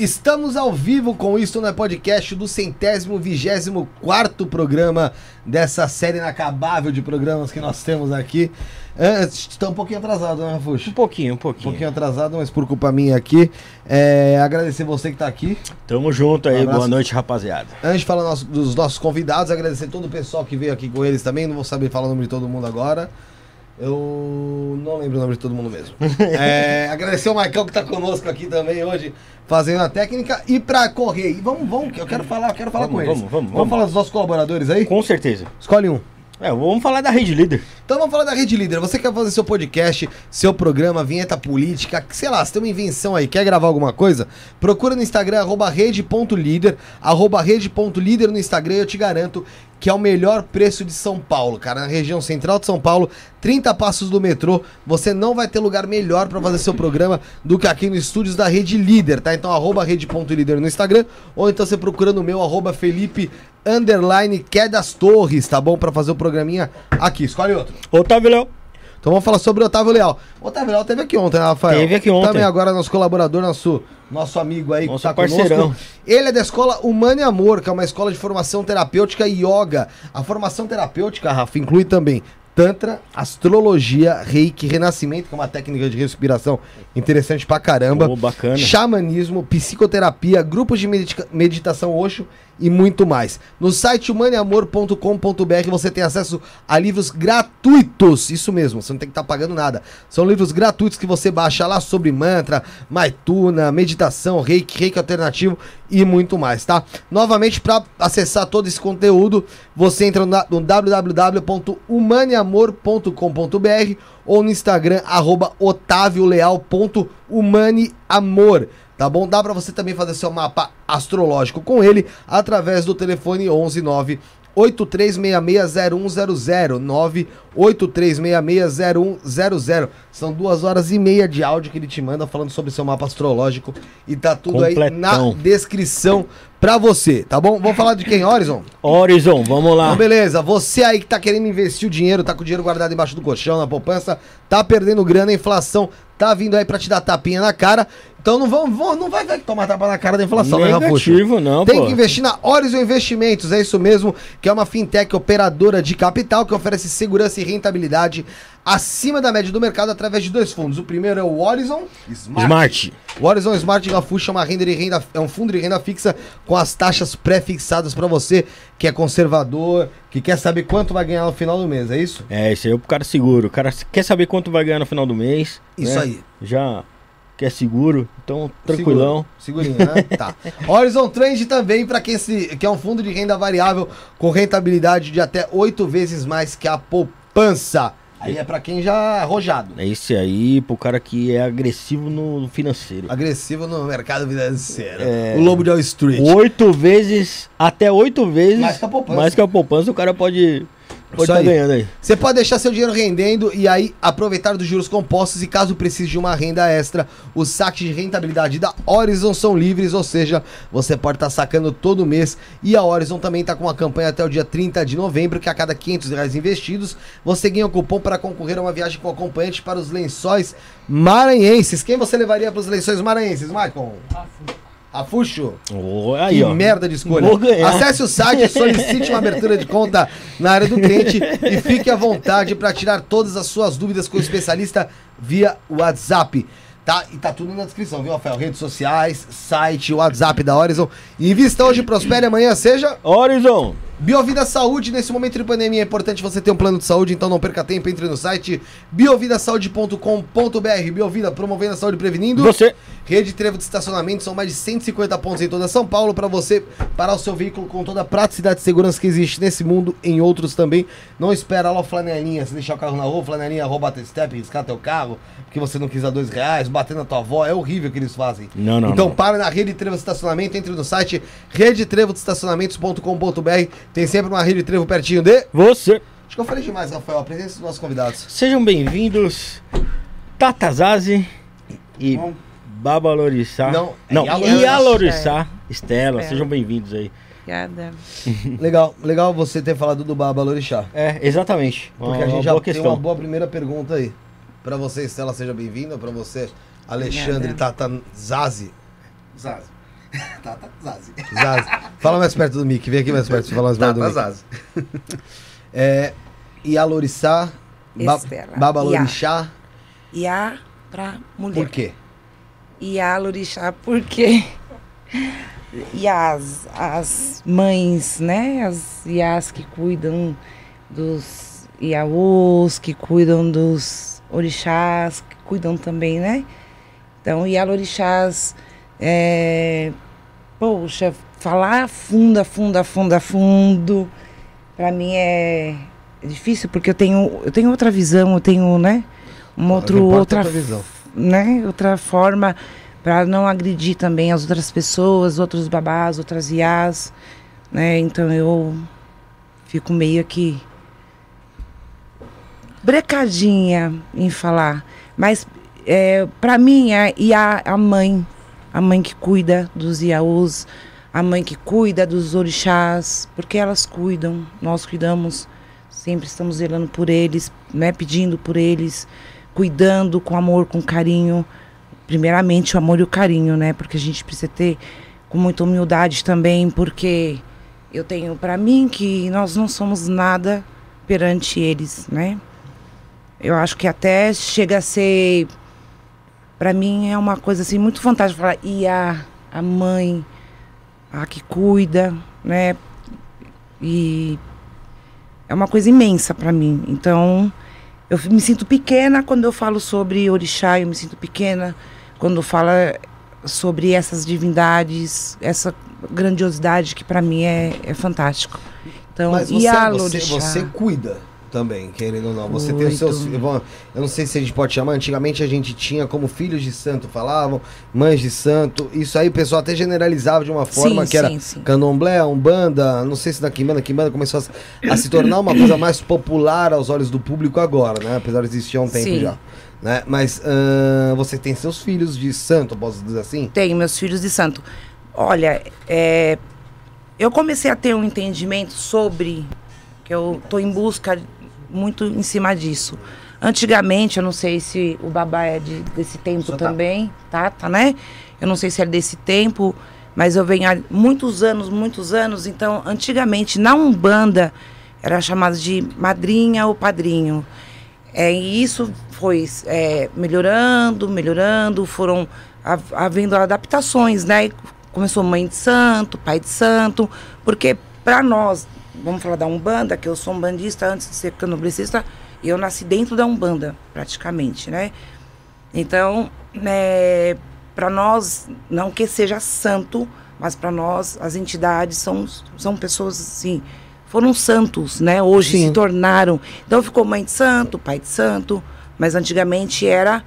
Estamos ao vivo com isso no podcast do centésimo vigésimo quarto programa dessa série inacabável de programas que nós temos aqui. É, Está um pouquinho atrasado, né, Rafuxo? Um pouquinho, um Um pouquinho. pouquinho atrasado, mas por culpa minha aqui. É, agradecer você que está aqui. Tamo junto aí, Um abraço. boa noite, rapaziada. Antes de falar nosso- dos nossos convidados, agradecer todo o pessoal que veio aqui com eles também. Não vou saber falar o nome de todo mundo agora. Eu lembro o nome de todo mundo mesmo. É, agradecer o Maicão que tá conosco aqui também hoje, fazendo a técnica. E pra correr, e vamos, vamos, eu quero falar, eu quero falar Vamos, com eles. vamos, vamos, vamos vamos. falar dos nossos colaboradores aí? Com certeza. Escolhe um. É, vamos falar da Rede Líder. Então vamos falar da Rede Líder. Você quer fazer seu podcast, seu programa, vinheta política, sei lá, você tem uma invenção aí, quer gravar alguma coisa? Procura no Instagram, arroba rede.líder, arroba rede.líder no Instagram, eu te garanto que é o melhor preço de São Paulo, cara. Na região central de São Paulo, 30 passos do metrô, você não vai ter lugar melhor pra fazer seu programa do que aqui nos estúdios da Rede Líder, tá? Então arroba rede.líder no Instagram, ou então você procura no meu, arroba Felipe underline Quedas Torres, tá bom? Pra fazer o programinha aqui. Escolhe outro. Otávio Léo. Então vamos falar sobre o Otávio Leal. O Otávio Leal teve aqui ontem, né, Rafael? Teve aqui ontem. Também agora nosso colaborador, nosso, nosso amigo aí Nosso que tá parceirão. conosco. Ele é da escola Humano e Amor, que é uma escola de formação terapêutica e yoga. A formação terapêutica, Rafa, inclui também Tantra, astrologia, reiki, renascimento, que é uma técnica de respiração interessante pra caramba. Ô, bacana. Xamanismo, psicoterapia, grupos de medica- meditação Osho e muito mais. No site humaneamor.com.br você tem acesso a livros gratuitos. Isso mesmo, você não tem que estar pagando nada. São livros gratuitos que você baixa lá sobre mantra, maituna, meditação, reiki, reiki alternativo e muito mais, tá? Novamente, para acessar todo esse conteúdo, você entra no, www.humaneamor.com.br ou no Instagram, arroba otavioleal.humaneamor tá bom? Dá para você também fazer seu mapa astrológico com ele através do telefone 119 83660100 983660100 São duas horas e meia de áudio que ele te manda falando sobre seu mapa astrológico e tá tudo Completão. aí na descrição pra você, tá bom? Vamos falar de quem, Horizon? Horizon, vamos lá. Então, beleza, você aí que tá querendo investir o dinheiro, tá com o dinheiro guardado embaixo do colchão, na poupança, tá perdendo grana, a inflação tá vindo aí pra te dar tapinha na cara. Então não vão, vão não vai, vai tomar tapa na cara da inflação, né? Negativo, não, Tem pô. que investir na Horizon Investimentos, é isso mesmo, que é uma fintech operadora de capital que oferece segurança e rentabilidade acima da média do mercado através de dois fundos. O primeiro é o Horizon Smart. Smart. O Horizon Smart Rafuxa é uma renda de renda, é um fundo de renda fixa com as taxas pré-fixadas para você que é conservador, que quer saber quanto vai ganhar no final do mês, é isso? É, esse aí é pro cara seguro. O cara quer saber quanto vai ganhar no final do mês. Isso né? aí. Já quer seguro, então tranquilão. Segurinho, né? tá. Horizon Trend também, para quem se, que é um fundo de renda variável com rentabilidade de até oito vezes mais que a poupança. Aí é para quem já é arrojado. É esse aí pro cara que é agressivo no financeiro. Agressivo no mercado financeiro. É. O lobo de Wall Street. Oito vezes, até oito vezes. Mais que a poupança. Mais que a poupança, o cara pode pode tá aí. ganhando aí. Você pode deixar seu dinheiro rendendo e aí aproveitar dos juros compostos e caso precise de uma renda extra, os saques de rentabilidade da Horizon são livres, ou seja, você pode estar sacando todo mês e a Horizon também está com uma campanha até o dia 30 de novembro que a cada 500 reais investidos você ganha um cupom para concorrer a uma viagem com acompanhante para os lençóis maranhenses. Quem você levaria para os lençóis maranhenses, Michael? Afuxo? Oh, aí, que ó. merda de escolha. Acesse o site, solicite uma abertura de conta na área do cliente e fique à vontade para tirar todas as suas dúvidas com o especialista via WhatsApp. Tá? E tá tudo na descrição, viu, Rafael? Redes sociais, site, WhatsApp da Horizon. Invista hoje, prospere amanhã, seja Horizon. Biovida Saúde, nesse momento de pandemia é importante você ter um plano de saúde, então não perca tempo, entre no site biovidasaude.com.br. Biovida, promovendo a saúde e prevenindo. Você. Rede Trevo de estacionamento, são mais de 150 pontos em toda São Paulo para você parar o seu veículo com toda a praticidade e segurança que existe nesse mundo, em outros também. Não espera lá o flanelinha, você deixar o carro na rua, flanelinha roubar teu step, riscar teu carro, porque você não quis dar dois reais, bater na tua avó, é horrível o que eles fazem. Não, não, Então não. para na Rede Trevo de Estacionamento, entre no site redetrevodeestacionamentos.com.br, tem sempre uma Rede Trevo pertinho de... Você. Acho que eu falei demais, Rafael, apresenta os nossos convidados. Sejam bem-vindos, Tatazazi e Bom. Babalorissá. Não, é não e Alorissá. Estela, Estela. sejam bem-vindos aí. Obrigada. Legal, legal você ter falado do Baba Lorixá. É, exatamente. Porque Uma- a gente já boa tem questão. uma boa primeira pergunta aí. Pra você, Estela, seja bem-vinda. Pra você, Alexandre Obrigada. Tata Zazi. Zazi. Tata Zazi. Zazi. Fala mais perto do mic, vem aqui mais perto, fala mais perto do Tata mic. Zazi. É, Ialorissá, ba Estela. Baba Ia. Lorixá, Iá pra mulher. por quê? Iá Lorixá, porque e as, as mães, né? As Iás que cuidam dos Iaôs, que cuidam dos orixás, que cuidam também, né? Então, Iá Lorixás, é, poxa, falar fundo, fundo, fundo, fundo, pra mim é difícil, porque eu tenho, eu tenho outra visão, eu tenho, né? Uma outro, a outra visão. né, outra forma para não agredir também as outras pessoas, outros babás, outras iás, né? Então eu fico meio que brecadinha em falar, mas é, para mim é Iá, a mãe, a mãe que cuida dos Iaús, a mãe que cuida dos orixás, porque elas cuidam, nós cuidamos, sempre estamos zelando por eles, né, pedindo por eles, cuidando com amor, com carinho. Primeiramente o amor e o carinho, né? Porque a gente precisa ter com muita humildade também, porque eu tenho para mim que nós não somos nada perante eles, né? Eu acho que até chega a ser para mim é uma coisa assim muito fantástica falar e a a mãe a que cuida, né? E é uma coisa imensa para mim. Então, eu me sinto pequena quando eu falo sobre orixá, eu me sinto pequena quando fala sobre essas divindades, essa grandiosidade que para mim é, é fantástico. Então, Mas e você, a você, você cuida também, querendo ou não. Você tem os seus filhos. Eu não sei se a gente pode chamar. Antigamente a gente tinha como filhos de santo, falavam, mães de santo. Isso aí o pessoal até generalizava de uma forma Sim, que era sim, sim. candomblé, umbanda, não sei se da Quimbanda, Quimbanda começou a, se- a se tornar uma coisa mais popular aos olhos do público agora, né? Apesar de existir há um tempo Sim. já. Né? Mas ahn, você tem seus filhos de santo, posso dizer assim? Tenho meus filhos de santo. Olha, é, eu comecei a ter um entendimento sobre que eu tô em busca muito em cima disso. Antigamente, eu não sei se o babá é de- desse tempo Só tá. também, tá, tá, né? Eu não sei se é desse tempo, mas eu venho há muitos anos, muitos anos. Então, antigamente, na Umbanda, era chamado de madrinha ou padrinho. É, e isso foi é, melhorando, melhorando, foram ha- havendo adaptações, né? Começou mãe de santo, pai de santo, porque para nós, vamos falar da Umbanda, que eu sou umbandista antes de ser canoblecista, e eu nasci dentro da Umbanda, praticamente, né? Então, né, para nós, não que seja santo, mas para nós, as entidades são, são pessoas assim, foram santos, né? Hoje Sim. se tornaram. Então ficou mãe de santo, pai de santo, mas antigamente era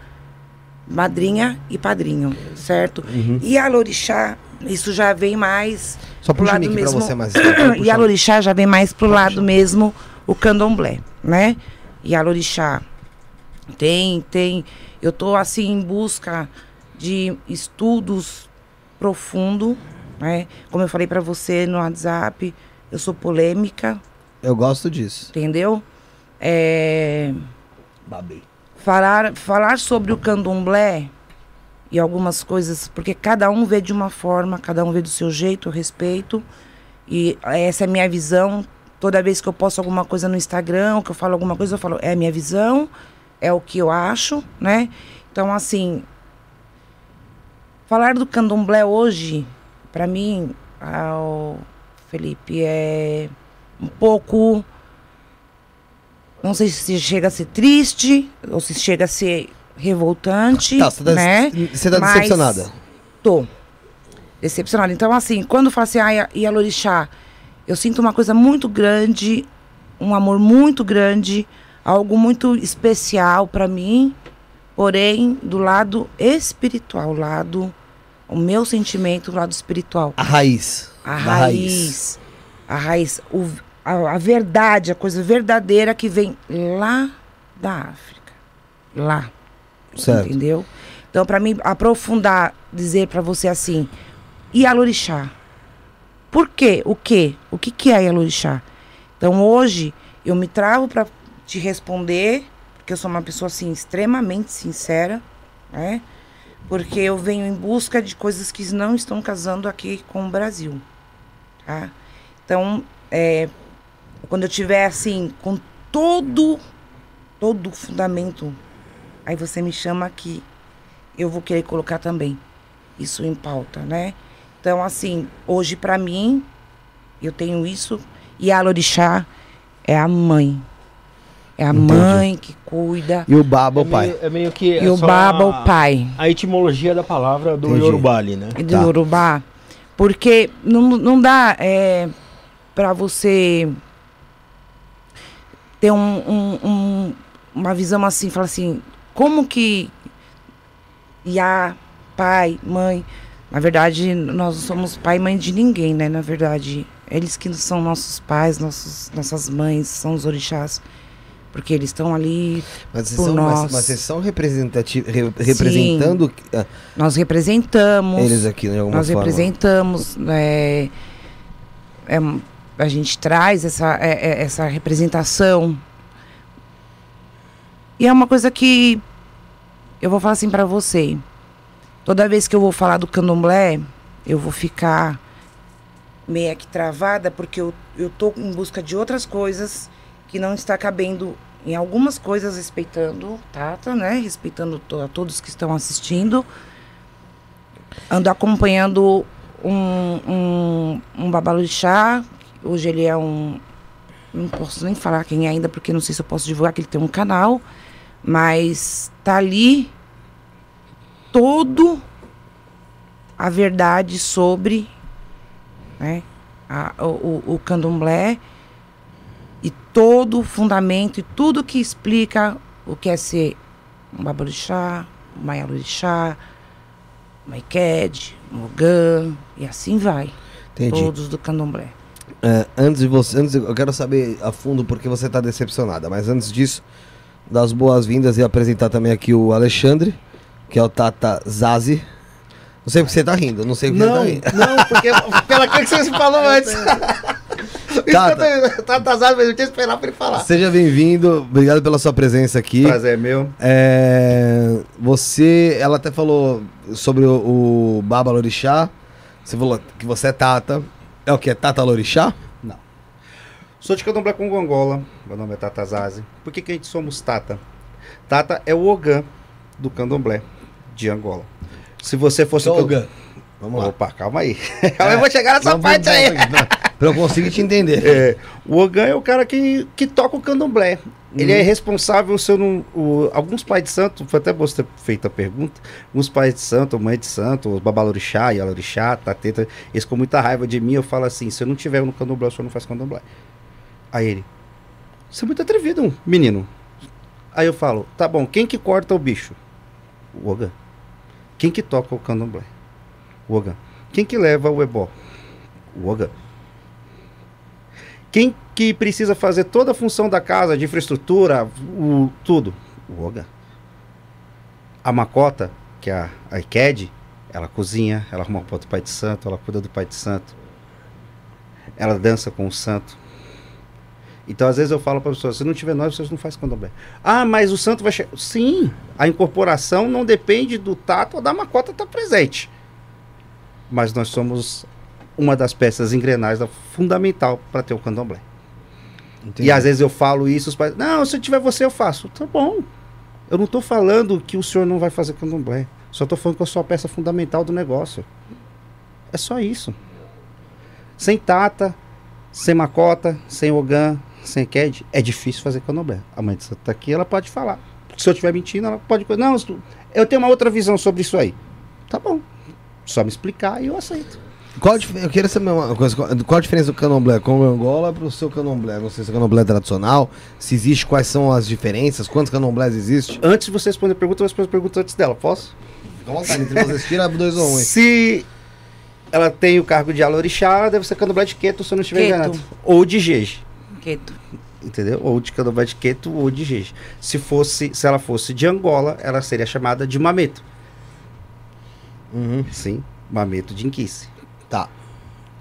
madrinha e padrinho, certo? E a Lorixá, isso já vem mais Só pro puxa o lado mic pra mesmo. você mais. e a Lorixá já vem mais pro lado mesmo o candomblé, né? E a Lorixá tem, tem. Eu tô assim em busca de estudos profundo, né? Como eu falei para você no WhatsApp, eu sou polêmica, Eu gosto disso. entendeu? É, Babei. falar, falar sobre o candomblé e algumas coisas, porque cada um vê de uma forma, cada um vê do seu jeito, respeito. E essa é a minha visão. Toda vez que eu posto alguma coisa no Instagram, que eu falo alguma coisa, eu falo, é a minha visão, é o que eu acho, né? Então, assim, falar do candomblé hoje, para mim, ao Felipe, é um pouco não sei se chega a ser triste ou se chega a ser revoltante, Tá, você tá, né? você tá Mas decepcionada. Tô. Decepcionada. Então, assim, quando fala assim, ah, e a Lorixá, eu sinto uma coisa muito grande, um amor muito grande, algo muito especial para mim, porém, do lado espiritual, lado, o meu sentimento, do lado espiritual. A raiz. A raiz. A raiz. O, a, a verdade, a coisa verdadeira que vem lá da África. Lá. Certo. Entendeu? Então, para mim, aprofundar, dizer para você assim, e a Lorixá? Por quê? O quê? O que, que é a Lorixá? Então, hoje, eu me travo para te responder, porque eu sou uma pessoa, assim, extremamente sincera, né? Porque eu venho em busca de coisas que não estão casando aqui com o Brasil, tá? Então, é, quando eu tiver, assim, com todo, todo o fundamento Aí você me chama aqui. Eu vou querer colocar também isso em pauta, né? Então, assim, hoje pra mim, eu tenho isso. E a Lorixá é a mãe. É a Entendi. mãe que cuida. E o baba, É o pai. meio, é meio que. E é o só baba, a- o pai. A etimologia da palavra do Entendi. Yorubá ali, né? E do Tá. Yorubá. Porque não, não dá é, para você ter um, um- um- uma visão assim, falar assim, como que Iá, pai, mãe. Na verdade, nós não somos pai e mãe de ninguém, né? Na verdade, eles que são nossos pais, nossos, nossas mães, são os orixás. Porque eles estão ali, Mas vocês por são, nós. mas vocês são representati- re- representando ah, nós representamos. eles aqui de alguma Nós forma. representamos, é, é, a gente traz essa, é, é, essa representação. E é uma coisa que eu vou falar assim pra você. Toda vez que eu vou falar do candomblé, eu vou ficar meio que travada, porque eu, eu tô em busca de outras coisas que não está cabendo em algumas coisas, respeitando Tata, né? Respeitando to- a todos que estão assistindo ando acompanhando um, um, um babalorixá. Hoje ele é um. Não posso nem falar quem é ainda, porque não sei se eu posso divulgar que ele tem um canal. Mas tá ali todo a verdade sobre né, a- o, o, candomblé e todo o fundamento e tudo que explica o que é ser um babalorixá, um maialorixá, um maiked, um ogã, e assim vai. Entendi. Todos do candomblé. É, antes de você, antes eu quero saber a fundo porque você tá decepcionada, mas antes disso, das boas-vindas e apresentar também aqui o Alexandre, que é o Tata Zazi. Não sei porque você tá rindo, não sei porque Não, você tá rindo. não, porque pela que você falou antes. Tata. Tá atrasado, mas eu tinha que esperar pra ele falar. Seja bem-vindo, obrigado pela sua presença aqui. Prazer é meu. É, você, ela até falou sobre o, o Baba Lorixá. Você falou que você é Tata. É o que? É Tata Lorixá? Sou de Candomblé com Angola. Meu nome é Tata Zazi. Por que, que a gente somos Tata? Tata é o Ogã do Candomblé de Angola. Se você fosse o Toga. Vamos lá. Opa, calma aí. eu vou chegar nessa Vamos- parte aí. vamos- Pra eu conseguir te entender. É, o Ogã é o cara que, que toca o candomblé. Ele Uhum. é responsável, se eu não. o- alguns pais de santo, foi até você ter feito a pergunta. Alguns pais de santo, mãe de santo, os babalorixá, yalorixá, tateta, eles com muita raiva de mim. Eu falo assim: se eu não tiver no candomblé, o senhor não faz candomblé. Aí ele, você é muito atrevido, menino. Aí eu falo: tá bom, quem que corta o bicho? O Ogã. Quem que toca o candomblé? O Ogã. Quem que leva o ebó? O Ogã. Quem que precisa fazer toda a função da casa, de infraestrutura, o, tudo? O Oga. A Macota, que é a, a ela cozinha, ela arruma o pai de santo, ela cuida do pai de santo. Ela dança com o santo. Então, às vezes eu falo para as pessoas, se não tiver nós, vocês não fazem candomblé. Ah, mas o santo vai chegar. Sim, a incorporação não depende do tato ou da Macota estar presente. Mas nós somos uma das peças engrenais da- fundamental para ter o candomblé. Entendi. E às vezes eu falo isso, os pais, não, se tiver você eu faço. Tá bom. Eu não estou falando que o senhor não vai fazer candomblé. Só estou falando que eu sou a peça fundamental do negócio. É só isso. Sem tata, sem macota, sem ogã, sem ked, é difícil fazer candomblé. A mãe de santo tá aqui, ela pode falar. Se eu estiver mentindo, ela pode... Não, eu tenho uma outra visão sobre isso aí. Tá bom. Só me explicar e eu aceito. Qual eu queria saber uma coisa. Qual a diferença do candomblé com o Angola para o seu candomblé? Não sei se é candomblé é tradicional, se existe, quais são as diferenças, quantos candomblés existem? Antes de você responder a pergunta, eu respondo a pergunta antes dela. Posso? Fica à vontade, entre vocês, tira dois ou um, hein? Se ela tem o cargo de alorixá, ela deve ser candomblé de queto, se eu não estiver enganado. Ou de jeje, Queto. entendeu? Ou de candomblé de queto ou de jeje. Se fosse, se ela fosse de Angola, ela seria chamada de mameto. Uhum. Sim, mameto de inquice. Tá.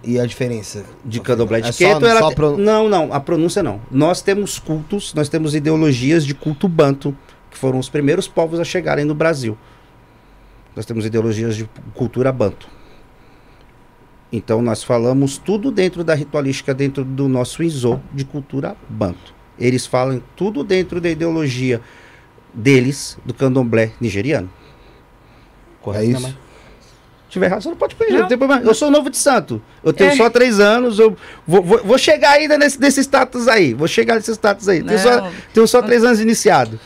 E a diferença? De candomblé de É só- queto, ela só te- pro- Não, não, a pronúncia não. Nós temos cultos, nós temos ideologias de culto banto, que foram os primeiros povos a chegarem no Brasil. Nós temos ideologias de cultura banto. Então nós falamos tudo dentro da ritualística, dentro do nosso ISO de cultura banto. Eles falam tudo dentro da ideologia deles, do candomblé nigeriano. É isso? né, mãe? Se tiver errado, você não pode corrigir, Não. não tem problema. Eu sou novo de santo. Eu tenho É. só três anos. Eu vou, vou, vou chegar ainda nesse, nesse status aí. Vou chegar nesse status aí. Tenho só, tenho só três anos iniciado.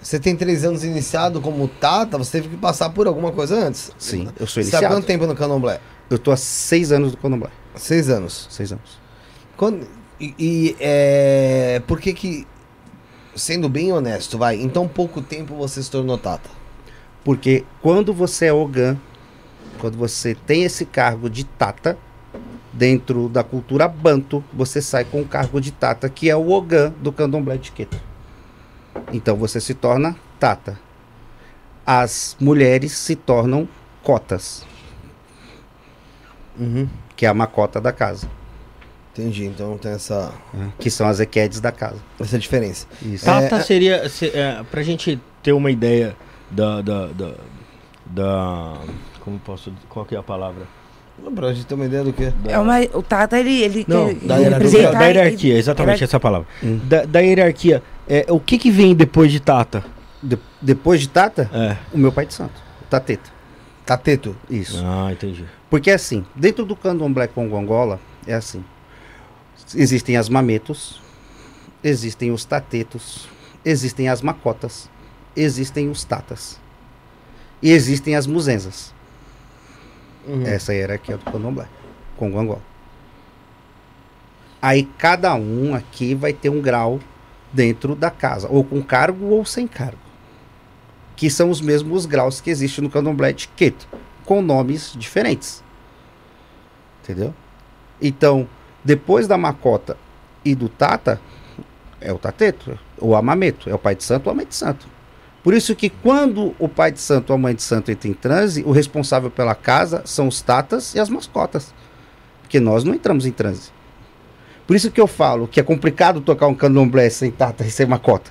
Você tem três anos iniciado como Tata, você teve que passar por alguma coisa antes? Sim, eu sou Você há iniciado. quanto tempo no candomblé? Eu tô há seis anos do candomblé. Seis anos. Seis anos. Quando, e e, é, por que que, sendo bem honesto, vai, em tão pouco tempo você se tornou Tata? Porque quando você é Ogã, quando você tem esse cargo de Tata, dentro da cultura Banto, você sai com o cargo de Tata, que é o Ogã do candomblé de Queto. Então você se torna Tata. As mulheres se tornam cotas, Uhum. que é a macota da casa, Entendi, então tem essa, né? que são as equedes da casa. essa diferença. Isso. Tata É, seria. Se, é, pra gente ter uma ideia da. da, da, da- como posso. Qual que é a palavra? Pra gente ter uma ideia do que. É uma, o Tata, ele, ele Não, quer da hierarquia. Da hierarquia, exatamente hierar- essa palavra. Hum. Da, da hierarquia. É, o que que vem depois de Tata? De- depois de Tata, É. o meu pai de santo, o Tateta. Tateto. Isso. Ah, entendi. Porque assim, dentro do candomblé Congo Angola, é assim. Existem as mametos, existem os tatetos, existem as macotas, existem os tatas. E existem as muzenzas. Uhum. Essa era aqui é do candomblé, Congo Angola. Aí cada um aqui vai ter um grau dentro da casa, ou com cargo ou sem cargo. Que são os mesmos graus que existem no candomblé Queto, com nomes diferentes. Entendeu? Então, depois da macota e do tata, é o tateto, ou amameto, é o pai de santo ou a mãe de santo. Por isso que quando o pai de santo ou a mãe de santo entra em transe, o responsável pela casa são os tatas e as mascotas. Porque nós não entramos em transe. Por isso que eu falo que é complicado tocar um candomblé sem tata e sem macota.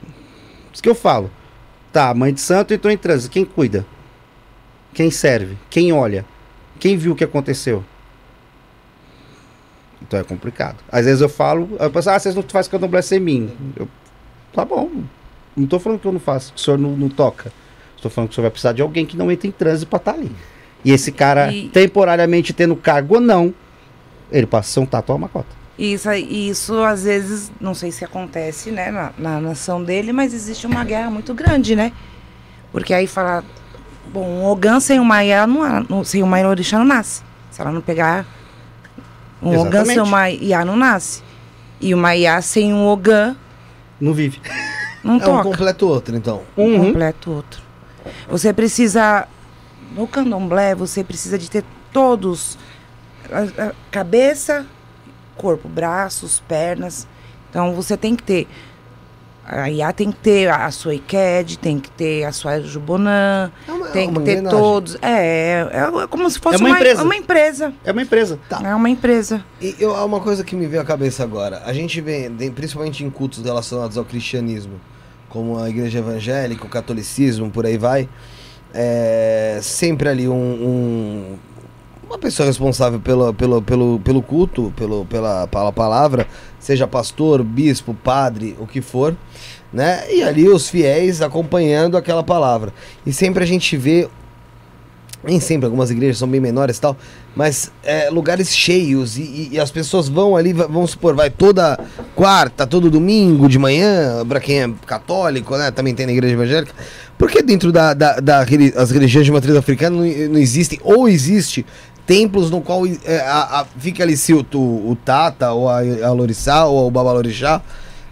Por isso que eu falo. Tá, mãe de santo entrou em transe. Quem cuida? Quem serve? Quem olha? Quem viu o que aconteceu? Então é complicado. Às vezes eu falo, eu penso, ah, vocês não fazem candomblé sem mim. Eu, tá bom. Não tô falando que eu não faço, que o senhor não, não toca. Estou falando que o senhor vai precisar de alguém que não entre em transe para estar ali. E esse cara, E- temporariamente tendo cargo ou não, ele passa a ser um tatu ou uma cota. Isso, aí- isso às vezes, não sei se acontece, né, na, na nação dele, mas existe uma guerra muito grande, né? Porque aí fala, bom, um Ogã sem uma Iá, não, sem uma Orixá não nasce. Se ela não pegar um Ogã sem uma Iá não nasce. E uma Iá sem um Ogã Não vive. não É um toca. completo outro, então. um Uhum. completo outro. Você precisa, no candomblé, você precisa de ter todos, a, a cabeça, corpo, braços, pernas. Então você tem que ter, a IA tem que ter a, sua IQED, tem que ter a sua Jubonã, É uma, tem é uma que ter engrenagem. todos. É, é, é como se fosse uma empresa. uma empresa. É uma empresa. Tá. É uma empresa. E eu, há uma coisa que me veio à cabeça agora. A gente vê, principalmente em cultos relacionados ao cristianismo, como a igreja evangélica, o catolicismo, por aí vai, é, sempre ali um, um- uma pessoa responsável pelo, pelo, pelo, pelo culto, pelo, pela, pela palavra, seja pastor, bispo, padre, o que for, né? E ali os fiéis acompanhando aquela palavra. E sempre a gente vê nem sempre, algumas igrejas são bem menores e tal, mas é, lugares cheios e, e- e as pessoas vão ali, va- vamos supor, vai toda quarta, todo domingo de manhã, pra quem é católico, né, também tem na igreja evangélica, porque dentro da, da, da as religiões de matriz africana não, não existem, ou existe templos no qual é, a- a- fica ali se o, o, Tata, ou a, a Lorissá, ou o Babalorixá,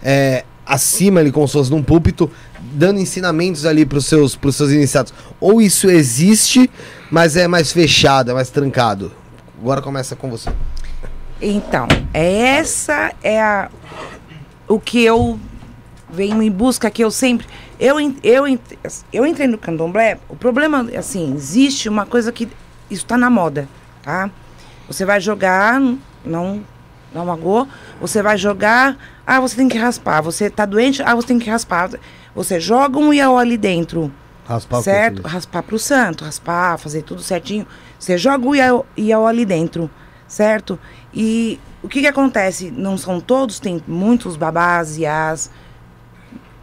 é, acima ali se fosse num púlpito, dando ensinamentos ali pros seus, pros seus iniciados. Ou isso existe, mas é mais fechado, é mais trancado. Agora começa com você. Então, essa é a, o que eu venho em busca, que eu sempre. Eu, eu, eu entrei no candomblé, o problema, assim, existe uma coisa que. Isso tá na moda, tá? Você vai jogar, não, não magoou, você vai jogar, ah, você tem que raspar. Você tá doente, ah, você tem que raspar. Você joga um iaô ali dentro Raspar certo? Raspar pro santo, raspar, fazer tudo certinho. Você joga o iaô, iaô ali dentro, certo? E o que que acontece? Não são todos, tem muitos babás, iás,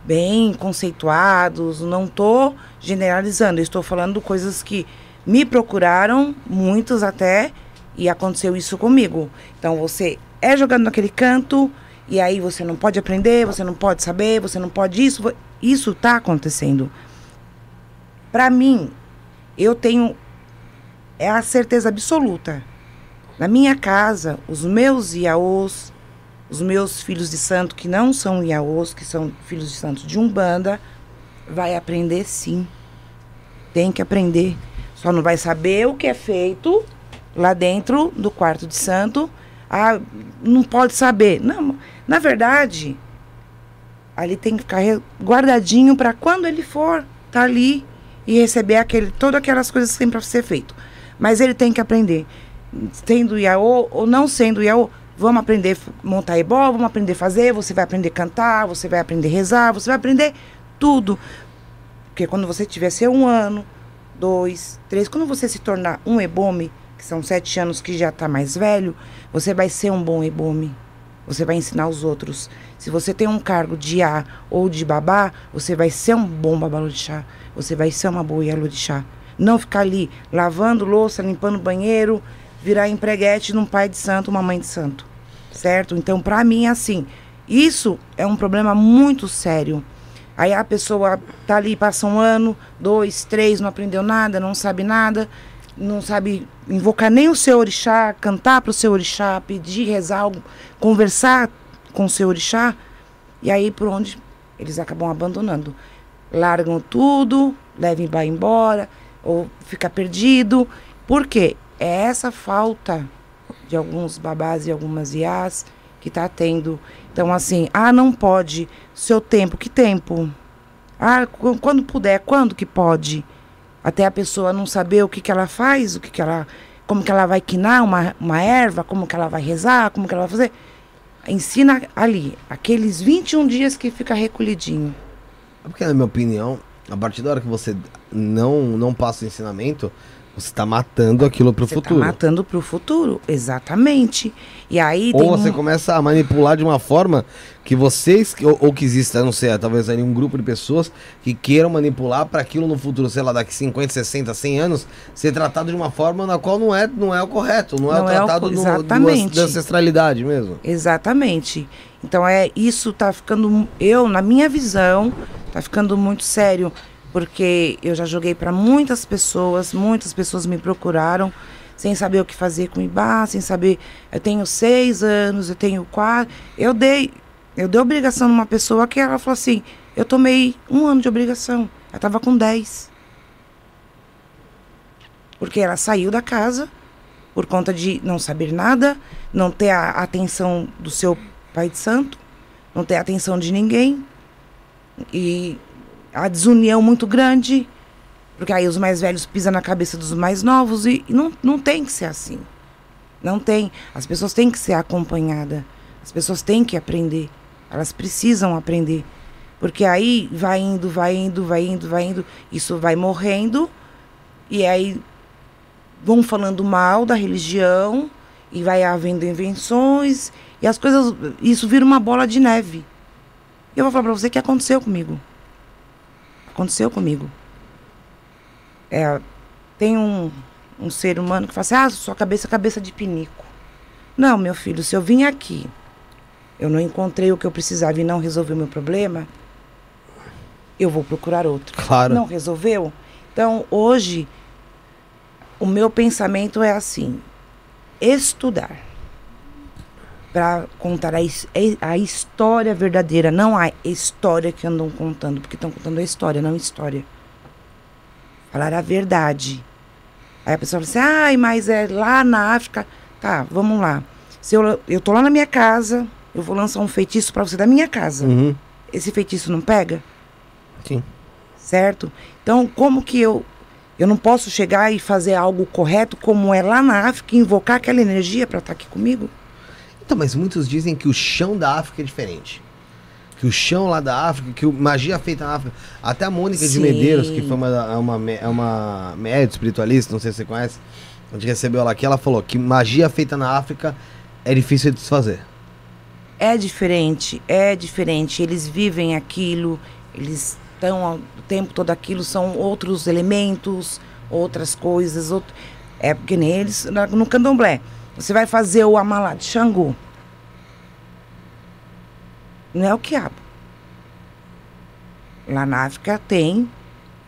bem conceituados. Não tô generalizando, estou falando coisas que me procuraram, muitos até, e aconteceu isso comigo. Então você é jogado naquele canto, e aí você não pode aprender, você não pode saber, você não pode isso. Isso tá acontecendo. Para mim, eu tenho é a certeza absoluta. Na minha casa, os meus iaôs, os meus filhos de santo que não são iaôs, que são filhos de santos de Umbanda, vai aprender sim. Tem que aprender. Só não vai saber o que é feito lá dentro do quarto de santo. Ah, não pode saber. Não, na verdade, ali tem que ficar guardadinho para quando ele for tá ali e receber aquele, todas aquelas coisas que tem para ser feito. Mas ele tem que aprender. Sendo Iaô ou não sendo Iaô, vamos aprender montar ebó, vamos aprender fazer, você vai aprender cantar, você vai aprender rezar, você vai aprender tudo. Porque quando você tiver seu um ano, dois, três, quando você se tornar um ebome, que são sete anos que já está mais velho, você vai ser um bom ebome. Você vai ensinar os outros. Se você tem um cargo de A ou de babá, você vai ser um bom babalorixá. Você vai ser uma boa ialorixá. Não ficar ali lavando louça, limpando banheiro, virar empreguete num pai de santo, uma mãe de santo. Certo? Então, para mim, é assim. Isso é um problema muito sério. Aí a pessoa tá ali, passa um ano, dois, três, não aprendeu nada, não sabe nada, não sabe invocar nem o seu orixá, cantar para o seu orixá, pedir, rezar algo, conversar com o seu orixá. E aí por onde eles acabam abandonando. Largam tudo, levam vai embora, ou fica perdido. Por quê? É essa falta de alguns babás e algumas iás que está tendo. Então, assim, ah, não pode. Seu tempo, que tempo? Ah, quando puder, quando que pode? Até a pessoa não saber o que, que ela faz, o que, que ela. Como que ela vai quinar uma, uma erva, como que ela vai rezar, como que ela vai fazer. Ensina ali, aqueles 21 dias que fica recolhidinho. É porque, na minha opinião, a partir da hora que você não, não passa o ensinamento, você está matando aquilo para o Você futuro. Tá matando para o futuro, exatamente. E aí Ou você um- começa a manipular de uma forma que vocês, ou, ou que exista, não sei, talvez ali um grupo de pessoas que queiram manipular para aquilo no futuro, sei lá, daqui 50, 60, 100 anos, ser tratado de uma forma na qual não é, não é o correto, não, é o Não é o tratado co- do- do- exatamente. da ancestralidade mesmo. Exatamente. Então é isso tá ficando eu na minha visão tá ficando muito sério porque eu já joguei para muitas pessoas, muitas pessoas me procuraram sem saber o que fazer com o Ibá, sem saber. Eu tenho seis anos, eu tenho quatro. Eu dei, eu dei obrigação numa pessoa que ela falou assim: eu tomei um ano de obrigação. Ela estava com dez. Porque ela saiu da casa por conta de não saber nada, não ter a atenção do seu pai de santo, não ter a atenção de ninguém. E a desunião muito grande, porque aí os mais velhos pisam na cabeça dos mais novos e, e não, não tem que ser assim. Não tem. As pessoas têm que ser acompanhadas. As pessoas têm que aprender. Elas precisam aprender. Porque aí vai indo, vai indo, vai indo, vai indo. Isso vai morrendo. E aí vão falando mal da religião. E vai havendo invenções. E as coisas. Isso vira uma bola de neve. Eu vou falar pra você o que aconteceu comigo. Aconteceu comigo. É, tem um, um ser humano que fala assim: ah, sua cabeça é cabeça de pinico. Não, meu filho, se eu vim aqui, eu não encontrei o que eu precisava e não resolvi o meu problema, eu vou procurar outro. Claro. Não resolveu? Então, hoje, o meu pensamento é assim: estudar. Para contar a, his- a história verdadeira, não a história que andam contando, porque estão contando a história, não história. Falar a verdade. Aí a pessoa fala assim: ai, mas é lá na África. Tá, vamos lá. Se eu, eu tô lá na minha casa, eu vou lançar um feitiço para você da minha casa. Uhum. Esse feitiço não pega? Sim. certo? Então, como que eu eu não posso chegar e fazer algo correto como é lá na África e invocar aquela energia para estar aqui comigo? Então, mas muitos dizem que o chão da África é diferente. Que o chão lá da África, que o magia feita na África. Até a Mônica de Sim. Medeiros, que foi uma, é uma, é uma médium espiritualista, não sei se você conhece, a gente recebeu ela aqui, ela falou que magia feita na África é difícil de desfazer. É diferente, é diferente. Eles vivem aquilo, eles estão o tempo todo aquilo, são outros elementos, outras coisas. Outro... É porque nem eles, na- no candomblé, você vai fazer o amalá de Xangô. Não é o quiabo. Lá na África tem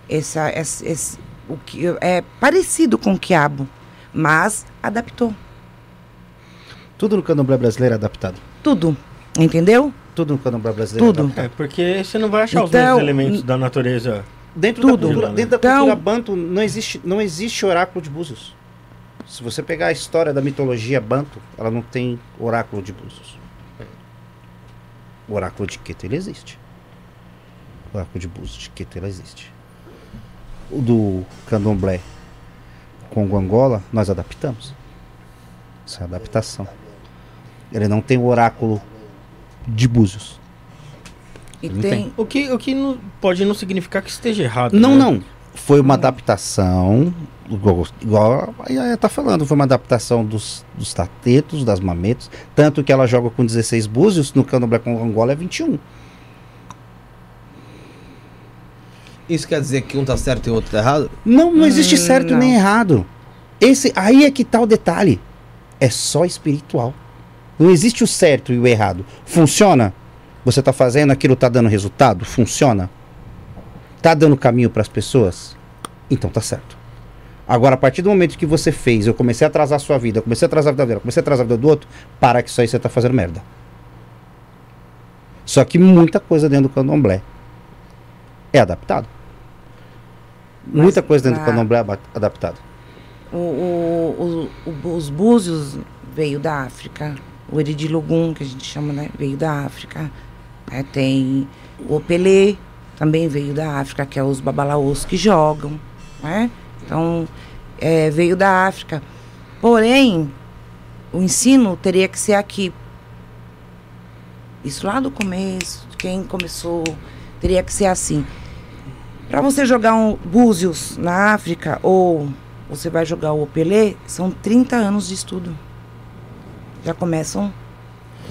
essa, esse, esse- o que é parecido com o quiabo, mas adaptou Tudo no candomblé brasileiro é adaptado. tudo, entendeu? Tudo no candomblé brasileiro Tudo. é adaptado. É, porque você não vai achar os Então, mesmos elementos da natureza. Dentro Tudo. da cultura, dentro da Então- cultura banto não existe, não existe oráculo de búzios. Se você pegar a história da mitologia banto, ela não tem oráculo de búzios. O oráculo de Queto ele existe. O oráculo de búzios de Queto ele existe. O do candomblé com Angola, nós adaptamos. Isso é adaptação. Ele não tem o oráculo de búzios. E Não tem, O que, o que não, pode não significar que esteja errado. Não, né? não. Foi uma adaptação, igual, igual a Yaya tá falando, foi uma adaptação dos, dos tatetos, das mametos, tanto que ela joga com 16 búzios, no candomblé com Angola é 21. Isso quer dizer que um tá certo e o outro tá errado? Não, não existe Hum, certo não. nem errado. Esse aí é que tá o detalhe. É só espiritual. Não existe o certo e o errado. Funciona? Você tá fazendo aquilo tá dando resultado? Funciona? Tá dando caminho para as pessoas? Então tá certo. Agora, a partir do momento que você fez, eu comecei a atrasar a sua vida, eu comecei a atrasar a vida dela, comecei a atrasar a vida do outro, para que isso aí você tá fazendo merda. Só que muita coisa dentro do candomblé é adaptado. Muita coisa dentro do candomblé é adaptado. O, o- o- os búzios veio da África. O Eridilogum, que a gente chama, né? Veio da África. É, tem o Opelê, também veio da África, que é os babalaôs que jogam, né? Então, é, veio da África. Porém, o ensino teria que ser aqui. Isso lá do começo, quem começou, teria que ser assim. Para você jogar um búzios na África ou você vai jogar o Opelê, são 30 anos de estudo. Já começam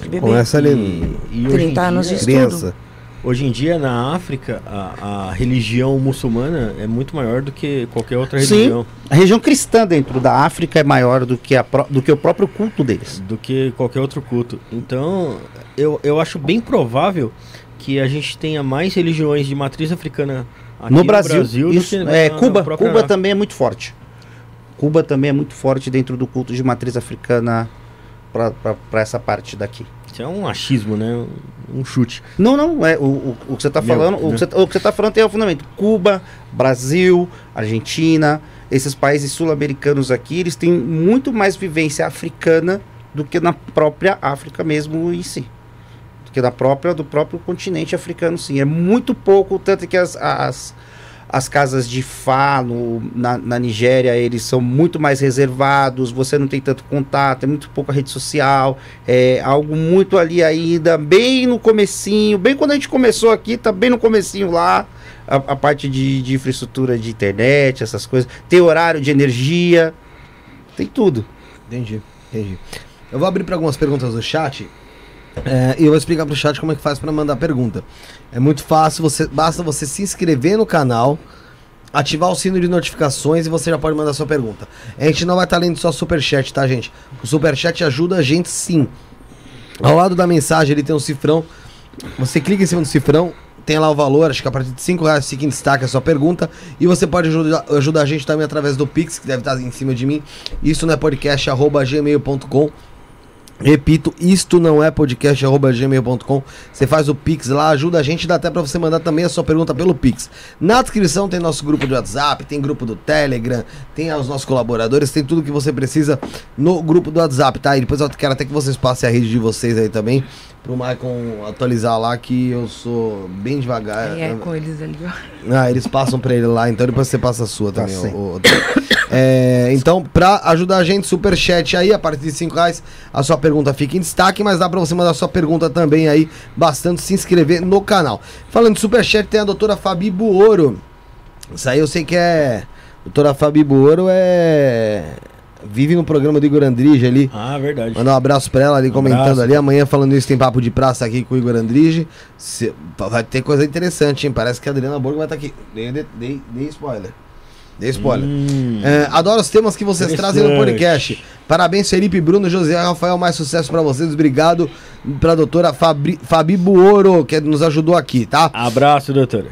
de bebê. Começa ali. E, e hoje em 30 anos de dia- estudo. Criança. Hoje em dia, na África, a, a religião muçulmana é muito maior do que qualquer outra Sim. religião. A região cristã dentro da África é maior do que, a do que o próprio culto deles. do que qualquer outro culto. Então, eu, eu acho bem provável que a gente tenha mais religiões de matriz africana aqui no Brasil, do isso, que é, Cuba, Cuba também é muito forte. Cuba também é muito forte dentro do culto de matriz africana para essa parte daqui. Isso é um achismo, né? Um chute. Não, não, é o, o, o que você está Meu, falando, o, né? que você, o que você tá falando tem o fundamento. Cuba, Brasil, Argentina, esses países sul-americanos aqui, eles têm muito mais vivência africana do que na própria África mesmo em si. Do que na própria, do próprio continente africano, sim. É muito pouco, tanto que as, as, as casas de Fá no, na, na Nigéria, eles são muito mais reservados, você não tem tanto contato, é muito pouca rede social, é algo muito ali ainda, bem no comecinho, bem quando a gente começou aqui, tá bem no comecinho lá, a, a parte de, de infraestrutura de internet, essas coisas, tem horário de energia, tem tudo. Entendi, entendi. Eu vou abrir para algumas perguntas do chat. É, e eu vou explicar pro chat como é que faz para mandar pergunta. É muito fácil, você basta você se inscrever no canal, ativar o sino de notificações e você já pode mandar sua pergunta. A gente não vai estar lendo só superchat, tá, gente? O superchat ajuda a gente sim. Ao lado da mensagem ele tem um cifrão. Você clica em cima do cifrão, tem lá o valor, acho que a partir de 5 reais fica em destaque a sua pergunta. E você pode ajudar, ajudar a gente também através do Pix, que deve estar em cima de mim. Isso não é podcast, arroba gmail.com. Repito, isto não é podcast arroba gmail.com. Você faz o Pix lá, ajuda a gente, dá até pra você mandar também a sua pergunta pelo Pix. Na descrição tem nosso grupo de WhatsApp, tem grupo do Telegram, tem os nossos colaboradores, tem tudo que você precisa no grupo do WhatsApp, tá? E depois eu quero até que vocês passem a rede de vocês aí também, pro Maicon atualizar lá, que eu sou bem devagar. É, com eles ali, ó. Ah, eles passam pra ele lá, então depois você passa a sua Tá também. sim. o- o- É, então, pra ajudar a gente, superchat aí, a partir de 5 reais, a sua pergunta fica em destaque, mas dá pra você mandar sua pergunta também aí, bastante se inscrever no canal. Falando de superchat, tem a doutora Fabi Buoro. Isso aí eu sei que é. Doutora Fabi Buoro é. Vive no programa do Igor Andrige ali. Ah, verdade. Mandar um abraço pra ela ali, comentando Abraço. ali. Amanhã, falando isso, tem papo de praça aqui com o Igor Andrige. Se- vai ter coisa interessante, hein? Parece que a Adriana Borgo vai estar aqui. Dei, dei, dei, dei spoiler. Dei spoiler. Hum. É, adoro os temas que vocês trazem no podcast. Parabéns, Felipe, Bruno, José, Rafael. Mais sucesso pra vocês. Obrigado pra doutora Fabri, Fabi Buoro, que nos ajudou aqui, tá? Abraço, doutora.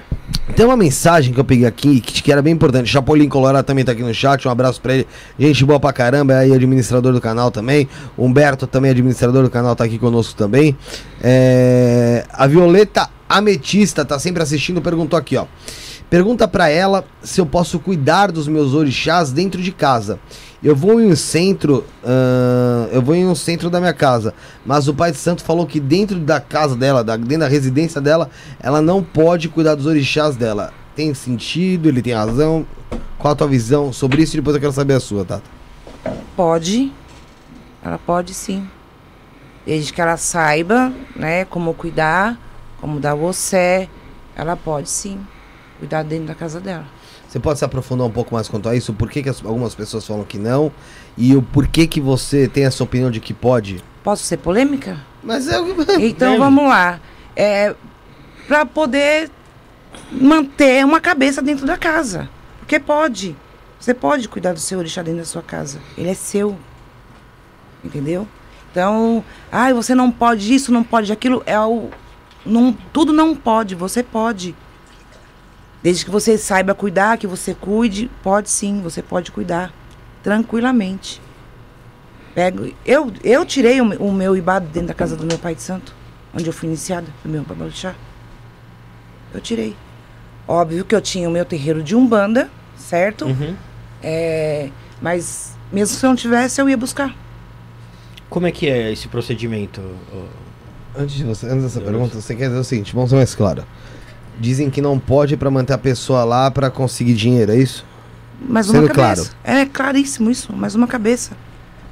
Tem uma mensagem que eu peguei aqui que, que era bem importante. Chapolin Colorado também tá aqui no chat. Um abraço pra ele. Gente boa pra caramba, é aí administrador do canal também. Humberto também, administrador do canal, tá aqui conosco também. É, A Violeta Ametista tá sempre assistindo, perguntou aqui, ó. Pergunta pra ela se eu posso cuidar dos meus orixás dentro de casa. Eu vou em um centro, ahn, eu vou em um centro da minha casa, mas o pai de santo falou que dentro da casa dela, da- dentro da residência dela, ela não pode cuidar dos orixás dela. Tem sentido? Ele tem razão? Qual a tua visão sobre isso? Depois eu quero saber a sua, Tata. Pode. Ela pode sim. Desde que ela saiba, né, como cuidar, como dar você, ela pode sim cuidar dentro da casa dela. Você pode se aprofundar um pouco mais quanto a isso? Por que, que as- algumas pessoas falam que não? E o porquê que você tem essa opinião de que pode? Posso ser polêmica? Mas é o Então Deve. vamos lá. É, para poder manter uma cabeça dentro da casa. Porque pode. Você pode cuidar do seu orixá dentro da sua casa. Ele é seu. Entendeu? Então, ai, você não pode isso, não pode aquilo. É o. Não, tudo não pode, você pode. Desde que você saiba cuidar, que você cuide, pode sim, você pode cuidar. Tranquilamente. Pego, eu, eu tirei o, o meu ibado dentro da casa do meu pai de santo, onde eu fui iniciada, do meu babalixá. Eu tirei. Óbvio que eu tinha o meu terreiro de Umbanda, certo? Uhum. É, mas mesmo se eu não tivesse, eu ia buscar. Como é que é esse procedimento? Antes, de você, antes dessa pergunta, você quer dizer o seguinte, vamos ser mais claro. Dizem que não pode pra manter a pessoa lá pra conseguir dinheiro, é isso? Mais Sendo uma cabeça. É claríssimo isso, mais uma cabeça.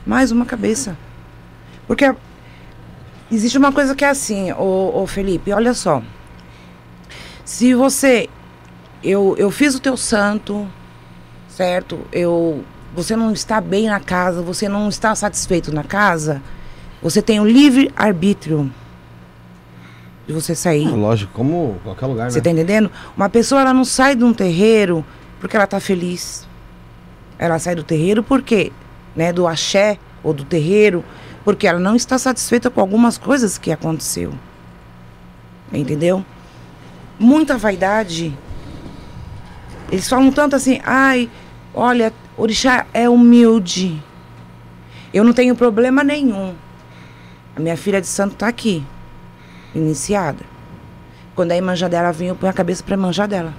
Mais uma cabeça. Porque existe uma coisa que é assim, ô, ô Felipe, olha só. Se você. Eu, eu fiz o teu santo, certo? Eu, você não está bem na casa, você não está satisfeito na casa, você tem o livre arbítrio de você sair. Ah, Lógico, como qualquer lugar, Você né? tá entendendo? Uma pessoa ela não sai de um terreiro porque ela tá feliz. Ela sai do terreiro porque, né, do axé ou do terreiro, porque ela não está satisfeita com algumas coisas que aconteceu. Entendeu? Muita vaidade. Eles falam tanto assim: "Ai, olha, orixá é humilde. Eu não tenho problema nenhum. A minha filha de santo tá aqui, iniciada. Quando a imanja dela vem, eu ponho a cabeça para manjar dela.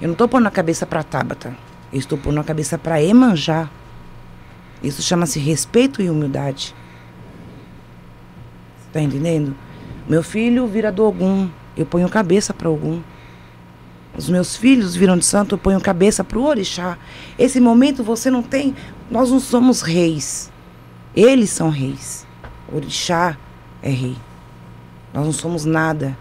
Eu não estou pondo a cabeça para Tabata. Eu estou pondo a cabeça para Emanjá. Isso chama-se respeito e humildade. Tá entendendo? Meu filho vira do Ogum. Eu ponho cabeça para Ogum. Os meus filhos viram de santo, eu ponho cabeça para o orixá. Esse momento você não tem. Nós não somos reis. Eles são reis. Orixá é rei. Nós não somos nada.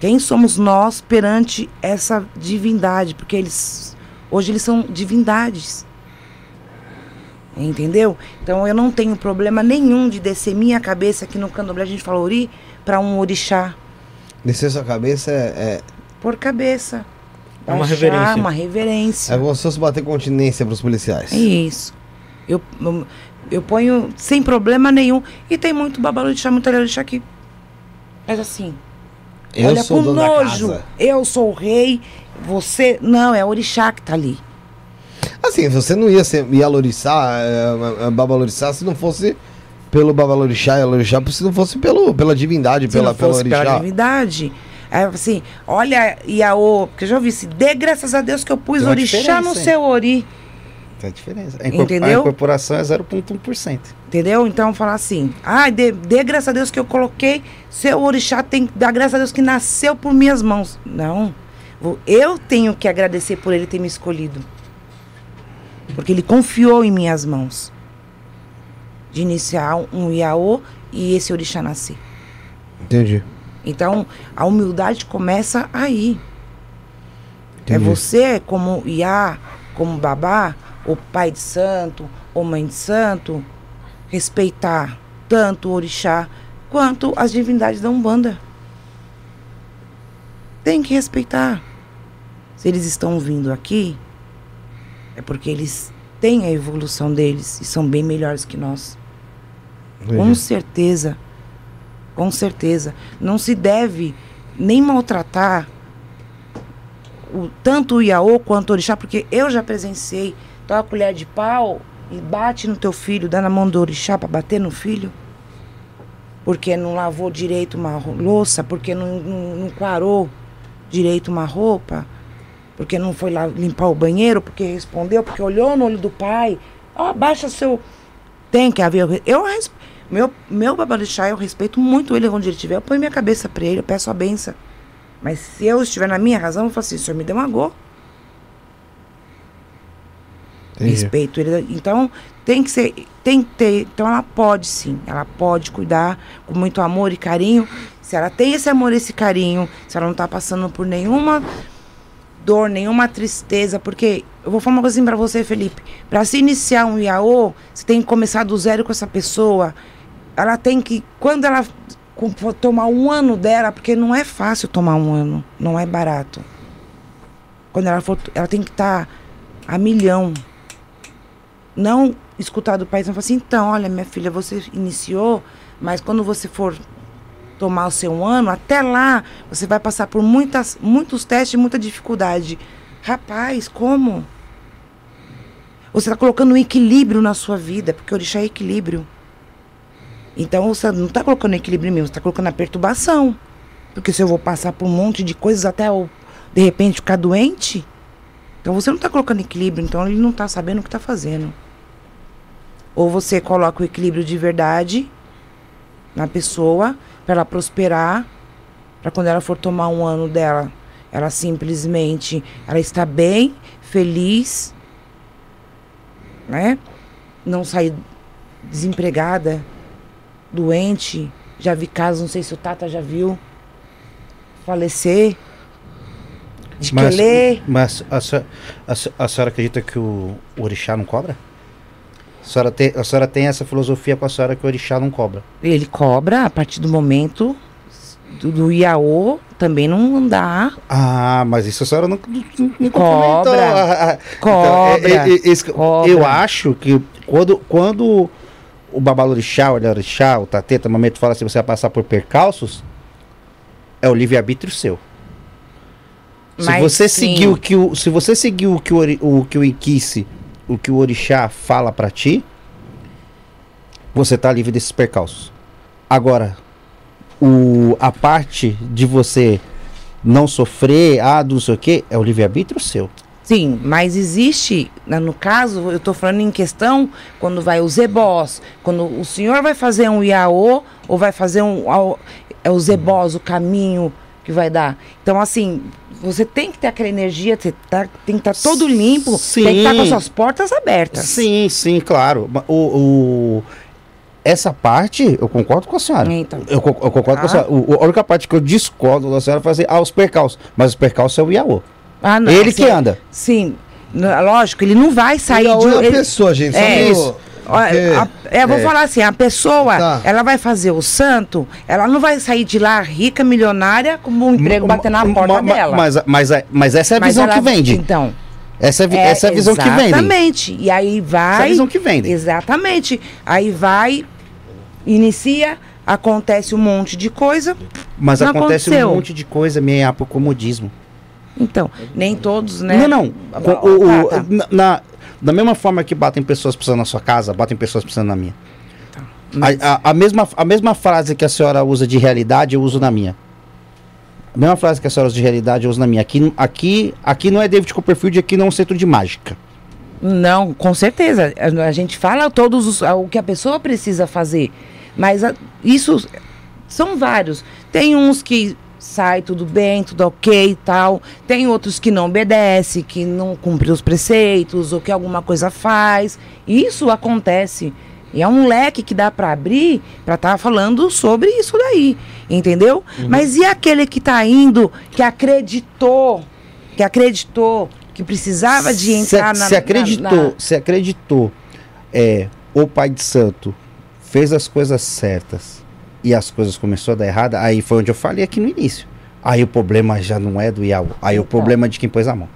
Quem somos nós perante essa divindade? Porque eles hoje eles são divindades. Entendeu? Então eu não tenho problema nenhum de descer minha cabeça aqui no candomblé, a gente fala ori, para um orixá. Descer sua cabeça é, é, Por cabeça. É uma Baixar, reverência. Uma reverência. é como se fosse bater continência pros policiais. É isso. Eu, eu, eu ponho sem problema nenhum. E tem muito babalorixá, muito orixá que faz assim. Eu olha sou com nojo. casa. Eu sou o rei, você. Não, é o orixá que tá ali. Assim, você não ia ser Yalorixá, é, é, Babalorixá, se não fosse pelo Babalorixá e Yalorixá, se não fosse pelo, pela divindade, Se pela, não pela fosse pela orixá. divindade. Aí assim, olha, Iaô, porque eu já ouvi assim, dê graças a Deus que eu pus orixá no seu ori. Tem a diferença. A, Entendeu? a incorporação é 0,1%. Entendeu? Então falar assim, ah, dê, dê graças a Deus que eu coloquei, seu orixá tem que dar graças a Deus que nasceu por minhas mãos. Não. Eu tenho que agradecer por ele ter me escolhido. Porque ele confiou em minhas mãos. De iniciar um Iaô e esse orixá nascer. Entendi. Então, a humildade começa aí. É Entendi. você, como Iá, como babá, ou pai de santo, ou mãe de santo, respeitar tanto o orixá quanto as divindades da Umbanda. Tem que respeitar. Se eles estão vindo aqui, é porque eles têm a evolução deles e são bem melhores que nós. Com certeza. Com certeza. Não se deve nem maltratar o, tanto o Iaô quanto o Orixá, porque eu já presenciei. Toma a colher de pau e bate no teu filho, dá na mão do Orixá para bater no filho. Porque não lavou direito uma louça, porque não, não, não quarou direito uma roupa, porque não foi lá limpar o banheiro, porque respondeu, porque olhou no olho do pai. Ó, baixa seu. Tem que haver. Eu meu, meu babalixá, eu respeito muito ele onde ele estiver. Eu ponho minha cabeça pra ele, eu peço a benção. Mas se eu estiver na minha razão, eu falo assim, o senhor me deu uma. Entendi. Respeito ele. Então, tem que ser. Tem que ter. Então ela pode sim. Ela pode cuidar com muito amor e carinho. Se ela tem esse amor, esse carinho, se ela não tá passando por nenhuma dor, nenhuma tristeza, porque eu vou falar uma coisa assim pra você, Felipe. Pra se iniciar um IAO, você tem que começar do zero com essa pessoa. Ela tem que, quando ela tomar um ano dela, porque não é fácil tomar um ano, não é barato. Quando ela for, ela tem que estar a milhão. Não escutar do país, não falar assim, então, olha, minha filha, você iniciou, mas quando você for tomar o seu ano, até lá você vai passar por muitas, muitos testes, muita dificuldade. Rapaz, como? Você está colocando um equilíbrio na sua vida, porque orixá é equilíbrio. Então você não está colocando equilíbrio mesmo, você está colocando a perturbação. Porque se eu vou passar por um monte de coisas até eu, de repente, ficar doente, então você não está colocando equilíbrio, então ele não está sabendo o que está fazendo. Ou você coloca o equilíbrio de verdade na pessoa, para ela prosperar, para quando ela for tomar um ano dela, ela simplesmente ela está bem, feliz, né? Não sair desempregada, doente. Já vi casos, não sei se o Tata já viu, falecer. De Mas, mas a, senhora, a, a senhora acredita que o, o orixá não cobra? A senhora, tem, a senhora tem essa filosofia com a senhora que o orixá não cobra. Ele cobra a partir do momento do, do Iaô também não dá. Ah, mas isso a senhora não, não, não Cobra. comentou. Ah, ah, Cobra. Então, é- é- é Cobra. Eu acho que quando, quando o babalorixá, o olharixá, o tateta, o mamete fala assim, você vai passar por percalços, é o livre-arbítrio seu. Se Mas você sim. seguir o que o, se você seguir o que o, o que o Inquice, o que o orixá fala pra ti, você tá livre desses percalços. Agora, o, a parte de você não sofrer, ah, não sei o que, é o livre-arbítrio seu. Sim, mas existe, né, no caso, eu estou falando em questão quando vai o Zebós, quando o senhor vai fazer um Iaô ou vai fazer um é o Zebós, o caminho que vai dar. Então, assim, você tem que ter aquela energia, você tá- tem que estar todo limpo, tem que estar com as Sim. suas portas abertas. Sim, sim, claro. O, o- essa parte, eu concordo com a senhora. Então. Eu, eu concordo com a Ah. senhora. O, a única parte que eu discordo da senhora é fazer ah, os percalços. Mas os percalços é o Iaô. Ah, não, Ele sim, que anda. Sim, lógico, ele não vai sair Iaô de é a ele- pessoa, gente. Só É pro- isso. Porque- é, eu vou é. falar assim, a pessoa, Tá. ela vai fazer o santo, ela não vai sair de lá rica, milionária, com um emprego batendo na porta ma- dela. Mas, mas, mas essa é a Mas visão ela- que vende. Então, Essa é, a vi- essa é a visão que vende. Exatamente. E aí vai. Essa é a visão que vende. Exatamente. Aí vai, inicia, acontece um monte de coisa. Mas acontece aconteceu. um monte de coisa meio por comodismo. Então, nem todos, né? Não, não. Ah, Com- o- o- tá, tá. na- da mesma forma que batem pessoas precisando na sua casa, batem pessoas precisando na minha. Mas- A, a- a mesma, a mesma frase que a senhora usa de realidade, eu uso na minha. A mesma frase que a senhora usa de realidade, eu uso na minha. Aqui, aqui, aqui não é David Copperfield, aqui não é um centro de mágica. Não, com certeza. A, a gente fala todos os, o que a pessoa precisa fazer. Mas a- isso são vários. Tem uns que sai tudo bem, tudo ok e tal. Tem outros que não obedece, que não cumpre os preceitos ou que alguma coisa faz. Isso acontece. E é um leque que dá para abrir para estar falando sobre isso daí, entendeu? Mas e aquele que tá indo, que acreditou, que acreditou que precisava de Se- entrar na se acreditou, na- na- se acreditou, é, o pai de santo fez as coisas certas e as coisas começou a dar errada, aí foi onde eu falei aqui no início. Aí o problema já não é do Iaú, aí o Então. problema é de quem pôs a mão.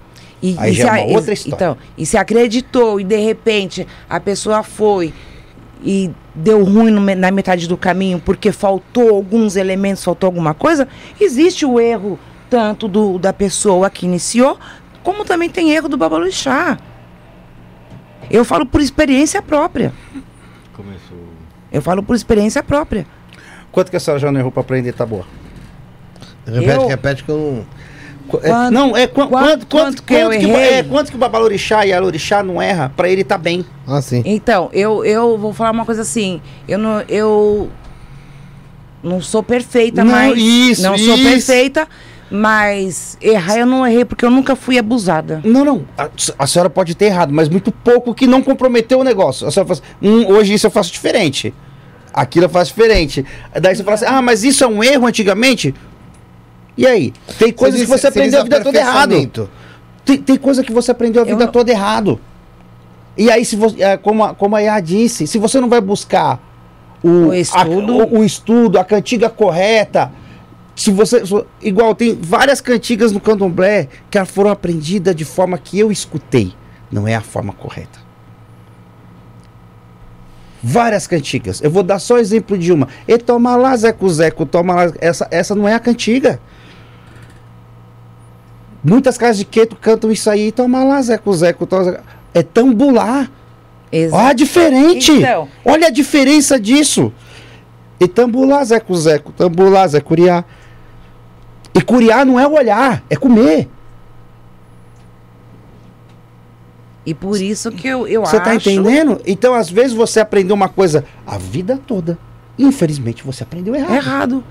E, Aí e já se é uma a- outra história. Então, e se acreditou e de repente a pessoa foi e deu ruim no na metade do caminho porque faltou alguns elementos, faltou alguma coisa, existe o erro tanto do, da pessoa que iniciou, como também tem erro do babalorixá. Eu falo por experiência própria. Começou. Eu falo por experiência própria. Quanto que a senhora já não errou pra aprender tá boa? Repete, Eu- repete que eu não. É, Quanto- não, é quanto- qu- quanto, quanto, quanto que eu que, errei? é, quanto que o babalorixá e a lorixá não erra pra ele tá bem. Ah, sim. Então, eu, eu vou falar uma coisa assim. Eu não, eu não sou perfeita, Não, mas. isso, não sou isso. perfeita, mas errar eu não errei porque eu nunca fui abusada. Não, não. A, a senhora pode ter errado, mas muito pouco que não comprometeu o negócio. A senhora fala assim, hum, hoje isso eu faço diferente. Aquilo eu faço diferente. Daí você fala assim, ah, mas isso é um erro antigamente? E aí? Tem coisas que você aprendeu a vida toda errado. Tem, tem coisa que você aprendeu a Eu vida não- toda errado. E aí, se você, é, como, a, como a Iá disse, se você não vai buscar o, O estudo. a, o, o estudo, a cantiga correta. Se você. Igual, tem várias cantigas no candomblé que foram aprendidas de forma que eu escutei. Não é a forma correta. Várias cantigas. Eu vou dar só exemplo de uma. E toma lá, Zeco Zeco, toma lá. Essa, essa não é a cantiga. Muitas casas de queto cantam isso aí. Toma lá, Zeco Zeco. Toma... Zeco. É tambular. Exato. Olha a diferente. Então. Olha a diferença disso. E tambulá, Zé Cuzeco, tambulá, Zé Curiá. E curiá não é olhar, é comer. E por isso que eu, eu Você acho. tá entendendo? Então, às vezes, você aprendeu uma coisa a vida toda. Infelizmente, você aprendeu errado. Errado.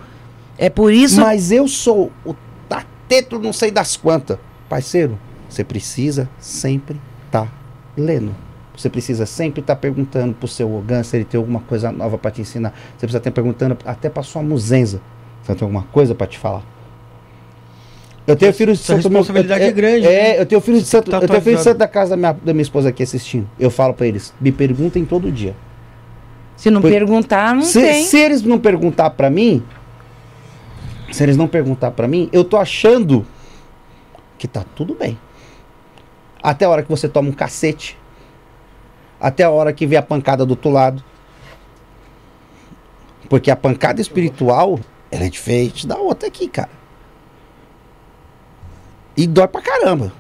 É por isso. Mas eu sou o tateto não sei das quantas. Parceiro, você precisa sempre estar lendo. Você precisa sempre estar perguntando pro seu Ogan se ele tem alguma coisa nova para te ensinar. Você precisa estar perguntando até pra sua muzenza se ela tem alguma coisa para te falar. Eu tenho filhos de Santo meu- responsabilidade eu- é grande, É, né? eu tenho filhos de Você Santo, tá eu tenho filhos de. Santo da casa da minha, da minha esposa aqui assistindo. Eu falo para eles, me perguntem todo dia. Se não Por- perguntar, não Se, tem. se eles não perguntar pra mim, se eles não perguntar pra mim, eu tô achando que tá tudo bem. Até a hora que você toma um cacete. Até a hora que vê a pancada do outro lado. Porque a pancada espiritual, ela é diferente da outra aqui, cara. E dói pra caramba.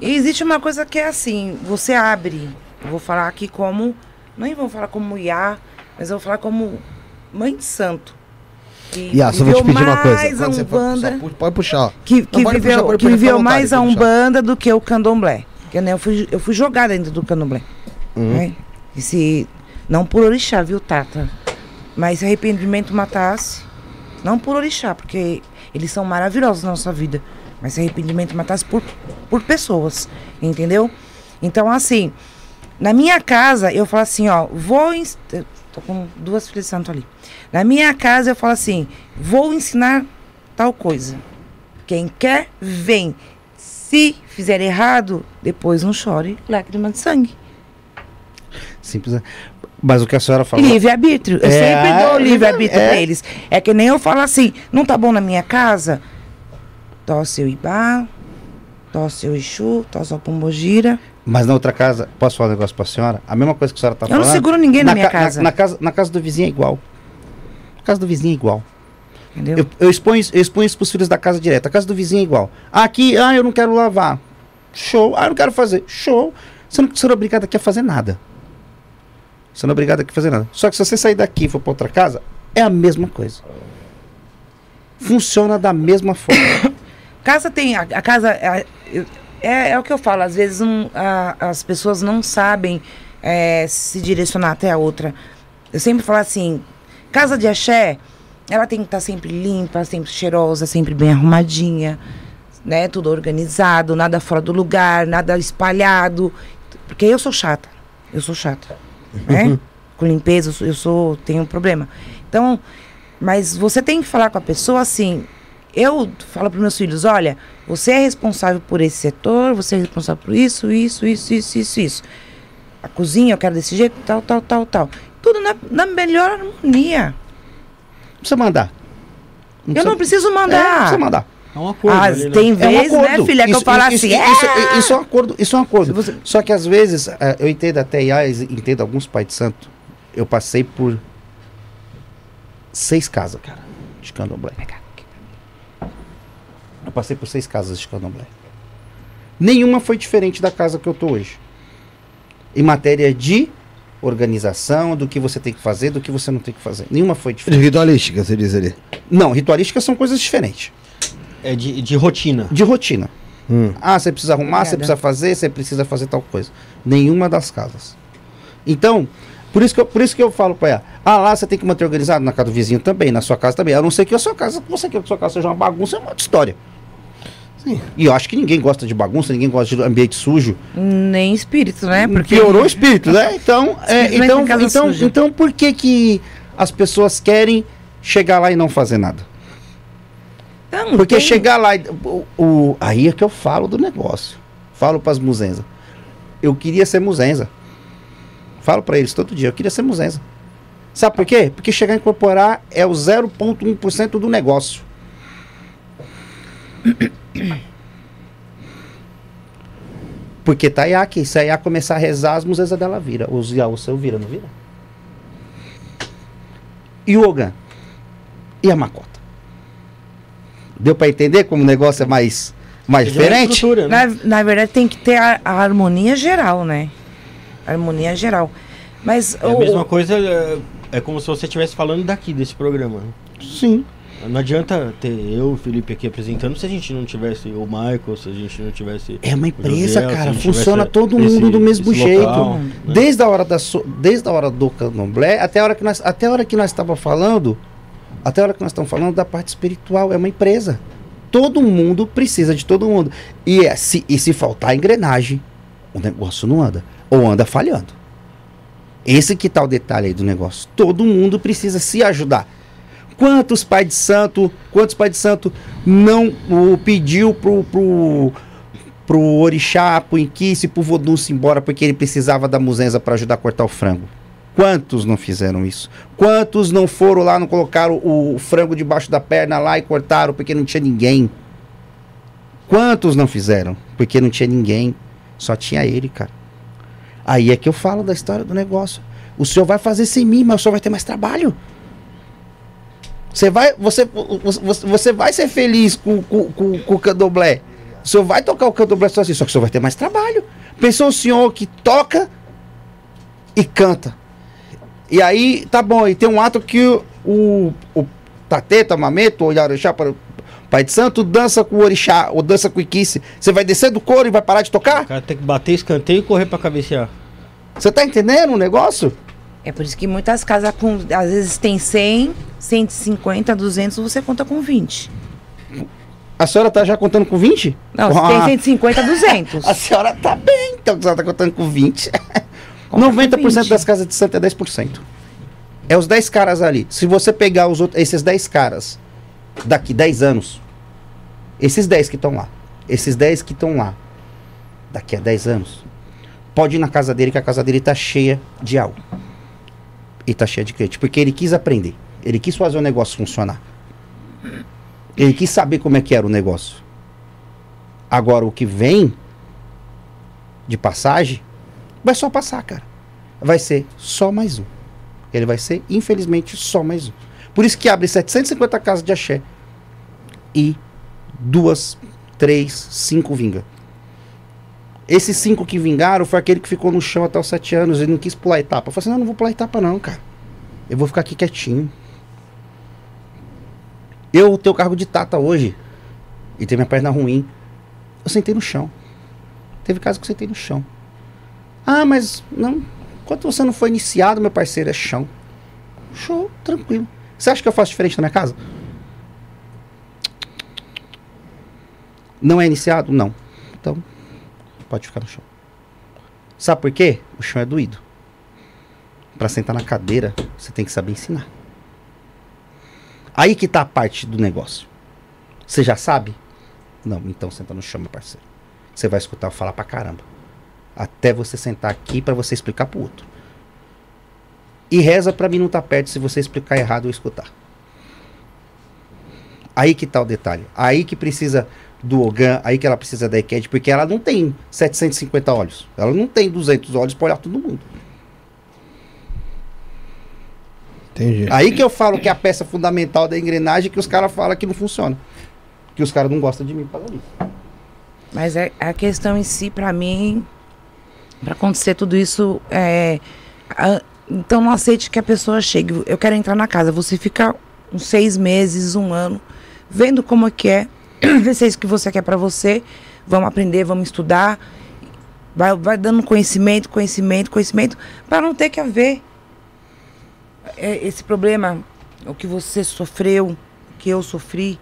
E existe uma coisa que é assim, você abre, eu vou falar aqui como, nem vou falar como Iá, mas eu vou falar como mãe de santo. Que E ah, só vou te pedir uma coisa. mais a for, Umbanda, pode puxar, que, que viveu, puxar, que viveu vontade, mais a pode puxar. Umbanda do que o candomblé. Que, né, eu, fui, eu fui jogada dentro do candomblé. Uhum. né? Se, não por orixá, viu, Tata? Mas se arrependimento matasse, não por orixá, porque eles são maravilhosos na nossa vida. Mas se arrependimento matasse por, por pessoas, entendeu? Então, assim, na minha casa, eu falo assim, ó, vou. ens- Tô com duas filhas de santo ali. Na minha casa, eu falo assim, vou ensinar tal coisa. Quem quer, vem. Se fizer errado, depois não chore lágrima de sangue. Simples. né? Mas o que a senhora falou. Livre-arbítrio. Eu É, sempre dou livre-arbítrio é. pra eles. É que nem eu falo assim, não tá bom na minha casa? Tosse o Ibá, tosse o Exu, tosse o Pombogira. Mas na outra casa, posso falar um negócio pra senhora? A mesma coisa que a senhora tá Eu falando. não seguro ninguém na minha ca- casa. Na, casa. na casa do vizinho é igual. Na casa do vizinho é igual. Entendeu? Eu, eu, exponho, isso- eu exponho isso pros filhos da casa direto. A casa do vizinho é igual. Aqui, ah, eu não quero lavar. Show. Ah, eu não quero fazer. Show. Você não, você não é obrigado aqui a fazer nada. Você não é obrigado aqui a fazer nada. Só que se você sair daqui e for pra outra casa, é a mesma coisa. Funciona da mesma forma. Casa tem. A, a casa. a- é, é o que eu falo, às vezes um, a- as pessoas não sabem é, se direcionar até a outra. Eu sempre falo assim: casa de axé, ela tem que estar sempre limpa, sempre cheirosa, sempre bem arrumadinha, né? Tudo organizado, nada fora do lugar, nada espalhado. Porque eu sou chata. Eu sou chata. Né? Com limpeza, eu sou, eu sou. Tenho um problema. Então, mas você tem que falar com a pessoa assim. Eu falo para meus filhos, olha, você é responsável por esse setor, você é responsável por isso, isso, isso, isso, isso, isso. A cozinha eu quero desse jeito, tal, tal, tal, tal. Tudo na, na melhor harmonia. Não precisa mandar. eu não preciso É, não mandar. precisa mandar. É um acordo. Ah, ali, né? tem É um vezes, né, filha, que eu falo isso- assim, Isso, "Ah!" isso é um acordo. Isso é um acordo. Você- Só que às vezes, eh, eu entendo até IA, entendo alguns pais de santo. Eu passei por seis casas, cara, de candomblé. Eu passei por seis casas de candomblé. Nenhuma foi diferente da casa que eu tô hoje. Em matéria de organização, do que você tem que fazer, do que você não tem que fazer. Nenhuma foi diferente. Ritualística, você diz ali. Não, ritualísticas são coisas diferentes. É de, de rotina. De rotina. Hum. Ah, você precisa arrumar, você precisa fazer, você precisa fazer tal coisa. Nenhuma das casas. Então, por isso que eu, por isso que eu falo pra ela, ah, lá você tem que manter organizado, na casa do vizinho também, na sua casa também. A não ser que a sua casa, você quer que a sua casa seja uma bagunça, é uma outra história. Sim. E eu acho que ninguém gosta de bagunça, ninguém gosta de ambiente sujo. Nem espírito, né? Porque Piorou o espírito, né? Então, é, então, então, suja. então, por que que as pessoas querem chegar lá e não fazer nada? Não, Porque tem- chegar lá, o, o- aí é que eu falo do negócio. Falo pras muzenza. Eu queria ser muzenza. Falo pra eles todo dia, eu queria ser muzenza. Sabe por quê? Porque chegar a incorporar é o 0,1% do negócio. Porque tá aí aqui, se a começar a rezar, as musas dela vira. Os o seu vira, não vira? E o Ogan? E a Macota? Deu para entender como o negócio é mais, mais diferente? Né? Na, na verdade, tem que ter a, a harmonia geral, né? A harmonia geral. Mas É a o- mesma coisa, é, é como se você estivesse falando daqui, desse programa. Sim. Não adianta ter eu e o Felipe aqui apresentando se a gente não tivesse o Michael, se a gente não tivesse. É uma empresa, José, cara. Funciona todo esse- mundo do mesmo jeito. local, né? Desde a hora da so- desde a hora do candomblé até a hora que nós até a hora que nós estava falando, até a hora que nós estamos falando da parte espiritual, é uma empresa. Todo mundo precisa de todo mundo. E é, se e se faltar a engrenagem, o negócio não anda ou anda falhando. Esse que tá o detalhe aí do negócio. Todo mundo precisa se ajudar. Quantos pais de santo, quantos pais de santo não o, pediu pro, pro, pro orixá, pro inquice, pro vodum se embora porque ele precisava da muzenza para ajudar a cortar o frango? Quantos não fizeram isso? Quantos não foram lá, não colocaram o frango debaixo da perna lá e cortaram porque não tinha ninguém? Quantos não fizeram? Porque não tinha ninguém. Só tinha ele, cara. Aí é que eu falo da história do negócio. O senhor vai fazer sem mim, mas o senhor vai ter mais trabalho. Você vai, você, você, você vai ser feliz com, com, com, com o candomblé. O senhor vai tocar o candomblé sozinho, só que o senhor vai ter mais trabalho. Pensou o senhor que toca e canta. E aí, tá bom, e tem um ato que o, o, o Tateta, Mameto, ou para o Pai de Santo, dança com o Orixá, ou dança com o Iquice. Você vai descer do couro e vai parar de tocar? O cara tem que bater escanteio e correr pra cabecear. Você tá entendendo o negócio? É por isso que muitas casas, com, às vezes, tem 100, 150, 200, você conta com 20. A senhora tá já contando com 20? Não, Ah, tem 150, 200. A senhora tá bem, então, que a senhora tá contando com 20. Conta com 90% 20. das casas de santo é 10%. É os 10 caras ali. Se você pegar os outros, esses 10 caras daqui 10 anos, esses 10 que estão lá, esses 10 que estão lá, daqui a 10 anos, pode ir na casa dele que a casa dele tá cheia de algo. E tá cheia de cliente. Porque ele quis aprender. Ele quis fazer o negócio funcionar. Ele quis saber como é que era o negócio. Agora, o que vem de passagem, vai só passar, cara. Vai ser só mais um. Ele vai ser, infelizmente, só mais um. Por isso que abre 750 casas de axé. E duas, três, cinco vinga. Esses cinco que vingaram foi aquele que ficou no chão até os sete anos. Ele não quis pular etapa. Eu falei assim: não, não vou pular etapa, não, cara. Eu vou ficar aqui quietinho. Eu tenho cargo de tata hoje. E tenho minha perna ruim. Eu sentei no chão. Teve caso que eu sentei no chão. Ah, mas não. Enquanto você não foi iniciado, meu parceiro, é chão. Show, tranquilo. Você acha que eu faço diferente na minha casa? Não é iniciado? Não. Então, pode ficar no chão. Sabe por quê? O chão é doído. Pra sentar na cadeira, você tem que saber ensinar. Aí que tá a parte do negócio. Você já sabe? Não, então senta no chão, meu parceiro. Você vai escutar eu falar pra caramba. Até você sentar aqui pra você explicar pro outro. E reza pra mim não estar perto se você explicar errado ou escutar. Aí que tá o detalhe. Aí que precisa do Ogan, aí que ela precisa da EQED, porque ela não tem 750 olhos. Ela não tem 200 olhos pra olhar todo mundo. Entendi. Aí que eu falo que é a peça fundamental da engrenagem que os caras falam que não funciona. Que os caras não gostam de mim por causa disso. Mas é, a questão em si, pra mim, pra acontecer tudo isso, é. a- então não aceite que a pessoa chegue. Eu quero entrar na casa. Você fica uns seis meses, um ano, vendo como é que é, ver se é isso que você quer pra você. Vamos aprender, vamos estudar. Vai, vai dando conhecimento, conhecimento, conhecimento, para não ter que haver é, esse problema, o que você sofreu, o que eu sofri.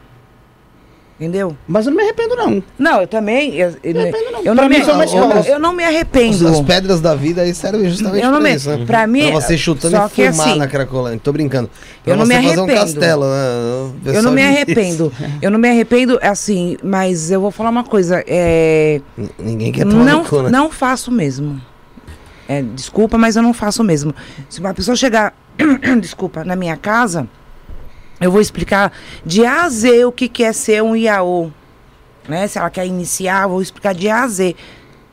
Entendeu? Mas eu não me arrependo, não. Não, eu também. Eu, eu, Me arrependo, não. eu não, me, foi uma eu, escola. eu não me arrependo. As pedras da vida aí servem justamente Eu não pra me- isso, né? pra mim, Pra você chutando só e que fumar assim, na Cracolândia. Tô brincando. Pra eu não me fazer um arrependo. castelo, né? Eu não me arrependo. Eu não me arrependo, assim, mas eu vou falar uma coisa. É. Ninguém quer tomar não, cu, né? não faço mesmo. É, desculpa, mas eu não faço mesmo. Se uma pessoa chegar desculpa, na minha casa, eu vou explicar de A a Z o que, que é ser um IAO. Né? Se ela quer iniciar, vou explicar de A a Z.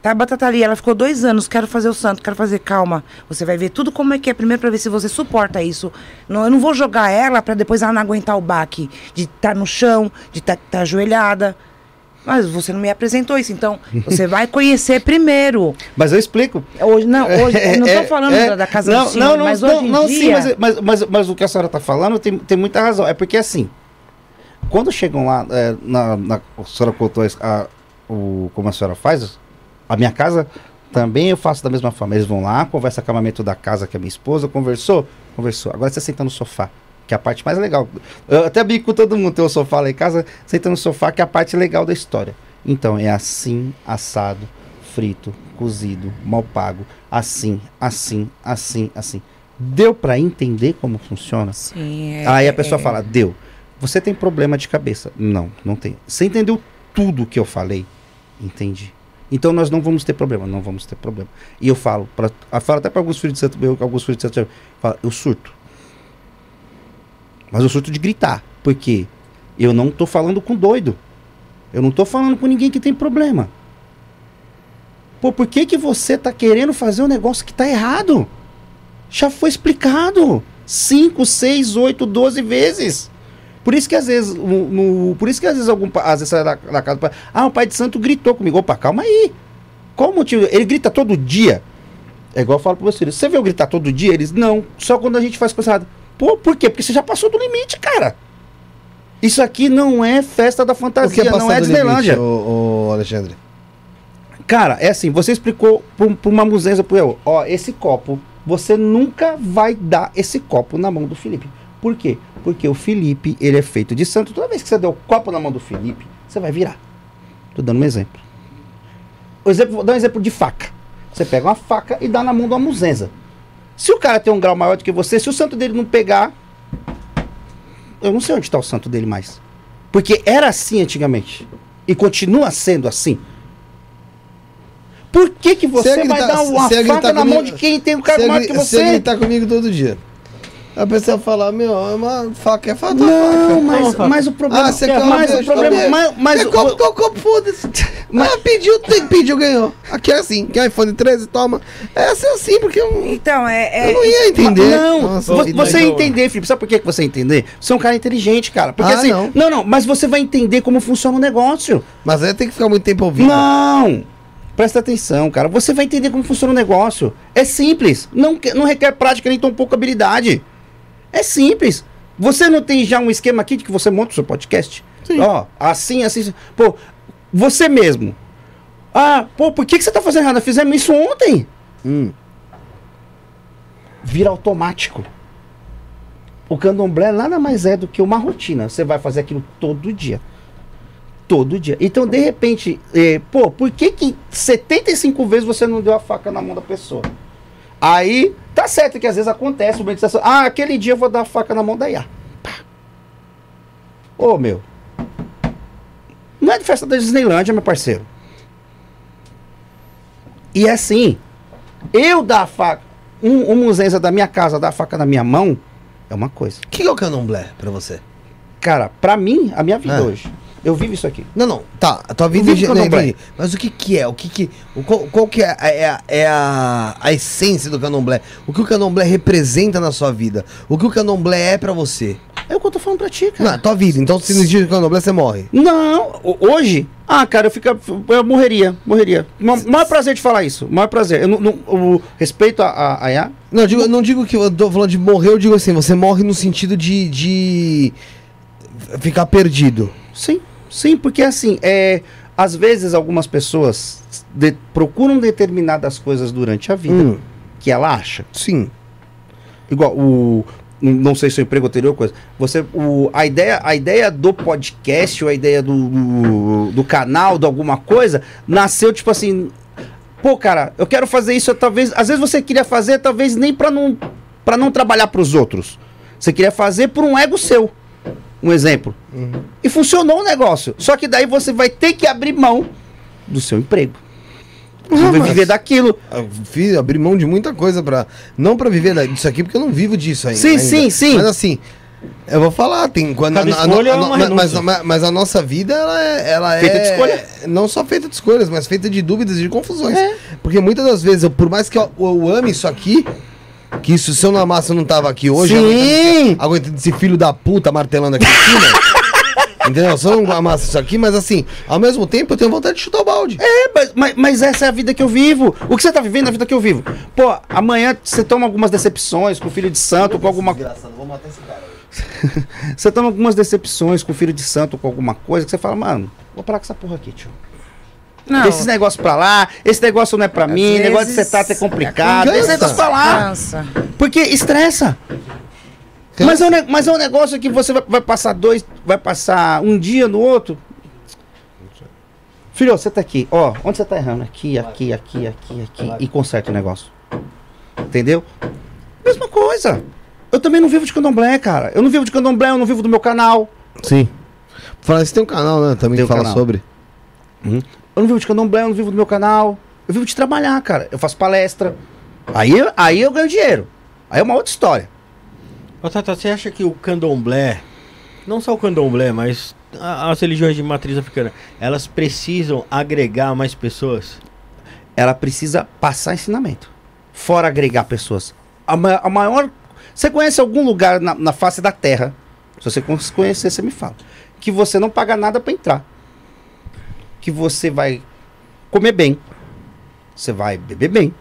Tá, Batata ali, ela ficou dois anos, quero fazer o santo, quero fazer calma. Você vai ver tudo como é que é, primeiro pra ver se você suporta isso. Não, eu não vou jogar ela pra depois ela não aguentar o baque de estar no chão, de estar tá, ajoelhada. Mas você não me apresentou isso, então você vai conhecer primeiro. Mas eu explico. Hoje, não, hoje, eu não É, estou falando é, da- casa não, do senhor, não, não, mas não, hoje não, dia... sim, mas, mas, mas, mas o que a senhora está falando tem, tem muita razão. É porque assim, quando chegam lá, é, na, na- a senhora contou a- o, como a senhora faz, a minha casa também eu faço da mesma forma. Eles vão lá, conversa com o acabamento da casa que a minha esposa conversou, conversou. Agora você senta no sofá, que é a parte mais legal. Eu até brinco com todo mundo, tem um sofá lá em casa, senta no sofá, que é a parte legal da história. Então, é assim, assado, frito, cozido, mal pago, assim, assim, assim, assim. Deu para entender como funciona? Sim, é, Aí a pessoa é. fala, deu. Você tem problema de cabeça? Não, não tem. Você entendeu tudo que eu falei? Entendi. Então nós não vamos ter problema, não vamos ter problema. E eu falo, pra, eu falo até para alguns filhos de santo, alguns filhos de santo, eu falo, eu surto. Mas eu surto de gritar, porque eu não tô falando com doido. Eu não tô falando com ninguém que tem problema. Pô, por que que você tá querendo fazer um negócio que tá errado? Já foi explicado. 5, 6, 8, 12 vezes. Por isso que às vezes, no, no- por isso que às vezes algum, às vezes sai da, da casa, pai, ah, o pai de santo gritou comigo. Opa, calma aí. Qual o motivo? Ele grita todo dia. É igual eu falo para filhos. Você viu eu gritar todo dia? Eles, não. Só quando a gente faz coisa errada. Pô, por quê? Porque você já passou do limite, cara. Isso aqui não é festa da fantasia, é não é Disneylândia. ô, ô, Alexandre? Cara, é assim, você explicou pra pra uma muzenza pro eu, ó, esse copo, você nunca vai dar esse copo na mão do Felipe. Por quê? Porque o Felipe, ele é feito de santo. Toda vez que você der o copo na mão do Felipe, você vai virar. Tô dando um exemplo. O exemplo vou dar um exemplo de faca. Você pega uma faca e dá na mão de uma muzenza. Se o cara tem um grau maior do que você, se o santo dele não pegar, eu não sei onde está o santo dele mais. Porque era assim antigamente. E continua sendo assim. Por que, que você Você ia vai gritar- dar uma você ia faca gritar na mão de quem tem um cara Você maior que Você você? gritar comigo todo dia. A pessoa fala, meu, é uma faca, é faca. Não, faca. mas, mas o problema Ah, você é, quer mas uma o problema, mas, mas é o- copo, copo, copo, foda-se. Mas pediu, tem, pediu, ganhou. Aqui é assim, quer iPhone 13, toma. É assim, assim, porque eu, Então, é... é eu não ia entender. Não, Nossa, vo- que você doido. entender, Felipe, sabe por que que você entender? Você é um cara inteligente, cara. Porque Ah, assim, não. não. não, mas você vai entender como funciona o negócio. Mas aí tem que ficar muito tempo ouvindo. Não! Presta atenção, cara. Você vai entender como funciona o negócio. É simples. Não, que- não requer prática nem tão pouco habilidade. É simples. Você não tem já um esquema aqui de que você monta o seu podcast? Sim. Ó, assim, assim. assim. Pô, você mesmo. Ah, pô, por que, que você tá fazendo errado? Fizemos isso ontem. Hum. Vira automático. O candomblé nada mais é do que uma rotina. Você vai fazer aquilo todo dia. Todo dia. Então, de repente, eh, pô, por que que 75 vezes você não deu a faca na mão da pessoa? Aí, tá certo que às vezes acontece uma meditação. Ah, aquele dia eu vou dar a faca na mão da Iá. Ô, meu. Não é de festa da Disneylândia, meu parceiro. E é assim. Eu dar a faca, um, um muzenza da minha casa dar a faca na minha mão, é uma coisa. O que é o candomblé pra você? Cara, pra mim, a minha vida Ah. hoje. Eu vivo isso aqui. Não, não, tá, a tua vida é, candomblé. Mas o que que é? O que que, o, qual, qual que é, a- é, é a, a essência do candomblé? O que o candomblé representa na sua vida? O que o candomblé é pra você? É o que eu tô falando pra ti, Não, cara. a tua vida. Então, se não existe candomblé, você morre. Não, ho- hoje. Ah, cara, eu fica, eu morreria, morreria. Ma- maior prazer de falar isso, maior prazer. Eu não, não- o respeito a, a, a Iá, Não, eu digo, eu não digo que eu tô falando de morrer, eu digo assim, você morre no sentido de, de ficar perdido. Sim, sim, porque assim, é, às vezes algumas pessoas de- procuram determinadas coisas durante a vida Hum, que ela acha. sim. Igual o. Não sei se o emprego anterior coisa. Você, o, a, ideia, a ideia do podcast, ou a ideia do, do, do canal, de alguma coisa, nasceu tipo assim. Pô, cara, eu quero fazer isso, talvez. Às vezes você queria fazer, talvez nem pra não, pra não trabalhar pros outros. Você queria fazer por um ego seu. Um exemplo. E funcionou o negócio. Só que daí você vai ter que abrir mão do seu emprego. Eu vou mas- viver daquilo. Eu fiz, abri mão de muita coisa pra. Não pra viver disso aqui, porque eu não vivo disso ainda. Sim, ainda. sim, sim. Mas assim, eu vou falar, tem. Quando Cada a- a- escolha a- é uma mas, mas- mas a nossa vida, ela é. Ela Feita é de escolha. Não só feita de escolhas, mas feita de dúvidas e de confusões. É. Porque muitas das vezes, eu, por mais que eu, eu ame isso aqui, que isso, se eu não amasse, eu não tava aqui hoje. Sim! Aguentando, aguentando esse filho da puta martelando aqui em cima. Entendeu? Se eu não amasse isso aqui, mas assim, ao mesmo tempo eu tenho vontade de chutar o balde. É, mas, mas, mas essa é a vida que eu vivo. O que você tá vivendo é a vida que eu vivo. Pô, amanhã você toma algumas decepções com o filho de santo, com alguma Desgraçado, vou matar esse cara. Você toma algumas decepções com o filho de santo, com alguma coisa, que você fala, mano, vou parar com essa porra aqui, tio. Não, Esses negócios pra lá, esse negócio não é pra Às mim, negócio de vezes setar é complicado, esse negócio pra lá. cansa. Porque estressa. Cansa. Mas é, um, mas é um negócio que você vai, vai passar dois, vai passar um dia no outro. Filho, você tá aqui, ó, onde você tá errando? Aqui, aqui, aqui, aqui, aqui, e conserta o negócio. Entendeu? Mesma coisa. Eu também não vivo de candomblé, cara. Eu não vivo de candomblé, eu não vivo do meu canal. Sim. Falar isso tem um canal, né? Também Tem que um fala canal. sobre. Eu não vivo de candomblé, eu não vivo do meu canal. Eu vivo de trabalhar, cara. Eu faço palestra. Aí, eu- aí eu ganho dinheiro. Aí é uma outra história. Ô, Tata, você acha que o candomblé, não só o candomblé, mas as religiões de matriz africana, elas precisam agregar mais pessoas? ela precisa passar ensinamento. Fora agregar pessoas. A, ma- a maior. Você conhece algum lugar na, na face da Terra? Se você con- conhecer, você me fala. Que você não paga nada pra entrar. Que você vai comer bem. Você vai beber bem.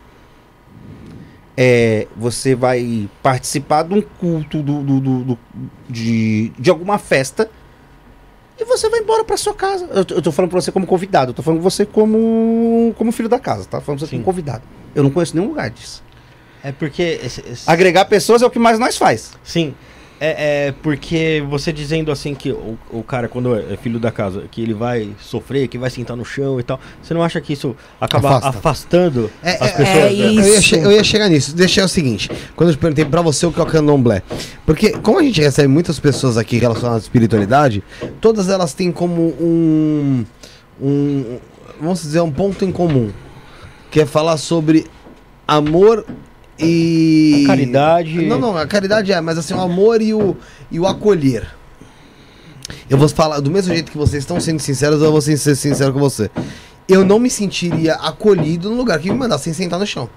É, você vai participar de um culto do, do- do- do- de, de alguma festa. E você vai embora pra sua casa. Eu, tô- eu tô falando pra você como convidado. Eu tô falando você como, como filho da casa. Tá falando pra você Sim. como convidado. Eu não conheço nenhum lugar disso. É porque. esse- esse- Agregar pessoas é o que mais nós faz. Sim. É, é porque você dizendo assim que o, o cara, quando é filho da casa, que ele vai sofrer, que vai sentar no chão e tal, você não acha que isso acaba Afasta. afastando É, as é, pessoas? é isso. Eu ia, che- eu ia chegar nisso. Deixa o seguinte: quando eu te perguntei pra você o que é o candomblé. Porque, como a gente recebe muitas pessoas aqui relacionadas à espiritualidade, todas elas têm como um. um vamos dizer, um ponto em comum. Que é falar sobre amor e. Caridade. Não, não, a caridade é, mas assim, o amor e o, e o acolher. Eu vou falar, do mesmo jeito que vocês estão sendo sinceros, eu vou ser sincero com você. Eu não me sentiria acolhido no lugar que me mandassem sentar no chão.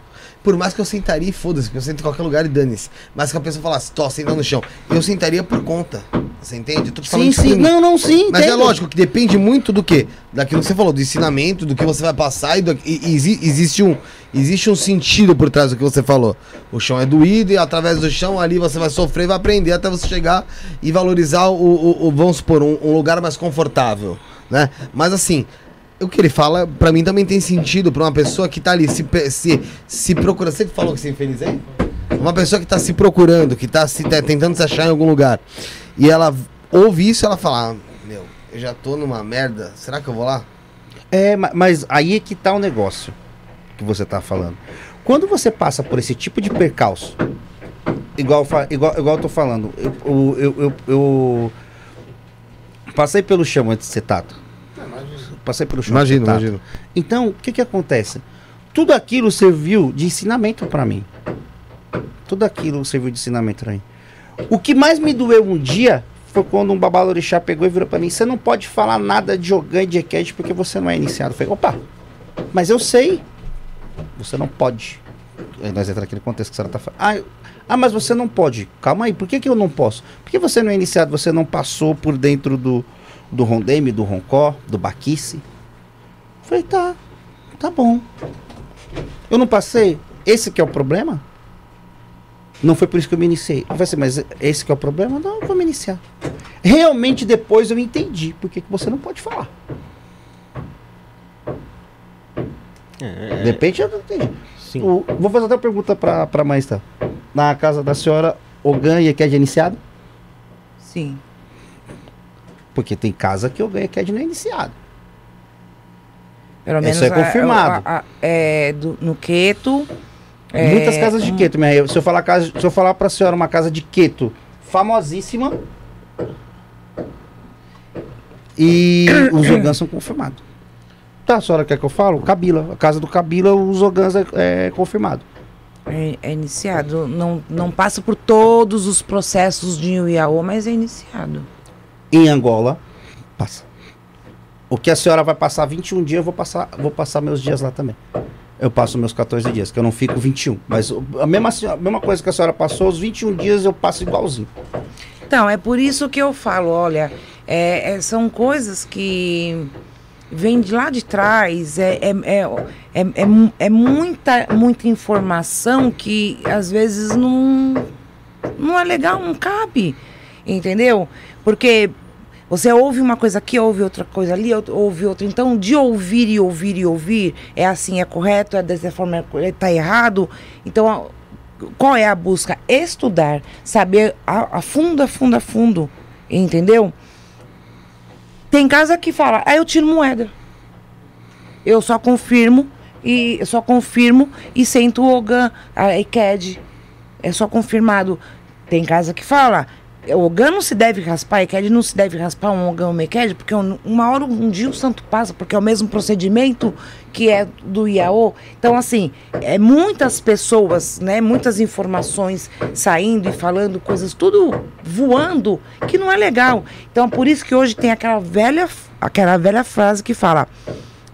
Por mais que eu sentaria e foda-se, porque eu sento em qualquer lugar e dane-se. Mas que a pessoa falasse, tô sentando no chão. Eu sentaria por conta. Você entende? Eu tô te falando Sim, sim. Não, não, sim. Mas é entendo. lógico que depende muito do que? Daquilo que você falou, do ensinamento, do que você vai passar e, do, e- e exi- existe, um, existe um sentido por trás do que você falou. O chão é doído e através do chão ali você vai sofrer e vai aprender até você chegar e valorizar o, o- o- vamos supor, um, um lugar mais confortável, né? Mas assim, o que ele fala, pra mim também tem sentido pra uma pessoa que tá ali se, se, se procura. Você que falou que é infeliz aí? Uma pessoa que tá se procurando, que tá se tá tentando se achar em algum lugar. E ela ouve isso, ela fala: ah, Meu, eu já tô numa merda, será que eu vou lá? É, ma- mas aí é que tá o negócio que você tá falando. Quando você passa por esse tipo de percalço, igual, igual, igual eu tô falando, eu, eu, eu- eu passei pelo chão antes de ser tato. Passei pelo de Imagino, tato. imagino. Então, o que que acontece? Tudo aquilo serviu de ensinamento pra mim. Tudo aquilo serviu de ensinamento pra mim. O que mais me doeu um dia foi quando um babalorixá pegou e virou pra mim: Você não pode falar nada de Ogã e de Eked porque você não é iniciado. Eu falei: Opa, mas eu sei. Você não pode. Aí nós entramos naquele contexto que a senhora tá falando. Ah, eu- ah, mas você não pode. Calma aí, por que, que eu não posso? Porque você não é iniciado, você não passou por dentro do, do Rondeme, do Roncó, do Baquice. Falei, tá, tá bom. Eu não passei? Esse que é o problema? Não foi por isso que eu me iniciei. Eu falei assim, mas esse que é o problema? Não, eu vou me iniciar. Realmente depois eu entendi por que que você não pode falar. É, De repente eu não entendi. sim. O- vou fazer até uma pergunta pra, pra mãe, tá? Na casa da senhora, Ogã e Eked é iniciado? Sim. Porque tem casa que Ogã e Eked não é iniciado. Pelo menos Isso é confirmado. a- a- é, do- no Queto. é, Muitas casas de um- Queto, minha. Se eu falar casa, se eu falar pra senhora uma casa de Queto famosíssima. E os Ogãs são confirmados. Tá, a senhora quer que eu falo? Kabila. A casa do Kabila, os Ogãs é, é confirmado. É, é iniciado. Não, não passa por todos os processos de IAO, mas é iniciado. Em Angola, passa. O que a senhora vai passar 21 dias, eu vou passar, vou passar meus dias lá também. Eu passo meus 14 dias, que eu não fico 21. Mas a mesma, a mesma coisa que a senhora passou, os 21 dias eu passo igualzinho. Então, é por isso que eu falo, olha, é- é- são coisas que vêm de lá de trás, é, é, é, é, é é muita, muita informação que às vezes não, não é legal, não cabe, entendeu? Porque você ouve uma coisa aqui, ouve outra coisa ali, ouve outra. Então, de ouvir e ouvir e ouvir, é assim, é correto, é dessa forma, está errado. Então, qual é a busca? Estudar, saber a, a fundo, a fundo, a fundo, entendeu? Tem casa que fala, ah, eu tiro moeda. Eu só confirmo e só confirmo e sento o Ogan, a ECAD. É só confirmado. Tem casa que fala, o Ogan não se deve raspar, ECAD não se deve raspar um Ogan uma ECAD, porque um- uma hora, um dia o santo passa, porque é o mesmo procedimento que é do IAO. Então, assim, é muitas pessoas, né, muitas informações saindo e falando coisas, tudo voando, que não é legal. Então, por isso que hoje tem aquela velha, aquela velha frase que fala,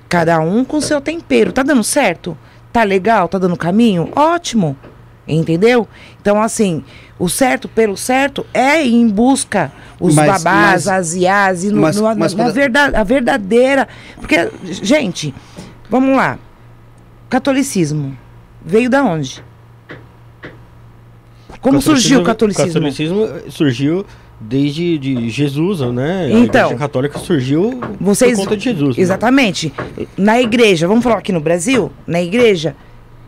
cada um com seu tempero. Tá dando certo? Tá legal? Tá dando caminho? Ótimo. Entendeu? Então, assim, o certo pelo certo é ir em busca os Mas- babás, mas- as iás, e no, mas- no- mas na quando- verda- a verdadeira. Porque, gente, vamos lá. Catolicismo veio da onde? Como surgiu o catolicismo? O catolicismo surgiu desde de Jesus, né? Então. a igreja católica surgiu Vocês, por conta de Jesus. né? Exatamente. Na igreja, vamos falar aqui no Brasil? Na igreja,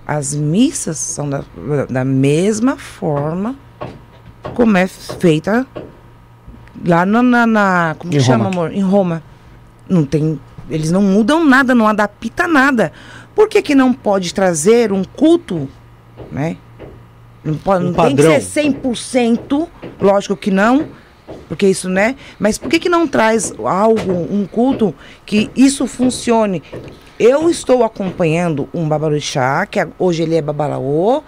as missas são da, da mesma forma como é feita lá na. na, na- como Em que chama, amor? Em Roma. Não tem. Eles não mudam nada, não adapta nada. Por que, que não pode trazer um culto, né? Não, pode, Um não tem que padrão. ser 100%, lógico que não, porque isso, né? Mas por que, que não traz algo, um culto, que isso funcione? Eu estou acompanhando um babalorixá, que a- hoje ele é babalaô,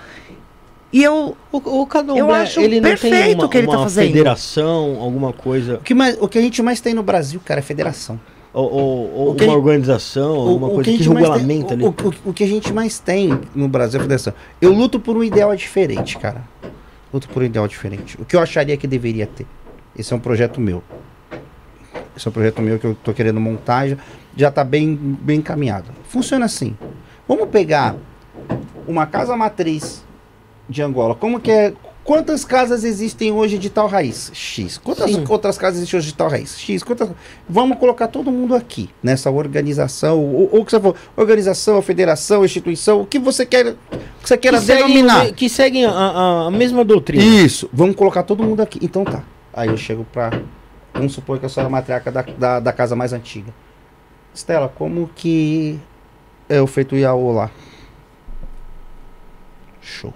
e eu O, o candomblé, Eu acho ele não tem perfeito uma, o que ele tá uma fazendo. federação, alguma coisa, O que, mais, o que a gente mais tem no Brasil, cara, é federação. ou, ou- ou O que uma organização, alguma coisa que, gente mais tem- regulamenta ali. o, o- o que a gente mais tem no Brasil é federação. Eu luto por um ideal diferente, cara. Luto por um ideal diferente. O que eu acharia que deveria ter. Esse é um projeto meu. Esse é um projeto meu que eu tô querendo montar. Já, já tá bem, bem encaminhado. Funciona assim. Vamos pegar uma casa matriz de Angola. Como que é? Quantas casas existem hoje de tal raiz? X. Quantas Sim. outras casas existem hoje de tal raiz? X. Quantas... Vamos colocar todo mundo aqui nessa organização, ou, que você for, organização, federação, instituição, o que você quer, o que você queira que seguem, denominar. me- que seguem a, a- mesma doutrina. Isso, vamos colocar todo mundo aqui. Então tá. Aí eu chego pra. Vamos supor que eu sou a matriarca da, da, da casa mais antiga. Estela, como que é o feito Iaô lá? Show.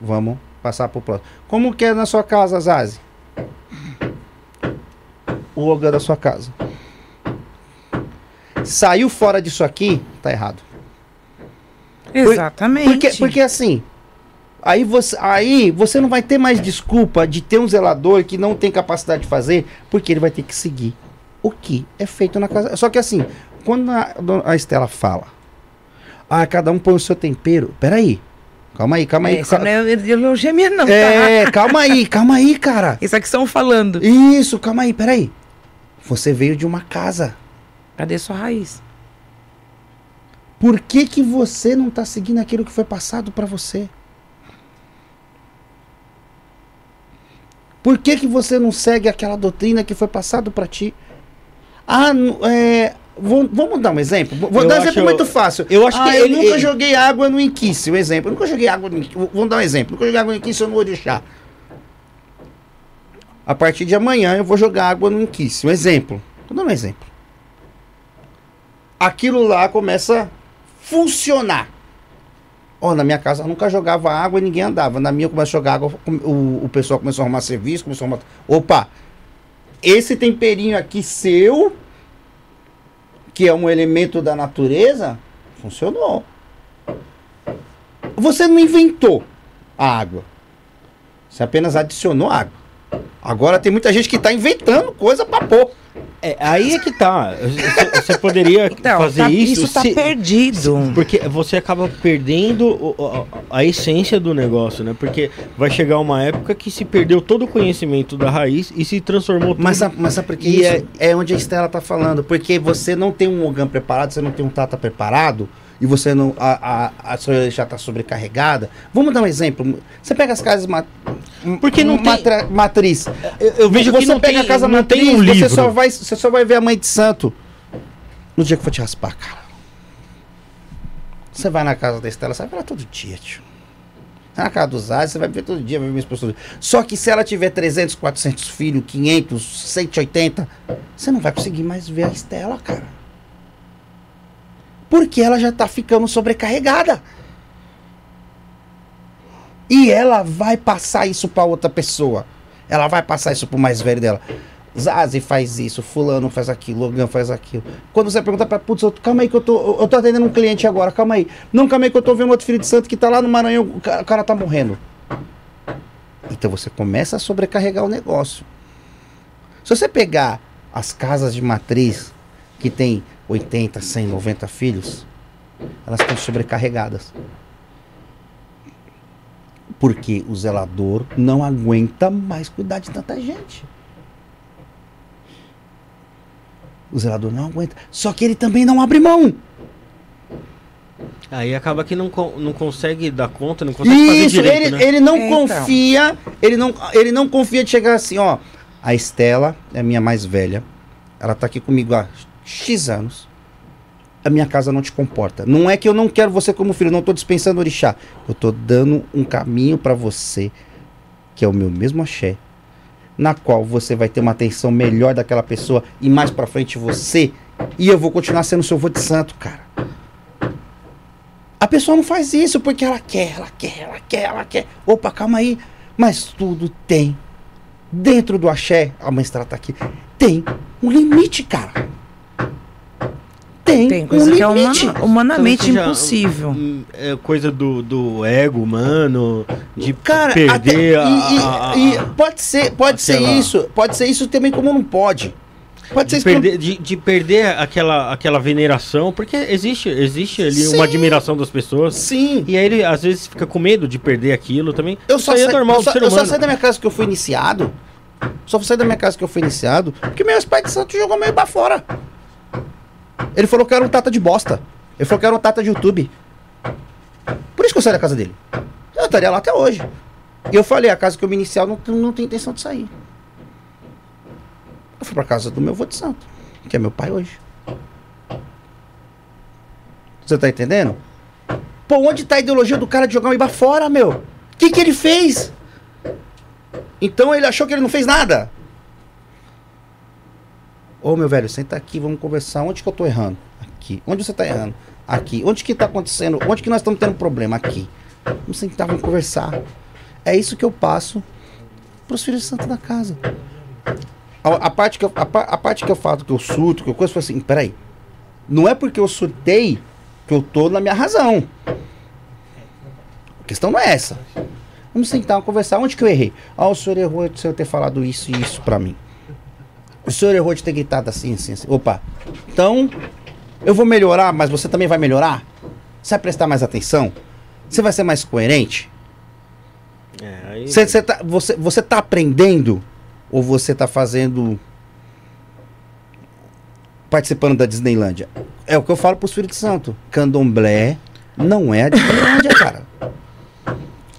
Vamos passar pro próximo. Como que é na sua casa, Zazi? O Ogan da sua casa. Saiu fora disso aqui, tá errado. Exatamente. Porque, porque assim, aí você, aí você não vai ter mais desculpa de ter um zelador que não tem capacidade de fazer, porque ele vai ter que seguir o que é feito na casa. Só que assim, quando a, a Estela fala, ah, cada um põe o seu tempero, peraí, calma aí, calma aí. Essa cal- não é ideologia minha, não, tá? é, calma aí, calma aí, cara. Isso aqui estão falando. Isso, calma aí, peraí. Você veio de uma casa. Cadê sua raiz? Por que, que você não tá seguindo aquilo que foi passado pra você? Por que, que você não segue aquela doutrina que foi passado pra ti? Ah, é, vou- vamos dar um exemplo? Vou Eu dar um exemplo muito fácil. eu acho ah, que eu ele- nunca ele- joguei água no Inquice, um exemplo. Eu nunca joguei água no Inquice. Vamos dar um exemplo. Nunca joguei água no Inquice ou no Orixá. A partir de amanhã eu vou jogar água no Inquice. Um exemplo. Vou dar um exemplo. Aquilo lá começa a funcionar. Ó, na minha casa nunca jogava água e ninguém andava. Na minha eu comecei a jogar água, o, o pessoal começou a arrumar serviço, começou a arrumar. Opa! Esse temperinho aqui seu que é um elemento da natureza, funcionou. Você não inventou a água. Você apenas adicionou água. Agora tem muita gente que está inventando coisa para pôr. É, aí é que tá. Você- poderia Então, fazer tá- isso, isso tá se- perdido. Porque você acaba perdendo a, a essência do negócio, né? Porque vai chegar uma época que se perdeu todo o conhecimento da raiz e se transformou tudo. Mas, sabe- mas sabe por que E isso? É, onde a Estela tá falando. Porque você não tem um Ogan preparado, você não tem um Tata preparado, e você não. A, a, a sua já tá sobrecarregada. Vamos dar um exemplo. Você pega as casas ma- Porque não tem- matra- matriz. eu, eu vejo você que não pega tem, a casa não matriz, tem um livro. Você só, vai, você só vai ver a mãe de santo no dia que for te raspar, cara. Você vai na casa da Estela, você vai ver ela todo dia, tio. Na casa dos Ares, você vai ver todo dia, vai ver minha esposa. Só que se ela tiver 300, 400 filhos, 500, 180, você não vai conseguir mais ver a Estela, cara. Porque ela já tá ficando sobrecarregada. E ela vai passar isso pra outra pessoa. Ela vai passar isso pro mais velho dela. Zazi faz isso, fulano faz aquilo, Logan faz aquilo. Quando você pergunta pra putz, eu- calma aí que eu tô, eu tô atendendo um cliente agora, calma aí. Não, calma aí que eu tô vendo outro filho de santo que tá lá no Maranhão, o cara, o cara tá morrendo. Então você começa a sobrecarregar o negócio. Se você pegar as casas de matriz que tem 80, 100, 90 filhos, elas estão sobrecarregadas. Porque o zelador não aguenta mais cuidar de tanta gente. O zelador não aguenta. Só que ele também não abre mão. Aí acaba que não, não consegue dar conta, não consegue fazer Isso, direito, ele, né? ele não É, então. confia, ele não, ele não confia de chegar assim, ó. A Estela é a minha mais velha. Ela tá aqui comigo há X anos. A minha casa não te comporta. Não é que eu não quero você como filho, não tô dispensando orixá. Eu tô dando um caminho pra você, que é o meu mesmo axé, na qual você vai ter uma atenção melhor daquela pessoa e mais pra frente você, e eu vou continuar sendo seu vô de santo, cara. A pessoa não faz isso porque ela quer, ela quer, ela quer, ela quer. Opa, calma aí. Mas tudo tem. Dentro do axé, a mãe Estrela tá aqui. Tem um limite, cara. Tem, Tem um coisa que é limite. humana- humanamente Então, impossível. hum, É coisa do, do ego humano, de Cara, perder até- a, e, e- a- a- e pode ser, pode ser aquela- isso. Pode ser isso também como não pode. Pode ser de isso como- perder, de, de perder aquela, aquela veneração, porque existe, existe ali Sim. uma admiração das pessoas. Sim. E aí ele às vezes fica com medo de perder aquilo também. Eu Isso só, aí é saí, normal eu, do só, ser eu só saí da minha casa que eu fui iniciado. Só saí da minha casa que eu fui iniciado. Porque meus pais de santo jogou meio pra fora. Ele falou que eu era um tata de bosta. Ele falou que eu era um tata de YouTube. Por isso que eu saí da casa dele. Eu estaria lá até hoje. E eu falei, a casa que eu me iniciar não, não tem intenção de sair. Eu fui pra casa do meu avô de santo, que é meu pai hoje. Você tá entendendo? Pô, onde tá a ideologia do cara de jogar o Iba fora, meu? O que, que ele fez? Então ele achou que ele não fez nada. Ô meu velho, senta aqui, vamos conversar. Onde que eu tô errando? Aqui. Onde você tá errando? Aqui. Onde que tá acontecendo? Onde que nós estamos tendo problema? Aqui. Vamos sentar, vamos conversar. É isso que eu passo pros filhos de santo da casa. A, a parte que eu, a, a parte que eu falo que eu surto, que eu coisa, falo assim, peraí. Não é porque eu surtei que eu tô na minha razão. A questão não é essa. Vamos sentar, vamos conversar. Onde que eu errei? Ah, o senhor errou de eu ter falado isso e isso pra mim. O senhor errou de ter gritado assim, assim, assim. Opa, então eu vou melhorar, mas você também vai melhorar? Você vai prestar mais atenção? Você vai ser mais coerente? É, aí- Você, você, tá, você, você tá aprendendo? Ou você tá fazendo. participando da Disneylândia? É o que eu falo pro Espírito Santo. Candomblé não é a Disneylândia, cara.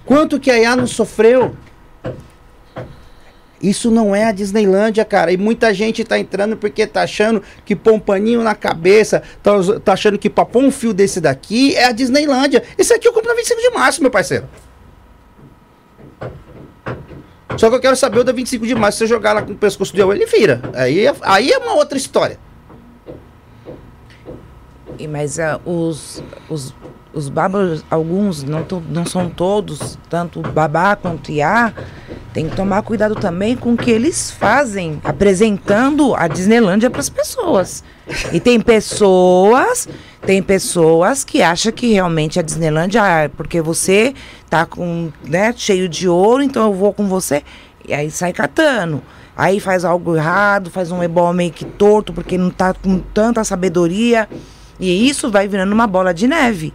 Quanto que a Iá não sofreu? Isso não é a Disneylândia, cara. E muita gente tá entrando porque tá achando que pôr um paninho na cabeça, tá, tá achando que pra pôr um fio desse daqui é a Disneylândia. Isso aqui eu compro na 25 de março, meu parceiro. Só que eu quero saber o da 25 de março. Se você jogar lá com o pescoço de ouro, ele vira. Aí, é- aí é uma outra história. E, mas ah, os, os, os babas, alguns, não, não são todos, tanto babá quanto iá, tem que tomar cuidado também com o que eles fazem, apresentando a Disneylândia para as pessoas. E tem pessoas, tem pessoas que acham que realmente a Disneylândia, ah, porque você tá com, né, cheio de ouro, então eu vou com você. E aí sai catando. Aí faz algo errado, faz um ebol meio que torto, porque não tá com tanta sabedoria. E isso vai virando uma bola de neve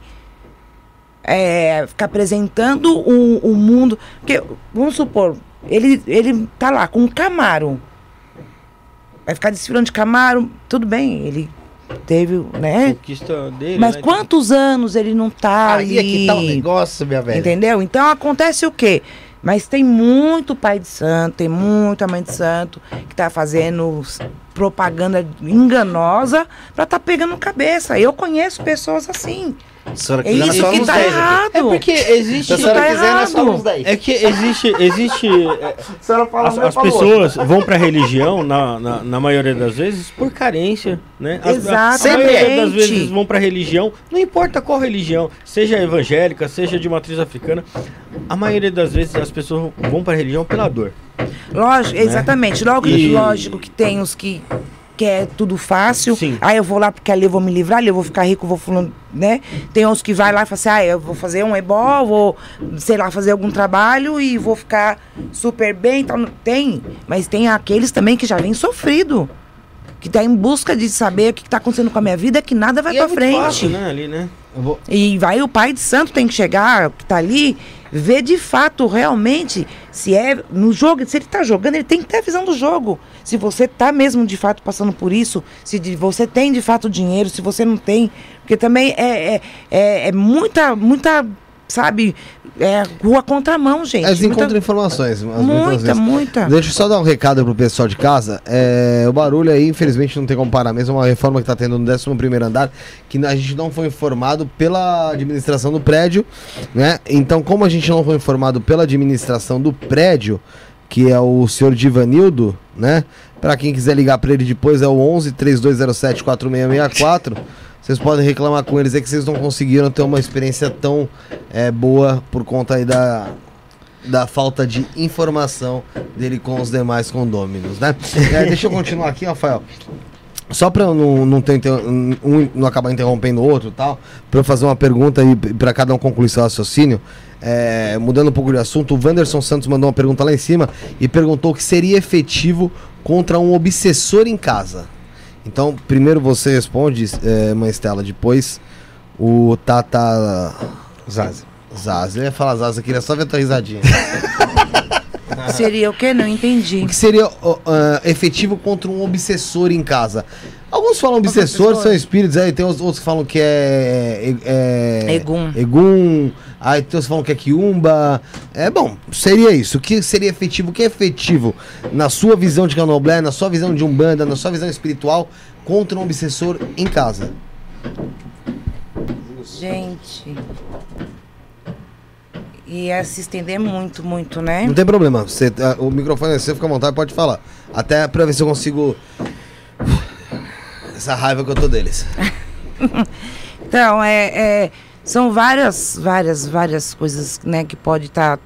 é, ficar apresentando o, o mundo. Porque, vamos supor, ele, ele tá lá com um Camaro. Vai ficar desfilando de Camaro, tudo bem, ele teve, né? Conquista dele, Mas né? quantos anos ele não tá Aí ali? é que tá o negócio, minha velha. Entendeu? Então acontece o quê? Mas tem muito pai de santo, tem muita mãe de santo que tá fazendo propaganda enganosa pra tá pegando cabeça. Eu conheço pessoas assim. Se a senhora É quiser, nós isso que falamos tá 10 aqui. errado. É porque existe. Se a senhora tá quiser, nós errado. falamos 10. É que existe. existe é, A senhora fala as as pessoas vão pra religião, na, na, na maioria das vezes, por carência, né? As, a- a Exatamente. maioria das vezes vão pra religião, não importa qual religião, seja evangélica, seja de matriz africana, a maioria das vezes as pessoas vão pra religião pela dor. Lógico, exatamente. Logo, E- Lógico que tem os que quer tudo fácil. Sim. Aí eu vou lá porque ali eu vou me livrar, ali eu vou ficar rico, vou fulano, né? Tem uns que vai lá e fala assim, ah, eu vou fazer um ebol, vou, sei lá, fazer algum trabalho e vou ficar super bem. Então, tem, mas tem aqueles também que já vem sofrido. Que tá em busca de saber o que, que tá acontecendo com a minha vida, que nada vai E é pra muito frente. fácil, né, ali, né? Eu vou- E vai o pai de santo tem que chegar, que tá ali, ver de fato realmente se é no jogo, se ele tá jogando, ele tem que ter a visão do jogo. Se você tá mesmo de fato passando por isso, se de- você tem de fato dinheiro, se você não tem, porque também é, é, é, é muita, muita, sabe, é rua contramão, gente. Eles muita, encontram informações. muita, muita. Deixa eu só dar um recado pro pessoal de casa. É, o barulho aí, infelizmente, não tem como parar mesmo. É uma reforma que tá tendo no 11 andar, que a gente não foi informado pela administração do prédio, né? Então, como a gente não foi informado pela administração do prédio, que é o senhor Divanildo, né? Pra quem quiser ligar pra ele depois, é o 11 3207 4664. Vocês podem reclamar com eles, é que vocês não conseguiram ter uma experiência tão é, boa por conta aí da, da falta de informação dele com os demais condôminos, né? É, deixa eu continuar aqui, Rafael. Só eu não, não, ter, um, não acabar interrompendo o outro e tal, pra eu fazer uma pergunta aí pra cada um concluir seu raciocínio. é, mudando um pouco de assunto, o Wanderson Santos mandou uma pergunta lá em cima e perguntou o que seria efetivo contra um obsessor em casa. Então, primeiro você responde, é, mãe Estela, depois o Tata Zaza. Zaza. Eu ia falar Zaza, eu queria só ver a tua risadinha. Seria o quê? Não entendi. O que seria ah, efetivo contra um obsessor em casa? Alguns falam obsessor, Obsessor. são espíritos, aí tem os outros que falam que é. é Egum. Egum, aí tem outros que falam que é quiumba. É bom, seria isso. O que seria efetivo? O que é efetivo na sua visão de candomblé, na sua visão de umbanda, na sua visão espiritual contra um obsessor em casa? Gente. Ia se estender muito, muito, né? Não tem problema, você, ah, o microfone é seu, fica à vontade, pode falar. Até pra ver se eu consigo. Essa raiva que eu tô deles. Então, é, é, são várias, várias, várias coisas né, que pode estar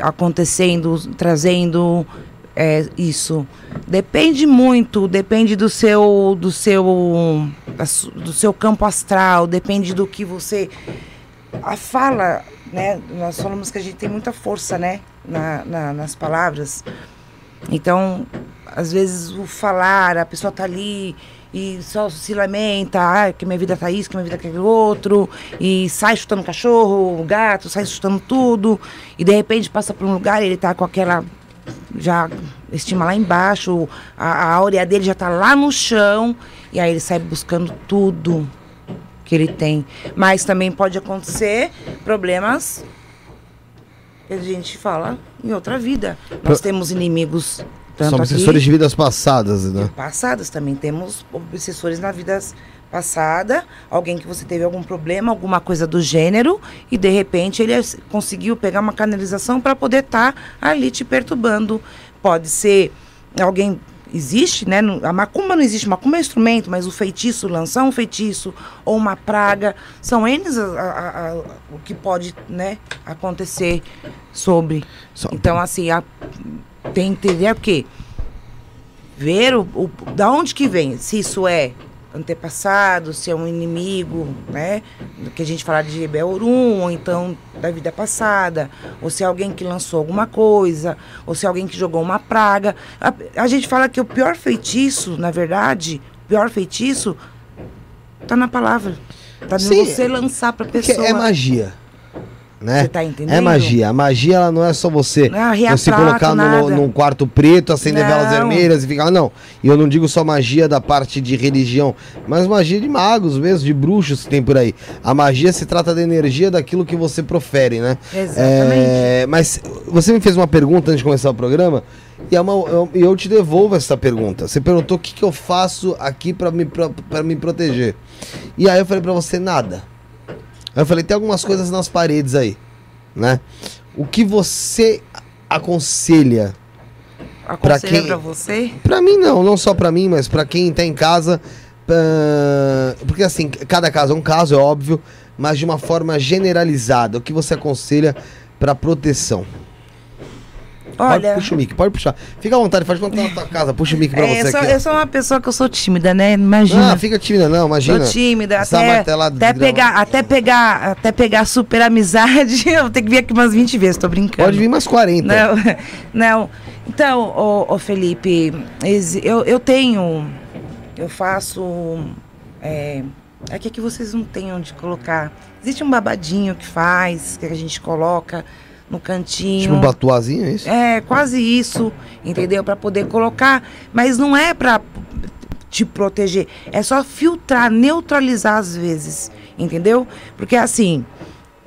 acontecendo, trazendo é, isso. Depende muito, depende do seu, do seu, do seu campo astral, depende do que você a fala, né? Nós falamos que a gente tem muita força, né? Na, na- nas palavras. Então, às vezes o falar, a pessoa tá ali e só se lamenta, ah, que minha vida tá isso, que minha vida tá aquilo outro, e sai chutando cachorro, o gato, sai chutando tudo, e de repente passa por um lugar e ele tá com aquela já estima lá embaixo, a, a áurea dele já tá lá no chão, e aí ele sai buscando tudo que ele tem. Mas também pode acontecer problemas que a gente fala em outra vida. Nós temos inimigos tanto São obsessores de vidas passadas, né? passadas também temos obsessores na vida passada, alguém que você teve algum problema, alguma coisa do gênero e de repente ele conseguiu pegar uma canalização para poder estar ali te perturbando. Pode ser alguém existe, né? A macumba não existe, macumba é um instrumento, mas o feitiço, lançar um feitiço ou uma praga, são eles a- a- a- o que pode, né, acontecer sobre. Só- Então, assim, a- tem que entender o quê? Ver o, o- da onde que vem, se isso é antepassado, se é um inimigo, né? Do que a gente fala de Beorum, ou então da vida passada, ou se é alguém que lançou alguma coisa, ou se é alguém que jogou uma praga. A, a gente fala que o pior feitiço, na verdade, o pior feitiço tá na palavra. Tá Sim, no você lançar pra Porque pessoa. é magia. Né? Você tá entendendo? É magia. A magia ela não é só você, Não é você reatrato, colocar no, num quarto preto, acender velas Não. vermelhas e ficar. Não. E eu não digo só magia da parte de religião, mas magia de magos mesmo, de bruxos que tem por aí. A magia se trata da energia daquilo que você profere, né? Exatamente. É, mas você me fez uma pergunta antes de começar o programa e é uma- eu, eu te devolvo essa pergunta. Você perguntou o que, que eu faço aqui pra me, pra, pra me proteger. E aí eu falei pra você, nada. Aí eu falei, tem algumas coisas nas paredes aí, né? O que você aconselha? Aconselho quem- pra você? Pra mim não, não só pra mim, mas pra quem tá em casa. ah, porque assim, cada caso é um caso, é óbvio, mas de uma forma generalizada, o que você aconselha pra proteção? Olha. Pode, puxa o mic, pode puxar. Fica à vontade, faz conta na tua casa, puxa o mic pra É, você eu, sou, aqui. eu sou uma pessoa que eu sou tímida, né? Imagina. Ah, fica tímida não, imagina. Sou tímida, Essa até, até pegar, até pegar, até pegar super amizade, eu vou ter que vir aqui umas 20 vezes, tô brincando. Pode vir mais 40. Não, não. Então, ô, ô Felipe, eu, eu tenho, eu faço, é, é que aqui vocês não têm onde colocar. Existe um babadinho que faz, que a gente coloca no cantinho. Tipo um batuazinho, é isso? É, quase isso, entendeu? Para poder colocar, mas não é para te proteger, é só filtrar, neutralizar às vezes, entendeu? Porque assim,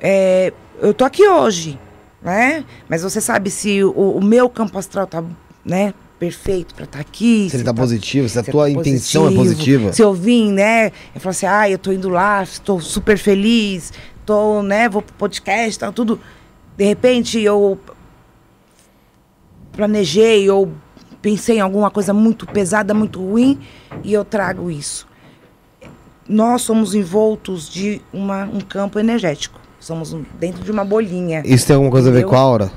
é, eu tô aqui hoje, né? Mas você sabe se o, o meu campo astral tá, né, perfeito para estar aqui, Se ele tá tá positivo, se a se tua tá intenção é positivo, positiva. Se eu vim, né? Eu falo assim, ah, eu tô indo lá, estou super feliz, tô, né, vou pro podcast, tal, tudo. De repente eu planejei ou pensei em alguma coisa muito pesada, muito ruim, e eu trago isso. Nós somos envoltos de uma, um campo energético. Somos um- dentro de uma bolinha. Isso tem alguma coisa a ver Entendeu? com a aura?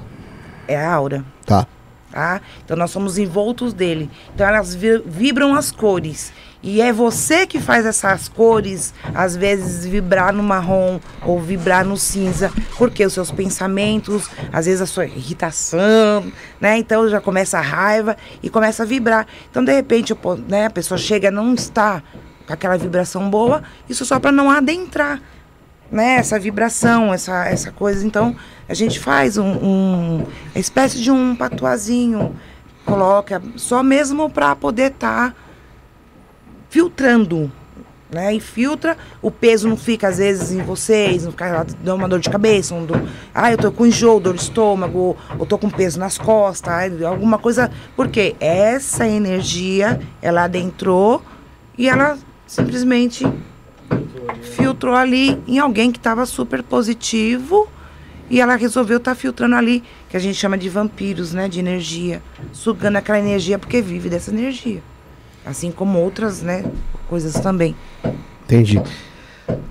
É a aura Tá. tá? Então nós somos envoltos dele. Então elas vi- vibram as cores. E é você que faz essas cores, às vezes, vibrar no marrom ou vibrar no cinza, porque os seus pensamentos, às vezes a sua irritação, né? Então já começa a raiva e começa a vibrar. Então, de repente, né, a pessoa chega, não está com aquela vibração boa, isso só para não adentrar né, essa vibração, essa, essa coisa. Então, a gente faz um, um espécie de um patuazinho, coloca só mesmo para poder estar filtrando, né? E filtra, o peso não fica às vezes em vocês, não fica dá uma dor de cabeça, um ah, eu tô com enjoo, dor de estômago, ou tô com peso nas costas, alguma coisa, porque essa energia, ela adentrou e ela simplesmente filtrou ali em alguém que estava super positivo e ela resolveu estar filtrando ali, que a gente chama de vampiros, né, de energia, sugando aquela energia porque vive dessa energia. Assim como outras, né, coisas também. Entendi.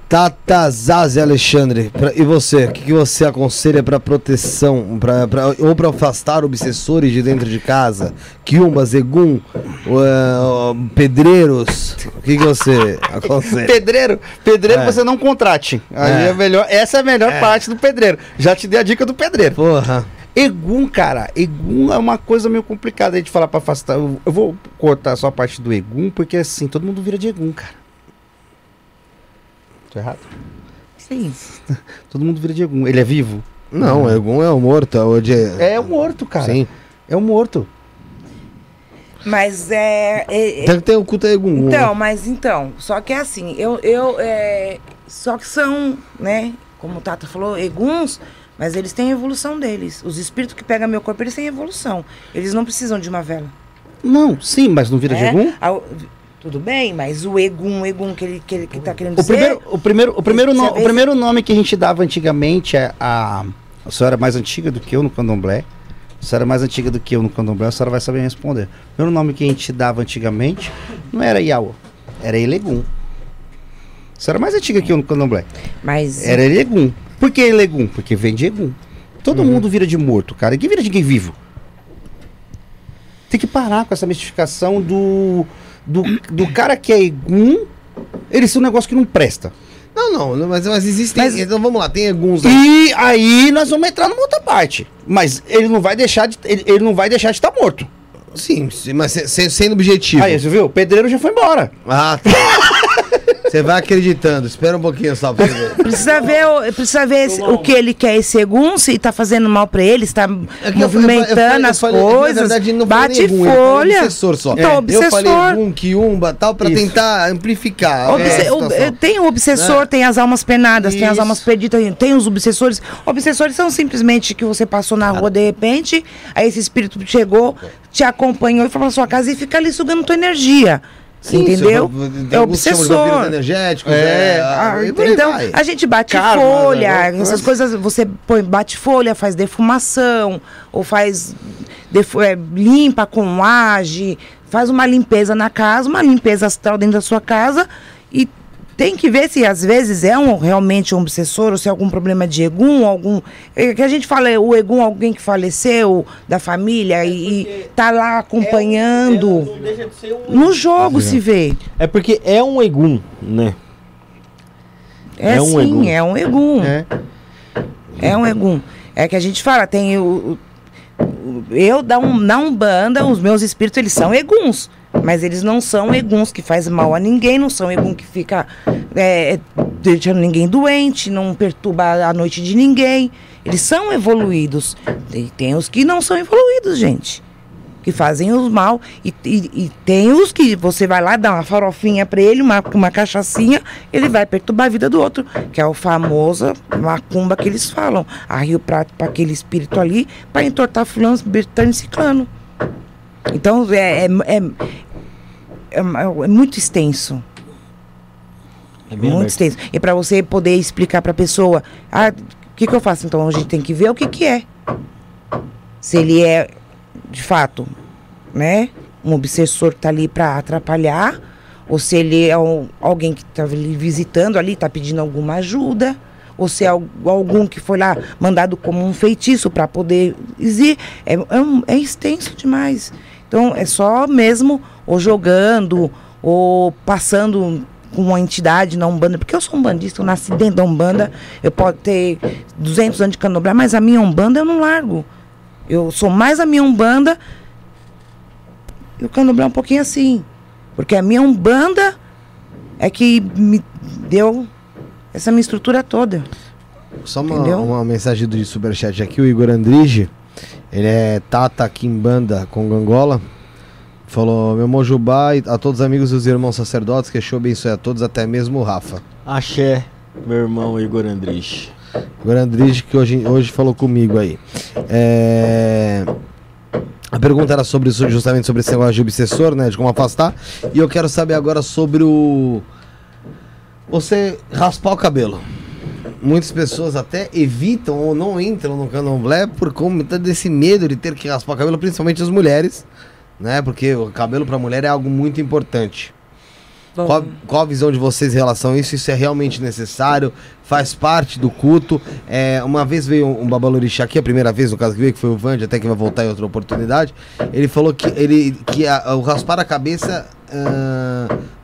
Tata Zazi Alexandre, pra- e você? O que, que você aconselha para proteção, pra, pra- ou para afastar obsessores de dentro de casa? Kiumba, Zegum, uh, pedreiros? O que, que você aconselha? Pedreiro, pedreiro É. você não contrate. Aí É. é. melhor, essa é a melhor parte do pedreiro. Já te dei a dica do pedreiro. Porra. Egum, cara, Egum é uma coisa meio complicada aí de falar pra afastar. Eu, eu vou cortar só a parte do Egum, porque assim, todo mundo vira de Egum, cara. Tô errado? Sim. Todo mundo vira de Egum. Ele é vivo? Não, Egum é o morto. Hoje é... É o morto, cara. Sim. É o morto. Mas é. é- é- Tem que ter o culto a Egum. então, mas então, só que é assim, eu, eu é, só que são, né, como o Tata falou, eguns, mas eles têm a evolução deles. Os espíritos que pegam meu corpo, eles têm evolução. Eles não precisam de uma vela. Não, sim, mas não vira de né? Egum? A- tudo bem, mas o egum, o egum que ele, que ele que tá querendo O primeiro, o, primeiro, o, primeiro no- o primeiro nome que a gente dava antigamente, é a, a senhora é mais antiga do que eu no candomblé, A senhora é mais antiga do que eu no candomblé, a senhora vai saber responder. O primeiro nome que a gente dava antigamente não era Iaua, era Elegum. A senhora é mais antiga que eu no candomblé. Mas Era Elegum. Por que Elegum? Porque vem de Egum. Todo mundo vira de morto, cara. Ninguém vira de ninguém vivo. Tem que parar com essa mistificação do, do, do cara que é Egum. Ele ser um negócio que não presta. Não, não, mas, mas existem. Mas- Então vamos lá, tem alguns. E aí nós vamos entrar numa outra parte. Mas ele não vai deixar de ele, ele não vai deixar de estar morto. Sim, sim, mas se- se- sendo objetivo. Aí, você viu? O pedreiro já foi embora. Ah, tá. Você vai acreditando. Espera um pouquinho só pra você ver. precisa ver, o- precisa ver o que ele quer esse Egum, se tá fazendo mal pra ele, se tá É que eu eu eu movimentando falei- eu as falei- na coisas. verdade, não bate eu falei folha. obsessor só. Então, É, obsessor. Eu falei Egum, Quiumba tal, pra Isso. tentar amplificar. Obse- é, o- situação. tem o obsessor, Né? tem as almas penadas, tem as Isso. almas perdidas, tem os obsessores. Obsessores são simplesmente que você passou na rua de repente, aí esse espírito chegou, te acompanhou e foi pra sua casa e fica ali sugando tua energia. Sim, entendeu? É obsessor. energéticos. É, É, Ah, aí então, vai. a gente bate Karma, folha, né? essas coisas, você põe, bate folha, faz defumação, ou faz, defu- é, limpa com age, faz uma limpeza na casa, uma limpeza astral dentro da sua casa, tem que ver se às vezes é um, realmente um obsessor, ou se é algum problema de egum, algum. É, que a gente fala, é o egum, alguém que faleceu da família e, e tá lá acompanhando. No jogo se vê. É porque é um egum, né? É, É um sim, egum. é um egum. É. É um egum. É que a gente fala, tem o. eu da, um, na Umbanda, os meus espíritos, eles são eguns. Mas eles não são eguns que faz mal a ninguém, não são egum que fica é, deixando ninguém doente, não perturba a noite de ninguém. Eles são evoluídos. Tem, tem os que não são evoluídos, gente. Que fazem os mal. E, e- e tem os que você vai lá, dá uma farofinha pra ele, uma, uma cachaçinha, ele vai perturbar a vida do outro. Que é o famoso macumba que eles falam. Arria o prato pra aquele espírito ali, pra entortar fulano, bertano e ciclano. Então é, é, é, é, é muito extenso. É Muito aberto. extenso. E para você poder explicar para a pessoa, ah, o que, que eu faço? Então a gente tem que ver o que, que é. Se ele é, de fato, né, um obsessor que tá ali para atrapalhar, ou se ele é um- alguém que tá ali visitando ali, tá pedindo alguma ajuda, ou se é al- algum que foi lá mandado como um feitiço para poder. É, é, um- é extenso demais. Então é só mesmo ou jogando ou passando com uma entidade na Umbanda, porque eu sou umbandista, eu nasci dentro da Umbanda, eu posso ter 200 anos de candomblé, mas a minha Umbanda eu não largo. Eu sou mais a minha Umbanda e o candomblé é um pouquinho assim. Porque a minha Umbanda é que me deu essa minha estrutura toda. Só uma, Entendeu? uma mensagem do superchat aqui, o Igor Andrige, ele é Tata Kimbanda com Gangola. Falou, meu Mojubá e a todos os amigos e os irmãos sacerdotes, que show abençoe a todos, até mesmo o Rafa. Axé, meu irmão Igor Andrich. Igor Andrige que hoje, hoje falou comigo aí. É, A pergunta era sobre justamente sobre esse negócio de obsessor, né? De como afastar. E eu quero saber agora sobre o. Você raspar o cabelo. Muitas pessoas até evitam ou não entram no candomblé por conta desse medo de ter que raspar o cabelo, principalmente as mulheres, né? Porque o cabelo para mulher é algo muito importante. Qual, qual a visão de vocês em relação a isso? Isso é realmente necessário? Faz parte do culto? É, uma vez veio um babalorixá aqui, a primeira vez no caso que veio, que foi o Vande, até que vai voltar em outra oportunidade. Ele falou que, ele, que a- o raspar a cabeça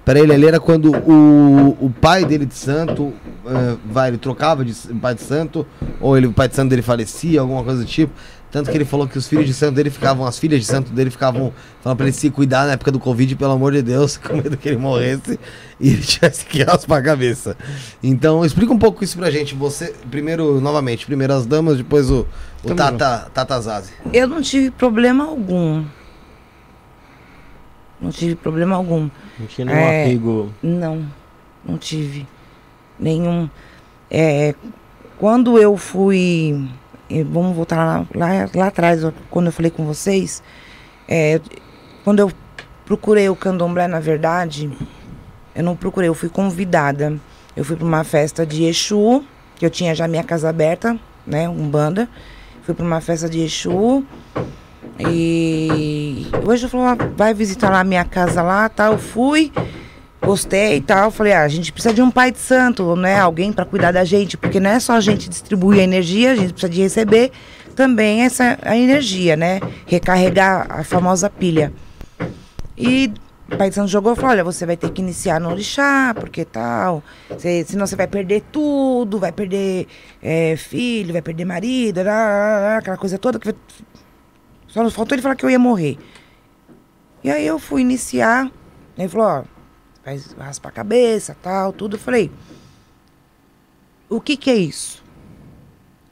para ele ali era quando o, o pai dele de santo ah, vai, ele trocava de pai de santo, ou ele, o pai de santo dele falecia, alguma coisa do tipo. Tanto que ele falou que os filhos de santo dele ficavam, as filhas de santo dele ficavam falando pra ele se cuidar na época do Covid, pelo amor de Deus, com medo que ele morresse e ele tivesse que raspar a cabeça. Então, explica um pouco isso pra gente. Você, primeiro, novamente, primeiro as damas, depois o, o Tata, Tata Zazi. Eu não tive problema algum. Não tive problema algum. Não tinha nenhum É. apego. Não, não tive nenhum. É, quando eu fui. Vamos voltar lá, lá, lá atrás, quando eu falei com vocês. é, quando eu procurei o candomblé, na verdade, eu não procurei, eu fui convidada. Eu fui para uma festa de Exu, que eu tinha já minha casa aberta, né, Umbanda. Fui pra uma festa de Exu. E o Exu falou, ah, vai visitar lá a minha casa lá, tal. Eu fui, gostei e tal. Falei, ah, a gente precisa de um pai de santo, né? Alguém para cuidar da gente, porque não é só a gente distribuir a energia, a gente precisa de receber também essa a energia, né? Recarregar a famosa pilha. E o Pai de Santo jogou e falou: olha, você vai ter que iniciar no orixá, porque tal. Você, senão você vai perder tudo, vai perder é, filho, vai perder marido, lá, lá, lá, aquela coisa toda. que Só faltou ele falar que eu ia morrer. E aí eu fui iniciar. Ele falou: ó, vai raspar a cabeça, tal, tudo. Eu falei: o que que é isso?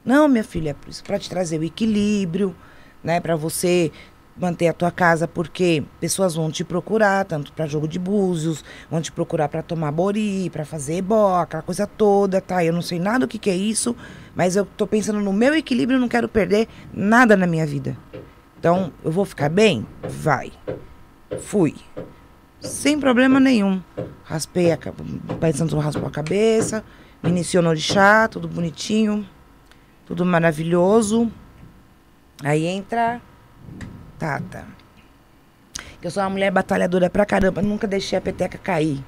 Não, minha filha, é para te trazer o equilíbrio, né? Para você manter a tua casa, porque pessoas vão te procurar, tanto para jogo de búzios, vão te procurar para tomar bori, para fazer ebó, aquela coisa toda, tá? Eu não sei nada o que, que é isso, mas eu tô pensando no meu equilíbrio, não quero perder nada na minha vida. Então, eu vou ficar bem? Vai. Fui. Sem problema nenhum. Raspei a o Pai Santo raspou a cabeça, iniciou no orixá, tudo bonitinho, tudo maravilhoso. Aí entra Tata. Eu sou uma mulher batalhadora pra caramba, nunca deixei a peteca cair.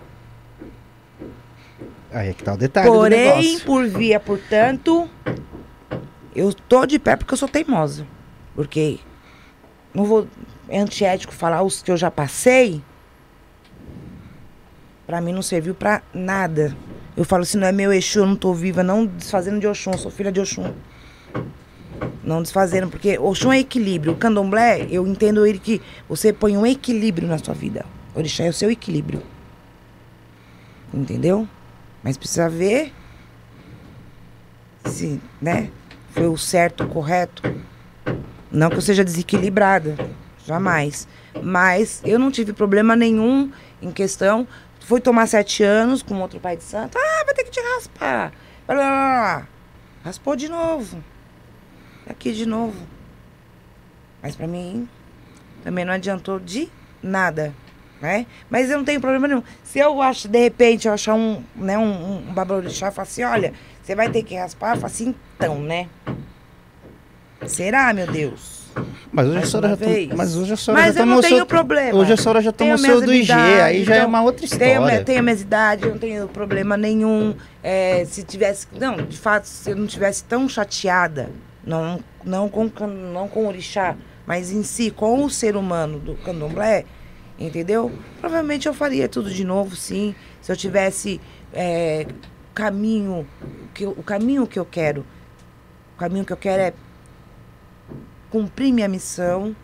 Aí é que tá o detalhe Porém, por via, portanto, eu tô de pé porque eu sou teimosa. Porque não vou. É antiético falar os que eu já passei. Pra mim não serviu pra nada. Eu falo, se não é meu Exu, eu não tô viva, não desfazendo de Oxum, sou filha de Oxum. Não desfazendo, porque Oxum é equilíbrio. O candomblé, eu entendo ele que você põe um equilíbrio na sua vida. O orixá é o seu equilíbrio. Entendeu? Mas precisa ver se, né, foi o certo, o correto. Não que eu seja desequilibrada, jamais. Mas eu não tive problema nenhum em questão. Fui tomar sete anos com outro pai de santo. Ah, vai ter que te raspar. Raspou de novo aqui de novo. Mas para mim também não adiantou de nada, né? Mas eu não tenho problema nenhum. Se eu acho, de repente, eu achar um, né, um, um babalorixá, eu falo assim, olha, você vai ter que raspar, eu falo assim, então, né? Será, meu Deus? Mas hoje, a senhora já tá, mas hoje a senhora mas já eu não tenho seu, problema. Hoje a senhora já tomou seu do IG, aí já é então, uma outra história. Tenho, tenho a minha idade, não tenho problema nenhum. É, se tivesse, não, de fato, se eu não tivesse tão chateada não, não, com, não com o orixá, mas em si, com o ser humano do candomblé, entendeu? Provavelmente eu faria tudo de novo, sim. Se eu tivesse é, caminho, que, o caminho que eu quero, o caminho que eu quero é cumprir minha missão,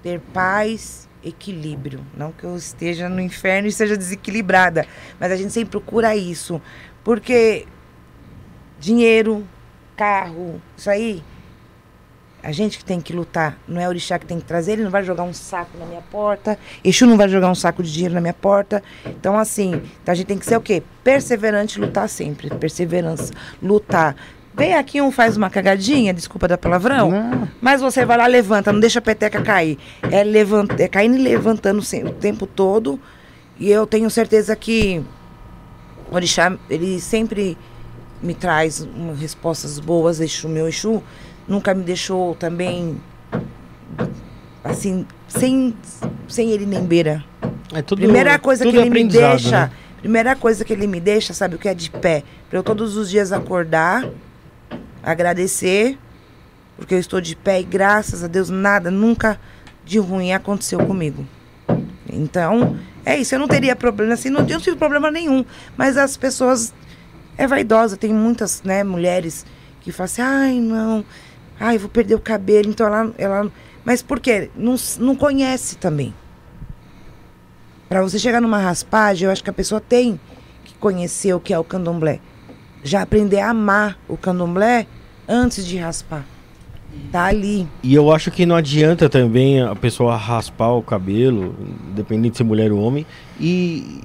ter paz, equilíbrio. Não que eu esteja no inferno e seja desequilibrada, mas a gente sempre procura isso. Porque dinheiro, carro, isso aí. A gente que tem que lutar, não é o orixá que tem que trazer, ele não vai jogar um saco na minha porta, Exu não vai jogar um saco de dinheiro na minha porta. Então, assim, então a gente tem que ser o quê? Perseverante, lutar sempre. Perseverança, lutar. Vem aqui um faz uma cagadinha, desculpa da palavrão, não. mas você vai lá, levanta, não deixa a peteca cair. É, levanta, é caindo e levantando o tempo todo. E eu tenho certeza que o orixá, ele sempre me traz respostas boas, Exu, meu Exu, nunca me deixou também assim, sem, sem ele nem beira. É tudo, primeira coisa que ele me deixa, né? primeira coisa que ele me deixa, sabe o que é de pé? Para eu todos os dias acordar, agradecer, porque eu estou de pé e graças a Deus nada, nunca de ruim aconteceu comigo. Então, é isso, eu não teria problema assim, não, eu não tive problema nenhum, mas as pessoas é vaidosa. Tem muitas né, mulheres que falam assim, ai, não, ai, vou perder o cabelo. Então ela. ela mas por quê? Não, não conhece também. Para você chegar numa raspagem, eu acho que a pessoa tem que conhecer o que é o candomblé. Já aprender a amar o candomblé antes de raspar. Tá ali. E eu acho que não adianta também a pessoa raspar o cabelo, dependendo de ser mulher ou homem, e,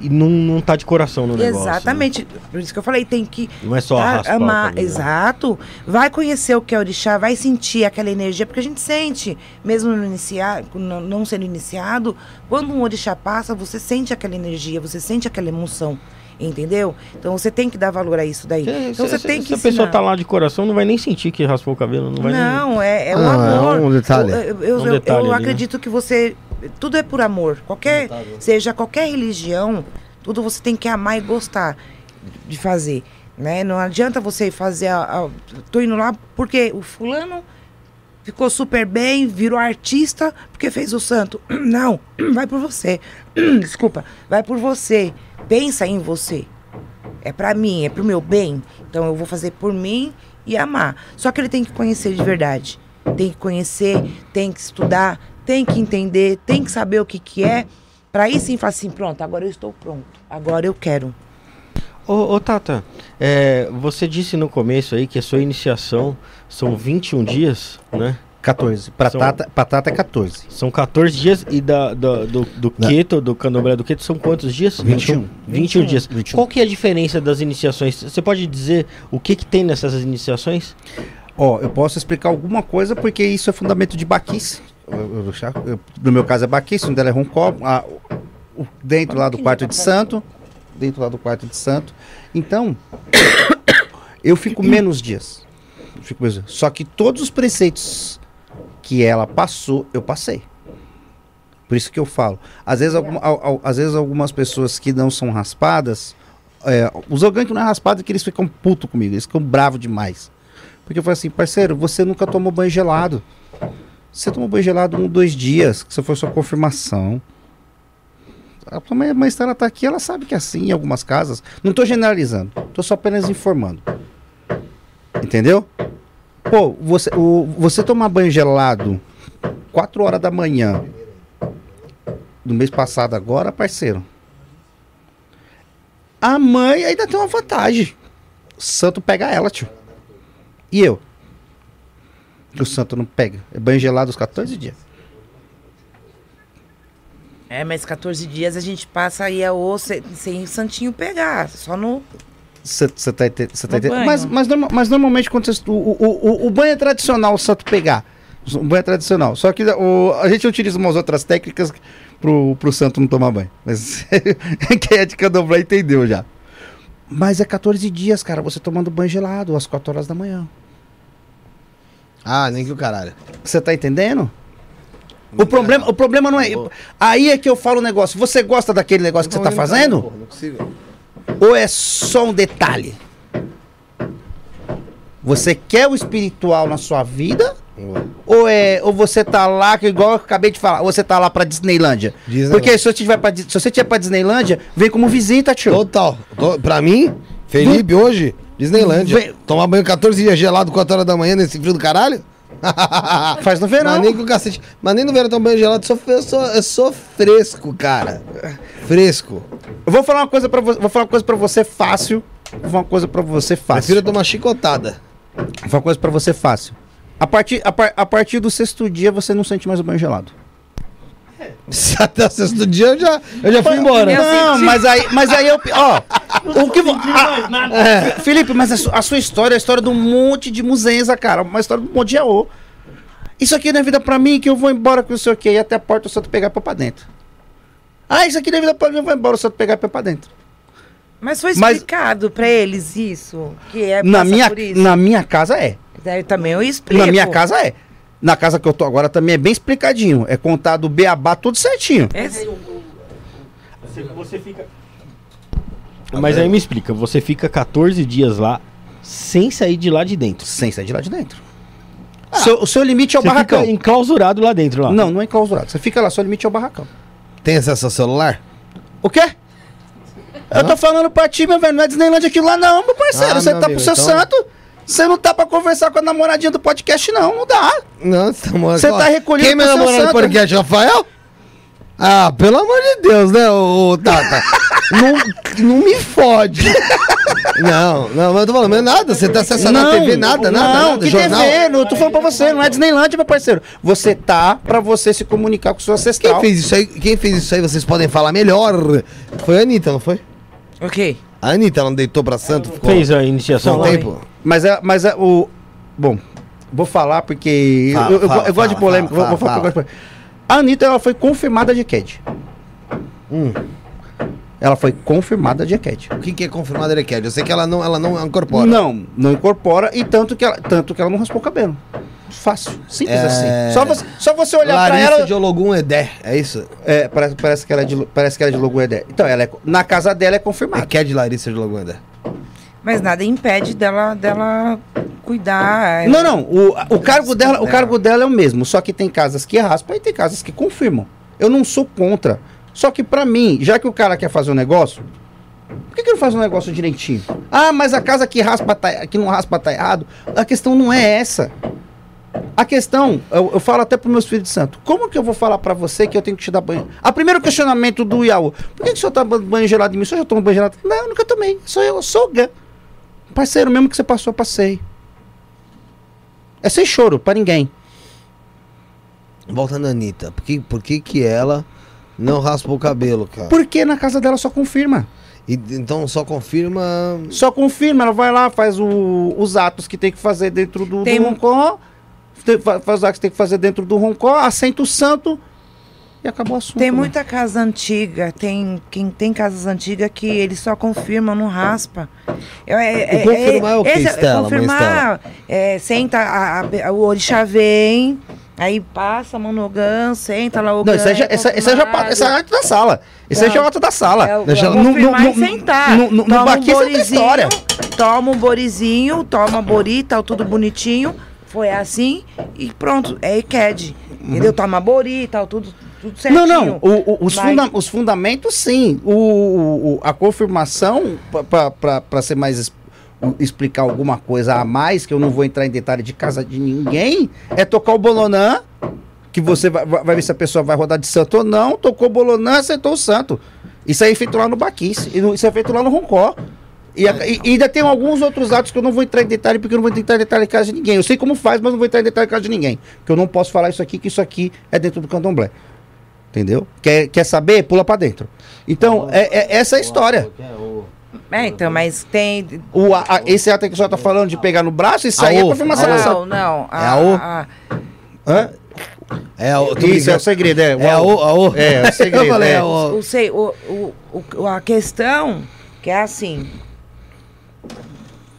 e não, não tá de coração no negócio. Né? Exatamente. Né? Por isso que eu falei, tem que não é só tá, amar. Exato. Vai conhecer o que é orixá, vai sentir aquela energia, porque a gente sente, mesmo no iniciar, não sendo iniciado, quando um orixá passa, você sente aquela energia, você sente aquela emoção. Entendeu? Então você tem que dar valor a isso daí. Então você se, tem se que a pessoa tá lá de coração, não vai nem sentir que raspou o cabelo. Não vai nem... Não, é, é o Ah, é amor. um detalhe. Eu, eu- eu- Um detalhe eu ali, né? acredito que você. Tudo é por amor. Qualquer, seja qualquer religião, tudo você tem que amar e gostar de fazer. Né? Não adianta você fazer. A, a- tô indo lá porque o fulano ficou super bem, virou artista porque fez o santo. Não, vai por você. Desculpa, vai por você. Pensa em você. É pra mim, é pro meu bem. Então eu vou fazer por mim e amar. Só que ele tem que conhecer de verdade. Tem que conhecer, tem que estudar, tem que entender, tem que saber o que que é. Pra aí sim falar assim, pronto, agora eu estou pronto. Agora eu quero. Ô, ô, Tata, é, você disse no começo aí que a sua iniciação são 21 dias, né? 14. Patata, patata é 14. São 14 dias e da, da- do, do keto, do candomblé do keto, são quantos dias? 21. 21 dias. 21. Qual que é a diferença das iniciações? Você pode dizer o que que tem nessas iniciações? Ó, eu posso explicar alguma coisa porque isso é fundamento de baquice. Eu- eu eu- no meu caso é baquice, um dela é roncó, a- o- o- dentro lá do quarto de santo, dentro lá do quarto de santo. Então, eu fico menos dias. Só que todos os preceitos que ela passou, eu passei. Por isso que eu falo. Às vezes, alguma- al- al- às vezes algumas pessoas que não são raspadas, é, os orgânicos não é raspado é que eles ficam puto comigo, eles ficam bravos demais. Porque eu falei assim, parceiro, você nunca tomou banho gelado. Você tomou banho gelado um, dois dias, que isso foi sua confirmação. A tua mãe, mãe ela tá aqui, ela sabe que é assim em algumas casas. Não tô generalizando, tô só apenas informando. Entendeu? Pô, você, o, você tomar banho gelado 4 horas da manhã do mês passado agora, parceiro. A mãe ainda tem uma vantagem. O santo pega ela, tio. E eu? O santo não pega. É banho gelado os 14 dias. É, mas 14 dias a gente passa aí a o sem, sem o santinho pegar. Só no. Mas, mas, mas normalmente quando você, o, o, o, o banho é tradicional o santo pegar. O banho é tradicional. Só que o, a gente utiliza umas outras técnicas pro, pro santo não tomar banho. Mas quem é de candomblé entendeu já. Mas é 14 dias, cara, você tomando banho gelado às 4 horas da manhã. Ah, nem que o caralho. Você tá entendendo? O problema, o problema não é. Aí é que eu falo o negócio. Você gosta daquele negócio que você tá fazendo? Não consigo. Ou é só um detalhe? Você quer o espiritual na sua vida? Ou é ou você tá lá, que igual eu acabei de falar, ou você tá lá pra Disneylândia? Disneyland. Porque se você tiver pra, se você tiver pra Disneylândia, vem como visita, tio. Total. To- Pra mim, Felipe, hoje, Disneylândia. Vem- Tomar banho 14 dias gelado, 4 horas da manhã nesse frio do caralho? Faz no verão. Mas nem com cacete. Mas nem no verão tomar banho gelado, sou, eu, sou, eu sou fresco, cara. Fresco. Eu vou falar uma coisa para você, vou falar uma coisa para você fácil. Vou falar uma coisa para você Prefiro fácil. tomar chicotada. Vou falar uma coisa para você fácil. A partir, a, par- a partir do sexto dia você não sente mais o banho gelado. Até o sexto dia eu já, eu já fui embora. Eu Não, mas aí, mas aí eu, ó, o que a- Felipe, mas a, su- a sua história é a história de um monte de muzenza, cara, uma história de um monte de aô. Isso aqui não é vida pra mim, que eu vou embora com o seu quê, e até a porta o santo pegar pôr pra dentro. Ah, isso aqui não é vida pra mim, eu vou embora o santo pegar e pôr pra dentro. Mas foi Mas- explicado pra eles isso. Que é Na minha, na minha casa é. Daí também eu explico. Na minha casa é. Na casa que eu tô agora também é bem explicadinho. É contado o beabá tudo certinho. Esse- Você, você fica. Mas aí me explica, você fica 14 dias lá sem sair de lá de dentro. Sem sair de lá de dentro. Seu- o seu limite é o Você barracão. fica enclausurado lá dentro lá. Não, não é enclausurado. Você fica lá, seu limite é o barracão. Tem acesso ao celular? O quê? Eu tô falando pra ti, meu velho. Não é Disneyland aquilo lá, não, meu parceiro. Ah, você meu tá amigo, pro seu então- santo. Você não tá pra conversar com a namoradinha do podcast, não. Não dá. Não, você tá namorando. Você tá recolhido Quem me pro seu namorando no santo. podcast, Rafael? Ah, pelo amor de Deus, né, ô Tata? não, não me fode. Não, não, mas eu tô falando, mas nada, você tá acessando a TV, nada, nada, não, nada, que jornal. TV? Não, eu tô falando pra você, não é Disneyland, meu parceiro. Você tá pra você se comunicar com o seu Quem ancestral. fez isso aí? Quem fez isso aí, vocês podem falar melhor. Foi a Anitta, não foi? Ok. A Anitta, ela não deitou pra santo, ficou Fez a iniciação um lá? tempo. Mas é, mas é o. Bom, vou falar porque. Fala, eu, eu- fala, eu gosto de polêmica. vou- vou falar. A Anitta ela foi confirmada de CAD. Hum. Ela foi confirmada de EQED. O que, que é confirmado Erequed? Eu sei que ela não, ela não incorpora. Não, não incorpora e tanto que ela, tanto que ela não raspou o cabelo. Fácil, simples É. assim. Só você, só você olhar pra Larissa ela. de Ologum Edé, é isso? É, parece, parece, que ela é de, parece que ela é de Edé. Então, ela é, na casa dela é confirmada. Erequed Larissa de Ologum Edé. Mas nada impede dela, dela cuidar. Não, não. O, o, cargo dela, o dela. cargo dela é o mesmo. Só que tem casas que raspam e tem casas que confirmam. Eu não sou contra. Só que pra mim, já que o cara quer fazer um negócio, por que, que não faz um negócio direitinho? Ah, mas a casa que raspa tá, que não raspa tá errado. A questão não é essa. A questão, eu, eu falo até para meus filhos de santo, como que eu vou falar para você que eu tenho que te dar banho? A primeiro questionamento do Iaú, por que, que o senhor tá banho gelado em mim? O senhor já tomou banho gelado? Não, eu nunca tomei. Sou eu, sou gã. Parceiro, mesmo que você passou, eu passei. É sem choro, para ninguém. Volta na Anitta. Por que, por que que ela não raspou o cabelo, cara? Porque na casa dela só confirma. E, então só confirma... Só confirma, ela vai lá, faz o- os atos que tem que fazer dentro do, Tem do roncó, faz os atos que tem que fazer dentro do roncó, assenta o santo e acabou o assunto. Tem né? muita casa antiga, tem quem tem casas antigas que eles só confirmam, não raspa. Eu- é, O confirmar é o quê, esse- Estela, mãe Confirmar, é, senta, a- a- o orixá vem, aí passa a monogã, senta lá o Não, isso aí já, essa, essa já, pa- essa é ato da sala. Esse já é o ato da sala. É, é no- no- e sentar. no- no- no toma baquista tem borizinho, história. Toma um borizinho, toma bori, tal, tudo bonitinho. Foi assim e pronto, é ICAD. Entendeu? Toma bori, tal, tudo, tudo certinho. Não, não. o- o- os, Mas- funda- os fundamentos, sim. O- o- a confirmação, para ser mais. Explicar alguma coisa a mais, que eu não vou entrar em detalhe de casa de ninguém, é tocar o bolonã, que você vai, vai ver se a pessoa vai rodar de santo ou não. Tocou o bolonã, acertou o santo. Isso aí é feito lá no Baquice. Isso é feito lá no Roncó. E, a- e- ainda tem alguns outros atos que eu não vou entrar em detalhe, porque eu não vou entrar em detalhe em casa de ninguém. Eu sei como faz, mas não vou entrar em detalhe em casa de ninguém. Porque eu não posso falar isso aqui, que isso aqui é dentro do candomblé. Entendeu? Quer, quer saber? Pula pra dentro. Então, é, é essa é a história. É, então, mas tem. O, a- a- esse ato que a senhora tá falando de pegar no braço, isso aí é Aô, confirmação. Não, não. É a O? a- Hã? É, o, tô Isso é o segredo, é. É a O, a O. É, é o segredo, Eu falei, é. é o... o, sei, o, o, o- a questão que é assim.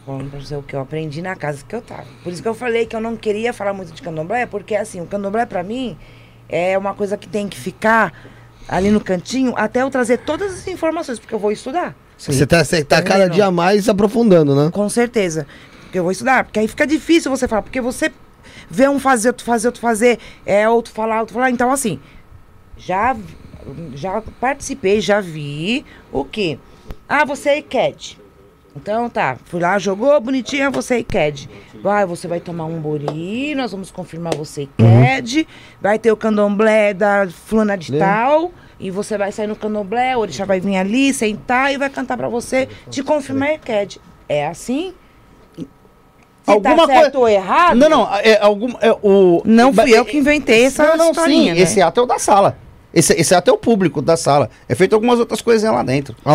Falando pra você o que eu aprendi na casa que eu tava. Por isso que eu falei que eu não queria falar muito de candomblé, porque assim, o candomblé pra mim é uma coisa que tem que ficar ali no cantinho até eu trazer todas as informações, porque eu vou estudar. Você tá, você tá cada dia mais aprofundando, né? Com certeza. Porque eu vou estudar. Porque aí fica difícil você falar. Porque você vê um fazer, outro fazer, outro fazer, é outro falar, outro falar. Então, assim, já, já participei, já vi o quê? Ah, você é ICAD. Então tá, fui lá, jogou bonitinha, você é ICAD. Vai, você vai tomar um bori, nós vamos confirmar você ICAD. Vai ter o candomblé da fulana de Lê. tal. E você vai sair no candomblé, o orixá vai vir ali, sentar e vai cantar pra você, te confirmar ICAD. É assim? Se Alguma tá certo coisa- ou errado? Não, não, é algum. É, o, Não fui eu que inventei essa não, não, historinha, sim, né? esse ato é o da sala. Esse, esse ato é o público da sala. É feito algumas outras coisinhas lá dentro. A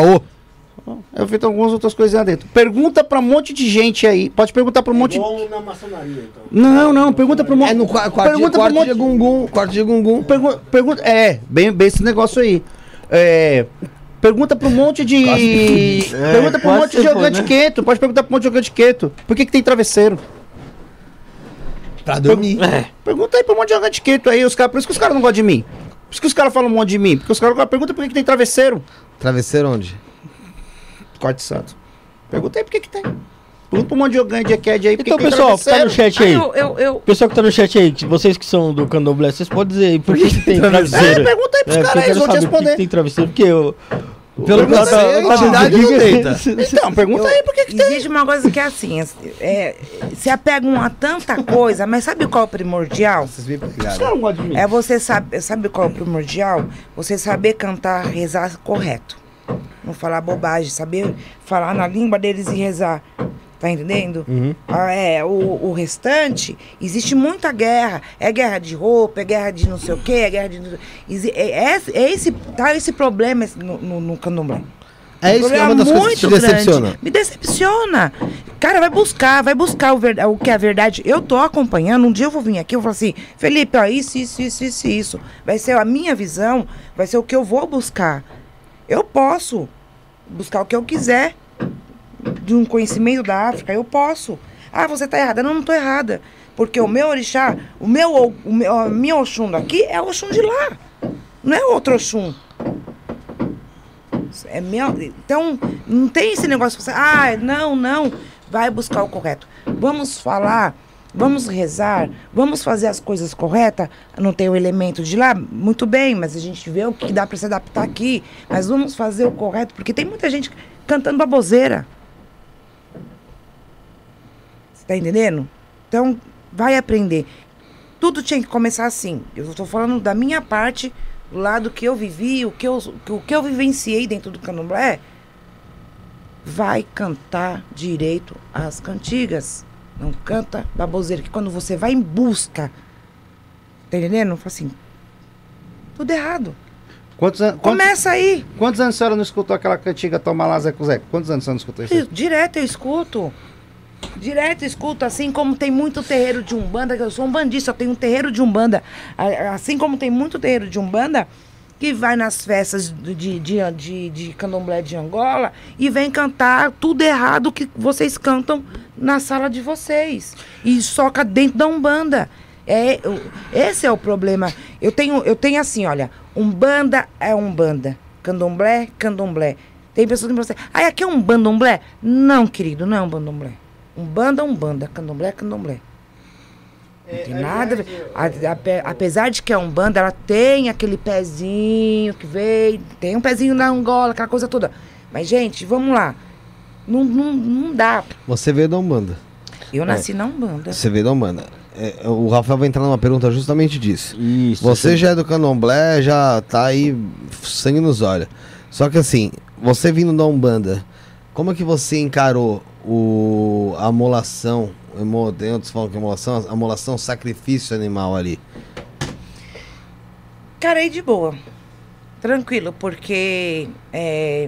É feito algumas outras coisinhas lá dentro. Pergunta pra um monte de gente aí. Pode perguntar pra um monte. Igual na maçonaria, então. Não, não, pergunta pra um monte. É no qua- quarto, de, pergunta pra um quarto de monte. gungun, quarto de gungun. Pergu pergunta, é, bem, bem esse negócio aí. É, pergunta pra um monte de. É, pergunta pra um monte de jogante né? quieto. Pode perguntar pra um monte de jogante quieto. Por que, que tem travesseiro? Pra dormir. Pergunta aí pra um monte de jogante quieto aí. Os cara, por isso que os caras não gostam de mim. Por isso que os caras falam um monte de mim. Porque os caras perguntam por que, que tem travesseiro. Travesseiro onde? Corte Santo. Pergunta aí por que, que tem. Pergunta um monte de jogante de Eked aí. Então, pessoal, que tá no chat Ah, aí. eu, eu, eu, Pessoal que tá no chat aí, que vocês que são do candomblé, vocês podem dizer aí por que, que tem travesseiro? É, pergunta aí pros porque caras, eles quero vão te saber por que responder. que tem travesseiro, porque eu... Pelo que a entidade não deita. Então, pergunta aí por que, que tem. Existe uma coisa que é assim, é, se apegam a tanta coisa, mas sabe qual é o primordial? Vocês me pegaram. É você saber, sabe qual é o primordial? Você saber cantar, rezar correto. Não falar bobagem, saber falar na língua deles e rezar. Tá entendendo? Ah, é, o, o restante, existe muita guerra. É guerra de roupa, é guerra de não sei o quê, é guerra de. É, é, é esse, tá esse problema no, no, no candomblé. É isso que é uma das coisas que te decepciona. Me decepciona. Cara, vai buscar, vai buscar o, ver- o que é a verdade. Eu tô acompanhando, um dia eu vou vir aqui, eu vou falar assim, Felipe, ó, isso, isso, isso, isso, isso. Vai ser a minha visão, vai ser o que eu vou buscar. Eu posso buscar o que eu quiser de um conhecimento da África, eu posso. Ah, você tá errada. Não, não tô errada. Porque o meu orixá, o meu, o meu, a minha Oxum daqui é o Oxum de lá. Não é outro Oxum. É meu, então, não tem esse negócio ah, não, não, vai buscar o correto. Vamos falar, vamos rezar, vamos fazer as coisas corretas. Não tem o elemento de lá, muito bem, mas a gente vê o que dá para se adaptar aqui. Mas vamos fazer o correto, porque tem muita gente cantando baboseira. Você tá entendendo? Então, vai aprender. Tudo tinha que começar assim. Eu estou falando da minha parte, do lado que eu vivi, o que eu, o que eu vivenciei dentro do candomblé. Vai cantar direito as cantigas. Não canta baboseira. Que quando você vai em busca, tá entendendo? Fala assim, tudo errado. Quantos, an Começa aí. quantos anos a senhora não escutou aquela cantiga Toma lá, Zé Zé? Quantos anos a senhora não escutou isso? Direto eu escuto. Direto eu escuto, assim como tem muito terreiro de Umbanda, que eu sou um bandista, eu tenho um terreiro de Umbanda. Assim como tem muito terreiro de Umbanda, que vai nas festas de, de, de, de, candomblé de Angola e vem cantar tudo errado que vocês cantam na sala de vocês. E soca dentro da Umbanda. É, esse é o problema. Eu tenho, eu tenho assim, olha, Umbanda é Umbanda. Candomblé, candomblé. Tem pessoas que me assim, ah, aqui é um bandomblé? Não, querido, não é um bandomblé. Umbanda Umbanda, candomblé candomblé. Não tem nada a apesar de que a Umbanda, ela tem aquele pezinho que veio, tem um pezinho na Angola, aquela coisa toda. Mas, gente, vamos lá. Não, não, não dá. Você veio da Umbanda. Eu nasci na Umbanda. Você veio da Umbanda. É, o Rafael vai entrar numa pergunta justamente disso. Isso. Você já é do candomblé, já tá aí sangue nos olhos. Só que assim, você vindo da Umbanda, como é que você encarou o a amolação? emo- Tem outros falam que é amolação, a amolação, sacrifício animal ali. Carei de boa. Tranquilo, porque é,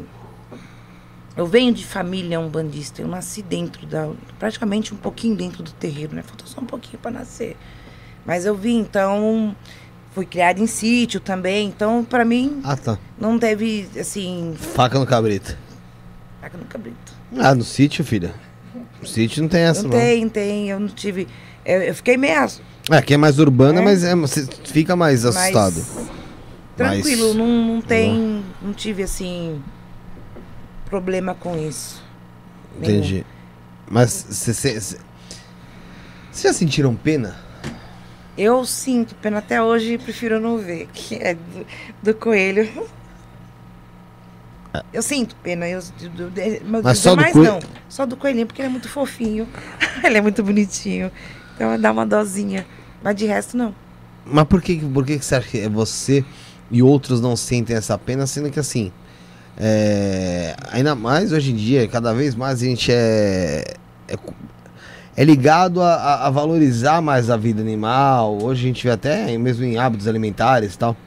eu venho de família umbandista. Eu nasci dentro da. praticamente um pouquinho dentro do terreiro, né? Faltou só um pouquinho para nascer. Mas eu vim, então. Fui criada em sítio também. Então, para mim, Ah, tá. não teve, assim. Faca no cabrito. Faca no cabrito. Ah, no sítio, filha. No sítio não tem essa, Não não. tem, tem. Eu não tive. Eu, eu fiquei meio. É, aqui é mais urbana, É. mas é, você fica mais mas assustado. Tranquilo, Mas- não, não tem. Não tive, assim. Problema com isso. Nenhum. Entendi. Mas vocês já sentiram pena? Eu sinto pena até hoje e prefiro não ver, que é do, do coelho. Eu sinto pena, eu, do, de- Mas só do coelho? não. Só do coelhinho, porque ele é muito fofinho. ele é muito bonitinho. Então dá uma dosinha. Mas de resto, não. Mas por que, por que você acha que é você e outros não sentem essa pena, sendo que assim, é, ainda mais hoje em dia, cada vez mais a gente é, é, é ligado a, a- a valorizar mais a vida animal, hoje a gente vê até mesmo em hábitos alimentares e tal.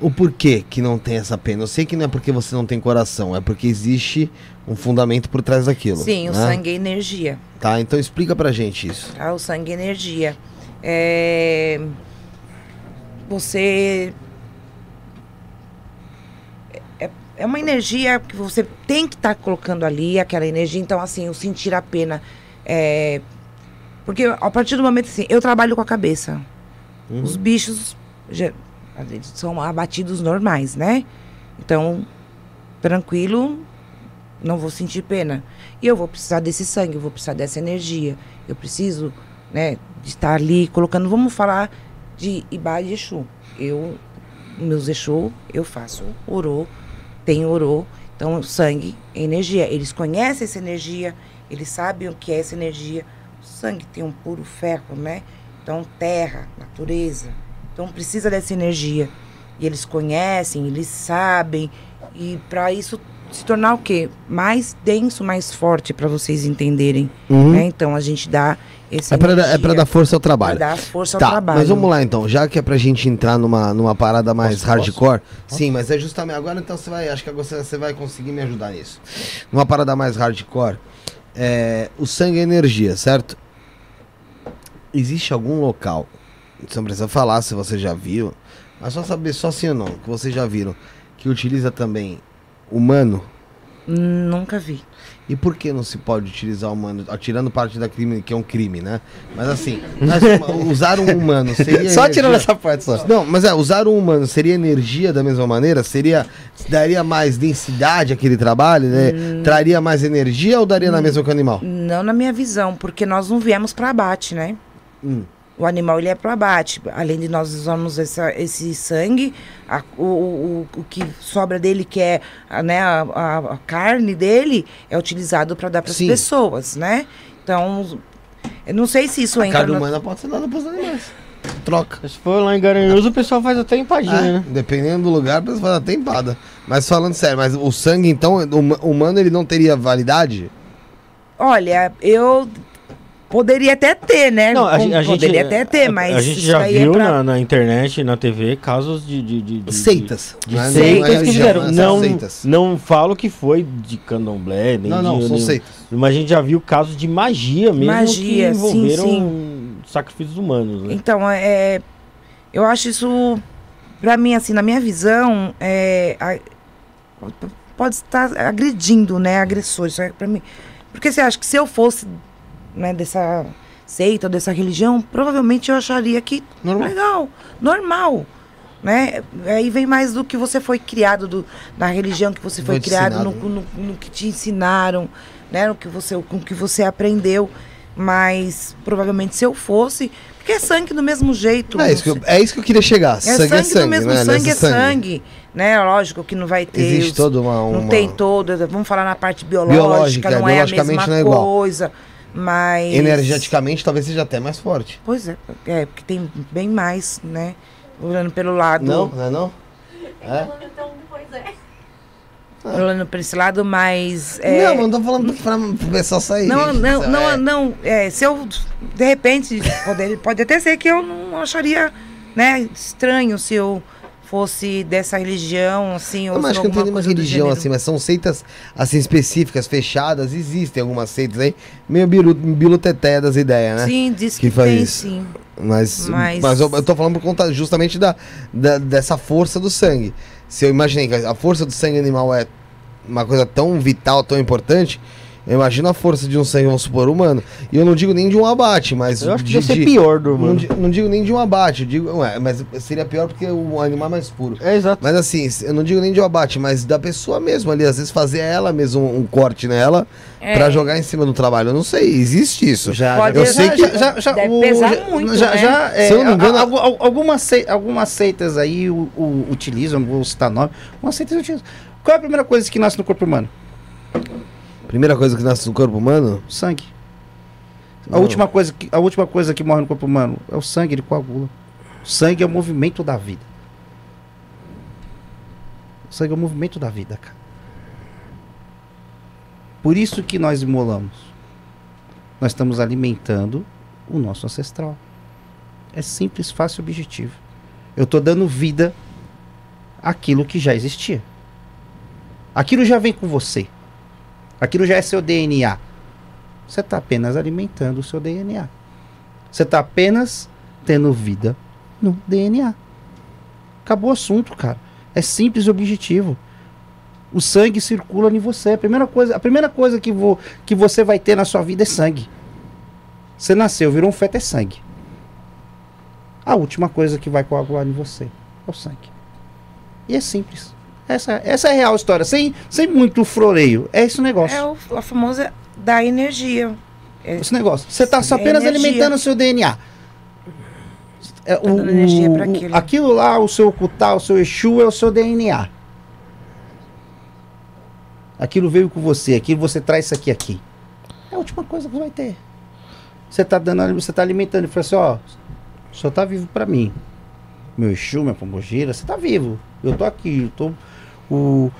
O porquê que não tem essa pena? Eu sei que não é porque você não tem coração, é porque existe um fundamento por trás daquilo. Sim, o né? sangue é energia. Tá, então explica pra gente isso. Tá? O sangue é energia. É... Você. É, é uma energia que você tem que estar colocando ali, aquela energia. Então, assim, eu sentir a pena. É... Porque a partir do momento assim, eu trabalho com a cabeça. Uhum. Os bichos eles são abatidos normais, né? Então, tranquilo, não vou sentir pena. E eu vou precisar desse sangue, eu vou precisar dessa energia. Eu preciso, né, de estar ali colocando. Vamos falar de Ibá e Exu. Eu, meus Exu, eu faço orô, tenho orô. Então, sangue energia. Eles conhecem essa energia, eles sabem o que é essa energia. O sangue tem um puro ferro, né? Então, terra, natureza. Então, precisa dessa energia. E eles conhecem, eles sabem. E para isso se tornar o quê? Mais denso, mais forte, para vocês entenderem. Uhum. né? Então, a gente dá esse É pra, dar- é pra dar força ao trabalho. Pra dar força Tá, ao trabalho. mas vamos lá então, já que é pra gente entrar numa, numa parada mais Posso, hardcore. Sim, mas é justamente agora então você vai, acho que você, você vai conseguir me ajudar nisso. Numa parada mais hardcore, é, o sangue é energia, certo? Existe algum local, você não precisa falar se você já viu, mas só saber só sim ou não, que vocês já viram, que utiliza também humano? Nunca vi. E por que não se pode utilizar humano? Tirando parte da crime, que é um crime, né? Mas assim, usar um humano seria. Só tirando essa parte só. Não, mas é, usar um humano seria energia da mesma maneira? Seria. Daria mais densidade aquele trabalho, né? Hum. Traria mais energia ou daria na mesma que o animal? Não na minha visão, porque nós não viemos para abate, né? Hum. O animal ele é para abate. Além de nós usarmos essa, esse sangue, a- o, o, o que sobra dele, que é a, né, a, a- carne dele, é utilizado para dar para as pessoas, né? Então, eu não sei se isso A entra carne no- humana pode ser dada pros animais. Troca. Se for lá em Garanhuns, o pessoal faz até empadinha, É, né? dependendo do lugar, você faz até empada. Mas falando sério, mas o sangue, então, o huma- humano, ele não teria validade? Olha, eu poderia até ter, né? Não, a, Com- a gente, poderia até ter, mas a gente isso já é viu pra- na, na internet, na TV, casos de, de, de- de- Seitas. de, Não de não é seitas que religião, fizeram. né? São Não, seitas. não falo que foi de candomblé, nem Não, não, de, são nem- seitas. Mas a gente já viu casos de magia mesmo Magia, que sim, envolveram sacrifícios humanos, né? Então, é, eu acho isso, pra mim, assim, na minha visão, é, a- pode estar agredindo, né, agressores. Isso é pra mim. Porque você acha que se eu fosse, né, dessa seita, dessa religião, provavelmente eu acharia que Normal. legal, normal. Né? Aí vem mais do que você foi criado, do, na religião que você foi criado, no, no, no que te ensinaram, né? No que você, com o que você aprendeu. Mas provavelmente se eu fosse. Porque é sangue do mesmo jeito. É isso, que eu, é isso que eu queria chegar. É sangue, é sangue, do mesmo né? sangue, é sangue. Né? Lógico que não vai ter. Existe os- toda uma, uma... Não tem toda. Vamos falar na parte biológica, Biológica, não é a biologicamente mesma não é igual. Mas. Energeticamente talvez seja até mais forte. Pois é, é, porque tem bem mais, né? Olhando pelo lado. Não, não é não? É? Então, pois é. Olhando para esse lado, mas. é, Não, mas não tô falando pra, pra pessoal sair. Não, não, não, é- não, é, se eu, de repente, poder, pode até ser que eu não acharia, né, estranho se eu fosse dessa religião, assim, ou Não, acho que não tem nenhuma religião assim, mas são seitas assim específicas, fechadas, existem algumas seitas aí, meio bilu, biluteté das ideias, né? Sim, diz que que, faz tem, isso. sim. Mas, mas... Mas- eu, eu tô falando por conta justamente da, da- dessa força do sangue. Se eu imaginei que a força do sangue animal é uma coisa tão vital, tão importante, eu imagino a força de um sangue, vamos supor, humano. E eu não digo nem de um abate, mas. Eu acho que de, ia ser de- pior do não, humano. di- não digo nem de um abate, eu digo. Ué, mas seria pior porque o animal é mais puro. É exato. Mas assim, eu não digo nem de um abate, mas da pessoa mesmo ali, às vezes fazer ela mesmo um, um corte nela É. pra jogar em cima do trabalho. Eu não sei, existe isso. Já, Pode- eu já- sei que. já, já, Deve o- pesar já- muito, já, né? já, é, Se eu não me engano- a- a- al- algumas, algumas seitas aí o, o- utilizam, vou citar nome, algumas seitas utilizam. Qual é a primeira coisa que nasce no corpo humano? Primeira coisa que nasce no corpo humano? Sangue. A Não. última, coisa que, a última coisa que morre no corpo humano é o sangue, ele coagula. O sangue é o movimento da vida. O sangue é o movimento da vida, cara. Por isso que nós imolamos. Nós estamos alimentando o nosso ancestral. É simples, fácil e objetivo. Eu estou dando vida àquilo que já existia. Aquilo já vem com você. Aquilo já é seu DNA. Você está apenas alimentando o seu DNA. Você está apenas tendo vida no DNA. Acabou o assunto, cara. É simples e objetivo. O sangue circula em você. A primeira coisa, a primeira coisa que, vo, que você vai ter na sua vida é sangue. Você nasceu, virou um feto, é sangue. A última coisa que vai coagular em você é o sangue. E é simples. Essa, essa é a real história. Sem, sem muito floreio. É esse o negócio. É o, a famosa da energia. É, Esse negócio. Você está é apenas energia. alimentando o seu DNA. É, o, dando energia pra o- aquilo. aquilo lá, o seu Kutal, o seu Exu é o seu DNA. Aquilo veio com você, aquilo você traz isso aqui aqui. É a última coisa que vai ter. Você está dando, você tá alimentando, e fala assim, ó, o senhor tá vivo para mim. Meu Exu, minha pombogira, você tá vivo. Eu tô aqui, eu tô o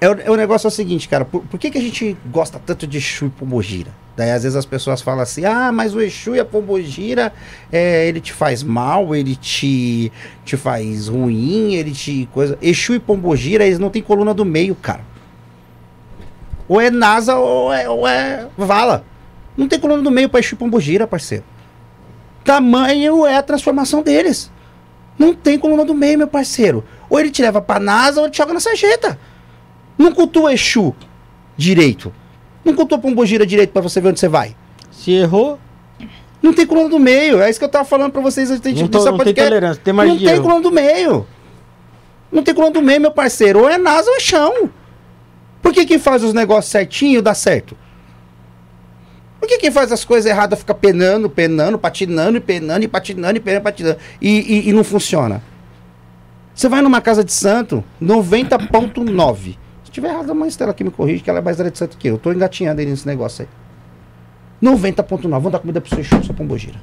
é, o- é o negócio é o seguinte, cara, por, por que, que a gente gosta tanto de Exu e Pombogira? Daí às vezes as pessoas falam assim, ah, mas o Exu e a Pombogira, é, ele te faz mal, ele te, te faz ruim, ele te coisa... Exu e Pombogira, eles não tem coluna do meio, cara. Ou é NASA ou é, ou é vala. Não tem coluna do meio pra Exu e Pombogira, parceiro. Tamanho é a transformação deles. Não tem coluna do meio, meu parceiro. Ou ele te leva pra NASA ou ele te joga na sarjeta. Não cultua Exu direito. Não cultua Pombogira direito pra você ver onde você vai. Se errou, Não tem coluna do meio. É isso que eu tava falando pra vocês antes de não, tô, não tem tolerância, tem mais Não tem erro. coluna do meio. Não tem coluna do meio, meu parceiro. Ou é NASA ou é chão. Por que quem faz os negócios certinho dá certo? Por que quem faz as coisas erradas fica penando, penando, patinando, e penando, e patinando, e penando, patinando, e, e, e não funciona? Você vai numa casa de santo, 90.9. Se tiver errado, a mãe Estela aqui me corrige, que ela é mais de santo que eu. Eu tô engatinhando aí nesse negócio aí. 90.9. Vamos dar comida pro seu show, seu pombogira.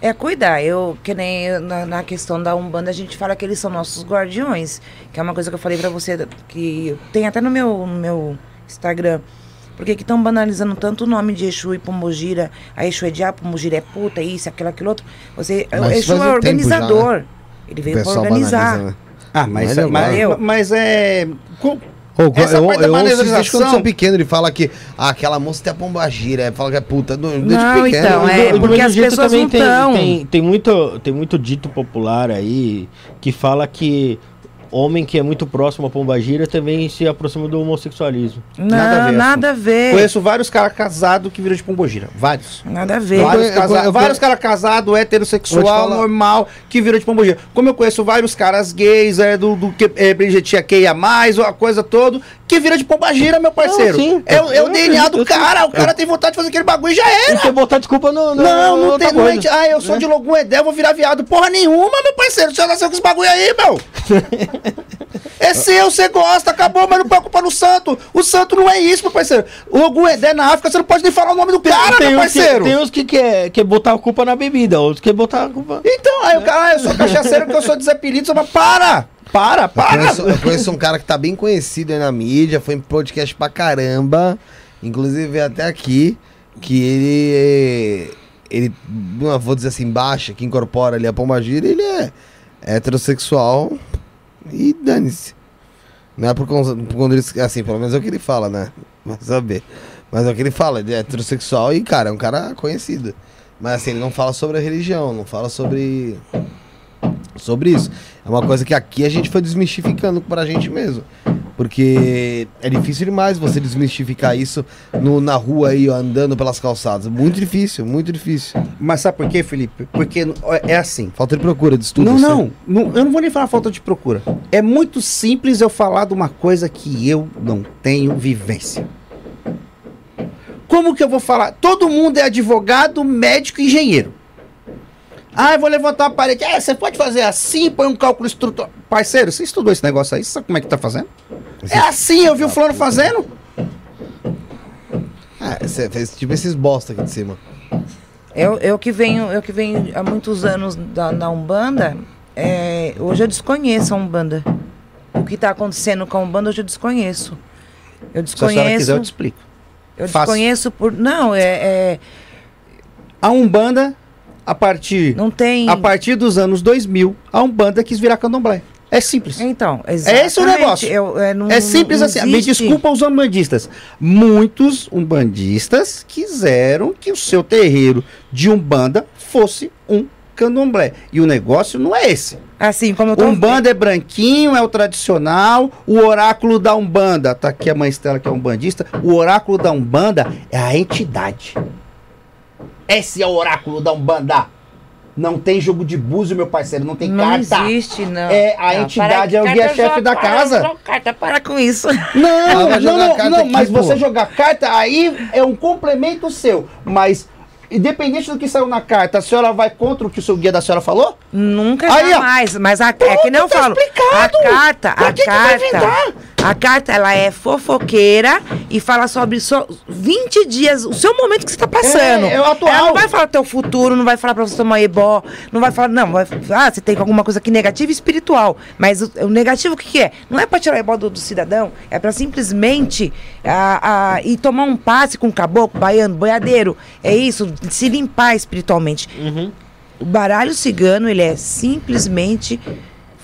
É cuidar. Eu, que nem na, na questão da Umbanda, a gente fala que eles são nossos guardiões. Que é uma coisa que eu falei pra você, que tem até no meu, no meu Instagram. Porque que estão banalizando tanto o nome de Exu e Pombogira. A Exu é diabo, Pombogira é puta, isso, aquilo, aquilo outro. Você, o Mas Exu é um tempo organizador. Ele veio pra pessoal organizar. banaliza, né? Ah, mas, Mas é, eu mas, gosto. mas é. co- Ô, Essa eu, parte da eu ouço isso desde banalização- quando eu sou pequeno, ele fala que ah, aquela moça tem a pomba gira, fala que é puta. Desde Não, pequeno. então, é, do porque mesmo as jeito pessoas não tem, tão. tem, tem muito, tem muito dito popular aí que fala que homem que é muito próximo à pombagira também se aproxima do homossexualismo. Não, Nada nada a a ver, ver. Conheço vários caras casados que viram de pombogira. Vários. Nada a ver. Vários, casa- vários caras casados, heterossexual, falar. normal, que viram de pombogira. Como eu conheço vários caras gays, é, do, do que é, mais, a coisa toda, que viram de pombagira, meu parceiro. Não, sim. é, é o Eu DNA do cara, o cara tem vontade de fazer aquele bagulho e já era. Não tem botar desculpa no. no Não, não outra tem. Não é, ah, eu sou de Logum Edé, eu vou virar viado. Porra nenhuma, meu parceiro. Você nasceu com esse bagulho aí, meu. é seu, você gosta, acabou, mas não preocupa no santo. O santo não é isso, meu parceiro. O Logum Edé na África, você não pode nem falar o nome do cara, meu uns que, parceiro. tem uns que quer, quer botar a culpa na bebida, outros que quer botar a culpa. Então, aí o cara, ah, eu sou cachaceiro porque eu sou desapelido. Você fala, para, para, Eu para. conheço, eu conheço um cara que tá bem conhecido aí na mídia, foi em podcast pra caramba, inclusive até aqui, que ele, ele, não vou dizer assim, baixa, que incorpora ali a pombagira, ele é heterossexual e dane-se. Não é por conta, disso, assim, pelo menos é o que ele fala, né? Vai saber. Mas é o que ele fala, ele é heterossexual e, cara, é um cara conhecido. Mas assim, ele não fala sobre a religião, não fala sobre sobre isso. É uma coisa que aqui a gente foi desmistificando pra gente mesmo. Porque é difícil demais você desmistificar isso no- na rua aí, ó, andando pelas calçadas. Muito difícil, muito difícil. Mas sabe por quê, Felipe? Porque é assim. Falta de procura de estudo. não, não, não, eu não vou nem falar falta de procura. É muito simples eu falar de uma coisa que eu não tenho vivência. Como que eu vou falar? Todo mundo é advogado, médico e engenheiro. Ah, eu vou levantar a parede. Ah, você pode fazer assim, põe um cálculo estrutural. Parceiro, você estudou esse negócio aí? Você sabe como é que tá fazendo? É assim, eu vi o fulano fazendo. Ah, você fez tipo esses bosta aqui de cima. Eu, eu que venho, eu que venho há muitos anos da, na Umbanda, é, hoje eu desconheço a Umbanda. O que está acontecendo com a Umbanda hoje eu desconheço. Eu Se a senhora desconheço. quiser, eu te explico. eu fácil. desconheço por. Não, é, é- A Umbanda, a partir, não tem. a partir dos anos 2000, a Umbanda quis virar candomblé. É simples. Então, É esse o exatamente, negócio. eu- é, não- É simples assim. Me existe. desculpa os umbandistas. Muitos umbandistas quiseram que o seu terreiro de umbanda fosse um candomblé. E o negócio não é esse. Assim, como eu tô. Umbanda é branquinho, é o tradicional. O oráculo da Umbanda, tá aqui a mãe Estela que é umbandista. O oráculo da Umbanda é a entidade. Esse é o oráculo da Umbanda. Não tem jogo de búzio, meu parceiro, não tem Não carta. existe, não. É, a Não, entidade para- é o guia-chefe da para, casa. não, Carta, para com isso. Não, não, não, não, aqui, mas pô. você jogar carta aí é um complemento seu. Mas, independente do que saiu na carta, a senhora vai contra o que o seu guia da senhora falou? Nunca Aí, ó. jamais. Mas a, é que nem eu tá falo. explicado. A carta, a que que carta. A carta, ela é fofoqueira e fala sobre só 20 dias, o seu momento que você tá passando. É, é o atual. Ela não vai falar teu futuro, não vai falar pra você tomar ebó, não vai falar, não, vai, ah, você tem alguma coisa aqui negativa e espiritual. Mas o, o negativo o que, que é? Não é pra tirar o ebó do, do cidadão, é pra simplesmente ah, ah, ir tomar um passe com caboclo, baiano, boiadeiro. É isso, se limpar espiritualmente. O baralho cigano, ele é simplesmente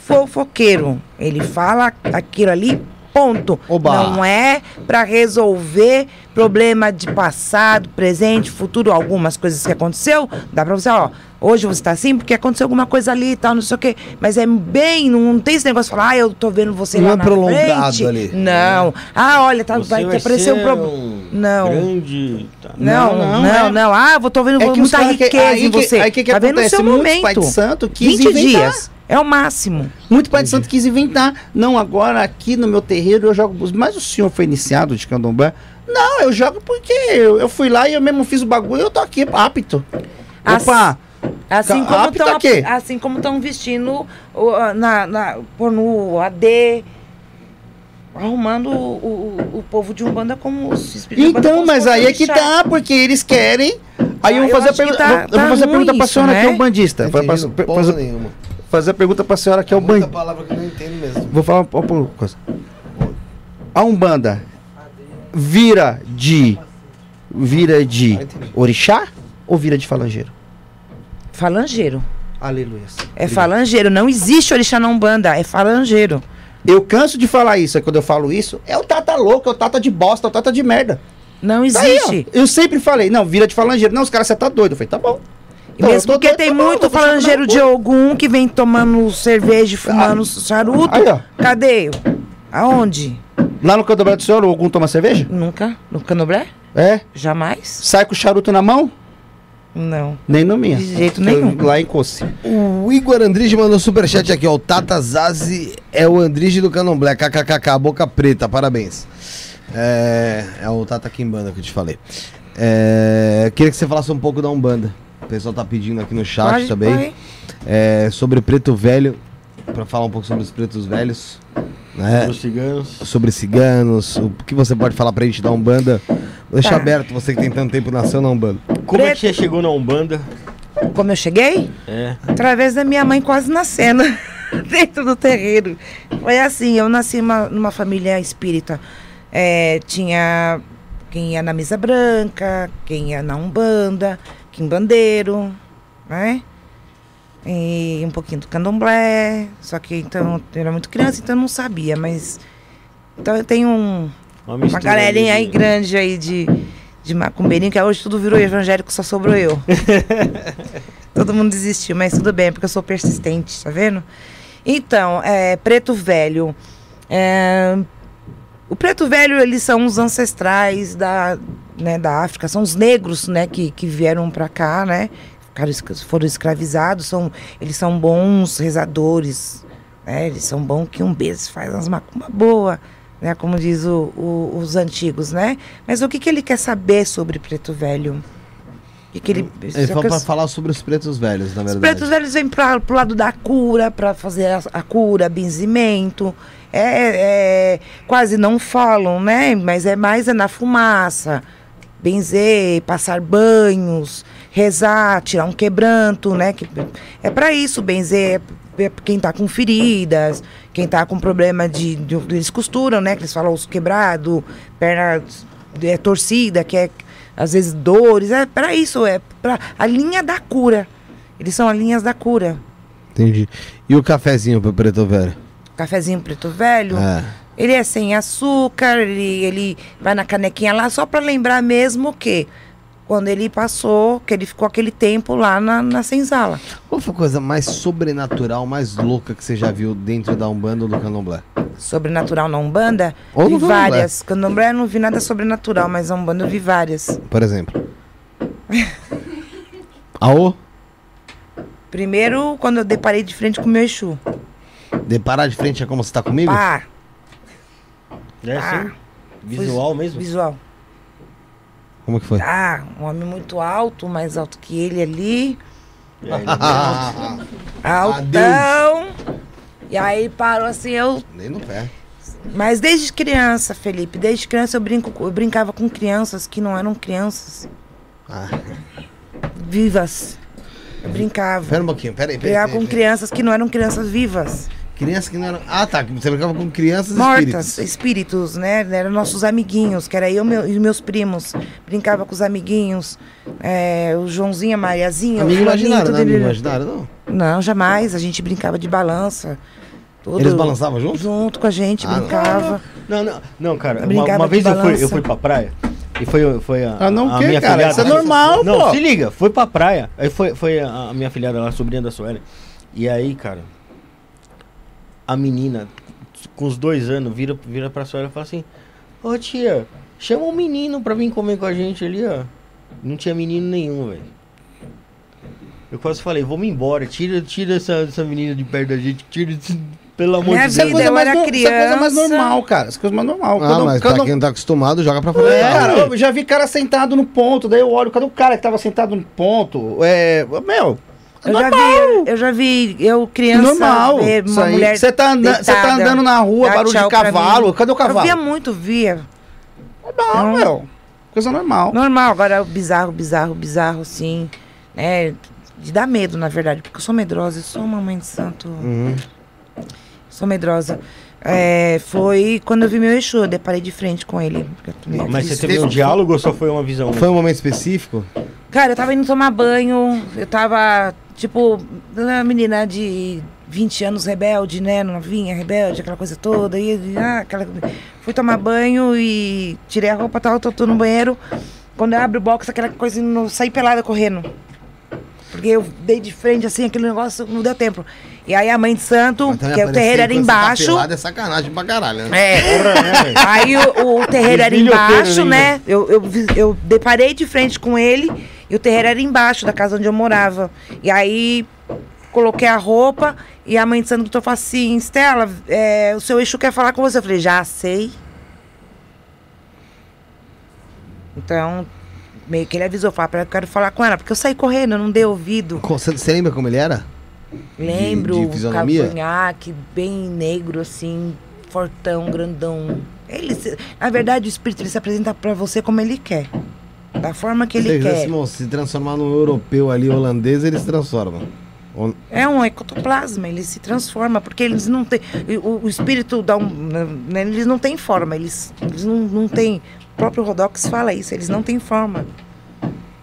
fofoqueiro. Ele fala aquilo ali ponto. Oba. Não é pra resolver problema de passado, presente, futuro, algumas coisas que aconteceu. Dá pra você, ó, hoje você tá assim porque aconteceu alguma coisa ali e tal, não sei o quê. Mas é bem, não tem esse negócio de falar, ah, eu tô vendo você Não lá é na prolongado frente. ali. Não. Ah, olha, tá, vai, vai aparecer um problema. Não. Grande. Não, Não, não, não, não, é. Ah, vou tô vendo É muita caras que- riqueza aí em que- você. aí que que tá vendo no acontece? seu momento. pai de santo quis 20 inventar. dias. É o máximo. Muito pai de santo quis inventar. Não, agora aqui no meu terreiro eu jogo. búzios. Mas o senhor foi iniciado de candomblé? Não, eu jogo porque eu, eu fui lá e eu mesmo fiz o bagulho e eu tô aqui apto. As- Opa! Assim como apto estão a quê? assim como estão vestindo na, na, no AD, arrumando o, o, o povo de Umbanda como os espíritos Então, mas aí é que tá, porque eles querem. Aí Ah, eu vou eu fazer a pergunta. tá- vou- eu vou tá fazer a pergunta ruim pra senhora que é né? o bandista. Não fazer, nenhuma. Fazer a pergunta pra senhora que é o Muita bandista. palavra que eu não entendo mesmo. Vou falar uma, uma coisa. A Umbanda vira de. Vira de orixá ou vira de falangeiro? Falangeiro. Aleluia. É falangeiro. Não existe orixá na Umbanda. É falangeiro. Eu canso de falar isso, é quando eu falo isso, é o tata louco, é o tata de bosta, é o tata de merda. Não Tá aí, existe. ó. eu sempre falei, não, vira de falangeiro. Não, os caras, você tá doido. Eu falei, tá bom. E Não, eu Mesmo porque tem muito falangeiro de Ogum que vem tomando cerveja, e fumando charuto. Aí, ó. Cadê? Aonde? Lá no candomblé do senhor, algum toma cerveja? Nunca? No canoblé? É. Jamais? Sai com o charuto na mão? Não. Nem no minha. De jeito nenhum. Lá em Coce. O Igor Andrige mandou superchat aqui, ó. O Tata Zazi é o Andrige do Candomblé. KKKK, boca preta, parabéns. É, é o Tata Kimbanda que eu te falei. É, queria que você falasse um pouco da Umbanda. O pessoal tá pedindo aqui no chat Pode, também. pode. É, sobre o Preto Velho. Pra falar um pouco sobre os pretos velhos. Né? Os ciganos. Sobre ciganos. O que você pode falar pra gente da Umbanda? Vou deixar Tá. aberto, você que tem tanto tempo nasceu na Umbanda. Como é que Preto. você chegou na Umbanda? Como eu cheguei? É. Através da minha mãe quase nascendo dentro do terreiro. Foi assim, eu nasci uma- numa família espírita. É, tinha quem ia na mesa branca, quem ia na Umbanda, quimbandeiro, né? E um pouquinho do candomblé. Só que então eu era muito criança, então eu não sabia, mas. Então eu tenho um, Uma, uma galerinha aí de- grande aí de, de macumbeirinho, que hoje tudo virou evangélico, só sobrou eu. Todo mundo desistiu, mas tudo bem, porque eu sou persistente, tá vendo? Então, é, Preto Velho. é, o Preto Velho, eles são os ancestrais da, né, da África, são os negros, né, que, que vieram pra cá, né? Ficaram, foram escravizados, são, eles são bons rezadores, né? Eles são bons que um beijo faz umas macumba boa, né? Como diz o- o- os antigos, né? Mas o que, que ele quer saber sobre Preto Velho? O que, ele, Ele falou eu- falar sobre os pretos velhos, na os verdade. pretos velhos vêm para pro lado da cura, para fazer a, a cura, benzimento. É, é, quase não falam, né? Mas é mais é na fumaça. Benzer, passar banhos, rezar, tirar um quebranto, né? Que, é para isso, benzer é pra quem tá com feridas, quem tá com problema de, de- Eles costuram, né? Que eles falam osso quebrado, perna é, torcida, que é às vezes dores. É para isso, é para a linha da cura. Eles são as linhas da cura. Entendi. E o cafezinho pro preto velho? Cafezinho preto velho. É. Ele é sem açúcar, ele, ele vai na canequinha lá só para lembrar mesmo que quando ele passou, que ele ficou aquele tempo lá na, na senzala. Qual foi a coisa mais sobrenatural, mais louca que você já viu dentro da Umbanda ou do Candomblé? Sobrenatural na Umbanda, Ou vi várias. Candomblé eu não vi nada sobrenatural, mas na Umbanda eu vi várias. Por exemplo. Aô? Primeiro, quando eu deparei de frente com o meu Exu. Deparar de frente é como você tá comigo? Pá, É assim? Ah. Visual mesmo? visual. Como que foi? Ah, um homem muito alto, mais alto que ele ali. É, ele- Altão. E aí parou assim, eu. Nem no pé. Mas desde criança, Felipe, desde criança eu, brinco, eu brincava com crianças que não eram crianças Ah, vivas. Eu brincava. pera um pouquinho, pera aí. Pera, Brincava pera, com pera. crianças que não eram crianças vivas. Criança que não era. Ah, tá. Você brincava com crianças Mortas, espíritos. espíritos, né? Eram nossos amiguinhos, que era eu meu- e meus primos. Brincava com os amiguinhos. é, o Joãozinho, a Mariazinha. Amigo imaginário, tudo não é amigo imaginário, não. Não, jamais. A gente brincava de balança. Tudo Eles balançavam junto? Junto com a gente, Ah, não. brincava. Não, não, não, cara. Uma, Brincava uma vez eu fui, eu fui pra praia. E foi, foi a, Ah, não a o quê, minha cara? filhada. Isso é normal, Não, pô. se liga, foi pra praia. Aí foi, foi a, a minha filhada lá, a sobrinha da Sueli. E aí, cara, a menina, com os dois anos, vira, vira pra Sueli e fala assim: Ô tia, chama um menino pra vir comer com a gente ali, ó. Não tinha menino nenhum, velho. Eu quase falei, vamos embora, tira, tira essa, essa menina de perto da gente, tira esse, pelo amor Minha de Deus. vida, eu mais, era no- isso é coisa mais criança. normal, cara. É coisa mais normal. Ah, Quando- mas quando- pra quem não tá acostumado, joga pra fora. É, cara, eu já vi cara sentado no ponto, daí eu olho, cadê o cara que tava sentado no ponto? É, meu, Eu já vi, eu já vi, eu criança, normal. ver uma mulher Você tá, anda- você tá andando na rua, barulho de cavalo, cadê o Eu via cavalo? muito, via. Não, meu, coisa normal. Normal, agora bizarro, bizarro, bizarro, assim, né? De dar medo, na verdade, porque eu sou medrosa, eu sou uma mãe de santo, Uhum. sou medrosa. É, foi quando eu vi meu Exu, eu deparei de frente com ele. tomei Mas você teve um diálogo ou só foi uma visão? Foi um momento específico? Cara, eu tava indo tomar banho, eu tava, tipo, uma menina de 20 anos rebelde, né? Novinha, rebelde, aquela coisa toda. E, ah, aquela... Fui tomar banho e tirei a roupa e tal, tô, tô no banheiro. Quando eu abro o box, aquela coisa, não saí pelada correndo. Porque eu dei de frente, assim, aquele negócio, não deu tempo. E aí a mãe de santo, que o aparecer terreiro era tá embaixo. pelado é sacanagem pra caralho, né? É, Aí o, o terreiro era embaixo, né? Eu, eu, eu deparei de frente com ele e o terreiro era embaixo da casa onde eu morava. E aí coloquei a roupa e a mãe de santo falou assim: Estela, é, o seu Exu quer falar com você. Eu falei: já sei. Então, meio que ele avisou, falou, pra eu quero falar com ela, porque eu saí correndo, eu não dei ouvido. Você lembra como ele era? Lembro, de fisionomia? cavanhaque, bem negro, assim, fortão, grandão. Ele, se- na verdade, o espírito ele se apresenta pra você como ele quer. Da forma que ele quer. se transformar num europeu ali, holandês, ele se transforma. É um ectoplasma, ele se transforma, porque eles não têm. O, o espírito dá um. né, eles não têm forma, eles, eles não, não têm. O próprio Rodox fala isso, eles não têm forma.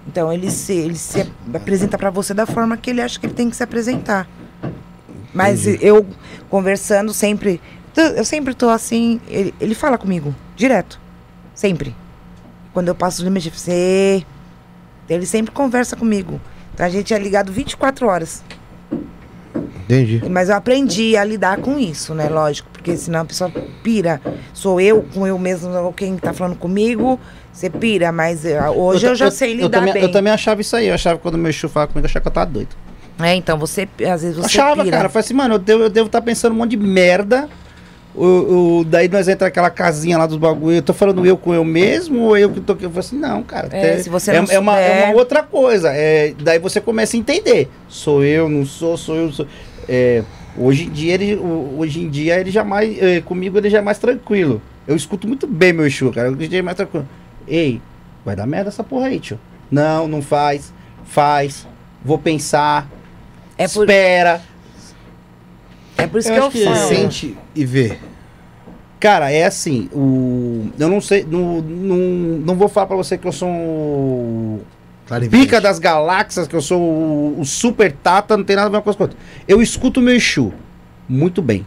Então ele se, ele se apresenta pra você da forma que ele acha que ele tem que se apresentar. Mas eu conversando sempre. Eu sempre tô assim. Ele, ele fala comigo, direto. Sempre. Quando eu passo o limite, você. Ele sempre conversa comigo. Então a gente é ligado 24 horas. Entendi. Mas eu aprendi a lidar com isso, né? Lógico, porque senão a pessoa pira. Sou eu com eu mesmo, ou quem tá falando comigo, você pira. Mas eh, hoje eu, ta- já sei eu lidar também, bem. Eu também achava isso aí. Eu achava que quando meu Exu falava comigo, eu achava que eu tava doido. É, então você, às vezes você achava, pira. cara. Eu falei assim, mano, eu devo estar eu devo tá pensando um monte de merda. O, o- daí nós entra aquela casinha lá dos bagulho. Eu tô falando eu com eu mesmo ou eu que tô aqui? Eu falei assim, não, cara. É, se você é, não é uma, é uma outra coisa. É, daí você começa a entender. Sou eu, não sou, sou eu, sou. É, hoje em dia ele, o- hoje em dia ele já mais, é, comigo ele já é mais tranquilo. Eu escuto muito bem meu Exu, cara. Hoje em dia é mais tranquilo. Ei, vai dar merda essa porra aí, tio. Não, não faz. Faz. Vou pensar. É por, Espera. é por isso Eu que eu que- falo. sente e vê. Cara, é assim, o. Eu não sei. Não, não, não vou falar pra você que eu sou um. Pica das galáxias, que eu sou o, o super tata, não tem nada a ver com a outra. Eu escuto o meu Exu muito bem.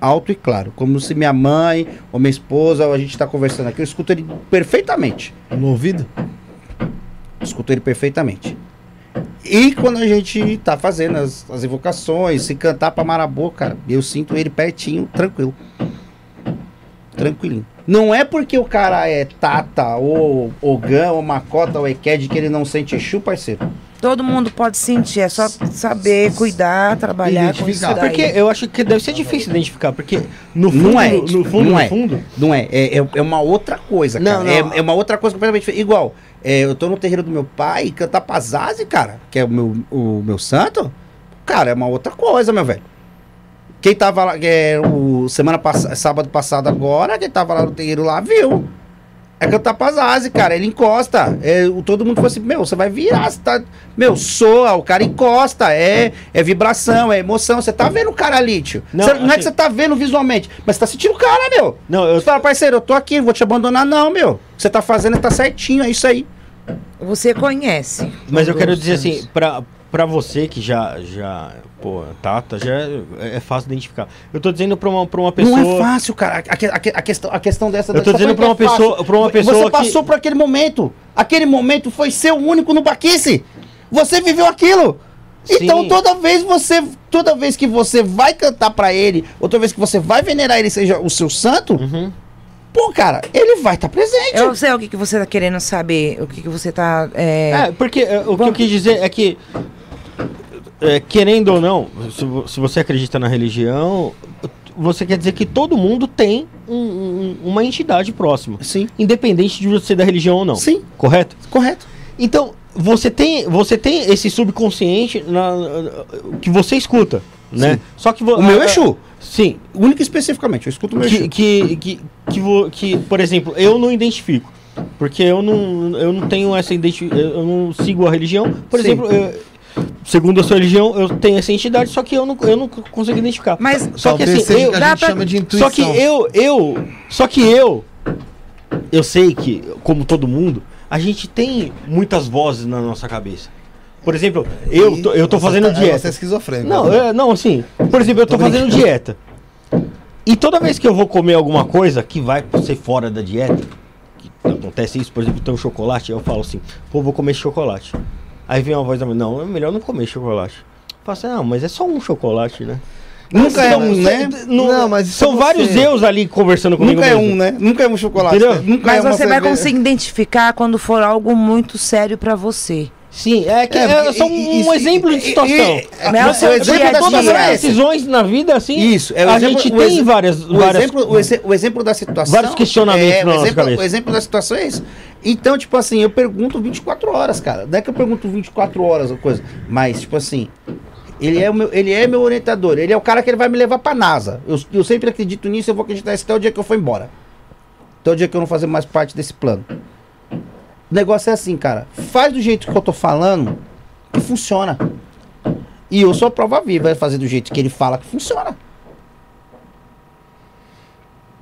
Alto e claro. Como se minha mãe ou minha esposa, ou a gente tá conversando aqui, eu escuto ele perfeitamente. No ouvido? Escuto ele perfeitamente. E quando a gente tá fazendo as, as invocações, se cantar pra Marabô, cara, eu sinto ele pertinho, tranquilo. Tranquilinho. Não é porque o cara é Tata, ou Ogã, ou Macota, ou Eked, que ele não sente Exu, parceiro. Todo mundo pode sentir, é só saber, cuidar, trabalhar com isso daí. Porque eu acho que deve ser difícil identificar, porque no Não fundo, é, no, no fundo, não no é. fundo, Não é, é, é, é uma outra coisa, cara. Não, não. É, é uma outra coisa completamente diferente. Igual, é, eu tô no terreiro do meu pai, cantar Pazazi, cara, que é o meu, o meu santo, cara, é uma outra coisa, meu velho. Quem tava lá, é, o, semana passada, sábado passado agora, quem tava lá no terreiro lá, viu. É cantar Pazazi, cara, ele encosta. É, o, todo mundo falou assim, meu, você vai virar, você tá... Meu, soa, o cara encosta, é, é vibração, é emoção. Você tá vendo o cara ali, tio. Não, Cê- não é assim- que você tá vendo visualmente, mas você tá sentindo o cara, meu. não, eu Você fala, parceiro, eu tô aqui, não vou te abandonar, não, meu. O que você tá fazendo tá certinho, é isso aí. Você conhece. Mas eu quero dizer os assim, pra, pra você que já, já, pô, Tata, já é, é fácil identificar. Eu tô dizendo pra uma, pra uma pessoa... Não é fácil, cara. A, que- a que- a questão, a questão dessa... Eu tô dizendo pra uma é pessoa- pra uma pessoa Você que- passou por aquele momento. Aquele momento foi seu único no Baquice. Você viveu aquilo. Então Sim. toda vez você, toda vez que você vai cantar pra ele, ou toda vez que você vai venerar ele seja o seu santo, Uhum. Pô, cara, ele vai estar presente. Eu sei o que, que você tá querendo saber, o que, que você tá. é, É, porque é, o que eu quis dizer é que, é, querendo ou não, se, se você acredita na religião, você quer dizer que todo mundo tem um- um- uma entidade próxima, Sim, independente de você ser da religião ou não. sim, Correto? correto. Então, você tem, você tem esse subconsciente na- na- que você escuta, né? Sim. Só que O meu ah, Exu, Sim. único e especificamente, eu escuto o meu Que, que, que, que, que, por exemplo, eu não identifico. Porque eu não, eu não tenho essa identificação. Eu não sigo a religião. Por Sim. exemplo, eu- segundo a sua religião, eu tenho essa entidade, só que eu não, eu não consigo identificar. Mas Só que assim, seja eu, a dá gente pra- chama de intuição. só que eu, eu, só que eu, eu sei que, como todo mundo, a gente tem muitas vozes na nossa cabeça. Por exemplo, eu tô, eu tô Você fazendo tá- dieta. Você é esquizofrênico. Não, né? é, não, assim, por exemplo, eu tô, Tô fazendo dieta. E toda vez que eu vou comer alguma coisa que vai ser fora da dieta, que acontece isso, por exemplo, tem um chocolate, eu falo assim, pô, vou comer chocolate. Aí vem uma voz da mãe, não, é melhor não comer chocolate. Eu falo assim, não, mas é só um chocolate, né? Nunca é um, né? Não, Não, mas são é vários eus ali conversando comigo. Nunca é mesmo. um, né? Nunca é um chocolate. Entendeu? né? Nunca Mas é você vai cerveja. conseguir identificar quando for algo muito sério pra você. Sim, é que É, é, só i- um isso- exemplo de E- situação. e- Mas o o exemplo dia a da Todas as decisões na vida, assim, Isso, é o a exemplo- gente o tem exemplo- várias, O, várias exemplo, o, exe- o exemplo da situação. Vários questionamentos é, o exemplo, o exemplo da situação é isso. Então, tipo assim, eu pergunto 24 horas, cara. Não é que eu pergunto 24 horas ou coisa. Mas, tipo assim, ele é, o meu, ele é meu orientador. Ele é o cara que ele vai me levar pra NASA. Eu, eu sempre acredito nisso, eu vou acreditar nisso até o dia que eu for embora. Até o dia que eu não fazer mais parte desse plano. O negócio é assim, cara. Faz do jeito que eu tô falando que funciona. E eu sou a prova viva, vai fazer do jeito que ele fala que funciona.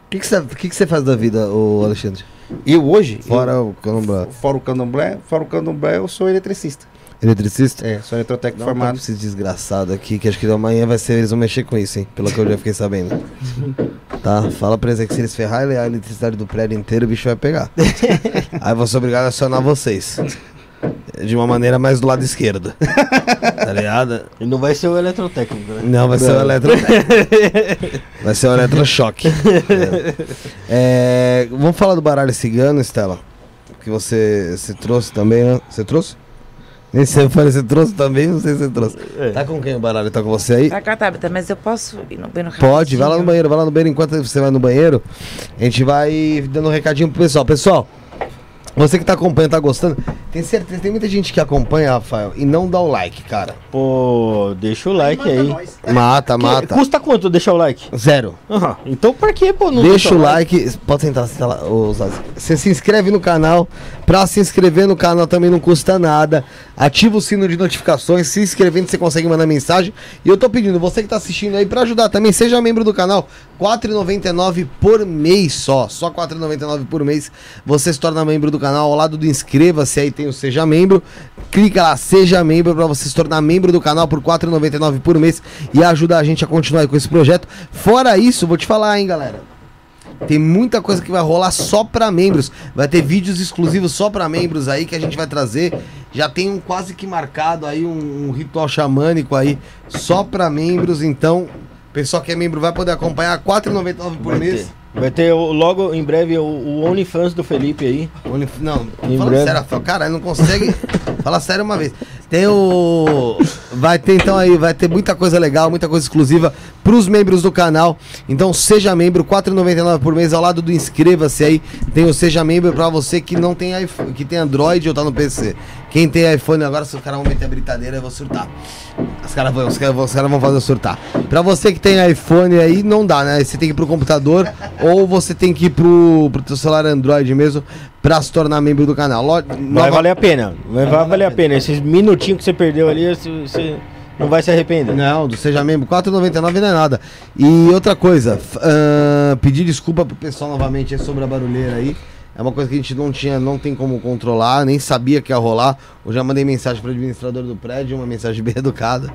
O que, que, você, que, que você faz da vida, ô Alexandre? Eu hoje, Fora o candomblé. eu, fora o candomblé, fora o candomblé, eu sou eletricista. Eletricista? É, sou eletrotécnico Dá um formado. pra esse desgraçado aqui, que acho que amanhã vai ser, eles vão mexer com isso, hein? Pelo que eu já fiquei sabendo. Tá? Fala pra eles aí que se eles ferrarem a eletricidade do prédio inteiro, o bicho vai pegar. aí eu vou ser obrigado a acionar vocês. De uma maneira mais do lado esquerdo. Tá ligado? E não vai ser o eletrotécnico, né? Não, vai ser o eletro... vai ser o eletrochoque. É, vamos falar do baralho cigano, Estela? Que você, você trouxe também, né? Você trouxe? Nem sei, eu falei, você trouxe também? Não sei se você trouxe. É. Tá com quem o baralho? Tá com você aí? Tá cá, Tabita, mas eu posso ir no banheiro Pode, vai lá no banheiro, vai lá no banheiro. Enquanto você vai no banheiro, a gente vai dando um recadinho pro pessoal. Pessoal, você que tá acompanhando, tá gostando, tem certeza, tem muita gente que acompanha, Rafael, e não dá o like, cara. Pô, deixa o like aí. Mata, Que- mata. Custa quanto deixar o like? Zero. Aham. Então por que, pô, não Deixa o like, pode sentar, você tá lá, ô. Você se inscreve no canal. Pra se inscrever no canal também não custa nada. Ativa o sino de notificações. Se inscrevendo, você consegue mandar mensagem. E eu tô pedindo, você que tá assistindo aí, pra ajudar também, seja membro do canal. R$ 4,99 por mês só. Só R$ 4,99 por mês. Você se torna membro do canal. Ao lado do inscreva-se aí tem o Seja Membro. Clica lá, seja membro, pra você se tornar membro do canal por R$ 4,99 por mês e ajudar a gente a continuar com esse projeto. Fora isso, vou te falar, hein, galera. Tem muita coisa que vai rolar só pra membros. Vai ter vídeos exclusivos só pra membros aí que a gente vai trazer. Já tem um quase que marcado aí, um, um ritual xamânico aí só pra membros. Então, o pessoal que é membro vai poder acompanhar R$ 4,99 por Vai mês. ter. Vai ter logo em breve o, o OnlyFans do Felipe aí. Only- Não, Em fala breve. sério, Rafael. Cara, não consegue. fala sério uma vez. Tem o. Vai ter então aí, vai ter muita coisa legal, muita coisa exclusiva pros membros do canal. Então seja membro, R$ 4,99 por mês. Ao lado do inscreva-se aí, tem o Seja Membro pra você que não tem iPhone, que tem Android ou tá no PC. Quem tem iPhone agora, se os caras vão meter a britadeira, eu vou surtar. Os caras vão, os caras os caras vão fazer surtar. Pra você que tem iPhone aí, não dá, né? Você tem que ir pro computador ou você tem que ir pro, pro teu celular Android mesmo pra se tornar membro do canal. Lo- Vai nova- valer a pena. Vai, vai valer a pena. Esses minutinhos que você perdeu ali, você, não vai se arrepender. Não, do Seja Membro, R$ 4,99 não é nada. E outra coisa, ahn, pedir desculpa pro pessoal novamente aí sobre a barulheira aí. É uma coisa que a gente não tinha, não tem como controlar, nem sabia que ia rolar. Eu já mandei mensagem para o administrador do prédio, uma mensagem bem educada.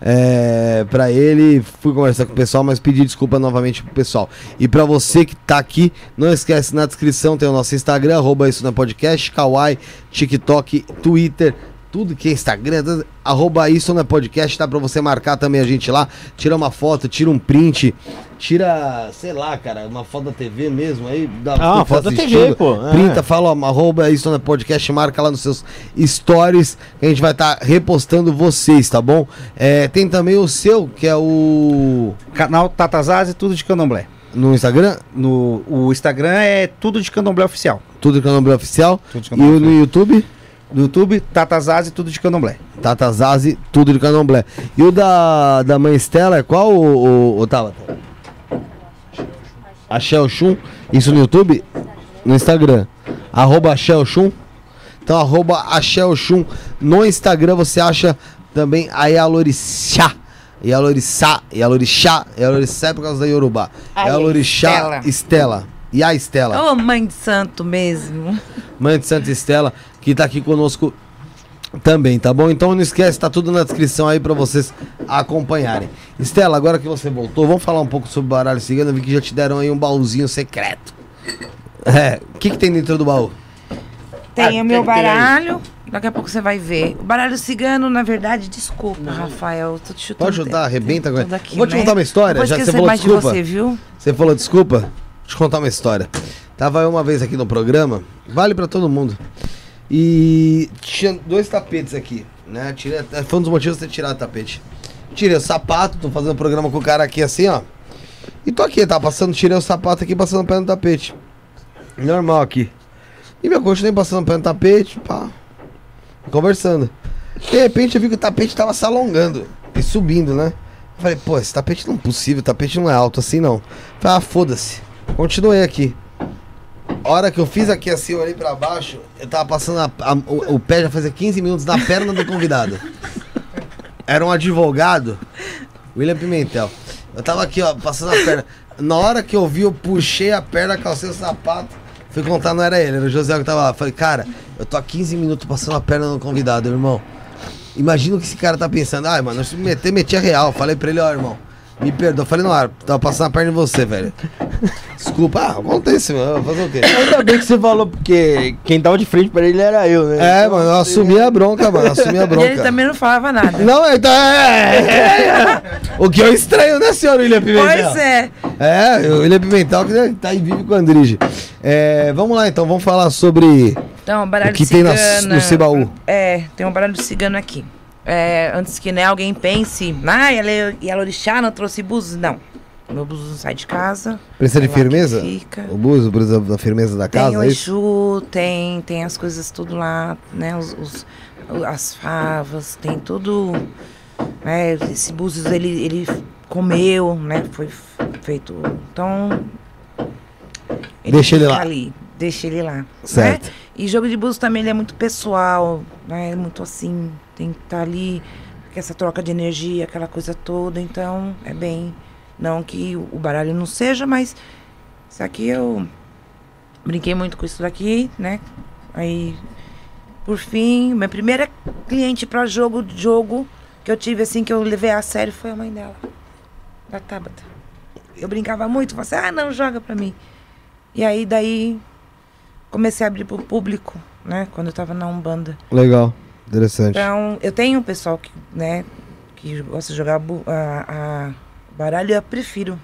É, para ele, fui conversar com o pessoal, mas pedi desculpa novamente pro pessoal. E para você que tá aqui, não esquece na descrição tem o nosso Instagram, arroba isso na podcast, Kawaii, TikTok, Twitter, tudo que é Instagram, tudo, arroba isso na podcast, tá pra você marcar também a gente lá, tira uma foto, tira um print, tira, sei lá, cara, uma foto da TV mesmo, aí dá Ah, uma quem tá foto da TV, pô, é. Printa, fala, ó, arroba isso na podcast, marca lá nos seus stories, que a gente vai estar repostando vocês, tá bom? É, tem também o seu, que é o... Canal Tatazaz e tudo de candomblé. no Instagram, No, o Instagram é tudo de candomblé oficial. tudo é o nome oficial, Tudo de e candomblé o no YouTube... No YouTube, Tatazaz e tudo de candomblé. Tata Zazi, tudo de candomblé. E o da, da mãe Estela é qual, o, o, o Tabata? Oxum, isso no YouTube? No Instagram. Arroba. Então, arroba. No Instagram você acha também a Yalorixá. Yalorixá, Yalorixá, Yalorixá é por causa da Yorubá. A Yalorixá Estela. Estela. E a Estela. Ô, mãe de santo mesmo. Mãe de Santa Estela, que tá aqui conosco também, tá bom? Então não esquece, tá tudo na descrição aí pra vocês acompanharem. Estela, agora que você voltou, vamos falar um pouco sobre baralho cigano. Eu vi que já te deram aí um baúzinho secreto. É, o que que tem dentro do baú? Tem Ah, o meu tem- tem baralho. Daqui a pouco você vai ver. O baralho cigano, na verdade, desculpa, Rafael. eu Tô te chutando. Pode chutar, arrebenta agora. aqui, Vou te né? contar uma história, Não já que você falou mais desculpa. de você, viu? Você falou desculpa? Deixa eu te contar uma história. Tava eu uma vez aqui no programa, vale pra todo mundo. E tinha dois tapetes aqui, né? Tirei, foi um dos motivos de ter tirado o tapete. Tirei o sapato, tô fazendo programa com o cara aqui assim, ó. E tô aqui, tá passando, tirei o sapato aqui, passando o pé no tapete. Normal aqui. E meu continuei passando o pé no tapete, pá. Conversando. De repente eu vi que o tapete tava se alongando e subindo, né? Falei, pô, esse tapete não é possível, o tapete não é alto assim não. Falei, ah, foda-se. Continuei aqui. A hora que eu fiz aqui assim, eu olhei pra baixo, eu tava passando a- a- o, o pé já fazia 15 minutos na perna do convidado. Era um advogado, William Pimentel. Eu tava aqui, ó, passando a perna. Na hora que eu vi, eu puxei a perna, calcei o sapato. Fui contar, não era ele, era o José que tava lá. Falei, cara, eu tô há 15 minutos passando a perna no convidado, irmão. Imagina o que esse cara tá pensando. Ai, mano, se me meter, metia real. Falei pra ele, ó, irmão. Me perdoa. Falei, não, ah, tava passando a perna em você, velho. Desculpa, ah, acontece, mano. Fazer o quê? Ainda bem que você falou, porque quem tava de frente pra ele era eu, né? É, Então, mano, eu assumi a bronca, mano. Assumi a E bronca. ele também não falava nada. Não, então é, é, é. O que eu estranho, né, senhor William Pimentel? Pois é. É, o William Pimentel que tá aí vive com o Andrige. É, vamos lá então, vamos falar sobre Então, baralho o que tem na- no seu baú. É, tem um baralho cigano aqui. É, antes que né, alguém pense, ah, ela é Yalorixá, não trouxe búzios. Não. Meu búzio não sai de casa. Precisa de é firmeza? O buzo precisa da firmeza da Tem casa, o é isso? Exu, tem, tem as coisas tudo lá, né? Os, os- o- as favas, tem tudo. Né, esse búzios ele, ele comeu, né? Foi feito. Então. Deixa ele lá. Ali, deixa ele lá. Certo. Né? E jogo de búzios também ele é muito pessoal, né? É muito assim, tem que estar ali, com essa troca de energia, aquela coisa toda. Então, é bem. Não que o baralho não seja, mas isso aqui eu brinquei muito com isso daqui, né? Aí, por fim, minha primeira cliente para jogo jogo que eu tive assim que eu levei a sério foi a mãe dela, da Tabata. Eu brincava muito, falava assim, ah, não, joga pra mim. E aí daí comecei a abrir pro público, né? Quando eu tava na Umbanda. Legal, interessante. Então, eu tenho um pessoal que, né, que gosta de jogar a, a baralho, eu prefiro.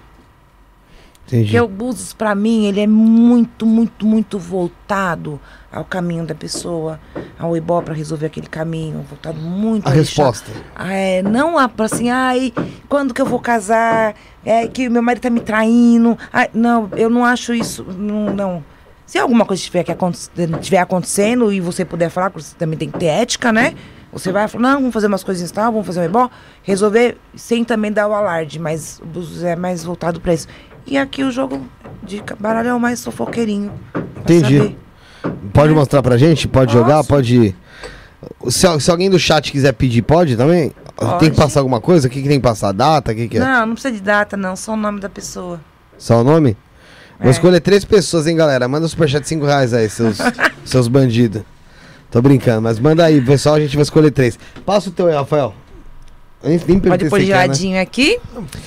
Entendi. Porque o Búzios, pra mim, ele é muito, muito, muito voltado ao caminho da pessoa, ao ebó pra resolver aquele caminho, voltado muito A resposta. Ah, é, não a- pra assim, ai, quando que eu vou casar? É que meu marido tá me traindo. Ai, não, eu não acho isso. Não. não. Se alguma coisa tiver, que aconte- acontecendo e você puder falar, você também tem que ter ética, né? Você vai falar, não, vamos fazer umas coisinhas tal, vamos fazer um ebó, resolver sem também dar o alarde, mas o Búzios é mais voltado pra isso. E aqui o jogo de baralho é o mais fofoqueirinho. pra Entendi. saber. Pode mostrar pra gente? Pode jogar? Posso. Pode. Se, se alguém do chat quiser pedir, pode também? Tem que Pode. passar alguma coisa? O que, que tem que passar? Data? O que, que é? Não, não precisa de data, não, só o nome da pessoa. Só o nome? Vou É. escolher três pessoas, hein, galera. Manda um superchat de 5 reais aí, seus, seus bandidos. Tô brincando, mas manda aí, pessoal, a gente vai escolher três. Passa o teu aí, Rafael. Nem, nem Pode pôr quer, né? aqui.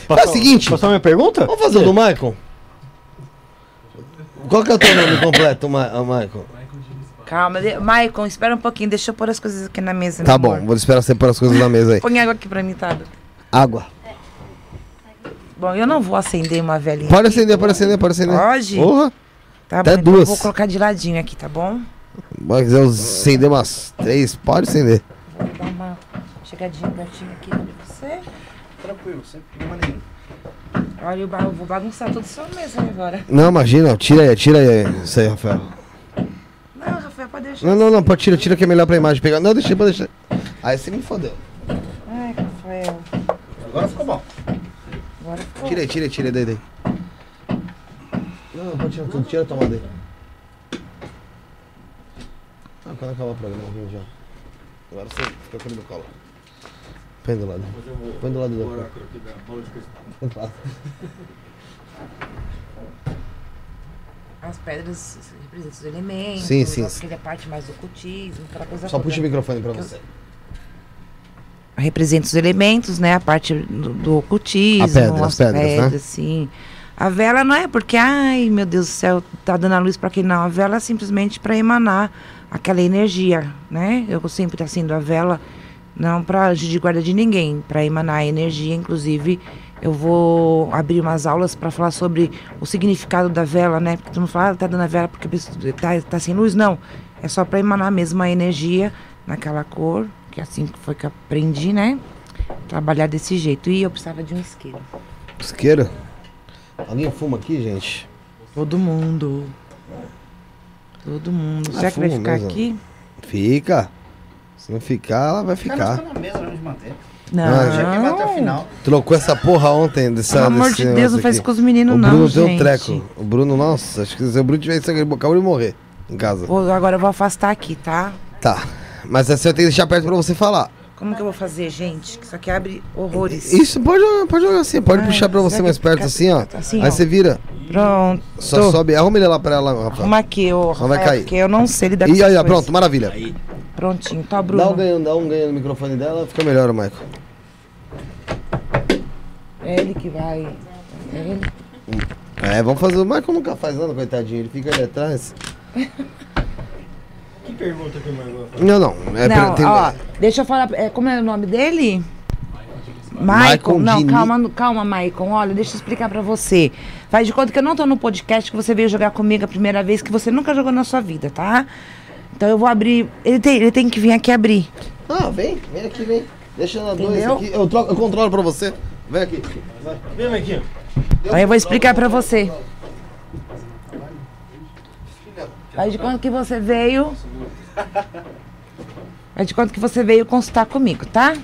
Faz o seguinte, Passar minha pergunta? vamos fazer o do Michael? Qual que é o teu nome completo, Ma ah, Michael? Calma, de... Maicon, espera um pouquinho, deixa eu pôr as coisas aqui na mesa. Tá bom, amor. vou esperar você pôr as coisas na mesa aí. Põe água aqui pra mim, tá? Água. Bom, eu não vou acender uma velhinha. Pode acender, pode acender, pode acender. Pode? Porra. Tá até bom, então eu duas. vou colocar de ladinho aqui, tá bom? Se quiser acender umas três, pode acender. Vou dar uma chegadinha pertinho aqui de você. Tranquilo, sem problema nenhum. Olha, eu vou bagunçar toda a sua mesa agora. Não, imagina, tira aí, tira aí isso aí, Rafael. Não, Rafael, pode deixar. Não, não, não, pode tirar, tira que é melhor pra imagem pegar. Não, deixa, pode deixar. Aí você me fodeu. Ai, Rafael. Agora ficou bom. Agora ficou. Tira aí, tira aí, tira aí daí, daí. Não, pode tirar tudo, tira a tomada aí. Ah, quando acabar o programa, eu já. Agora você fica com ele no colo. Põe do lado. Põe do lado do Põe do lado. As pedras representam os elementos. Sim, sim. Aquela parte mais do ocultismo, aquela coisa Só toda. puxa o microfone pra você. Representa os elementos, né? A parte do, do ocultismo, A pedra, as pedras, né? sim. A vela não é porque, ai meu Deus do céu, tá dando a luz para quem não. A vela é simplesmente para emanar aquela energia, né? Eu sempre acendo a vela, não para de guarda de ninguém, para emanar a energia. Inclusive, eu vou abrir umas aulas para falar sobre o significado da vela, né? Porque tu não fala, ah, tá dando a vela porque tá, tá sem luz, não. É só para emanar mesmo a energia naquela cor, que é assim que foi que eu aprendi, né? Trabalhar desse jeito. E eu precisava de um isqueiro. Isqueiro? Alguém fuma aqui, gente? Todo mundo. Todo mundo. Ah, Será que vai ficar mesmo. aqui? Fica. Se não ficar, ela vai Fica ficar. na mesa onde manter. Ah, Já que vai até o Não. final. Trocou essa porra ontem dessa. Pelo amor desse de Deus, não faz aqui. com os meninos, O não, Bruno tem um gente. treco. O Bruno, nossa, acho que se o Bruno tivesse sangue, ele acabou de morrer em casa. Vou- agora eu vou afastar aqui, tá? Tá. Mas essa eu tenho que deixar perto pra você falar. Como que eu vou fazer, gente? Que isso aqui abre horrores. Isso, pode jogar, pode jogar assim. Pode Ai, puxar pra você mais perto assim, ó. assim, Aí ó. você vira. Pronto. Só sobe. Arruma ele lá pra ela, Rafa. Arruma aqui, ô. Só vai cair. Porque eu não sei lidar com E aí, ó, pronto, maravilha. Prontinho. Tá, Dá Bruno. um ganho, dá um ganho no microfone dela, fica melhor, Michael. É ele que vai. É ele. É, vamos fazer. O Michael nunca faz nada, coitadinho. Ele fica ali atrás. Pergunta que o Margot Não, não. É pra- não, tem- ó, deixa eu falar. é, como é o nome dele? Maicon. Não, Dini- calma, calma, Maicon. Olha, deixa eu explicar pra você. Faz de conta que eu não tô no podcast que você veio jogar comigo a primeira vez que você nunca jogou na sua vida, tá? Então eu vou abrir. Ele tem, ele tem que vir aqui abrir. Ah, vem, vem aqui, vem. Deixa na dois aqui. Eu, troco, eu controlo pra você. Vem aqui. Vem aqui. Aí eu vou explicar pra você. Faz de conta que você veio. Faz de conta que você veio consultar comigo, tá?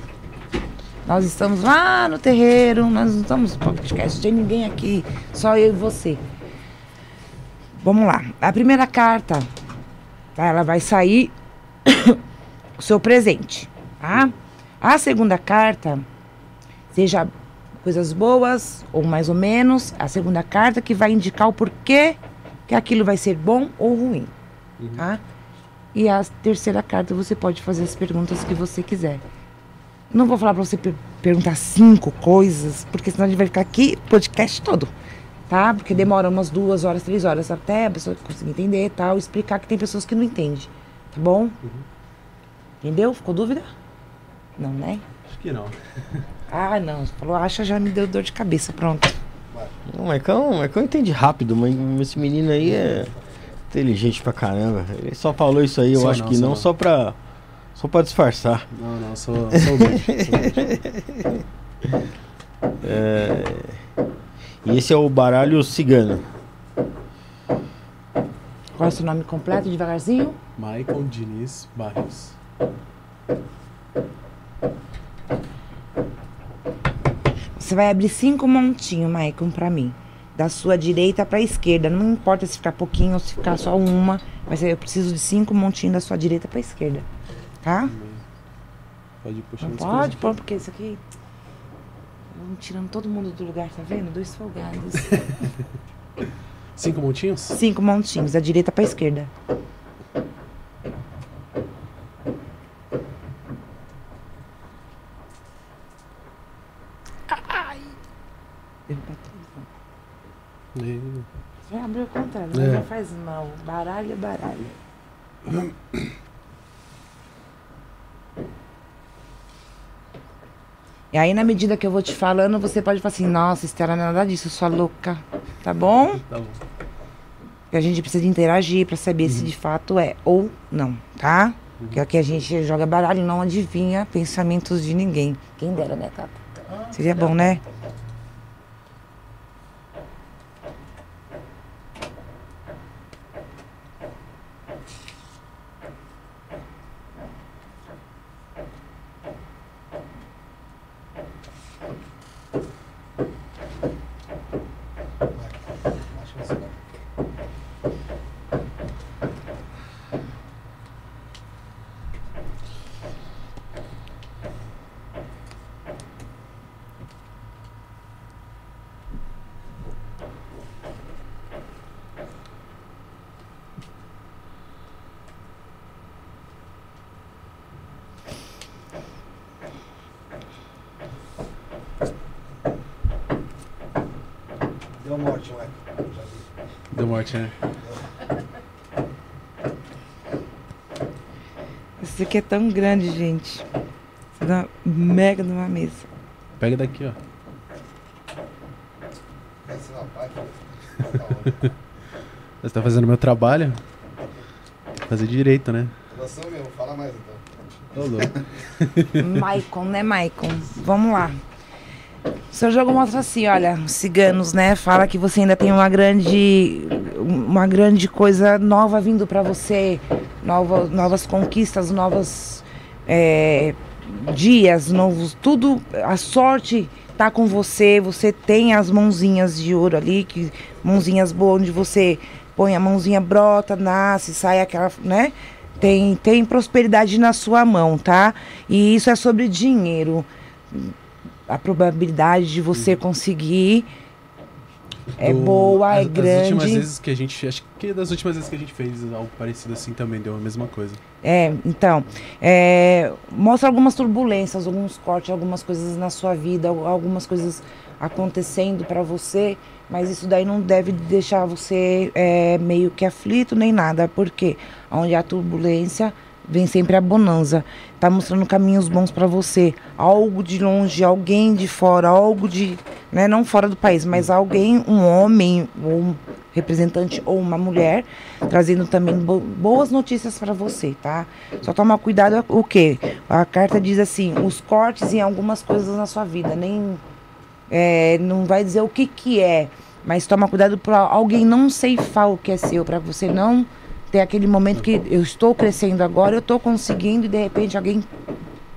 Nós estamos lá no terreiro, nós não estamos podcast, não tem ninguém aqui, só eu e você. Vamos lá. A primeira carta, tá? ela vai sair o seu presente, tá? A segunda carta, seja coisas boas ou mais ou menos, a segunda carta que vai indicar o porquê que aquilo vai ser bom ou ruim, tá? E a terceira carta você pode fazer as perguntas que você quiser. Não vou falar para você per- perguntar cinco coisas, porque senão a gente vai ficar aqui o podcast todo, tá? Porque demora umas duas horas, três horas até a pessoa conseguir entender e tal, explicar que tem pessoas que não entendem, tá bom? Entendeu? Ficou dúvida? Não, né? Acho que não. Ah, não. Você falou, acha, já me deu dor de cabeça. Pronto. O Marcão, o Marcão entende rápido, mas esse menino aí é inteligente pra caramba. Ele só falou isso aí, eu Só acho não, que não, não. só pra. Só pra disfarçar. Não, não, sou, sou sou humilde. É, E esse é o baralho cigano. Qual é o seu nome completo, devagarzinho? Maicon Diniz Barrios. Você vai abrir cinco montinhos, Maicon, pra mim. Da sua direita pra esquerda. Não importa se ficar pouquinho ou se ficar só uma. Mas eu preciso de cinco montinhos da sua direita pra esquerda. Tá? Pode puxando Não pode pôr, porque isso aqui. Vamos tirando todo mundo do lugar, tá vendo? Dois folgados. Cinco montinhos? Cinco montinhos, da direita pra esquerda. Ai. Ele tá E- não. Vai abrir o contrário, É. já faz mal. Baralho, é baralho. E aí, na medida que eu vou te falando, você pode falar assim, nossa, Estela, não é nada disso, sua louca. Tá bom? Tá bom. E a gente precisa interagir pra saber se de fato é ou não, tá? Porque aqui a gente joga baralho e não adivinha pensamentos de ninguém. Quem dera, né, Tata? Seria bom, né? Morte, vi. Deu morte, né? Isso aqui é tão grande, gente. Isso dá mega numa mesa. Pega daqui, ó. Você tá fazendo meu trabalho? Fazer direito, né? Noção mesmo, fala mais então. Ô, louco. Maicon, né, Maicon? Vamos lá. Seu jogo mostra assim, olha, os ciganos, né? Fala que você ainda tem uma grande, uma grande coisa nova vindo pra você, nova, novas conquistas, novos é, dias, novos, tudo. A sorte tá com você. Você tem as mãozinhas de ouro ali, que mãozinhas boas onde você põe a mãozinha brota, nasce, sai aquela, né? Tem, tem prosperidade na sua mão, tá? E isso é sobre dinheiro. A probabilidade de você conseguir é Do- boa, é as- últimas grande. vezes que a gente. Acho que das últimas vezes que a gente fez algo parecido assim também deu a mesma coisa. É, então, é, mostra algumas turbulências, alguns cortes, algumas coisas na sua vida, al- algumas coisas acontecendo para você, mas isso daí não deve deixar você é, meio que aflito nem nada, porque onde há turbulência vem sempre a bonança. Tá mostrando caminhos bons para você, algo de longe, alguém de fora, algo de, né, não fora do país, mas alguém, um homem ou um representante ou uma mulher, trazendo também bo- boas notícias para você, tá? Só toma cuidado o quê? A carta diz assim, os cortes em algumas coisas na sua vida, nem é, não vai dizer o que que é, mas toma cuidado para alguém não ceifar o que é seu, para você não ter aquele momento que eu estou crescendo agora, eu estou conseguindo e de repente alguém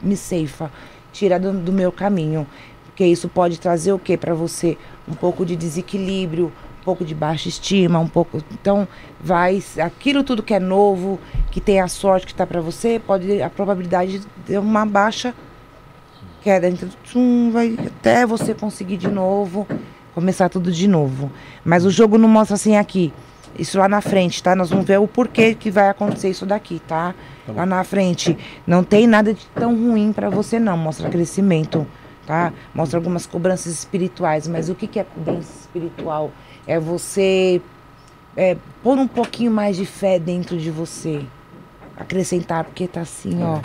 me ceifa, tira do, do meu caminho. Porque isso pode trazer o que para você? Um pouco de desequilíbrio, um pouco de baixa estima, um pouco. Então, vai. Aquilo tudo que é novo, que tem a sorte que está para você, pode. A probabilidade de ter uma baixa queda. Então, tchum, vai até você conseguir de novo, começar tudo de novo. Mas o jogo não mostra assim aqui. Isso lá na frente, tá? Nós vamos ver o porquê que vai acontecer isso daqui, tá? Tá lá na frente. Não tem nada de tão ruim para você, não. Mostra crescimento, tá? Mostra algumas cobranças espirituais. Mas o que, que é cobrança espiritual? É você é, pôr um pouquinho mais de fé dentro de você. Acrescentar, porque tá assim, ó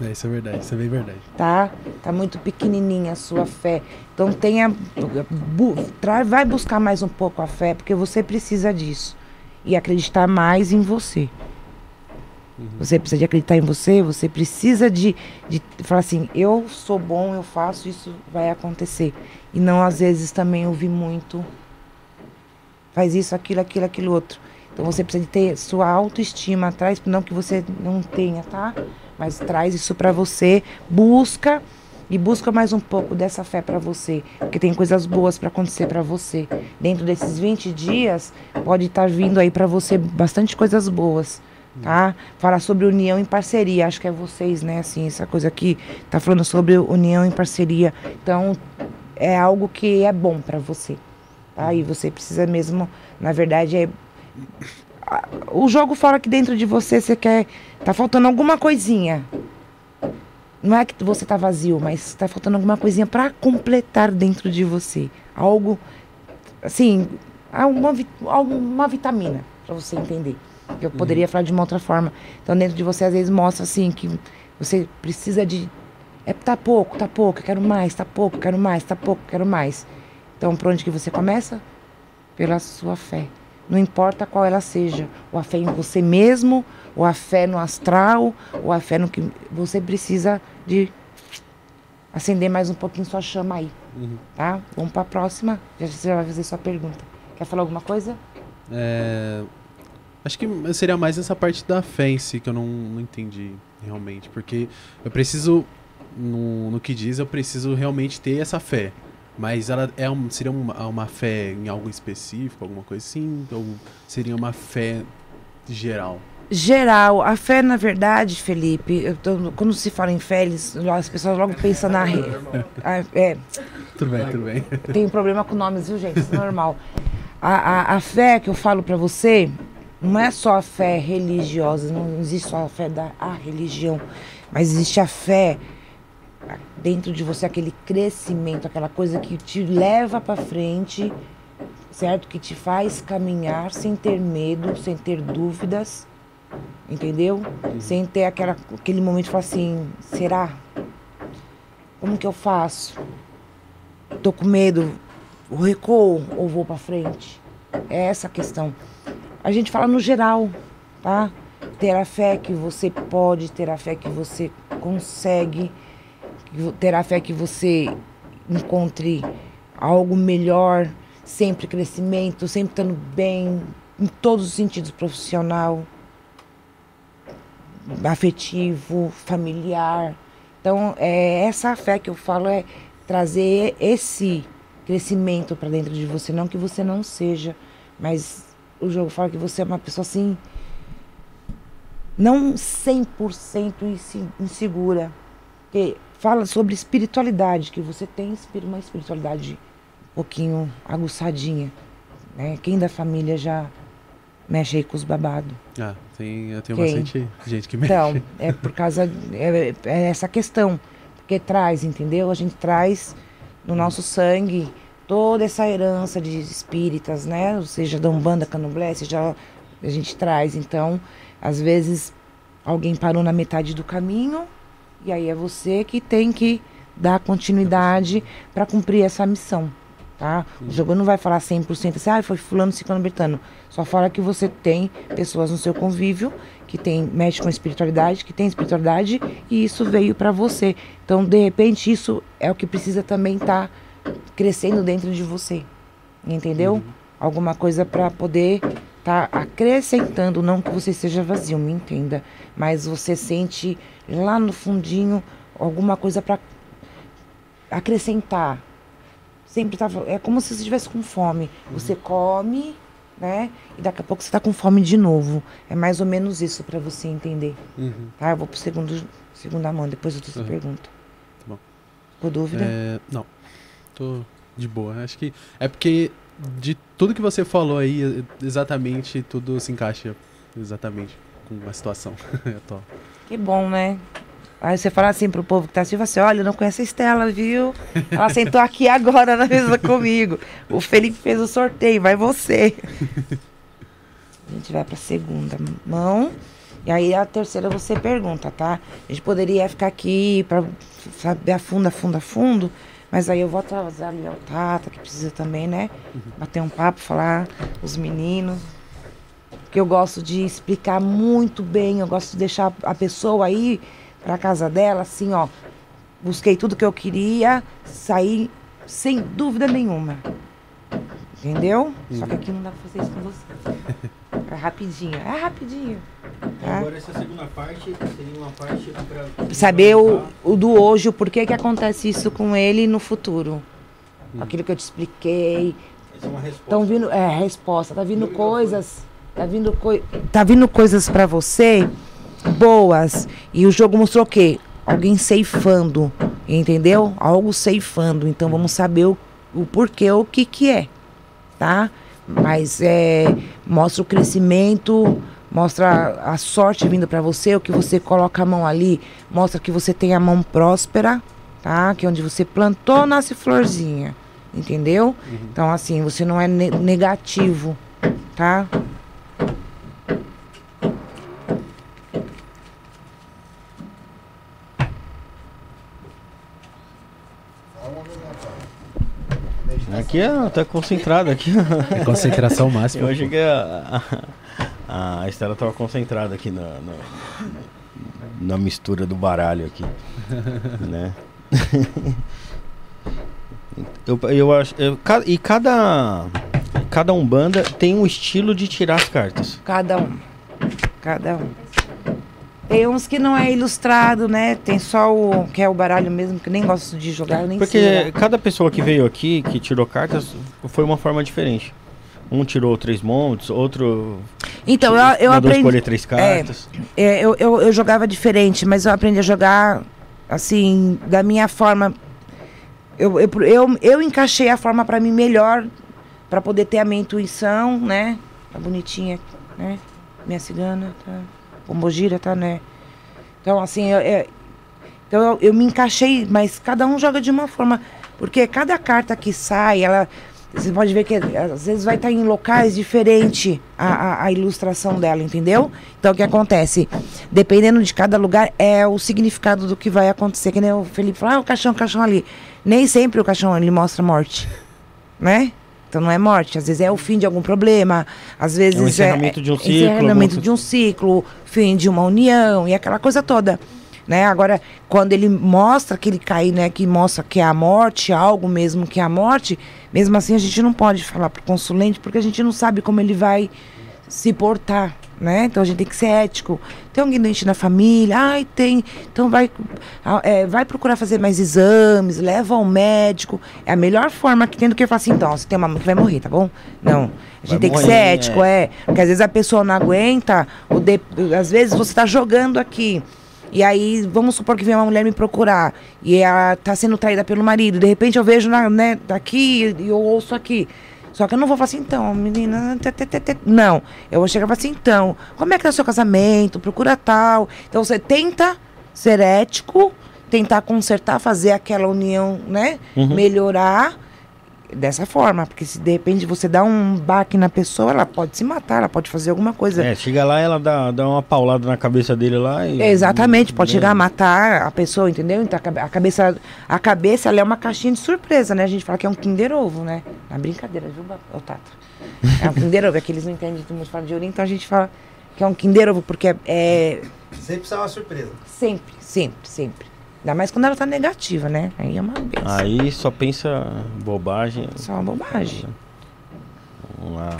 É, isso é verdade, isso é bem verdade. tá? Tá muito pequenininha a sua fé. Então tenha bu- tra- vai buscar mais um pouco a fé, porque você precisa disso e acreditar mais em você. Você precisa de acreditar em você, você precisa de, de falar assim, eu sou bom, eu faço, isso vai acontecer. E não às vezes também ouvir muito, faz isso, aquilo, aquilo, aquilo outro. Então você precisa de ter sua autoestima atrás, não que você não tenha, tá? Mas traz isso pra você, busca e busca mais um pouco dessa fé pra você, porque tem coisas boas pra acontecer pra você. Dentro desses 20 dias pode estar vindo aí pra você bastante coisas boas, tá? Falar sobre união em parceria, acho que é vocês, né, assim, essa coisa aqui tá falando sobre união em parceria. Então, é algo que é bom pra você. Tá? E você precisa mesmo, na verdade, é. O jogo fala que dentro de você você quer. Tá faltando alguma coisinha. Não é que você tá vazio, mas tá faltando alguma coisinha para completar dentro de você. Algo. Assim. Alguma, alguma vitamina, para você entender. Eu poderia falar de uma outra forma. Então, dentro de você, às vezes, mostra assim que você precisa de. É, tá pouco, tá pouco, eu quero mais, tá pouco, quero mais, tá pouco, quero mais. Então, por onde que você começa? Pela sua fé. Não importa qual ela seja. Ou a fé em você mesmo, ou a fé no astral, ou a fé no que. Você precisa de acender mais um pouquinho sua chama aí. Tá? Vamos para a próxima. Já você vai fazer sua pergunta. Quer falar alguma coisa? É, Acho que seria mais essa parte da fé em si que eu não, não entendi realmente. Porque eu preciso, no, no que diz, eu preciso realmente ter essa fé. Mas ela é um, seria uma, uma fé em algo específico, alguma coisa assim? Ou seria uma fé geral? Geral, a fé, na verdade, Felipe, eu tô- quando se fala em fé, eles- as pessoas logo pensam na. a- é, Tudo bem, tudo bem. Tem problema com nomes, viu, gente? Isso é normal. A, a, a fé que eu falo pra você não é só a fé religiosa, não existe só a fé da a religião, mas existe a fé dentro de você, aquele crescimento, aquela coisa que te leva pra frente, certo? Que te faz caminhar sem ter medo, sem ter dúvidas, entendeu? Sem ter aquela, aquele momento de falar assim: será? Como que eu faço? tô com medo, eu recuo ou vou para frente? É essa a questão. A gente fala no geral, tá? Ter a fé que você pode, ter a fé que você consegue, que vo- ter a fé que você encontre algo melhor, sempre crescimento, sempre estando bem, em todos os sentidos, profissional, afetivo, familiar. Então, é essa fé que eu falo é trazer esse crescimento para dentro de você, não que você não seja, mas o jogo fala que você é uma pessoa assim não 100% inse- insegura. Que fala sobre espiritualidade, que você tem uma espiritualidade um pouquinho aguçadinha, né? Quem da família já mexe aí com os babados? Ah, tem, eu tenho Quem? bastante gente que mexe. Então, é por causa. É, é essa questão. Porque traz, entendeu? A gente traz no nosso sangue toda essa herança de espíritas, né? Ou seja, da Umbanda, Candomblé, seja. A gente traz. Então, às vezes, alguém parou na metade do caminho, e aí é você que tem que dar continuidade para cumprir essa missão. Tá? O jogo não vai falar 100% assim, ah, foi fulano, ciclano, bertano. Só fala que você tem pessoas no seu convívio que tem mexe com espiritualidade, que tem espiritualidade e isso veio para você. Então, de repente, isso é o que precisa também estar crescendo dentro de você. Entendeu? Alguma coisa para poder estar acrescentando, não que você seja vazio, me entenda, mas você sente lá no fundinho alguma coisa para acrescentar. Sempre tava, é como se você estivesse com fome. Você come, né? E daqui a pouco você está com fome de novo. É mais ou menos isso para você entender. Uhum. Tá? Eu vou pro segundo, segunda mão, depois eu te Uhum. pergunto. Tá bom. Por dúvida? É, não, tô de boa. Acho que é porque de tudo que você falou aí, é- exatamente tudo se encaixa exatamente com a situação. Tô- Que bom, né? Aí você fala assim pro povo que tá assistindo, você olha, eu não conheço a Estela, viu? Ela sentou aqui agora na mesa comigo. O Felipe fez o sorteio, vai você. A gente vai pra segunda mão. E aí a terceira você pergunta, tá? A gente poderia ficar aqui pra saber a fundo, a fundo, a fundo. Mas aí eu vou atrasar ali o Tata, que precisa também, né? Bater um papo, falar os meninos. Que eu gosto de explicar muito bem, eu gosto de deixar a pessoa aí pra casa dela, assim, ó. Busquei tudo que eu queria, saí sem dúvida nenhuma. Entendeu? Só que aqui não dá pra fazer isso com você. É rapidinho, é rapidinho. Tá? Agora essa segunda parte seria uma parte pra... Saber o, o do hoje, o porquê que acontece isso com ele no futuro. Aquilo que eu te expliquei, Essa é uma resposta. Estão vindo, é, resposta, tá vindo coisas, tá vindo coi, tá vindo coisas para você boas. E o jogo mostrou o quê? Alguém ceifando, entendeu? Algo ceifando. Então vamos saber o, o porquê, o que que é. tá? Mas é, mostra o crescimento, mostra a sorte vindo para você, o que você coloca a mão ali, mostra que você tem a mão próspera, tá? Que onde você plantou nasce florzinha, entendeu? Então assim, você não é ne- negativo, tá? Aqui é, tá concentrado aqui. É concentração máxima. Eu achei que a, a, a Estela tava concentrada aqui na, na, na mistura do baralho aqui. né? eu, eu acho. eu- e cada. Cada umbanda tem um estilo de tirar as cartas. Cada um. Cada um. Tem uns que não é ilustrado, né? Tem só o que é o baralho mesmo, que eu nem gosto de jogar, eu nem sei Porque jogar. cada pessoa que veio aqui, que tirou cartas, foi uma forma diferente. Um tirou três montes, outro Então, eu, eu mandou aprendi. escolher três cartas. É, eu, eu, eu jogava diferente, mas eu aprendi a jogar assim, da minha forma. Eu, eu, eu, eu encaixei a forma pra mim melhor, pra poder ter a minha intuição, né? Tá bonitinha, né? Minha cigana, tá? Pombogira, tá, né? Então, assim, eu, eu- então eu, eu me encaixei, mas cada um joga de uma forma. Porque cada carta que sai, ela. Você pode ver que às vezes vai estar em locais diferentes a, a, a ilustração dela, entendeu? Então o que acontece? Dependendo de cada lugar, é o significado do que vai acontecer. Que nem o Felipe falou, ah, o caixão, o caixão ali. Nem sempre o caixão ele mostra morte. Né? Então não é morte, às vezes é o fim de algum problema, às vezes É um encerramento de um ciclo, encerramento de um ciclo, fim de uma união e aquela coisa toda. Né? Agora, quando ele mostra que ele cai, né, que mostra que é a morte, algo mesmo que é a morte, mesmo assim a gente não pode falar pro consulente porque a gente não sabe como ele vai se portar, né? Então a gente tem que ser ético. Tem alguém doente na família? Ai, tem. Então vai, é, vai procurar fazer mais exames, leva ao médico. É a melhor forma que tem do que falar assim, então, você tem uma mãe que vai morrer, tá bom? Não. A gente Vai tem que morrer, ser ético, é. é. Porque às vezes a pessoa não aguenta, ou de- às vezes você está jogando aqui. E aí, vamos supor que vem uma mulher me procurar e ela tá sendo traída pelo marido. De repente eu vejo na, né, daqui e eu ouço aqui. Só que eu não vou falar assim, então, menina. tê, tê, tê, tê. Não. Eu vou chegar e falar assim, então, como é que é o seu casamento? Procura tal. Então você tenta ser ético, tentar consertar, fazer aquela união, né? Uhum. Melhorar dessa forma. Porque se de repente você dá um baque na pessoa, ela pode se matar, ela pode fazer alguma coisa. É, chega lá ela dá, dá uma paulada na cabeça dele lá e. Exatamente, pode né? chegar a matar a pessoa, entendeu? Então a cabe- a cabeça, a cabeça ela é uma caixinha de surpresa, né? A gente fala que é um Kinder Ovo, né? Na brincadeira, viu, ô Tata? É um Kinder Ovo, é que eles não entendem, todo mundo fala de ouro, então a gente fala que é um Kinder Ovo, porque é, é Sempre sai uma surpresa. sempre, sempre, sempre. Ainda mais quando ela tá negativa, né? Aí é uma benção. Aí só pensa bobagem. Só uma bobagem. Vamos lá.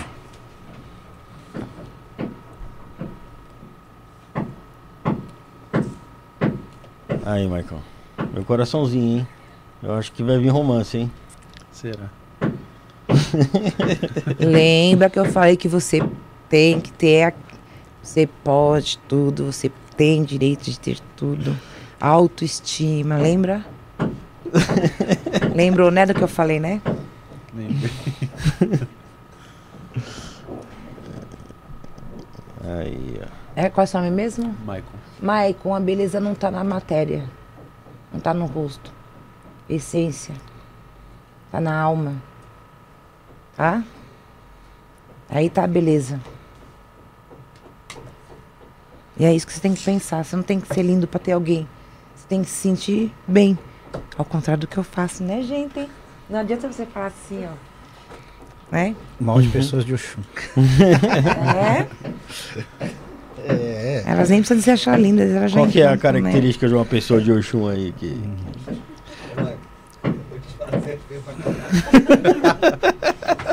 Aí, Michael. Meu coraçãozinho, hein? Eu acho que vai vir romance, hein? Será? Lembra que eu falei que você tem que ter. a- Você pode tudo, você tem direito de ter tudo. Autoestima, lembra? Lembrou, né, do que eu falei, né? Lembra? Aí, ó. É, qual é o seu nome mesmo? Michael. Maicon, a beleza não tá na matéria. Não tá no rosto. Essência. Tá na alma. Tá? Aí tá a beleza. E é isso que você tem que pensar. Você não tem que ser lindo pra ter alguém. Tem que se sentir bem. Ao contrário do que eu faço, né, gente? Não adianta você falar assim, ó. Né? Mal de pessoas de Oxum. É? É. Elas nem precisam se achar lindas. Elas já Qual que é a né? característica de uma pessoa de Oxum aí? Que...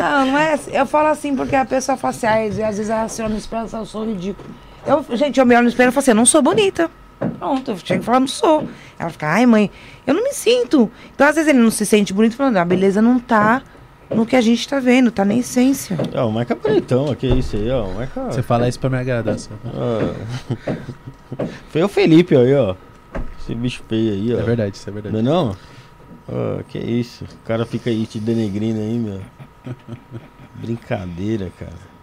Não, não é assim. Eu falo assim porque a pessoa fala assim, "Ai, às vezes ela se olha no espelho e fala, eu sou ridículo. Eu, gente, eu me olho no espelho e falo assim, eu não sou bonita. Pronto, eu chego e falo, não sou. Ela fica, ai mãe, eu não me sinto. Então, às vezes ele não se sente bonito, falando, a beleza não tá no que a gente tá vendo, tá na essência. Ó, o Michael é bonitão, aqui é isso aí, ó. O. Você fala isso pra me agradar, só. ó. Foi o Felipe aí, ó. Esse bicho feio aí, ó. É verdade, isso é Não é verdade. não? Ó, que isso. O cara fica aí te denegrindo aí, meu. Brincadeira, cara.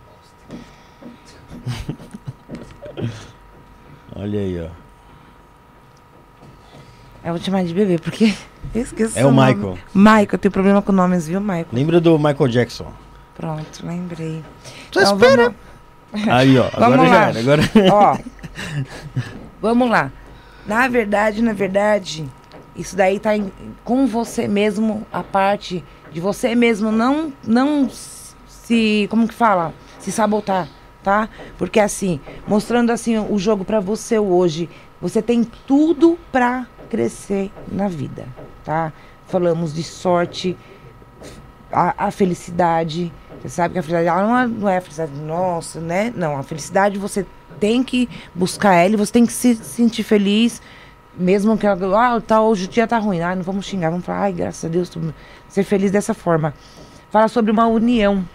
Olha aí, ó. Eu vou te chamar de bebê, porque eu esqueço É o nome. Michael. Michael, eu tenho problema com nomes, viu, Michael? Lembra do Michael Jackson? Pronto, lembrei. Só Então, espera. vamos- Aí, ó. Agora Vamos já lá. era. Agora... Ó, vamos lá. Na verdade, na verdade, isso daí tá em- com você mesmo, a parte de você mesmo não, não se, como que fala? Se sabotar, tá? Porque assim, mostrando assim o jogo pra você hoje, você tem tudo pra crescer na vida, tá? Falamos de sorte, a, a felicidade. Você sabe que a felicidade ela não é, não é a felicidade nossa, né? Não, a felicidade você tem que buscar ela e você tem que se sentir feliz, mesmo que ela- ah, tá, hoje o dia tá ruim, ah, não vamos xingar, vamos falar, ai, graças a Deus, tô- ser feliz dessa forma. Fala sobre uma união,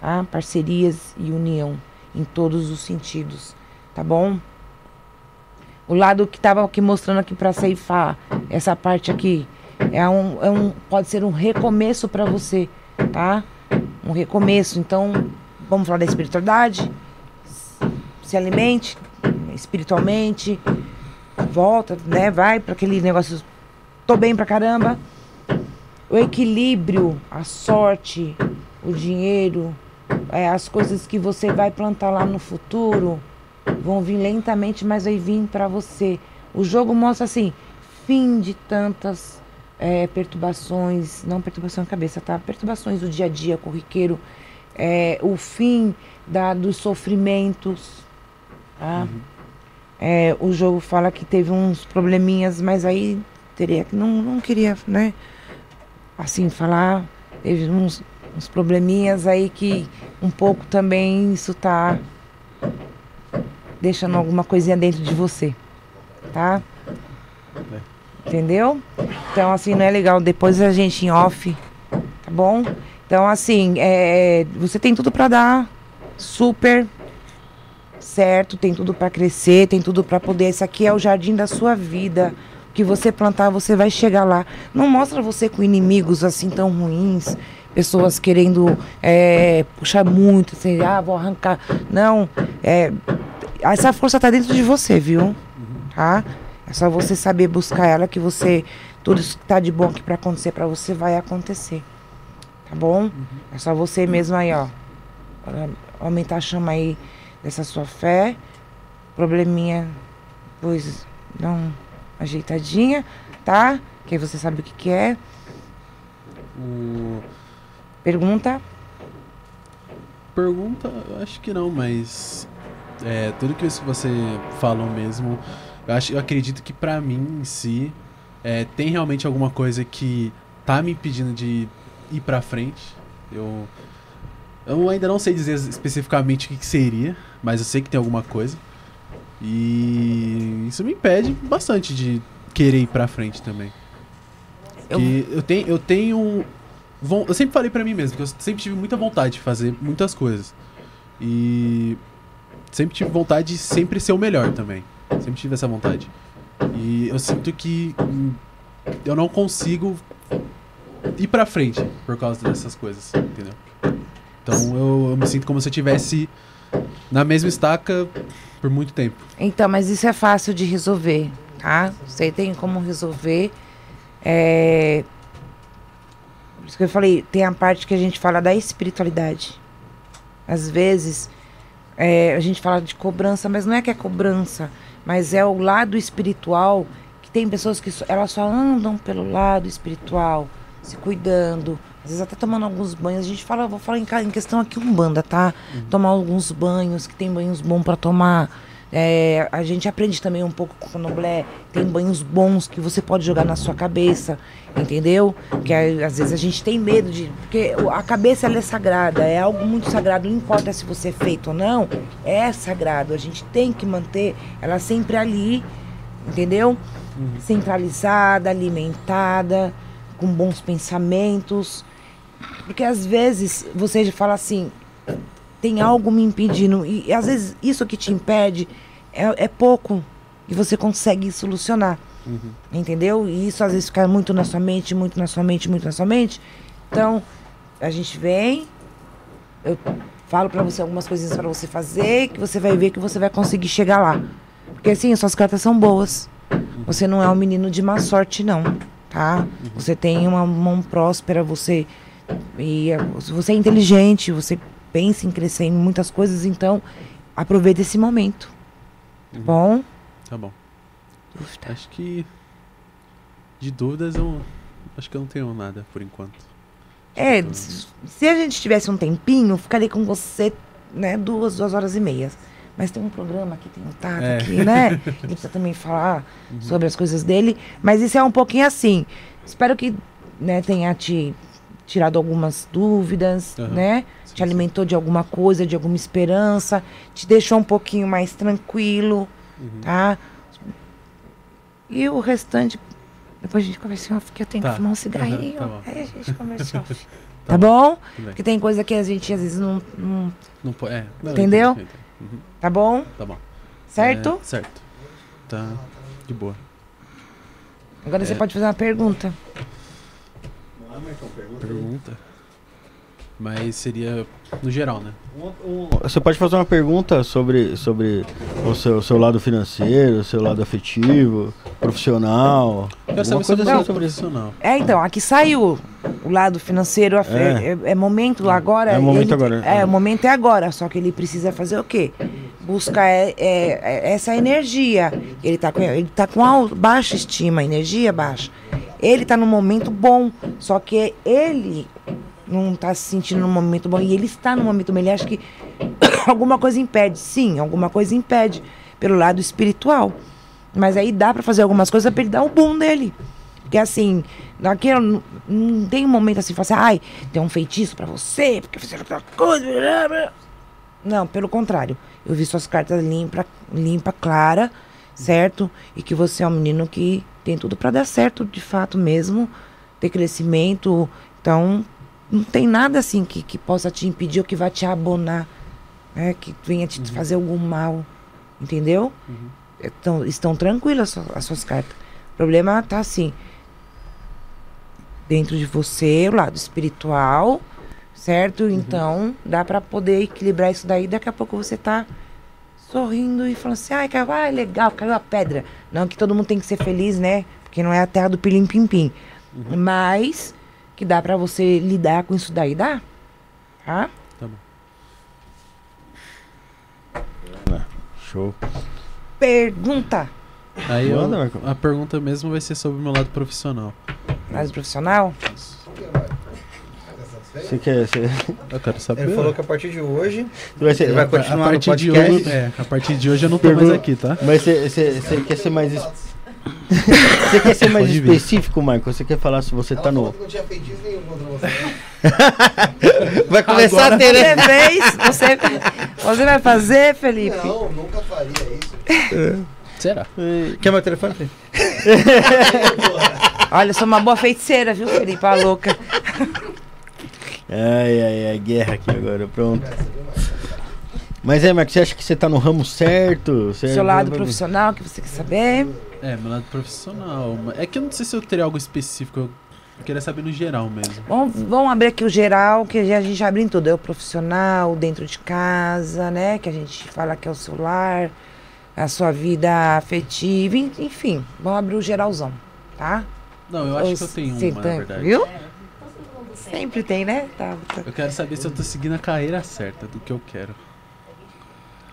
tá? Parcerias e união em todos os sentidos, tá bom? O lado que tava aqui mostrando aqui para ceifar, essa parte aqui, é um, é um, pode ser um recomeço para você, tá? Um recomeço. Então, vamos falar da espiritualidade? Se alimente espiritualmente, volta, né? Vai para aquele negócio. Tô bem pra caramba. O equilíbrio, a sorte, o dinheiro, é, as coisas que você vai plantar lá no futuro vão vir lentamente, mas vai vir para você. O jogo mostra assim, fim de tantas é, perturbações, não perturbação na cabeça, tá? Perturbações do dia a dia corriqueiro, é, o fim da, dos sofrimentos, tá? É, o jogo fala que teve uns probleminhas, mas aí teria que não, não queria, né? Assim falar, teve uns, uns probleminhas aí que um pouco também isso tá deixando alguma coisinha dentro de você, tá? Entendeu? Então, assim, não é legal. Depois a gente em off, tá bom? Então, assim, é, você tem tudo pra dar super certo, tem tudo pra crescer, tem tudo pra poder. Esse aqui é o jardim da sua vida. O que você plantar, você vai chegar lá. Não mostra você com inimigos assim tão ruins, pessoas querendo é, puxar muito, assim, ah, vou arrancar. Não, é, essa força tá dentro de você, viu? Tá? É só você saber buscar ela que você tudo isso que tá de bom aqui para acontecer para você vai acontecer. Tá bom? É só você mesmo aí, ó. Aumentar a chama aí dessa sua fé. Probleminha, pois dá uma ajeitadinha, tá? Que aí você sabe o que que é. O... Pergunta. Pergunta, eu acho que não, mas é, tudo que você falou mesmo, eu acho, eu acredito que pra mim em si é, tem realmente alguma coisa que tá me impedindo de ir pra frente. Eu eu ainda não sei dizer especificamente o que, que seria, mas eu sei que tem alguma coisa. E isso me impede bastante de querer ir pra frente também. Eu- eu tenho eu tenho eu sempre falei pra mim mesmo que eu sempre tive muita vontade de fazer muitas coisas. E sempre tive vontade de sempre ser o melhor também. Sempre tive essa vontade. E eu sinto que eu não consigo ir pra frente por causa dessas coisas, entendeu? Então eu, eu me sinto como se eu tivesse na mesma estaca por muito tempo. Então, mas isso é fácil de resolver, tá? Você tem como resolver. É... Por isso que eu falei, tem a parte que a gente fala da espiritualidade. Às vezes, é, a gente fala de cobrança, mas não é que é cobrança, mas é o lado espiritual, que tem pessoas que só- elas só andam pelo lado espiritual, se cuidando, às vezes até tomando alguns banhos. A gente fala, vou falar em, em questão aqui umbanda, tá? Tomar alguns banhos, que tem banhos bons para tomar. É, a gente aprende também um pouco com o Candomblé. Tem banhos bons que você pode jogar na sua cabeça, entendeu? Que às vezes a gente tem medo de. Porque a cabeça é sagrada, é algo muito sagrado. Não importa se você é feito ou não, é sagrado. A gente tem que manter ela sempre ali, entendeu? Centralizada, alimentada, com bons pensamentos. Porque às vezes você fala assim, tem algo me impedindo. E às vezes isso que te impede é, é pouco e você consegue solucionar. Entendeu? E isso às vezes fica muito na sua mente, muito na sua mente, muito na sua mente. Então, a gente vem, eu falo pra você algumas coisinhas pra você fazer, que você vai ver que você vai conseguir chegar lá. Porque assim, suas cartas são boas. Você não é um menino de má sorte, não, tá? Você tem uma mão próspera, você e você é inteligente, você pensa em crescer em muitas coisas, então aproveita esse momento. Tá bom? Tá bom. Dúvida. Acho que. De dúvidas eu. Acho que eu não tenho nada por enquanto. É, Então, se a gente tivesse um tempinho, ficaria com você, né, duas, duas horas e meia. Mas tem um programa aqui, tem um Tato É. aqui, né? Ele precisa também falar sobre as coisas dele. Mas isso é um pouquinho assim. Espero que né, tenha te tirado algumas dúvidas, Aham. né? Te alimentou de alguma coisa, de alguma esperança, te deixou um pouquinho mais tranquilo, Uhum. tá? E o restante, depois a gente conversa em off, que eu tenho Tá. que fumar um cigarrinho. Aham, tá bom. aí a gente conversa em off. Tá bom? Bem. Porque tem coisa que a gente às vezes não. não- Não po- é, não, eu Entendeu? entendo. Uhum, tá bom? Tá bom. Certo? É, certo. Tá de boa. Agora você é. pode fazer uma pergunta. Pergunta. Mas seria no geral, né? Você pode fazer uma pergunta sobre, sobre o seu, seu lado financeiro, o seu lado afetivo, profissional. Quero alguma saber coisa sobre o assim lado sobre isso. profissional. É, então, aqui saiu o lado financeiro. É, é- é momento agora. É momento ele- agora. É, o momento é agora. Só que ele precisa fazer o quê? Buscar é, é, é essa energia. Ele tá com, ele tá com baixa estima, energia baixa. Ele tá num momento bom. Só que ele não tá se sentindo num momento bom. E ele está num momento bom. Ele acha que alguma coisa impede. Sim, alguma coisa impede. Pelo lado espiritual. Mas aí dá pra fazer algumas coisas pra ele dar o boom dele. Porque assim, naquele, não, tem um momento assim, assim, ai, tem um feitiço pra você, porque fizeram outra coisa. blá, blá." Não, pelo contrário. Eu vi suas cartas limpa, limpa, clara, certo? E que você é um menino que tem tudo pra dar certo, de fato mesmo, ter crescimento. Então, não tem nada assim que, que possa te impedir ou que vai te abonar, né? Que venha te fazer algum mal. Entendeu? Então, estão tranquilas as suas- as suas cartas. O problema tá assim. Dentro de você, o lado espiritual, certo? Então, dá pra poder equilibrar isso daí. Daqui a pouco você tá sorrindo e falando assim, ai, caiu, ai, legal, caiu a pedra. Não que todo mundo tem que ser feliz, né? Porque não é a terra do pilim pim pim. Mas que dá pra você lidar com isso daí, dá? Tá? Tá bom. Show. Pergunta. Aí eu- a pergunta mesmo vai ser sobre o meu lado profissional. Mais profissional? Você quer. Você, Eu quero saber. Ele falou que a partir de hoje vai ser, ele vai a continuar no partir de hoje, é, a partir de hoje eu não tô mais aqui, tá? Mas você quer ser mais. Você quer ser mais Pode vir. específico, Michael? Você quer falar se você tá no. não tinha feitiço nenhum contra você. Vai começar Agora- a ter, né? Você? Você, vai fazer, Felipe? Não, nunca faria isso. Será? Quer meu telefone? Felipe? Olha, eu sou uma boa feiticeira, viu, Felipe? A louca. Ai, ai, ai, guerra aqui agora, pronto. Mas é, Marcos, você acha que você tá no ramo certo? Você Seu lado profissional que você quer saber? É, meu lado profissional. É que eu não sei se eu teria algo específico. Eu queria saber no geral mesmo. Vamos, vamos abrir aqui o geral, que a gente abre em tudo. É o profissional, dentro de casa, né? Que a gente fala que é o seu lar, a sua vida afetiva, en- enfim. Vamos abrir o geralzão, tá? Não, eu acho que eu tenho uma, na tem- verdade. Viu? Sempre tem, né? Tá, tá. Eu quero saber se eu tô seguindo a carreira certa do que eu quero.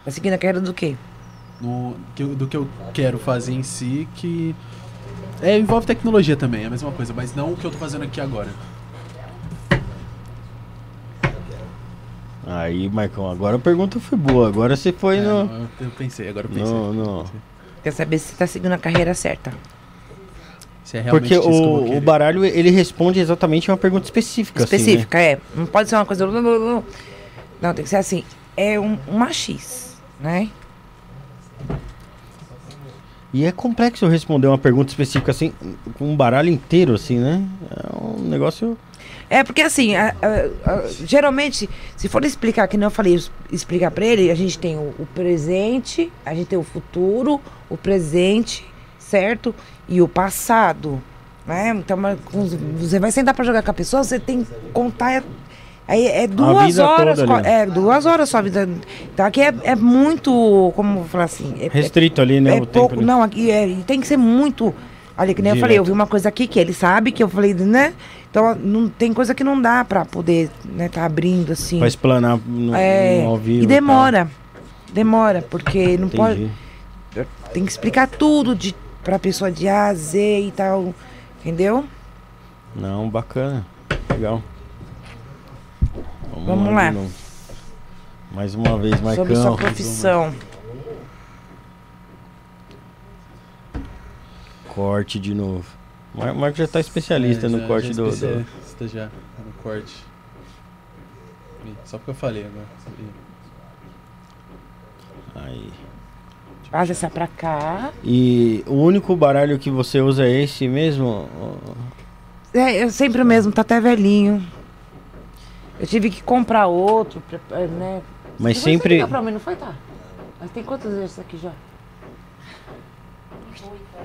Tá seguindo a carreira do quê? No, do que eu quero fazer em si, que. É, envolve tecnologia também, é a mesma coisa, mas não o que eu tô fazendo aqui agora. Aí, Marcão, agora a pergunta foi boa. Agora você foi É, no. não, eu, eu pensei, agora eu pensei. No, no. Quer saber se você tá seguindo a carreira certa. Se é realmente Porque o, o baralho ele responde exatamente a uma pergunta específica. assim, né? Específica, é. Não pode ser uma coisa. Não, tem que ser assim. É um, uma X, né? E é complexo responder uma pergunta específica assim, com um baralho inteiro, assim, né? É um negócio. É porque assim, a- a- a- geralmente, se for explicar, que não eu falei, explicar pra ele, a gente tem o, o presente, a gente tem o futuro, o presente, certo? E o passado, né? Então, você vai sentar pra jogar com a pessoa, você tem que contar Aí é duas horas. toda co- ali, ó. é, duas horas sua vida. Então aqui é, é muito. Como eu vou falar assim? É, Restrito ali, né? é o pouco. tempo, né? Não, aqui é, tem que ser muito. Olha, que nem eu falei, eu Direto. vi uma coisa aqui que ele sabe, que eu falei, né? Então não, tem coisa que não dá pra poder, né, tá abrindo assim. Pra explanar no, é, no ao vivo. e demora. Demora, porque não tal. pode. Entendi. Tem que explicar tudo de, pra pessoa de A a Z e tal. Entendeu? Não, bacana. Legal. Vamos de lá. novo. Mais uma vez, Sobre sua Marcão. profissão. Corte de novo. O Mar- Marco já tá especialista É, no já- corte já do, do- já no corte. Só porque eu falei agora. Aí. Faz essa pra cá. E o único baralho que você usa é esse mesmo? É, é sempre o mesmo, tá até velhinho. Eu tive que comprar outro, né? Mas sempre. pra mim, não foi, tá? Mas tem quantos desses aqui já?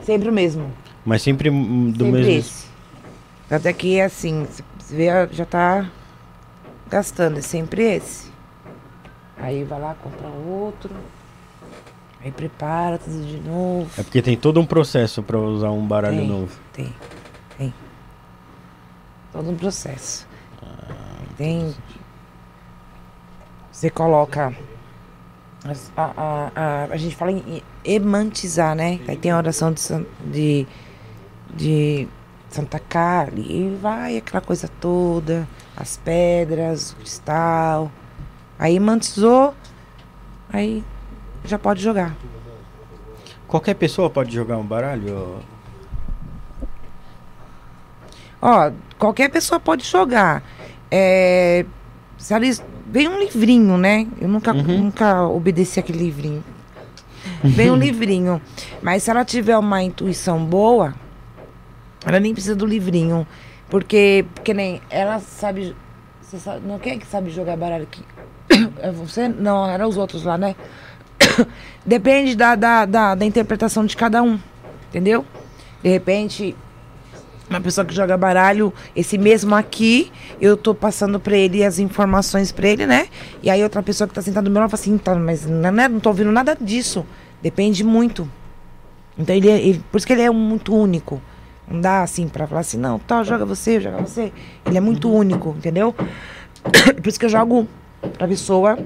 Sempre o mesmo. Mas sempre do sempre mesmo. esse. Até que é assim, você vê, já tá gastando, é sempre esse. Aí vai lá, compra outro. Aí prepara tudo de novo. É porque tem todo um processo pra usar um baralho Tem. novo. Tem, tem. Todo um processo. Tem. Você coloca. A, a, a, a gente fala em emantizar, né? Aí tem a oração de, de, de Santa Carne, e vai aquela coisa toda, as pedras, o cristal. Aí emantizou, aí já pode jogar. Qualquer pessoa pode jogar um baralho? Ó, qualquer pessoa pode jogar. É, eles, vem um livrinho, né? Eu nunca, Uhum. nunca obedeci aquele livrinho. Vem um livrinho. Mas se ela tiver uma intuição boa, ela nem precisa do livrinho. Porque, porque nem ela sabe. Você sabe não, quem é que sabe jogar baralho aqui? É você? Não, eram os outros lá, né? Depende da, da, da, da interpretação de cada um. Entendeu? De repente, uma pessoa que joga baralho, esse mesmo aqui, eu tô passando pra ele as informações pra ele, né? E aí outra pessoa que tá sentada do meu lado fala assim, então, mas não, é- não tô ouvindo nada disso. Depende muito. Então ele, é- ele- por isso que ele é muito único. Não dá assim pra falar assim, não, tal, joga você, joga você. Ele é muito único, entendeu? por isso que eu jogo pra pessoa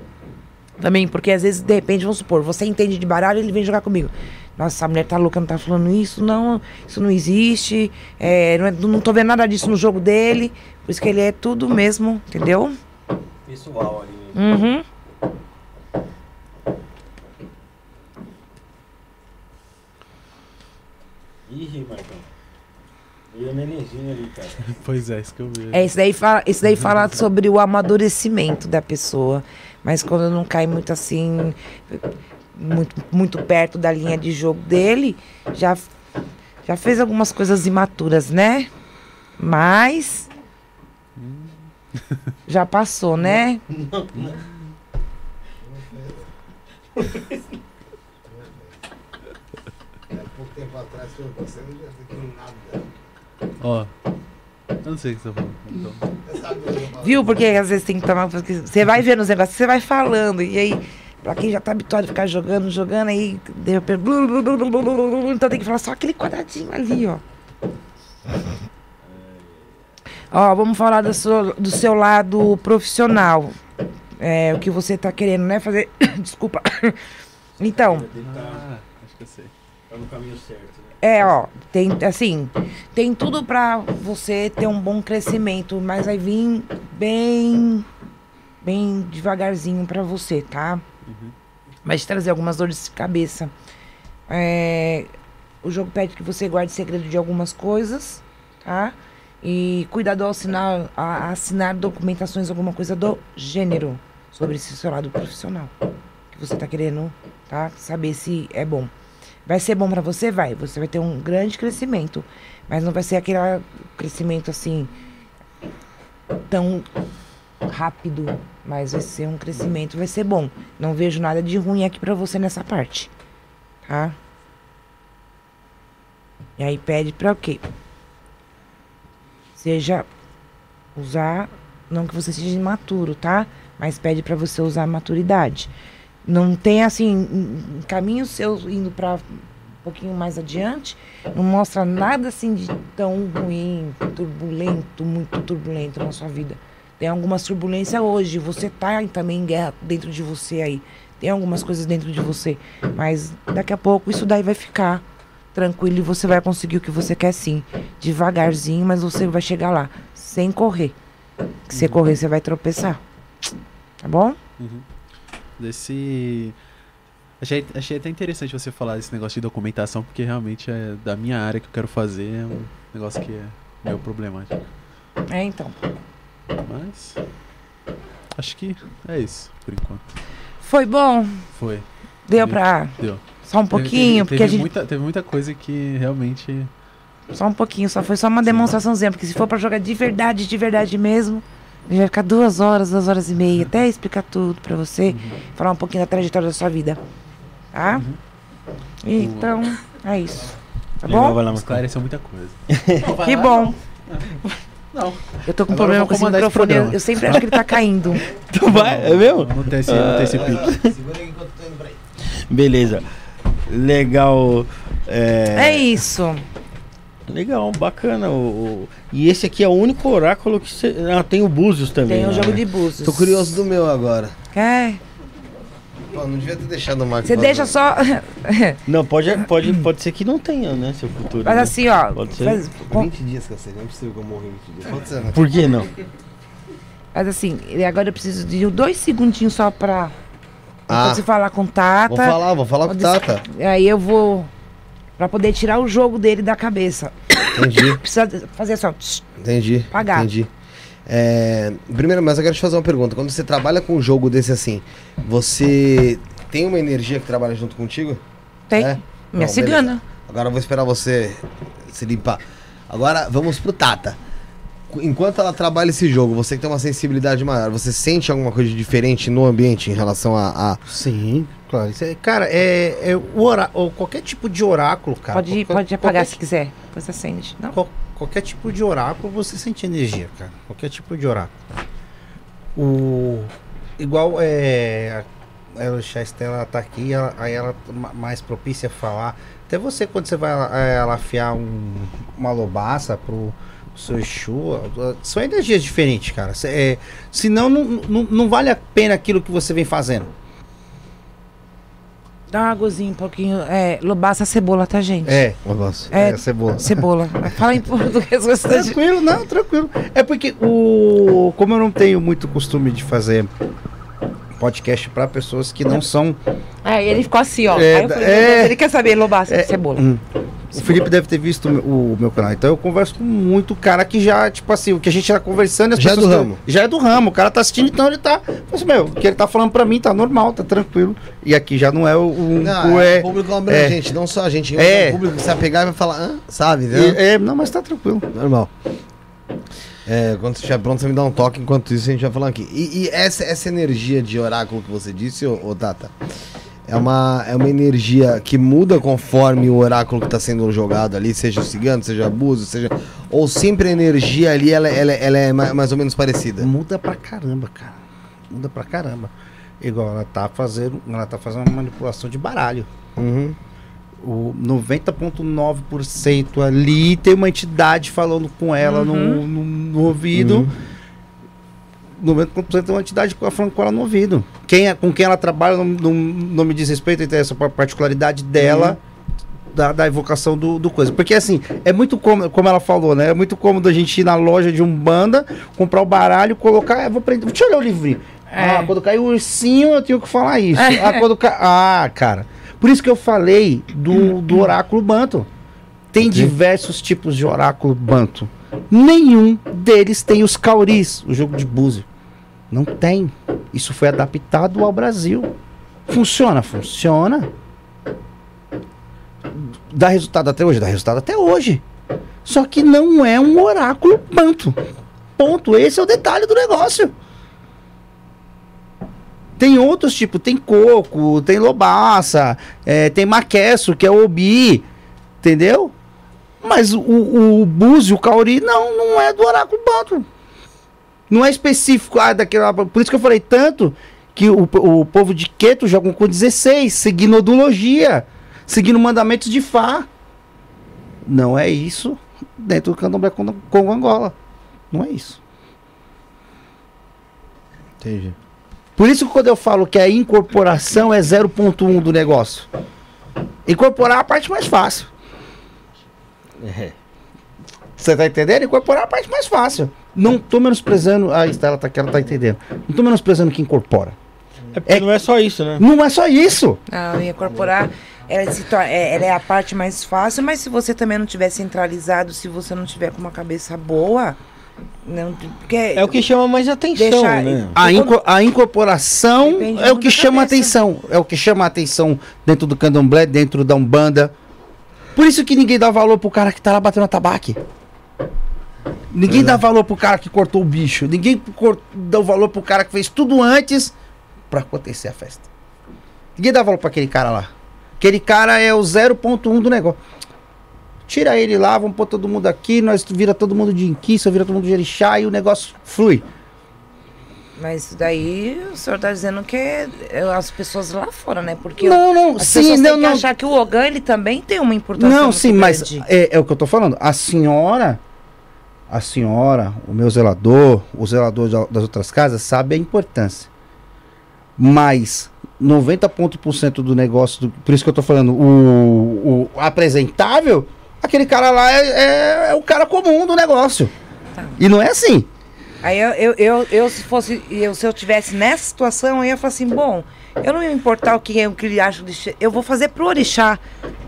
também, porque às vezes, de repente, vamos supor, você entende de baralho ele vem jogar comigo. Nossa, essa mulher tá louca, não tá falando isso, não, isso não existe, é, não, é- não tô vendo nada disso no jogo dele, por isso que ele é tudo mesmo, entendeu? Pessoal ali. Uhum. Ih, Marcão. E a nenenzinha ali, cara. Pois é, isso que eu vi. É, isso daí fala, isso daí fala sobre o amadurecimento da pessoa. Mas quando não cai muito assim, muito, muito perto da linha de jogo dele, já, já fez algumas coisas imaturas, né? Mas. Já passou, né? pouco tempo atrás foi você, não nada. Ó. Eu não sei o que você tá falando. Então. Viu? Porque às vezes tem que tomar. Você vai vendo os negócios, você vai falando. E aí, pra quem já tá habituado a ficar jogando, jogando, aí. de repente, blu, blu, blu, blu, blu, blu, blu, Então tem que falar só aquele quadradinho ali, ó. Ó, vamos falar do seu, do seu lado profissional. É, o que você tá querendo, né? Fazer. Desculpa. Então. Ah, acho que eu sei. Tá no caminho certo, né? É, ó, tem assim, tem tudo pra você ter um bom crescimento, mas vai vir bem bem devagarzinho pra você, tá? Vai te trazer algumas dores de cabeça. É, o jogo pede que você guarde segredo de algumas coisas, tá? E cuidado ao assinar, a, assinar documentações, alguma coisa do gênero sobre esse seu lado profissional. Que você tá querendo, tá? Saber se é bom. Vai ser bom pra você? Vai. Você vai ter um grande crescimento. Mas não vai ser aquele crescimento assim. tão rápido. Mas vai ser um crescimento, vai ser bom. Não vejo nada de ruim aqui pra você nessa parte. Tá? E aí pede pra o quê? Seja usar Não que você seja imaturo, tá? Mas pede pra você usar maturidade. Não tem assim, caminhos seus indo pra um pouquinho mais adiante, não mostra nada assim de tão ruim, turbulento, muito turbulento na sua vida. Tem algumas turbulências hoje, você tá também em guerra dentro de você aí. Tem algumas coisas dentro de você, mas daqui a pouco isso daí vai ficar tranquilo e você vai conseguir o que você quer sim. Devagarzinho, mas você vai chegar lá, sem correr. Se você correr, você vai tropeçar. Tá bom? Desse. Achei, achei até interessante você falar desse negócio de documentação, porque realmente é da minha área que eu quero fazer, é um negócio que é meio problemático. É, então. Mas. Acho que é isso, por enquanto. Foi bom? Foi. Deu pra. Deu. Só um pouquinho, teve, porque teve a gente. Muita, teve muita coisa que realmente. Só um pouquinho, só foi só uma demonstraçãozinha, porque se for pra jogar de verdade, de verdade mesmo, a gente vai ficar duas horas, duas horas e meia, até explicar tudo pra você, falar um pouquinho da trajetória da sua vida. Tá? Então, é isso. Tá Legal, bom? vai lá, Marcão. Esclareceu muita coisa. Que bom. Não. Eu tô com Agora problema com esse comandar esse microfone, eu, sempre acho que ele tá caindo. Tu vai? É mesmo? Não tem esse, não tem esse pique. Segura aí enquanto eu tô indo pra aí. Beleza. Legal. É, É isso. Legal, bacana. O, o- E esse aqui é o único oráculo que você. Ah, tem o Búzios também. Tem o né? jogo de búzios. Tô curioso do meu agora. Quer? Pô, não devia ter deixado o Marcos. Você deixa só. Não, pode, pode, pode ser que não tenha, né? Seu futuro. Mas né? assim, ó. Pode ser. Faz, com- 20 dias, cacete. Não é possível que eu morra em 20 dias. Pode ser, né? Por que não? Mas assim, e agora eu preciso de dois segundinhos só pra. Ah. Você falar com Tata. Vou falar, vou falar com o Tata. Aí eu vou. Pra poder tirar o jogo dele da cabeça. Entendi, Precisa fazer ó. tss, entendi. Pagar. Entendi. É, primeiro, mas eu quero te fazer uma pergunta. Quando você trabalha com um jogo desse assim, você tem uma energia que trabalha junto contigo? Tem. É? Minha Não, cigana. beleza. Agora eu vou esperar você se limpar. Agora vamos pro Tata. Qu- Enquanto ela trabalha esse jogo, você que tem uma sensibilidade maior, você sente alguma coisa diferente no ambiente em relação a. a- Sim, claro. É- cara, é, é o orá- ou qualquer tipo de oráculo, cara. pode, qualquer, pode apagar qualquer, se quiser. Depois acende. Não? qual- qualquer tipo de oráculo você sente energia, cara. Qualquer tipo de oráculo. O igual é a Estela tá aqui, ela, aí ela ma- mais propícia a falar. Até você quando você vai é, ela afiar um, uma lobaça pro seu Exu, são energias diferentes, cara. É, senão não, não, não vale a pena aquilo que você vem fazendo. Dá uma águazinha um pouquinho. É, lobaça cebola, tá, gente? É, Negócio. É, é cebola. Cebola. Fala em português bastante. Tranquilo, não, tranquilo. É porque o. Como eu não tenho muito costume de fazer podcast pra pessoas que não são. Aí ele ficou assim, ó. É, Aí eu falei, é. ele quer saber lobaça, É, cebola. Hum. O Felipe deve ter visto o meu- o meu canal. Então eu converso com muito cara que já, tipo assim, o que a gente tá conversando. as Já é do pessoas ramo. Já é do ramo. O cara tá assistindo, então ele tá. Assim, meu, o que ele tá falando pra mim tá normal, tá tranquilo. E aqui já não é o. o, Não, o é, é, o público abrangente, não só a gente. É. O público que se apegar e vai falar, Hã? sabe, né? é, é, não, mas tá tranquilo. Normal. É, quando você estiver pronto, você me dá um toque. Enquanto isso, a gente vai falando aqui. E, e essa, essa energia de oráculo que você disse, ô, ô Tata, é uma, é uma energia que muda conforme o oráculo que está sendo jogado ali, seja o cigano, seja abuso, seja. Ou sempre a energia ali ela, ela, ela é ma- mais ou menos parecida. Muda pra caramba, cara. Muda pra caramba. Igual ela tá fazendo. Ela tá fazendo uma manipulação de baralho. Uhum. O 90,9% ali tem uma entidade falando com ela no, Uhum. no, no ouvido. 90% é uma entidade falando com ela no ouvido. Quem é, com quem ela trabalha não, não, não me diz respeito, então essa pa- particularidade dela, da, da evocação do, do coisa. Porque assim, é muito cômodo, como ela falou, né? É muito cômodo a gente ir na loja de um banda, comprar o baralho, colocar. ah, vou prender. Deixa eu olhar o livrinho. É. Ah, quando cai o ursinho, eu tenho que falar isso. É. Ah, quando cai. Ah, cara. Por isso que eu falei do, do oráculo banto. Tem diversos tipos de oráculo banto. Nenhum deles tem os cauris, o jogo de búzio. Não tem. Isso foi adaptado ao Brasil. Funciona? Funciona. Dá resultado até hoje? Dá resultado até hoje. Só que não é um oráculo banto. Ponto. Esse é o detalhe do negócio. Tem outros tipos, tem coco, tem lobaça, é, tem maquesso, que é obi, entendeu? Mas o, o búzio, o cauri, não, não é do oráculo banto. Não é específico, ah, daquela. Por isso que eu falei tanto que o, o povo de Queto jogam com 16, seguindo odologia, seguindo mandamentos de Fá. Não é isso dentro do candomblé Congo Congo Angola. Não é isso. Entendi. Por isso que quando eu falo que a incorporação é 0.1 do negócio. Incorporar é a parte mais fácil. É. Você tá entendendo? Incorporar é a parte mais fácil. Não tô menosprezando. Ah, está, ela tá, que ela tá entendendo. Não tô menosprezando que incorpora. É porque É- não é só isso, né? Não é só isso. Não, incorporar, ela, se tor- é, ela é a parte mais fácil, mas se você também não tiver centralizado, se você não tiver com uma cabeça boa, não, porque É o que chama mais atenção, Deixar- né? A, inco- a incorporação Depende é o que chama a cabeça. atenção. É o que chama a atenção dentro do candomblé, dentro da Umbanda. Por isso que ninguém dá valor pro cara que tá lá batendo tabaque. Ninguém dá valor pro cara que cortou o bicho. Ninguém dá o valor pro cara que fez tudo antes pra acontecer a festa. Ninguém dá valor pra aquele cara lá. Aquele cara é o 0.1 do negócio. Tira ele lá, vamos pôr todo mundo aqui, nós vira todo mundo de inquiça, vira todo mundo de jerixá e o negócio flui. Mas isso daí o senhor tá dizendo que é as pessoas lá fora, né? Porque Não, não, as sim, pessoas não, têm que não. achar que o Ogan ele também tem uma importância Não, sim, mas grande. é, é o que eu tô falando. A senhora, a senhora, o meu zelador, o zelador da- das outras casas sabe a importância. Mas 90% do negócio, do- por isso que eu tô falando, o, o apresentável, aquele cara lá é, é- é o cara comum do negócio. Tá. E não é assim. Aí eu, eu, eu, eu, se fosse, eu, se eu tivesse nessa situação, eu ia falar assim, bom, eu não ia importar o que, o que ele acha eu vou fazer pro orixá.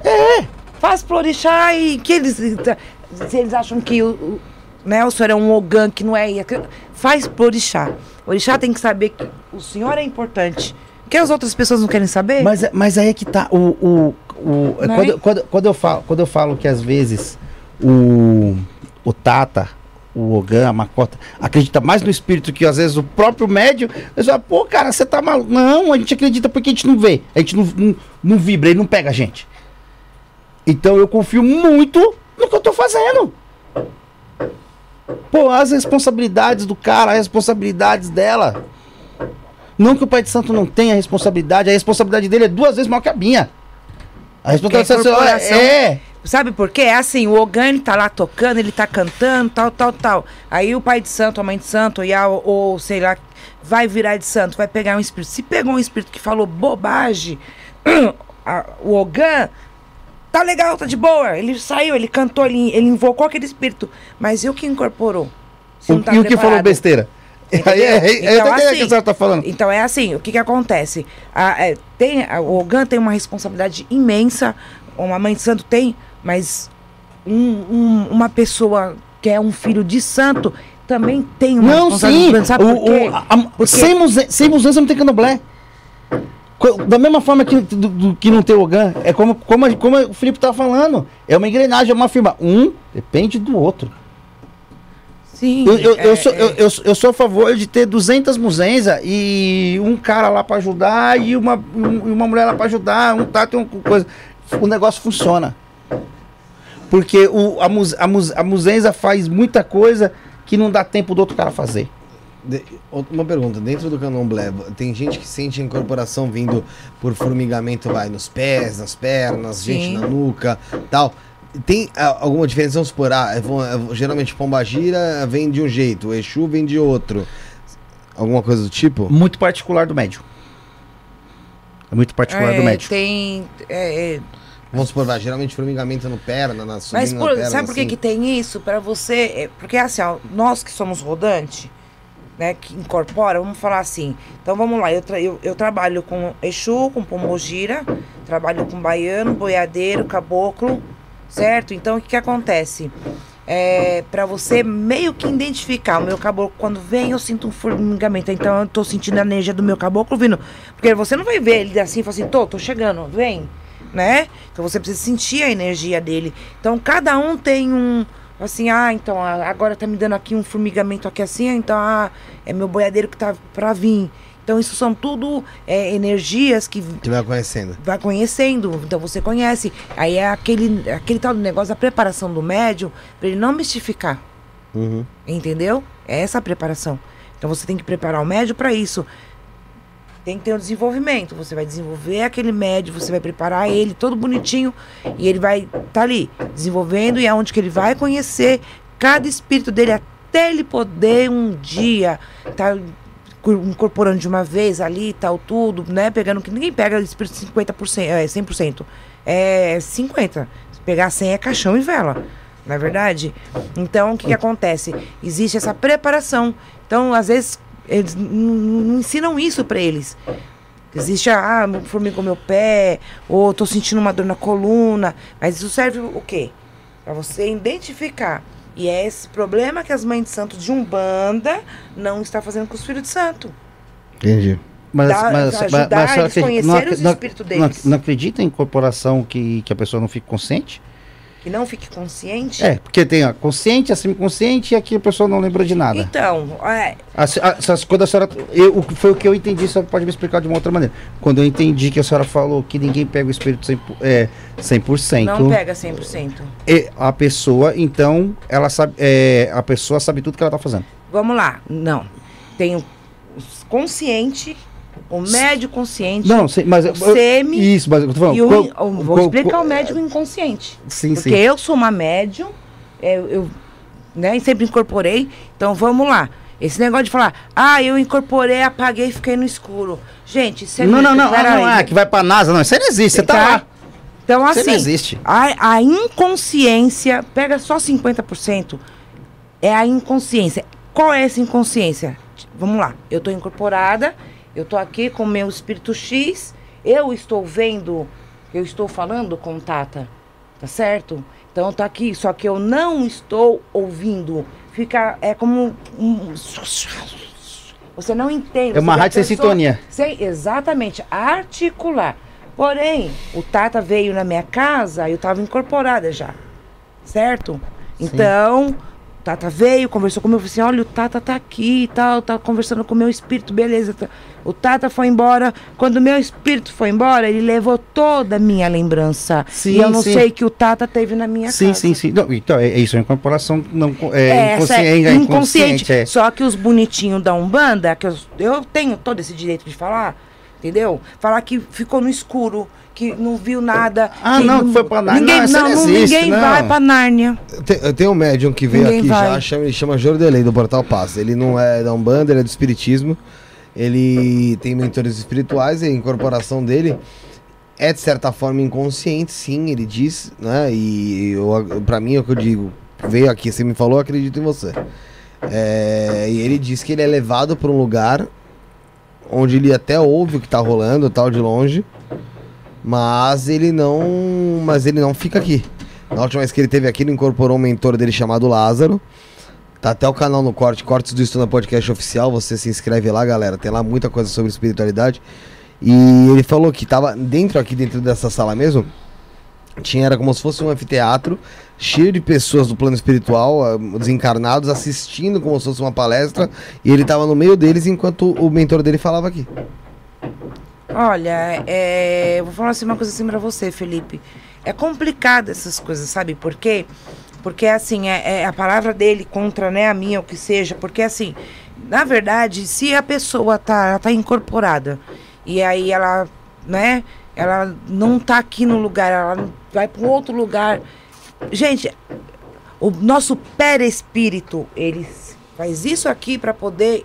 É, faz pro orixá e que eles, se eles acham que o, o- né, o senhor é um ogã que não é, faz pro orixá. O orixá tem que saber que o senhor é importante. Que as outras pessoas não querem saber? Mas, é- mas aí é que tá. O, o, o, é? quando, quando, quando, eu falo, quando eu falo que às vezes o, o Tata, o Ogan, a Macota, acredita mais no espírito que às vezes o próprio médium, eles falam, pô, cara, você tá maluco. Não, a gente acredita porque a gente não vê. A gente não, não, não vibra, ele não pega a gente. Então eu confio muito no que eu tô fazendo. Pô, as responsabilidades do cara, as responsabilidades dela. Não que o pai de santo não tenha responsabilidade, a responsabilidade dele é duas vezes maior que a minha. A responsabilidade da senhora corporação- é. Sabe por quê? É assim, o Ogan ele tá lá tocando, ele tá cantando, tal, tal, tal. Aí o pai de santo, a mãe de santo, e a, ou sei lá, vai virar de santo, vai pegar um espírito. Se pegou um espírito que falou bobagem, a- o Ogan tá legal, tá de boa. Ele saiu, ele cantou, ele, ele invocou aquele espírito. Mas e o que incorporou? O- tá e o que falou preparado? besteira? Entendeu? Aí, é, aí, Então, entendendo o que assim, a senhora tá falando. Então é assim, o que que acontece? A- é, tem, a- o Ogan tem uma responsabilidade imensa, uma mãe de santo tem, mas um- um- uma pessoa que é um filho de santo também tem uma Não, sim. responsabilidade. Sabe O- por quê? o- a- Porque- sem, muse, sem mudança não tem candomblé. Da mesma forma que, do- do- que não tem Ogan, é como, como, como o Felipe tá falando. É uma engrenagem, é uma firma. Um depende do outro. Sim, Eu, eu, eu é- sou, eu, eu, sou- eu sou a favor de ter 200 muzenza e um cara lá pra ajudar e uma, um- e uma mulher lá pra ajudar, um tato e uma coisa. O negócio funciona. Porque o, a, muse, a, muse, a muzenza faz muita coisa que não dá tempo do outro cara fazer. De- uma pergunta, dentro do candomblé, tem gente que sente a incorporação vindo por formigamento, vai, nos pés, nas pernas, gente Sim. na nuca, tal. Tem ah, alguma diferença? Vamos supor, ah, é, vão- é, geralmente Pombagira vem de um jeito, o Exu vem de outro. Alguma coisa do tipo? Muito particular do médium. É muito particular é, do médium. Tem. é, é, Vamos supor, vai, geralmente formigamento no perna, na Mas por- na perna, sabe por que, assim. que tem isso? Para você. é, porque assim, ó, nós que somos rodante, né, que incorpora, vamos falar assim. Então vamos lá, eu, tra- eu, eu trabalho com Exu, com Pomogira, trabalho com baiano, boiadeiro, caboclo, certo? Então o que, que acontece? É, para você meio que identificar o meu caboclo, quando vem eu sinto um formigamento, então eu tô sentindo a energia do meu caboclo vindo. Porque você não vai ver ele assim e falar assim, tô, tô chegando, vem né? Então você precisa sentir a energia dele. Então cada um tem um assim, ah, então agora tá me dando aqui um formigamento aqui assim, então ah, é meu boiadeiro que tá pra vir. Então isso são tudo é, energias que Você vai conhecendo. vai conhecendo, então você conhece. Aí é aquele, aquele tal do negócio da preparação do médium, pra ele não mistificar. Uhum. Entendeu? É essa a preparação. Então você tem que preparar o médio para isso. Tem que ter um desenvolvimento. Você vai desenvolver aquele médio, você vai preparar ele todo bonitinho e ele vai estar tá ali desenvolvendo e é onde que ele vai conhecer cada espírito dele até ele poder um dia estar tá incorporando de uma vez ali tal tudo, né? Pegando que ninguém pega espírito 50%, é 100%. É 50. Se pegar 100 é caixão e vela. Não é verdade? Então, o que, que acontece? Existe essa preparação. Então, às vezes, eles não ensinam isso para eles. Existe, ah, formiga meu pé, ou tô sentindo uma dor na coluna. Mas isso serve o quê? Para você identificar. E é esse problema que as mães de santo de Umbanda não está fazendo com os filhos de santo. Entendi. Mas, Dá- mas, ajudar mas, eles você conhecerem os não, espíritos não, deles. não acredita em incorporação que, que a pessoa não fique consciente? Que não fique consciente. É, porque tem a consciente, a semiconsciente e aqui a pessoa não lembra de nada. Então, é, A, se- a, quando a senhora. Eu, foi o que eu entendi, a senhora pode me explicar de uma outra maneira. Quando eu entendi que a senhora falou que ninguém pega o espírito 100%, é, 100% não pega 100%. e a pessoa, então, ela sabe. é, a pessoa sabe tudo que ela tá fazendo. Vamos lá. Não. Tem o consciente, o médio consciente Não, sei, mas. o eu- semi isso, mas eu tô falando. o. qual- in- eu vou qual- explicar qual- o médico inconsciente. Sim, Porque sim. eu sou uma médium, eu, eu né, sempre incorporei. Então vamos lá. Esse negócio de falar, ah, eu incorporei, apaguei e fiquei no escuro. Gente, isso é Não, não, não, ah, peraí. não, ah, que vai pra NASA, não. Isso aí não existe, você tá, Tá? lá. Então, Isso assim, não existe. a, a inconsciência, pega só 50%, é a inconsciência. Qual é essa inconsciência? Vamos lá, eu estou incorporada, eu estou aqui com o meu espírito X, eu estou vendo, eu estou falando com Tata, tá certo? Então tá aqui, só que eu não estou ouvindo. Fica, é como um... Você não entende. É uma rádio sem sintonia. sem exatamente articular. Porém, o Tata veio na minha casa, eu estava incorporada já. Certo? Então, o Tata veio, conversou comigo, falou assim: olha, o Tata tá aqui e tal, tá conversando com o meu espírito, beleza. tá. O Tata foi embora. Quando o meu espírito foi embora, ele levou toda a minha lembrança. Sim, e eu não sim. sei que o Tata teve na minha Sim, casa. sim, sim. Não, então, é, é isso, é incorporação não, é, É, essa é inconsciente, é inconsciente. É. Só que os bonitinhos da Umbanda, que eu, eu tenho todo esse direito de falar, entendeu? Falar que ficou no escuro, que não viu nada. Ah, que não, que foi pra Nárnia. Ninguém, Não, não, não existe, ninguém não. vai pra Nárnia. Tem, eu tenho um médium que veio Ninguém aqui vai. já, chama, ele chama Jordelei, do Portal Paz. Ele não é da Umbanda, ele é do Espiritismo. Ele tem mentores espirituais e a incorporação dele é, de certa forma, inconsciente, sim, ele diz, né? E eu, pra mim é o que eu digo. Veio aqui, você me falou, eu acredito em você. É, e ele diz que ele é levado para um lugar onde ele até ouve o que tá rolando, tal, de longe. Mas ele não. Mas ele não fica aqui. Na última vez que ele teve aqui, ele incorporou um mentor dele chamado Lázaro. Tá até o canal no Corte, Cortes do Estudo Podcast Oficial. Você se inscreve lá, galera. Tem lá muita coisa sobre espiritualidade. E ele falou que tava dentro aqui, dentro dessa sala mesmo. Tinha, era como se fosse um anfiteatro, cheio de pessoas do plano espiritual, ah, desencarnados, assistindo como se fosse uma palestra. E ele tava no meio deles enquanto o mentor dele falava aqui. Olha, é, eu vou falar assim uma coisa assim pra você, Felipe. É complicado essas coisas, sabe por quê? Porque assim, é, é a palavra dele contra né, a minha, o que seja, porque assim, na verdade, se a pessoa tá, tá incorporada e aí ela, né, ela não tá aqui no lugar, ela vai para outro lugar. Gente, o nosso perespírito, ele faz isso aqui para poder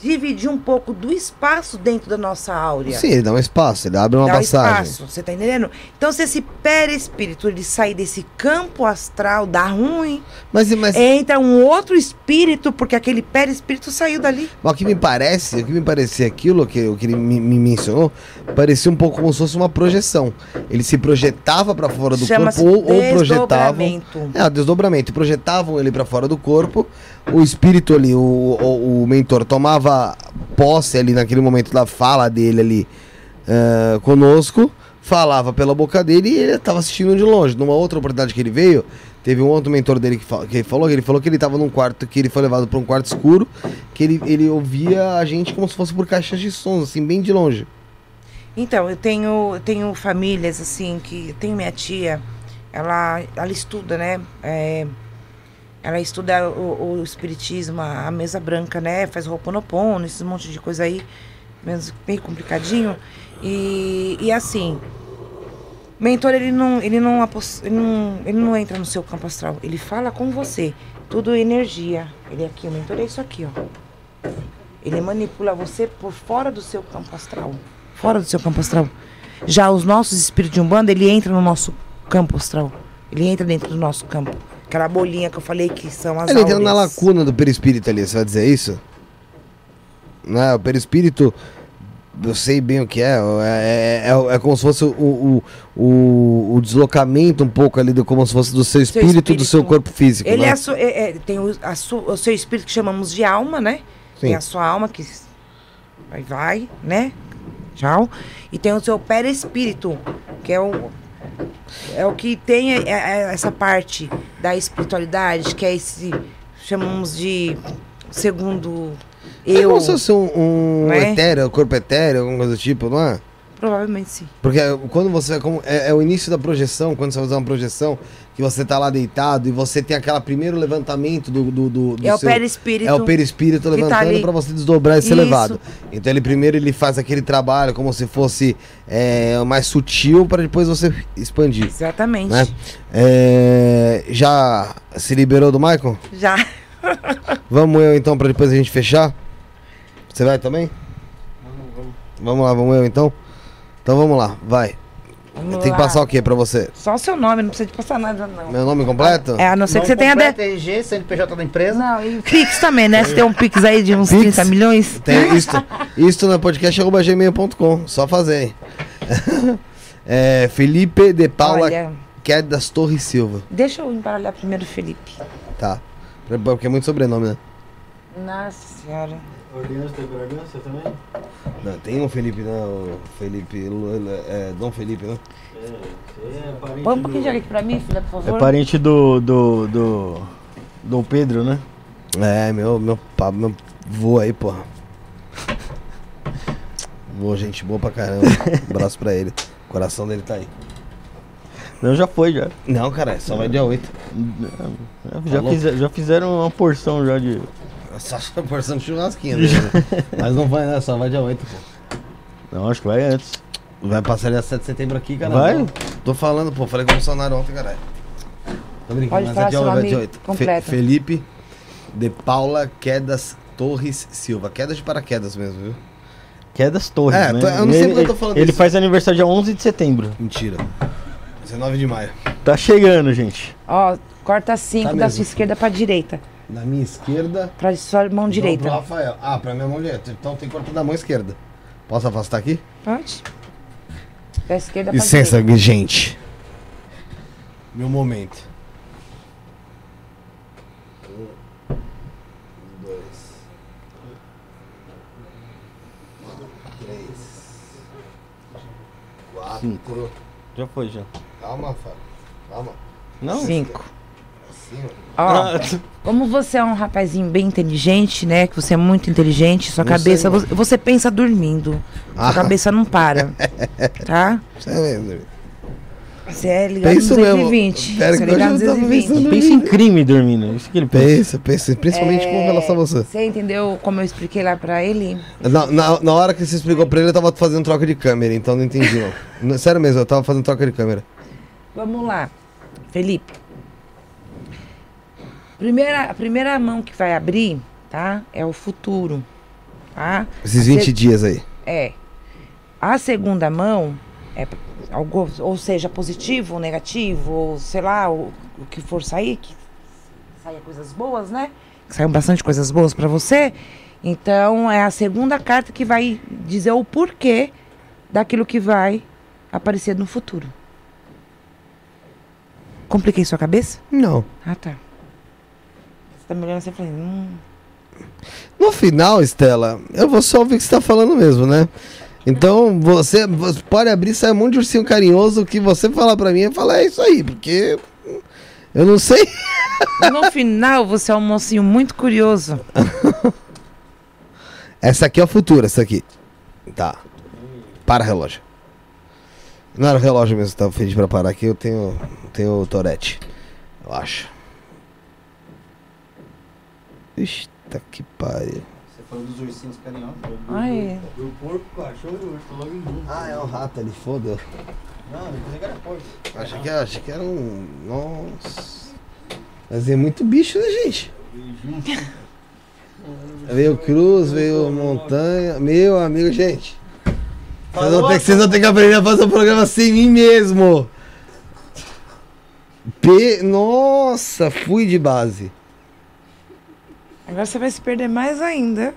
dividir um pouco do espaço dentro da nossa áurea. Sim, ele dá um espaço, ele abre uma Dá um passagem. espaço, você tá entendendo? Então, se esse perispírito ele sair desse campo astral, dá ruim, Mas, mas, entra um outro espírito, porque aquele perispírito saiu dali. mas o que me parece, o que me parecia aquilo que, o que ele me, me mencionou, parecia um pouco como se fosse uma projeção. Ele se projetava pra fora do corpo ou, ou projetavam. desdobramento. É, o desdobramento. Projetavam ele pra fora do corpo. O espírito ali, o, o, o mentor, tomava posse ali naquele momento da fala dele ali eh, conosco, falava pela boca dele e ele estava assistindo de longe. Numa outra oportunidade que ele veio, teve um outro mentor dele que, que falou que ele falou que ele estava num quarto, que ele foi levado para um quarto escuro, que ele, ele ouvia a gente como se fosse por caixas de sons, assim, bem de longe. Então, eu tenho, tenho famílias, assim, que. Tenho minha tia, ela, ela estuda, né? É, Ela estuda o, o espiritismo, a mesa branca, né? Faz Ho'oponopono, esses monte de coisa aí, menos bem complicadinho. E, e assim, mentor ele não, ele não, ele não, ele não entra no seu campo astral. Ele fala com você, tudo energia. Ele aqui, o mentor é isso aqui, ó. Ele manipula você por fora do seu campo astral, fora do seu campo astral. Já os nossos espíritos de umbanda, ele entra no nosso campo astral. Ele entra dentro do nosso campo. Aquela bolinha que eu falei que são as Ele entra na lacuna do perispírito ali, você vai dizer isso? Né? O perispírito, eu sei bem o que é. É, é, é- é como se fosse o, o, o, o deslocamento um pouco ali, do, como se fosse do seu Seu espírito, e do seu espírito. corpo físico. Ele né? é, a su- é- é- tem o, a su- o seu espírito que chamamos de alma, né? Sim. Tem a sua alma que vai, vai, né? Tchau. E tem o seu perispírito, que é o, é o que tem é- é essa parte da espiritualidade, que é esse, chamamos de segundo É eu. como se fosse um, um é? etéreo, corpo etéreo, alguma coisa do tipo, não é? Provavelmente sim. Porque quando você é é, é o início da projeção, quando você vai fazer uma projeção, que você tá lá deitado e você tem aquele primeiro levantamento do, do, do, do é o seu- perispírito. É o perispírito tá levantando ali. pra você desdobrar e ser Isso. levado. Então ele primeiro ele faz aquele trabalho como se fosse é, mais sutil para depois você expandir. Exatamente. Né? É, já se liberou do Michael? Já. Vamos eu então para depois a gente fechar? Você vai também? Vamos lá, vamos eu então? Então vamos lá, vai. Vamos Tem que lá. passar o que pra você? Só o seu nome, não precisa de passar nada, não. Meu nome completo? É, a não ser que você tenha. de- TG, CNPJ da empresa. Não, e Pix também, né? Você tem um Pix aí de uns Pix? 30 milhões? Tem isto, isto na podcast.gmail.com, só fazer. hein? é, Felipe de Paula Olha, Quedas Torres Silva. deixa eu embaralhar primeiro o Felipe. Tá. Porque é muito sobrenome, né? Nossa senhora. Ordenança de Bragança também? Não, tem um Felipe, né? O Felipe. Lu- É, Dom Felipe, né? É, parente Põe um pouquinho de aqui pra mim, filha, por É favor. parente do, do, do Dom Pedro, né? É, meu, meu, meu vô aí, porra. Vô, gente boa pra caramba. Um abraço pra ele. O coração dele tá aí. Não, já foi, já. Não, cara, só vai dia 8. Já, louco? fizer- já fizeram uma porção já de... Só a porção de churrasquinho, né? Mas não vai, né? Só vai dia 8, pô. Não, acho que vai antes. Vai passar dia 7 de setembro aqui, cara. Vai? Não. Tô falando, pô. Falei com o Bolsonaro ontem, caralho. Tô brincando, Pode mas falar é dia, seu vai nome dia 8. completo. Felipe de Paula Quedas Torres Silva. Quedas de paraquedas mesmo, viu? Quedas Torres, É, né? eu não sei ele, porque eu tô falando Ele isso. faz aniversário dia 11 de setembro. Mentira. 19 de maio. Tá chegando, gente. Ó, corta cinco Tá da mesmo. sua esquerda pra direita. Na minha esquerda. Pra sua mão Pro direita. Rafael. Ah, pra minha mão direita. Então tem que cortar da mão esquerda. Posso afastar aqui? Pode. Da esquerda pra Licença, direita. gente. Meu momento. Um, dois, três, quatro. Já foi, já. Calma, Fábio. Calma. Não? Cinco. Ó. Ah, como você é um rapazinho bem inteligente, né? Que você é muito inteligente, sua Você cabeça. não. Você, você pensa dormindo. Ah. Sua cabeça não para. Tá? Você é mesmo. Você é ligado Penso no mesmo. 220. Pera Você é ligado no hoje eu tava 220. pensando- pensa em crime dormindo. Isso que ele pensa. Pensa, pensa. Principalmente com relação a você. Você entendeu como eu expliquei lá pra ele? Na, na, na hora que você explicou pra ele, eu tava fazendo troca de câmera, então não entendi, não. Não, Sério mesmo, eu tava fazendo troca de câmera. Vamos lá, Felipe. Primeira, a primeira mão que vai abrir, tá? É o futuro, tá? Esses A 20 se- dias aí. É. A segunda mão é algo, ou seja, positivo ou negativo, ou sei lá, o, o que for sair, que saia coisas boas, né? Que saiam bastante coisas boas pra você. Então é a segunda carta que vai dizer o porquê daquilo que vai aparecer no futuro. Compliquei sua cabeça? Não. Ah, tá. Tá me olhando assim e falando, hum, No final, Estela, eu vou só ouvir o que você tá falando mesmo, né? Então, você, você pode abrir, sai um monte de ursinho carinhoso, o que você falar pra mim, eu falar, é isso aí, porque eu não sei. No final, você é um mocinho muito curioso. Essa aqui é o futuro, essa aqui. Tá. Para relógio. Não era o relógio mesmo que tava feliz pra parar aqui, eu tenho, tenho o Torete. Eu acho. Ixi, tá que pariu. Você falou dos ursinhos carinhosos. Ai. O porco, o cachorro e o urso logo em junto. Ah, é um rato ali, foda. Não, eu pensei que era porco. Achei que, achei que era um. Nossa. Mas é muito bicho, né, gente? Veio cruz, veio montanha. Meu amigo, gente. Vocês vão, ter, que- vocês vão ter que aprender a fazer um programa sem mim mesmo. P... Nossa, fui de base. Agora você vai se perder mais ainda.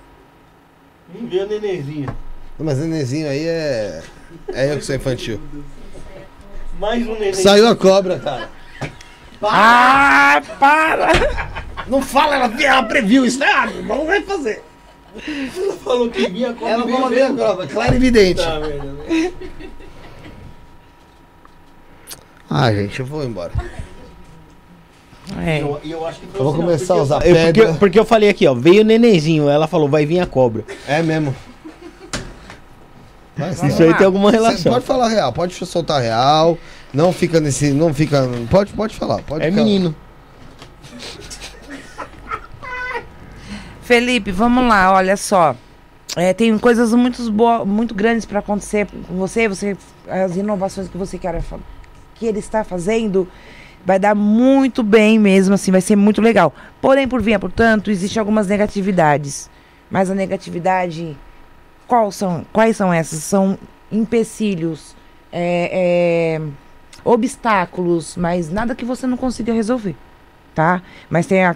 Hum, veio o nenenzinho. Mas nenenzinho aí é. É eu que sou infantil. Mais um neném. Saiu a cobra, cara. Ah, para! Não fala, ela, ela previu isso, né? Ah, Vamos vai fazer. falou que vinha com Ela falou ver a cobra, claro e evidente. Tá, né? Ah, gente, eu vou embora. É. Eu, eu acho que Eu vou assim, começar a usar eu- pedra. porque, porque eu falei aqui, ó, veio o nenenzinho, ela falou, vai vir a cobra. É mesmo. Mas, Isso aí lá. tem alguma relação. pode falar real, pode soltar real. Não fica nesse. Não fica. Pode, pode falar. Pode É ficar- menino. Felipe, vamos lá, olha só. É, tem coisas muito, boas, muito grandes para acontecer com você, você. As inovações que você quer que ele está fazendo vai dar muito bem mesmo, assim, vai ser muito legal. Porém, por via, portanto, existem algumas negatividades. Mas a negatividade, qual são, quais são essas? São empecilhos, é, é, obstáculos, mas nada que você não consiga resolver, tá? Mas tem a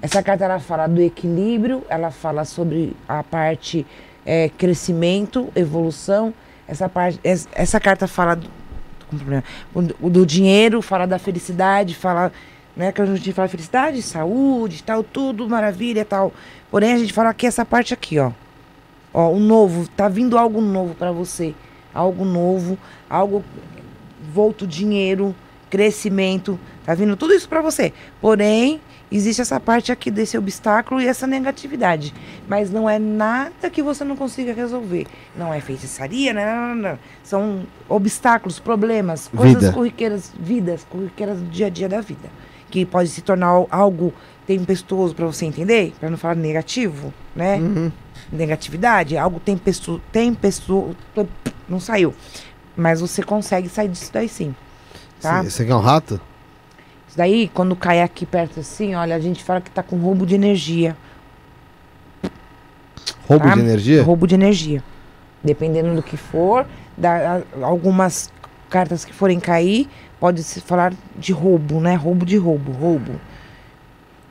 essa carta ela fala do equilíbrio, ela fala sobre a parte é, crescimento, evolução. Essa parte, es- essa carta fala com problema. O- do dinheiro, fala da felicidade, fala, né, que a gente fala felicidade, saúde, tal, tudo maravilha, tal. Porém a gente fala aqui essa parte aqui, ó. Ó, o novo, tá vindo algo novo para você, algo novo, algo volto dinheiro, crescimento, tá vindo tudo isso para você. Porém, existe essa parte aqui desse obstáculo e essa negatividade. Mas não é nada que você não consiga resolver. Não é feitiçaria, não, não, não, não. São obstáculos, problemas, coisas Vida. corriqueiras, vidas corriqueiras do dia a dia da vida. Que pode se tornar al- algo tempestuoso para você entender, para não falar negativo, né? Uhum. Negatividade, algo tempestu, tempestu, não saiu. Mas você consegue sair disso daí sim. Tá? Esse- Esse aqui é um rato? Isso daí, quando cai aqui perto assim, olha, a gente fala que tá com roubo de energia. Roubo Tá? de energia? Roubo de energia. Dependendo do que for, da, algumas cartas que forem cair, pode se falar de roubo, né? Roubo de roubo, roubo.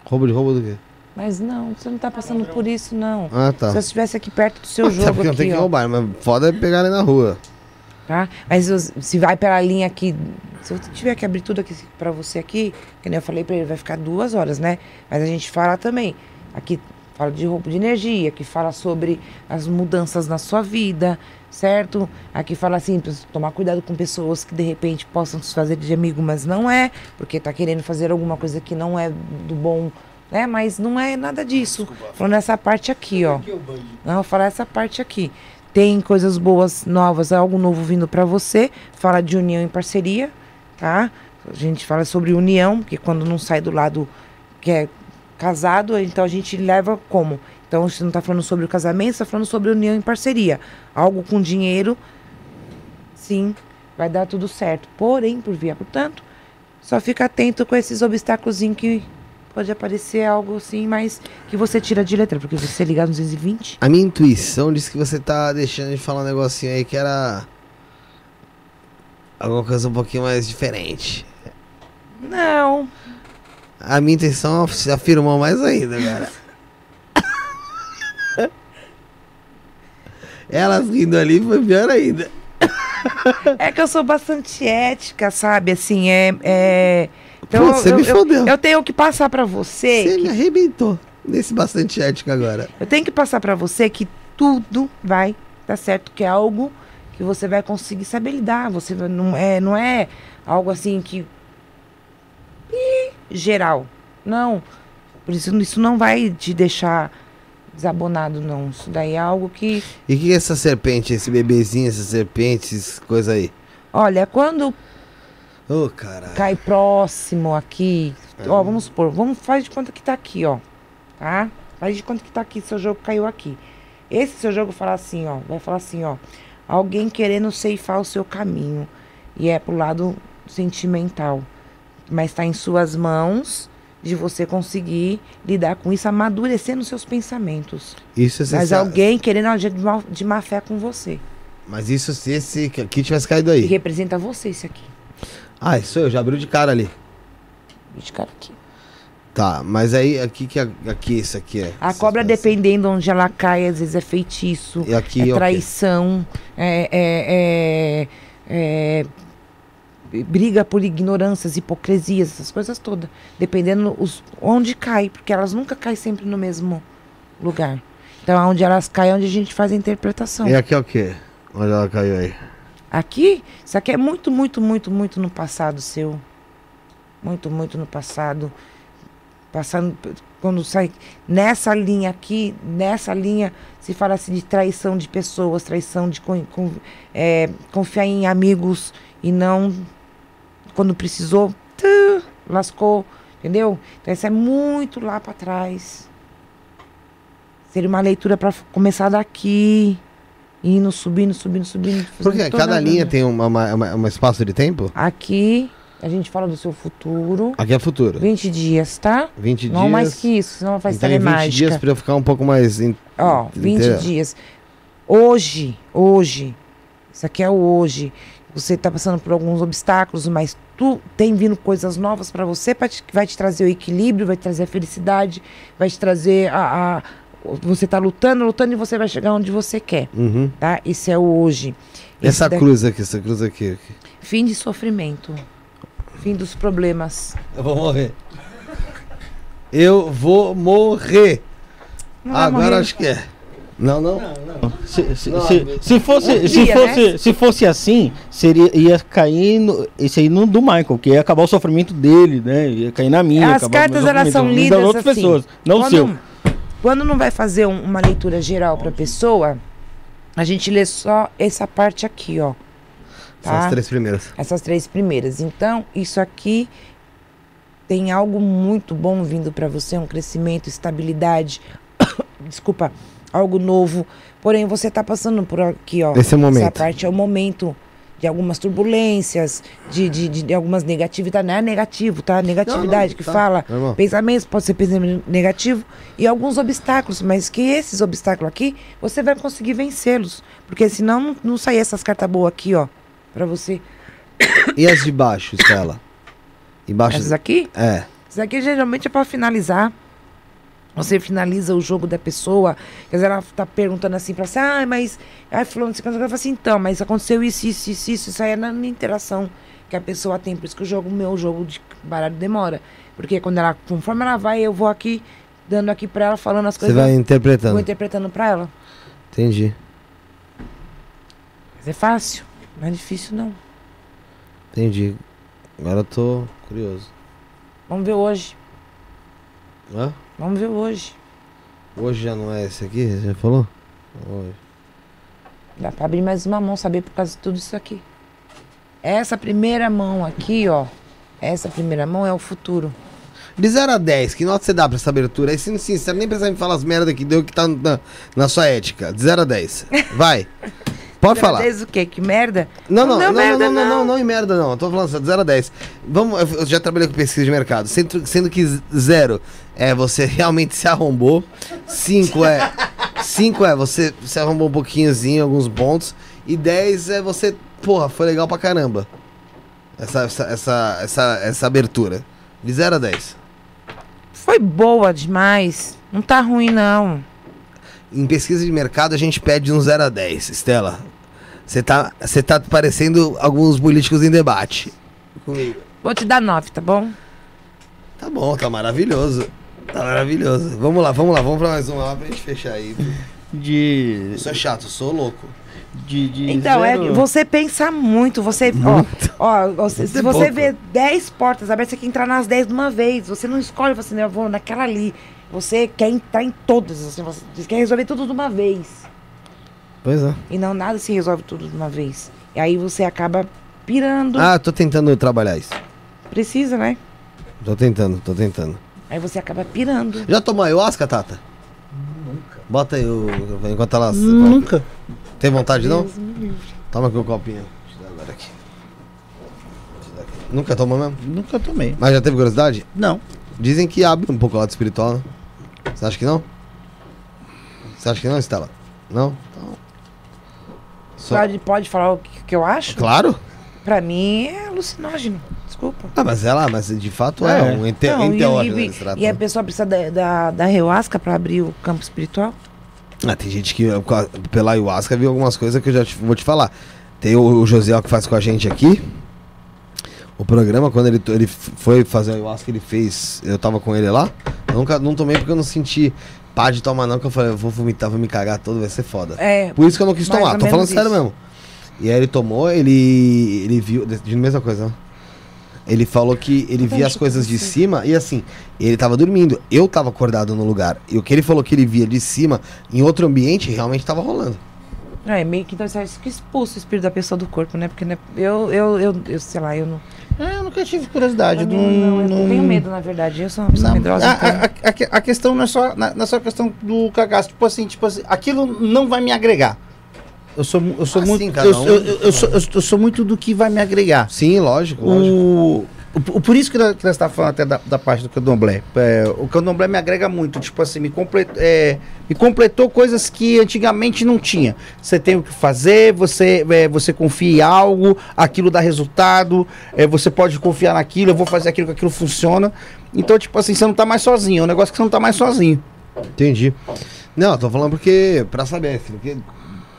Roubo de roubo do quê? Mas não, você não tá passando por isso, não. Ah, tá. Se eu estivesse aqui perto do seu jogo porque não tem aqui, que ó, roubar, mas foda é pegar ele na rua. Tá? Mas se- vai pela linha aqui, se eu tiver que abrir tudo aqui pra você aqui, que nem eu falei pra ele, vai ficar duas horas, né? Mas a gente fala também, aqui fala de roubo de energia, que fala sobre as mudanças na sua vida, certo? Aqui fala assim, tomar cuidado com pessoas que de repente possam se fazer de amigo, mas não é, porque tá querendo fazer alguma coisa que não é do bom, né? Mas não é nada disso. Falando essa parte aqui, ó. Não, vou falar essa parte aqui. Tem coisas boas, novas, algo novo vindo pra você. Fala de união em parceria, tá? A gente fala sobre união, porque quando não sai do lado que é casado, então a gente leva como? Então você não tá falando sobre o casamento, você tá falando sobre união em parceria. Algo com dinheiro, sim, vai dar tudo certo. Porém, por via, portanto, só fica atento com esses obstáculos que pode aparecer algo assim, mas que você tira de letra, porque você ligar no 220, A minha intuição disse que você tá deixando de falar um negocinho aí que era. Alguma coisa um pouquinho mais diferente. não, A minha intenção se afirmou mais ainda, cara. Elas rindo ali foi pior ainda. É que eu sou bastante ética, sabe? Assim, é. é... Então, Putz, você eu, me eu- fodeu. eu tenho que passar pra você. Você que- me arrebentou nesse bastante ética agora. eu tenho que passar pra você que tudo vai dar certo, que é algo que você vai conseguir saber lidar. Você não é, não é algo assim que. Ih, geral. Não. Por isso, isso não vai te deixar desabonado, não. Isso daí é algo que. E o que é essa serpente, esse bebezinho, essas serpentes, coisa aí? Olha, quando Ô, caralho. cai próximo aqui. Ó, vamos supor, vamos faz de conta que tá aqui, ó. Tá? Faz de conta que tá aqui, seu jogo caiu aqui. Esse seu jogo fala assim, ó. Vai falar assim, ó. Alguém querendo ceifar o seu caminho. E é pro lado sentimental. Mas tá em suas mãos de você conseguir lidar com isso, amadurecendo seus pensamentos. Isso você Mas sabe- alguém querendo agir de má, de má fé com você. Mas isso se esse aqui tivesse caído E aí. representa você esse aqui. Ah, isso eu, já abriu de cara ali. Esse cara aqui. Tá, mas aí aqui que aqui isso aqui é. A cobra, dependendo onde ela cai, às vezes é feitiço, E aqui é é traição, é, é- é- é briga por ignorâncias, hipocrisias, essas coisas todas. Dependendo os, onde cai, porque elas nunca caem sempre no mesmo lugar. Então, onde elas caem é onde a gente faz a interpretação. E aqui é o quê? Onde ela caiu aí? Aqui, isso aqui é muito, muito, muito, muito no passado seu. Muito, muito no passado. Passando, quando sai nessa linha aqui, nessa linha, se fala assim de traição de pessoas, traição de con- con- é, confiar em amigos e não quando precisou, tã, lascou, entendeu? Então isso é muito lá para trás. Seria uma leitura para começar daqui, indo, subindo, subindo, subindo. Porque cada linha tem uma, uma, uma- um espaço de tempo? Aqui, a gente fala do seu futuro. Aqui é futuro. 20 dias, tá? 20 Não dias. mais que isso, senão vai então ser 20 mágica. dias pra eu ficar um pouco mais. in- Ó, 20 inteira. dias. Hoje, hoje, isso aqui é o hoje. Você tá passando por alguns obstáculos, mas tu tem vindo coisas novas pra você, pra te- que vai te trazer o equilíbrio, vai te trazer a felicidade, vai te trazer a. a- você tá lutando, lutando e você vai chegar onde você quer, Uhum. tá? Esse é o hoje. Esse Essa daqui- cruz aqui, essa cruz aqui. aqui. Fim de sofrimento. Fim dos problemas. Eu vou morrer. Eu vou morrer. Não Agora morrer. acho que é. Não, não. Se, se, Não, se, se fosse, Um se, dia, fosse, né? se fosse assim, seria, ia cair no, esse aí no do Michael, que ia acabar o sofrimento dele, né? Ia cair na minha. As cartas elas são lidas das outras assim. pessoas, não o seu. Quando, não vai fazer um- uma leitura geral para pessoa, a gente lê só essa parte aqui, ó. Tá? três primeiras. Essas três primeiras. Então, isso aqui tem algo muito bom vindo para você, um crescimento, estabilidade. Desculpa, algo novo. Porém, você tá passando por aqui, ó. Esse é o momento. Essa parte é o momento de algumas turbulências, de, de, de, de algumas negatividades. Não é negativo, tá? Negatividade que tá. fala. Normal. Pensamentos, pode ser pensamento negativo. E alguns obstáculos, mas que esses obstáculos aqui, você vai conseguir vencê-los. Porque senão não, não sair essas cartas boas aqui, ó. Pra você. E as de baixo, Estela? Embaixo. Essas aqui? É. Isso aqui geralmente é para finalizar. Você finaliza o jogo da pessoa. Quer dizer, ela tá perguntando assim pra você, ah, mas. Ai, fulano, você fala assim, então, mas aconteceu isso, isso, isso, isso. Isso aí é na, interação que a pessoa tem. Por isso que o jogo, meu jogo de baralho demora. Porque quando ela, conforme ela vai, eu vou aqui, dando aqui pra ela, falando as Você coisas. vai Vou interpretando. interpretando pra ela. Entendi. Mas é fácil. Não é difícil, não. Entendi. Agora eu tô curioso. Vamos ver hoje. Hã? Vamos ver hoje. Hoje já não é esse aqui? Você já falou? Hoje. Dá pra abrir mais uma mão, saber por causa de tudo isso aqui. Essa primeira mão aqui, ó. Essa primeira mão é o futuro. De 0 a 10, que nota você dá pra essa abertura? Aí, sendo sincero, nem precisa me falar as merda que deu que tá na, na sua ética. De 0 a 10. Vai. Pode falar. Desde o quê? Que merda? Não, não, Não não, não, não, não, não, não. não, em merda não. Eu tô falando de 0 a 10. Vamos, eu já trabalhei com pesquisa de mercado. Sendo, sendo que 0 é você realmente se arrombou. 5 é. 5 é você se arrombou um pouquinhozinho, alguns pontos. E 10 é você, porra, foi legal pra caramba. Essa, essa, essa, essa, essa abertura. De 0 a 10. Foi boa demais. Não tá ruim, não. Em pesquisa de mercado a gente pede um 0 a 10, Estela. Você tá, você tá parecendo alguns políticos em debate. Comigo. Vou te dar nove, tá bom? Tá bom, tá maravilhoso. Tá maravilhoso. Vamos lá, vamos lá, vamos pra mais uma lá pra gente fechar aí. De. Eu sou chato, sou louco. de, de Então, é, zero- você pensa muito. Você, ó, ó, você- se Muito você pouco. vê 10 portas abertas, você quer entrar nas 10 de uma vez. Você não escolhe, você não, eu vou naquela ali. Você quer entrar em todas. Assim, você quer resolver tudo de uma vez. Pois é. E não nada se resolve tudo de uma vez. E aí você acaba pirando. Ah, tô tentando trabalhar isso. Precisa, né? Tô tentando, tô tentando. Aí você acaba pirando. Já tomou ayahuasca, Tata? Bota aí o. Enquanto ela. Nunca. Tem vontade não? Toma aqui o copinho. Deixa eu dar agora aqui. Deixa eu dar aqui. Nunca tomou mesmo? Nunca tomei. Mas já teve curiosidade? Não. Dizem que abre um pouco o lado espiritual, né? Você acha que não? Você acha que não, Estela? Não? Então. Só- Pode, pode falar o que, que eu acho? Claro. Pra mim é alucinógeno. Desculpa. Ah, mas é lá, mas de fato é, É. um ente Não, e, e- e a pessoa precisa da, da, da ayahuasca pra abrir o campo espiritual? Ah, tem gente que pela ayahuasca viu algumas coisas que eu já te- vou te falar. Tem o, o José que faz com a gente aqui. O programa, quando ele, ele foi fazer a ayahuasca, ele fez. Eu tava com ele lá. Nunca não tomei porque eu não senti pá de tomar, não. Que eu falei, eu vou vomitar, vou me cagar todo, vai ser foda. É. Por isso que eu não quis tomar, tô falando menos sério isso. mesmo. E aí ele tomou, ele. ele viu. De, mesma coisa, né? Ele falou que ele via as coisas de cima e assim, ele tava dormindo. Eu tava acordado no lugar. E o que ele falou que ele via de cima, em outro ambiente, realmente tava rolando. É, meio que então você acha que expulsa o espírito da pessoa do corpo, né? Porque né, eu, eu, eu, eu, sei lá, eu não. É, eu nunca tive curiosidade. eu Não, não, eu não- tenho medo, na verdade. Eu sou uma pessoa Não, medrosa. a, então- a- a- a- questão não é só não é só a questão do cagaço. Tipo assim, tipo assim, aquilo não vai me agregar. Eu sou, eu sou Ah, muito. sim, um- eu, eu, eu sou, eu, eu sou muito do que vai me agregar. Sim, lógico, lógico. O- por isso que nós, estávamos falando até da, da parte do candomblé. É, o candomblé me agrega muito, tipo assim, me, é, me completou coisas que antigamente não tinha. Você tem o que fazer, você, é, você confia em algo, aquilo dá resultado, é, você pode confiar naquilo, eu vou fazer aquilo que aquilo funciona. Então, tipo assim, você não tá mais sozinho, é um negócio que você não tá mais sozinho. Entendi. Não, tô falando porque, pra saber, porque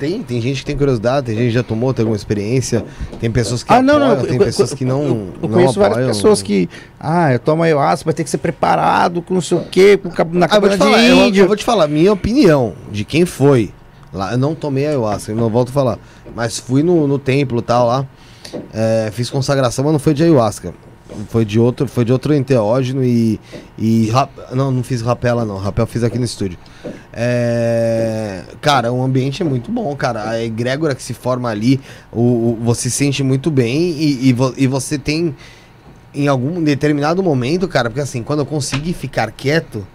tem, tem gente que tem curiosidade, tem gente que já tomou, tem alguma experiência, tem pessoas que Ah, não, não. apoiam, eu- tem eu- pessoas eu- que não. Eu, eu não conheço várias apoiam. pessoas que. Ah, eu tomo ayahuasca, vai ter que ser preparado com não sei o quê, com, na Ah, te de falar, eu, índio. eu vou te falar, minha opinião de quem foi. Lá, eu não tomei ayahuasca, eu não volto a falar. Mas fui no, no templo e tal lá. é, fiz consagração, mas não foi de ayahuasca. Foi de outro, foi de outro enteógeno e. e rap- não, não fiz rapela não. Rapel fiz aqui no estúdio. É, cara, o ambiente é muito bom, cara. A egrégora que se forma ali, o, o- você se sente muito bem e, e, vo- e você tem. Em algum determinado momento, cara, porque assim, quando eu consegui ficar quieto,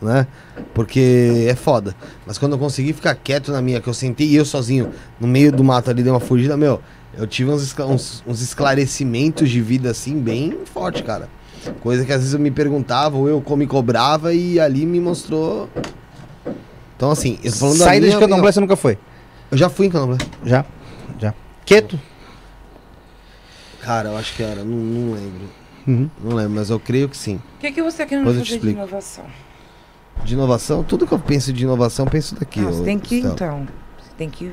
né? Porque é foda. Mas quando eu consegui ficar quieto na minha, que eu sentei eu sozinho no meio do mato ali, dei uma fugida, meu, eu tive uns, uns, uns esclarecimentos de vida assim, bem forte, cara. Coisa que às vezes eu me perguntava, ou eu me cobrava e ali me mostrou. Então, assim, eu tô falando da Saída de minha- candomblé você nunca foi? Eu já fui em candomblé. Já? Já. Quieto? Cara, eu acho que era, não, não lembro. Uhum. Não lembro, mas eu creio que sim. O que, que você te fazer de explico. inovação? De inovação, tudo que eu penso de inovação, eu penso daqui. Não, ô, você tem que, Estela. então. Você tem que.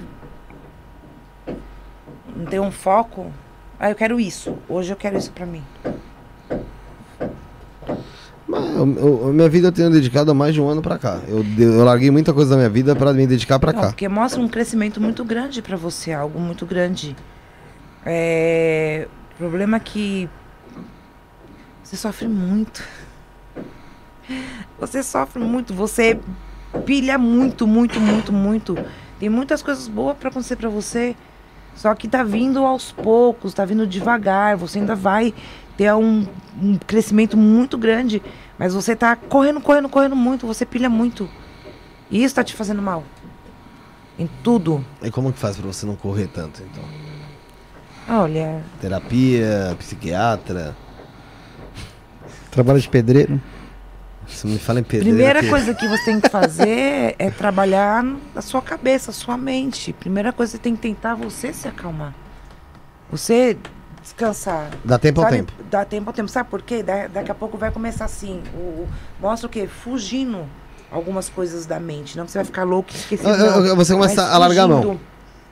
Não ter um foco. Ah, eu quero isso. Hoje eu quero isso pra mim. Mas eu- eu- minha vida eu tenho dedicado há mais de um ano pra cá. Eu, eu larguei muita coisa da minha vida pra me dedicar pra Não, cá. porque mostra um crescimento muito grande pra você, algo muito grande. É, o problema é que você sofre muito. Você sofre muito, você pilha muito, muito, muito, muito. Tem muitas coisas boas pra acontecer pra você. Só que tá vindo aos poucos, tá vindo devagar. Você ainda vai ter um, um crescimento muito grande. Mas você tá correndo, correndo, correndo muito. Você pilha muito. E isso tá te fazendo mal. Em tudo. E como que faz pra você não correr tanto, então? Olha, Terapia, psiquiatra. Trabalho de pedreiro? Você me fala em pedreiro. primeira que- coisa que você tem que fazer é trabalhar a sua cabeça, a sua mente. Primeira coisa que você tem que tentar você se acalmar. Você descansar. Dá tempo ao Sabe, tempo. Dá tempo ao tempo. Sabe por quê? Da- daqui a pouco vai começar assim. O, o- mostra o quê? Fugindo algumas coisas da mente. Não que você vai ficar louco e esquecer. Eu- você começa a largar a mão.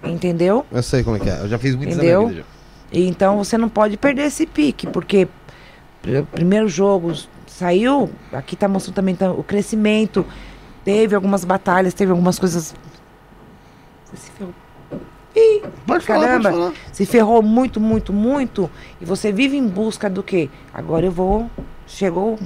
Entendeu? Eu sei como é que é. Eu já fiz muito Entendeu? vida. Então você não pode perder esse pique, porque pr- primeiro jogo saiu, aqui tá mostrando também tá, o crescimento, teve algumas batalhas, teve algumas coisas. Você se ferrou, já. Pode falar, Caramba. pode falar. se ferrou muito, muito, muito, e você vive em busca do quê? Agora eu vou. Chegou o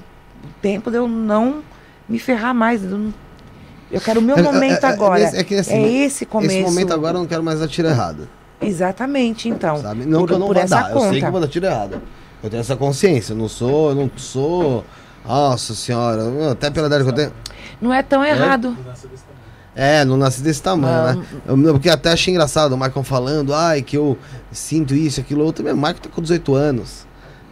tempo de eu não me ferrar mais. Eu, quero o meu É- é- momento é- agora. é- é que, assim, é esse começo. Esse momento agora eu não quero mais tiro errado. Exatamente, então. Sabe? Não por, que eu não vou dar. Eu sei que conta. eu vou dar tiro errado. Eu tenho essa consciência. Eu não sou. Eu não sou. Nossa senhora. Até pela idade que eu tenho. Não é tão errado. É, não nasci desse tamanho, né? Eu, porque até achei engraçado o Michael falando, ai, que eu sinto isso, aquilo, outro. Meu, o Michael tá com 18 anos.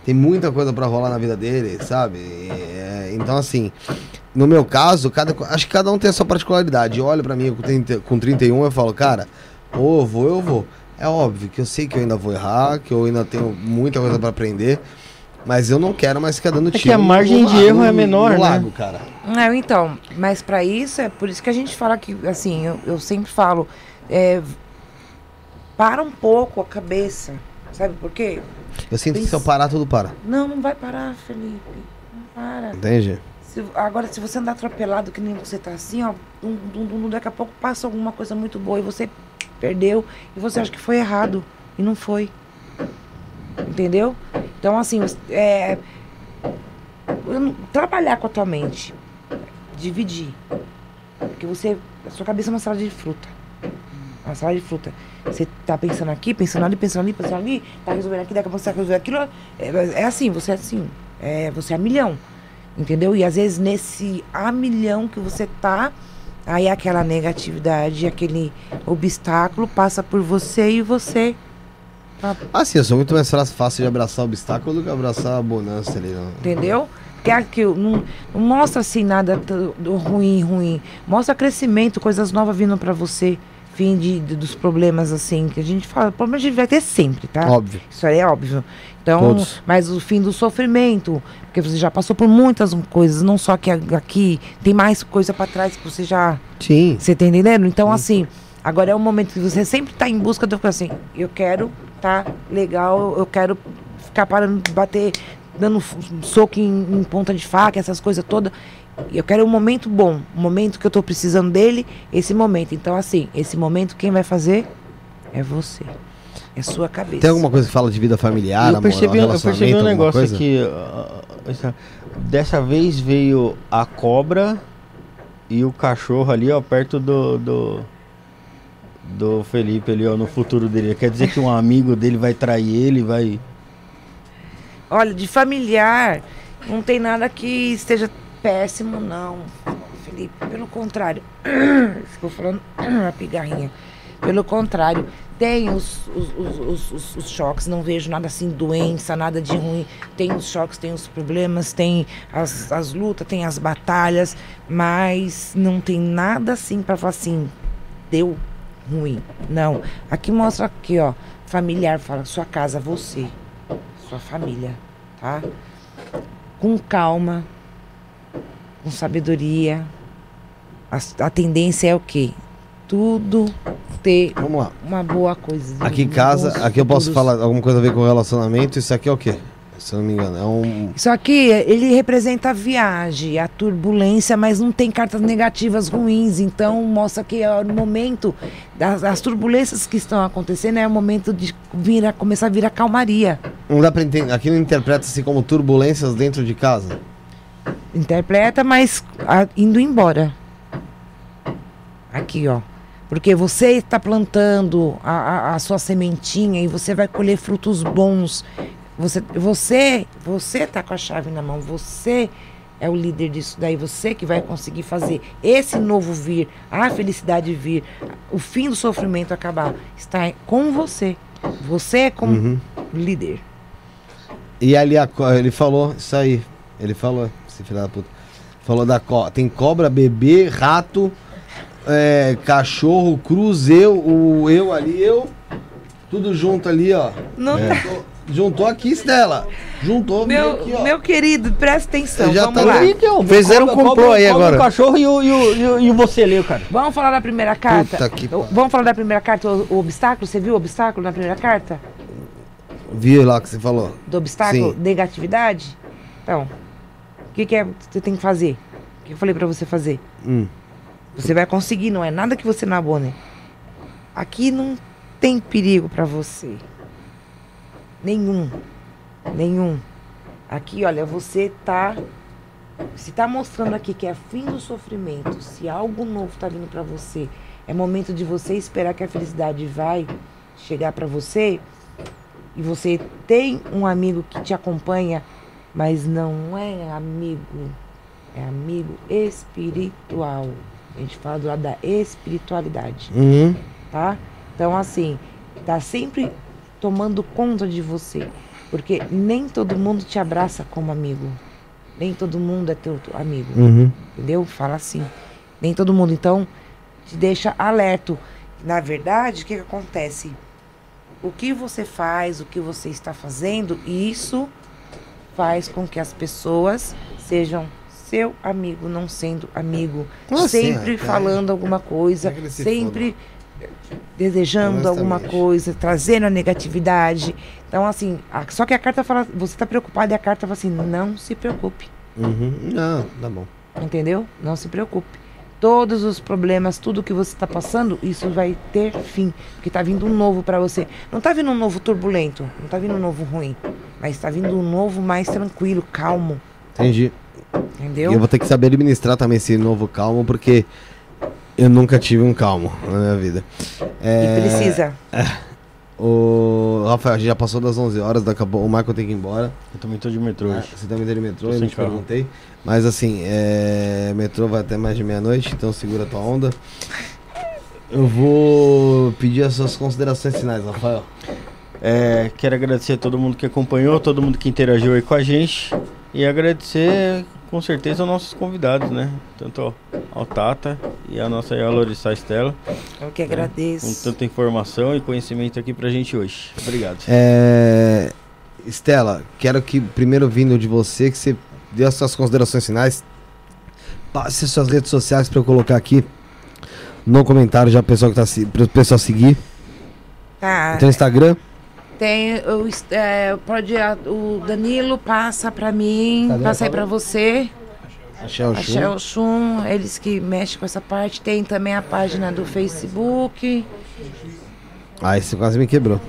Tem muita coisa pra rolar na vida dele, sabe? É, então, assim, no meu caso, cada, acho que cada um tem a sua particularidade. Eu olho pra mim com, 30, com 31 eu falo, cara, ou eu vou, eu vou. É óbvio que eu sei que eu ainda vou errar, que eu ainda tenho muita coisa pra aprender. Mas eu não quero mais ficar dando É que tiro. a margem no de erro é no- menor, no né? lago, cara. Não, então, mas pra isso, é por isso que a gente fala que, assim, eu, eu sempre falo, é, para um pouco a cabeça, sabe por quê? Eu sinto que se eu parar, tudo para. Não, não vai parar, Felipe, não para. Entende? Se- agora, se você andar atropelado, que nem você tá assim, ó, dum, dum, dum, daqui a pouco passa alguma coisa muito boa e você perdeu e você acha que foi errado e não foi. Entendeu? Então, assim, é, trabalhar com a tua mente, dividir. Porque você, a sua cabeça é uma salada de fruta. Uma salada de fruta. Você tá pensando aqui, pensando ali, pensando ali, pensando ali, tá resolvendo aqui, daqui a pouco você tá resolvendo aquilo. É, é assim, você é assim. É, você é a milhão. Entendeu? E às vezes nesse a milhão que você tá, aí aquela negatividade, aquele obstáculo passa por você e você. Ah, sim, eu sou muito mais fácil, de abraçar o obstáculo do que abraçar a bonança ali. Não. Entendeu? Porque aquilo não, não mostra assim nada ruim, ruim. Mostra crescimento, coisas novas vindo pra você. Fim de, de- dos problemas, assim, que a gente fala. Problema a gente vai ter sempre, tá? Óbvio. Isso aí é óbvio. Então, Todos. mas o fim do sofrimento, porque você já passou por muitas coisas, não só que aqui, tem mais coisa pra trás que você já. Sim. Você tá entendendo? Então, assim, agora é o momento que você sempre tá em busca do assim, eu quero tá legal, eu quero ficar parando de bater, dando soco em, em ponta de faca, essas coisas todas. Eu quero um momento bom, um momento que eu tô precisando dele, esse momento. Então, assim, esse momento quem vai fazer é você. É sua cabeça. Tem alguma coisa que fala de vida familiar, eu amor, percebi, eu relacionamento, percebi um negócio coisa? aqui. ah, essa- dessa vez veio a cobra e o cachorro ali, ó, perto do. do, do Felipe ali, ó, no futuro dele. Quer dizer que um amigo dele vai trair ele, vai. Olha, de familiar, não tem nada que esteja péssimo, não, Felipe. Pelo contrário. Ficou falando a pigarrinha. Pelo contrário, tem os, os- os- os choques, não vejo nada assim, doença, nada de ruim. Tem os choques, tem os problemas, tem as, as lutas, tem as batalhas, mas não tem nada assim para falar assim, deu ruim. Não. Aqui mostra aqui, ó, familiar, fala, sua casa, você sua família, tá? Com calma, com sabedoria. A, a tendência é o quê? Tudo ter Vamos lá. uma boa coisa. Aqui em casa, aqui eu posso falar alguma coisa a ver com relacionamento. Isso aqui é o quê? Se não me engano, é um. Isso aqui, ele representa a viagem, a turbulência, mas não tem cartas negativas ruins. Então, mostra que é o momento das as turbulências que estão acontecendo, é o momento de vir a, começar a vir a calmaria. Não dá pra entender. Aqui não interpreta-se como turbulências dentro de casa. interpreta, mas a- indo embora. Aqui, ó. Porque você está plantando a, a, a sua sementinha e você vai colher frutos bons. Você, você, você tá com a chave na mão. Você é o líder disso daí. Você que vai conseguir fazer esse novo vir, a felicidade vir, o fim do sofrimento acabar. Está com você. Você é como Uhum. líder. E ali a ele falou isso aí. Ele falou, esse filho da puta. Falou da co tem cobra, bebê, rato, é, cachorro, cruz, eu, o eu ali, eu. Tudo junto ali, ó. Não É. Juntou- Juntou aqui, Stella. Juntou Meu, aqui, ó. meu querido, presta atenção. Já Vamos tá lá. ali. Fizeram um complô aí o agora. cachorro e o, e, o, e, o, e você leu, cara. Vamos falar da primeira carta? Puta que. Vamos falar da primeira carta, o, o obstáculo? Você viu o obstáculo na primeira carta? Viu lá que você falou? Do obstáculo? Sim. Negatividade? Então, o que, que é que você tem que fazer? O que eu falei pra você fazer? Hum. Você vai conseguir, não é nada que você não abone. Aqui não tem perigo pra você. Nenhum. Nenhum. Aqui, olha, você tá. Se tá mostrando aqui que é fim do sofrimento, se algo novo tá vindo pra você, é momento de você esperar que a felicidade vai chegar pra você. E você tem um amigo que te acompanha, mas não é amigo, é amigo espiritual. A gente fala do lado da espiritualidade, Uhum. tá? Então, assim, tá sempre tomando conta de você. Porque nem todo mundo te abraça como amigo. Nem todo mundo é teu amigo. Uhum. Entendeu? Fala assim. Nem todo mundo. Então, te deixa alerto. Na verdade, o que, que acontece? O que você faz, o que você está fazendo, isso faz com que as pessoas sejam seu amigo, não sendo amigo. Ah, sim, sempre é, falando alguma coisa, é ele se sempre desejando alguma coisa, trazendo a negatividade. Então, assim, a- só que a carta fala, você está preocupado e a carta fala assim, não se preocupe. Uhum. Não, tá bom. Entendeu? Não se preocupe. Todos os problemas, tudo que você está passando, isso vai ter fim. Porque tá vindo um novo para você. Não tá vindo um novo turbulento, não tá vindo um novo ruim. Mas tá vindo um novo mais tranquilo, calmo. Entendi. E Entendeu? eu vou ter que saber administrar também esse novo calmo, porque eu nunca tive um calmo na minha vida. É, E precisa. O Rafael, a gente já passou das 11 horas, daqui a pouco o Michael tem que ir embora. Eu também tô de metrô Ah, hoje. Você também tem metrô, Tô eu não te carro. perguntei. Mas assim, é... metrô vai até mais de meia-noite, então segura a tua onda. Eu vou pedir as suas considerações finais, Rafael. É, quero agradecer a todo mundo que acompanhou, todo mundo que interagiu aí com a gente. E agradecer com certeza aos nossos convidados, né? Tanto ao, Tata e a nossa Lorissa Estela, Eu que com agradeço. tanta informação e conhecimento aqui pra gente hoje. Obrigado. É... Estela, quero que, primeiro vindo de você, que você dê as suas considerações finais. Passe suas redes sociais para eu colocar aqui no comentário já pessoal que tá para o pessoal seguir. Tá. Então Instagram. Tem o, é, pode, o Danilo passa pra mim, passa aí pra você. Axé o A Shell Shun, eles que mexem com essa parte. Tem também a página do Facebook. Ah, esse quase me quebrou.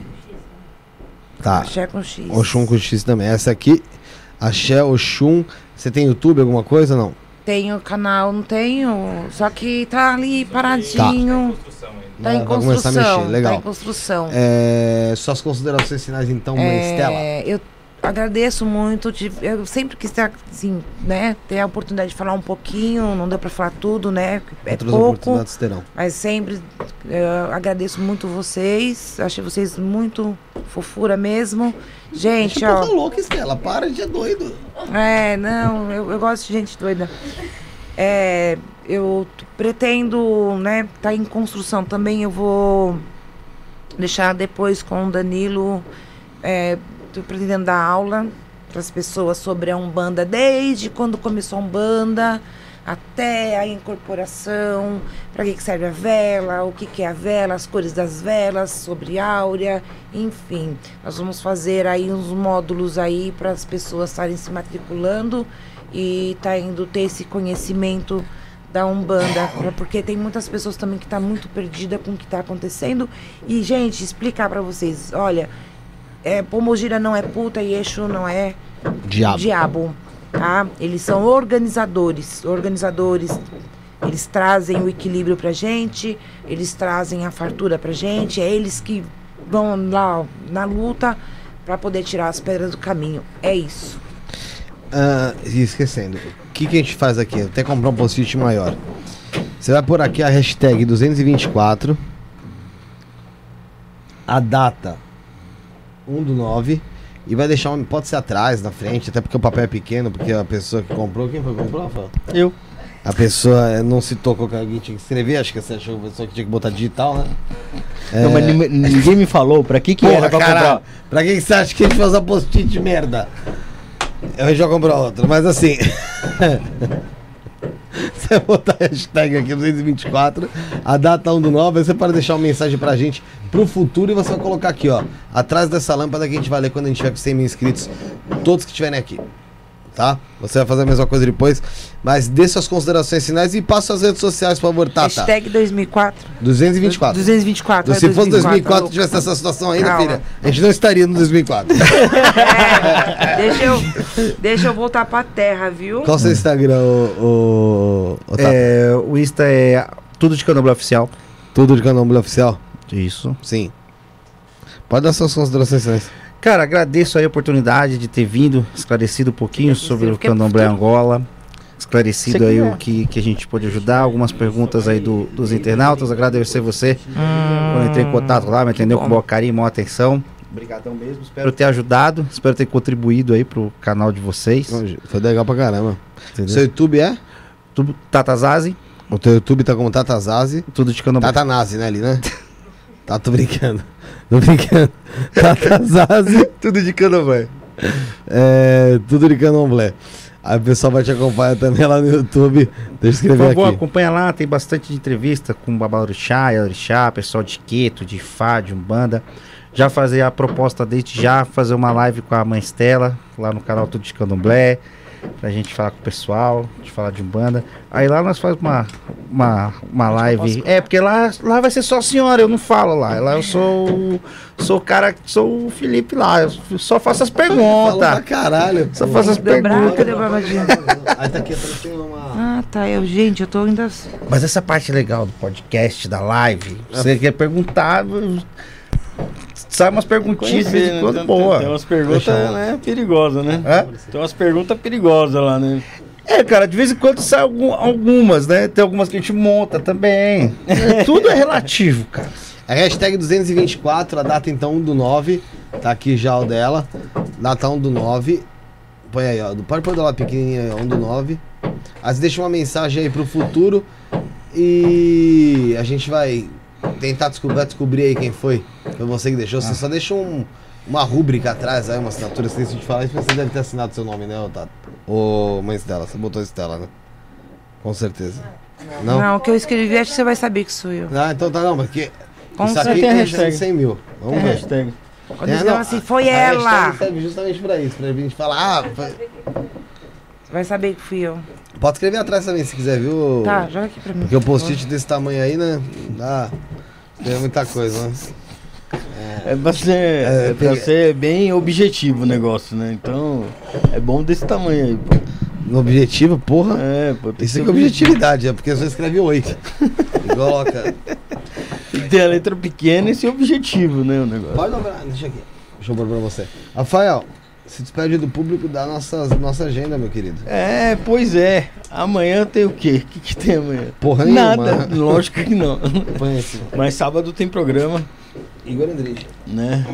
Tá. Axé com X. Oxum com X também. Essa aqui, Axé Oxum. Você tem YouTube, alguma coisa? Não. Tenho canal, não tenho. Só que tá ali paradinho. Tá, em começar a construção. legal. Tá em construção. É, suas considerações finais então, É, Estela. eu agradeço muito. eu sempre quis ter, assim, né, ter a oportunidade de falar um pouquinho. Não deu pra falar tudo, né? É Outras pouco. oportunidades terão. Mas sempre agradeço muito vocês. Achei vocês muito fofura mesmo. Gente, ó. porra louca, Estela. Para de é doido. É, não, eu, eu gosto de gente doida. É, eu pretendo, né, tá em construção também. Eu vou deixar depois com o Danilo. É, tô pretendendo dar aula para as pessoas sobre a Umbanda, desde quando começou a Umbanda até a incorporação, para que, que serve a vela, o que, que é a vela, as cores das velas, sobre áurea, enfim. Nós vamos fazer aí uns módulos aí para as pessoas estarem se matriculando e tá indo ter esse conhecimento da Umbanda, porque tem muitas pessoas também que tá muito perdida com o que tá acontecendo. E gente, explicar para vocês, olha, é, Pomogira não é puta e Exu não é Diabo. diabo, tá? Eles são organizadores, organizadores. Eles trazem o equilíbrio pra gente, eles trazem a fartura pra gente, é eles que vão lá na luta pra poder tirar as pedras do caminho. É isso. Ah, e esquecendo, o que, que a gente faz aqui? Até comprar um post-it maior. Você vai por aqui a hashtag 224, a data 1 do 9, e vai deixar um. Pode ser atrás, na frente, até porque o papel é pequeno, porque a pessoa que comprou. Quem foi que comprou, Rafael? Eu. A pessoa eh, não se tocou que alguém tinha que escrever, acho que você achou que a pessoa que tinha que botar digital, né? Não, mas nim- ninguém me falou pra que que Porra, era pra caralho, comprar. Pra que que você acha que a gente vai usar post-it de merda? Eu já comprou outro, mas assim. você botar a hashtag aqui 224, a data 1 do 9, aí você pode deixar uma mensagem pra gente pro futuro e você vai colocar aqui, ó. Atrás dessa lâmpada que a gente vai ler quando a gente tiver com 100 mil inscritos, todos que estiverem aqui. Tá? Você vai fazer a mesma coisa depois. Mas dê suas considerações finais e passa suas redes sociais, por favor, Tata. Hashtag 2004. 224. 224. Se olha, fosse 2004 louco. tivesse essa situação ainda, Calma. filha, a gente não estaria no 2004. É, deixa, eu, deixa eu voltar pra terra, viu? Qual o seu Instagram, o, o, o Tata? É, o Insta é tudo de candomblé oficial. Tudo de candomblé oficial? Isso. Sim. Pode dar suas considerações finais. Cara, agradeço aí a oportunidade de ter vindo, esclarecido um pouquinho sobre o candomblé Angola. esclarecido aí o que, que a gente pôde ajudar. Algumas perguntas aí do- dos internautas. Agradecer você quando entrei em contato lá, me atendeu com bom. maior carinho, maior atenção. Obrigadão mesmo. Espero ter ajudado, espero ter contribuído aí pro canal de vocês. Foi legal pra caramba. Entendeu? Seu YouTube é? Tudo Tatazazi, O teu YouTube tá como Tatazazi. tudo de candomblé. Tatanazi, né, ali, né? Tá, tô brincando. Tô brincando. Tatazazi. tudo de candomblé. É, tudo de candomblé. Aí o pessoal vai te acompanhar também lá no YouTube. Deixa eu Por escrever favor, aqui. acompanha lá, tem bastante de entrevista com o Babalorixá, Elorixá, pessoal de Queto, de Fá, de Umbanda. Já fazer a proposta desde já, fazer uma live com a mãe Estela, lá no canal Tudo de Candomblé, pra gente falar com o pessoal, de falar de Umbanda. Aí lá nós fazemos uma, uma, uma live. É, porque lá, lá vai ser só a senhora, eu não falo lá. Lá eu sou, o- sou o cara, sou o Felipe lá, eu só faço as perguntas. caralho. Só faço as Deu perguntas. deu barbadinha. Aí tá aqui aparecendo uma. Ah, tá. Eu, gente, eu tô ainda. Mas essa parte legal do podcast, da live, você quer perguntar, sai umas perguntinhas de vez em quando tem, boa. tem umas perguntas né, perigosas, né? Hã? Tem umas perguntas perigosas lá, né? É, cara, de vez em quando sai algum- algumas, né? Tem algumas que a gente monta também. É, tudo é relativo, cara. A hashtag 224, a data então 1 do 9. Tá aqui já o dela. Data 1 do 9. Põe aí, ó. Pode pôr pequenininho aí, 1 do 9. Aí você deixa uma mensagem aí pro futuro. E a gente vai tentar descobrir, descobrir aí quem foi. Foi você que deixou. Você só deixa um- uma rúbrica atrás aí, uma assinatura. Esqueci de falar isso, você deve ter assinado seu nome, né, Tato? Ô, mãe Estela. Você botou Estela, né? Com certeza. Não? Não, o que eu escrevi, acho que você vai saber que sou eu. Ah, então tá não, porque. Com isso certeza. aqui Tem a tem hashtag. 100 mil. Vamos Tem ver. hashtag. Quando É, eles não, assim, foi a ela. hashtag serve justamente pra isso, pra gente falar, ah, foi- Você vai saber que fui eu. Pode escrever atrás também se quiser, viu? Tá, joga aqui pra mim. Porque o post-it desse tamanho aí, né? Dá. Tem muita coisa, né? É pra ser, É, é pra ser bem objetivo o negócio, né? Então, é bom desse tamanho aí, pô. No objetivo, porra. É, pô. Tem Isso que aqui ser é objetividade, é porque você escreve 8. E coloca. Tem que ter a letra pequena e ser objetivo, né? O negócio. Pode dobrar, deixa aqui. Deixa eu pôr pra você. Rafael, se despede do público da nossa, nossa agenda, meu querido. É, pois é. Amanhã tem o quê? O que, que tem amanhã? Porra nenhuma. Nada, lógico que não. Mas sábado tem programa, Igor Andrige. né?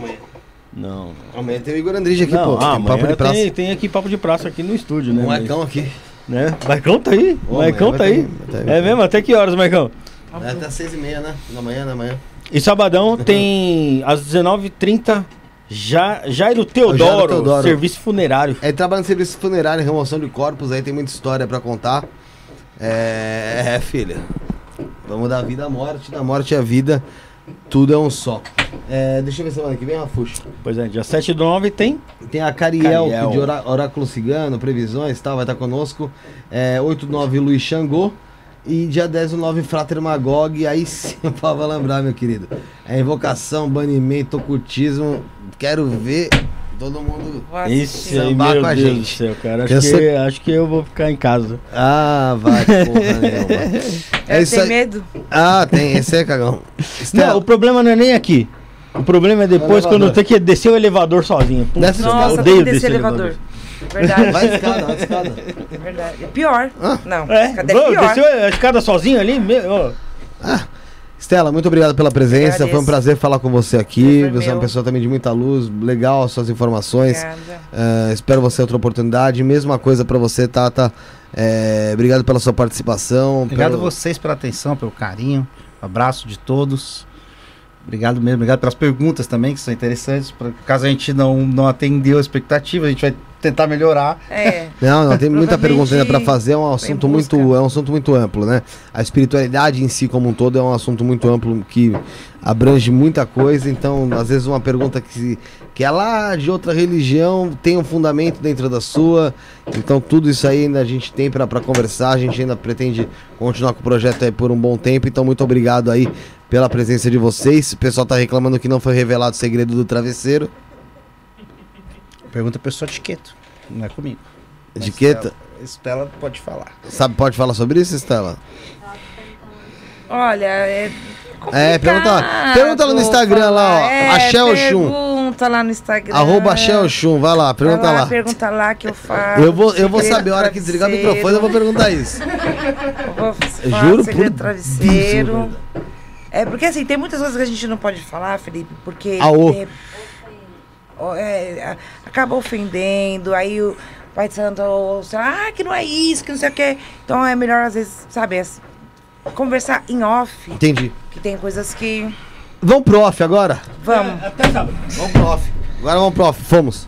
Não. Amanhã tem o Igor Andrige aqui, não, pô. ah, tem papo amanhã de praça. tem, tem aqui papo de praça aqui no estúdio, né? Mas- Maicão aqui. né? Maicão tá aí? Ô, Maicão amanhã tá aí? ter- ter- É mesmo? Até que horas, Maicão? É até 6 e meia, né? Da manhã, da manhã. E sabadão tem às 19h30 Já, Jairo Teodoro, Jairo Teodoro. serviço funerário. É, trabalha no serviço funerário, remoção de corpos, aí tem muita história pra contar. É, é, filha. Vamos da vida à morte, da morte à vida, tudo é um só. É, deixa eu ver semana que vem, Rafuxo. Pois é, dia 7 do 9 tem. Tem a Cariel, Cariel. de orá- Oráculo Cigano, previsões tal, vai estar conosco. É, 8 do 9, Luiz Xangô. E dia 10 do 9, Frater Magog. Aí sim, o pau vai lembrar, meu querido. É invocação, banimento, ocultismo. Quero ver todo mundo. Isso Sambar meu com a Deus gente. do céu, cara. Acho Pensa- que, acho que eu vou ficar em casa. Ah, vai, porra nenhuma. É Eu isso aí. medo. Ah, tem, esse é cagão. Não, Estela, o problema não é nem aqui. O problema é depois O quando eu elevador. tenho que descer o elevador sozinho. Putz, Desce eu Nossa, odeio tem que descer descer elevador. Verdade. vai escada, vai escada. Verdade. É pior. Ah. Não, É, cadê vou, pior? desceu a escada sozinho ali? Meu, ó. Estela, muito obrigado pela presença. Foi um prazer falar com você aqui. Foi Você é uma meu. pessoa também de muita luz. Legal as suas informações. É, espero você outra oportunidade. Mesma coisa pra você, Tata. É, obrigado pela sua participação. Obrigado a pelo- vocês pela atenção, pelo carinho. Abraço de todos. Obrigado mesmo, obrigado pelas perguntas também, que são interessantes. Pra- Caso a gente não, não atendeu a expectativa, a gente vai tentar melhorar. É. Não, não, tem muita pergunta ainda pra fazer. É um assunto muito, é um assunto muito amplo, né? A espiritualidade em si como um todo é um assunto muito amplo que abrange muita coisa. Então, às vezes uma pergunta que, que é lá de outra religião tem um fundamento dentro da sua. Então, tudo isso aí ainda a gente tem pra pra conversar. A gente ainda pretende continuar com o projeto aí por um bom tempo. Então, muito obrigado aí pela presença de vocês. O pessoal tá reclamando que não foi revelado o segredo do travesseiro. Pergunta pessoa de quieto, não é comigo. Etiqueta. Estela pode falar. Sabe, pode falar sobre isso, Estela? Olha, é. É, pergunta lá. complicado Pergunta lá no Instagram lá, ó, falar. É, Axé Oxum. Pergunta, pergunta lá no Instagram. Arroba Shell Chum, vai lá, pergunta Vai lá. Pergunta lá que eu faço. Eu vou, eu vou saber a hora que desligar o microfone, eu vou perguntar isso. Eu vou falar juro por travesseiro. É porque assim, tem muitas coisas que a gente não pode falar, Felipe, porque Aô. é, é, acaba ofendendo, aí o pai de santo, ou, sei lá, ah, que não é isso, que não sei o quê. Então é melhor, às vezes, sabe, é, conversar em off, Entendi. que tem coisas que. Vamos pro off agora? Vamos. Vamos pro off. Agora vamos pro off. Fomos.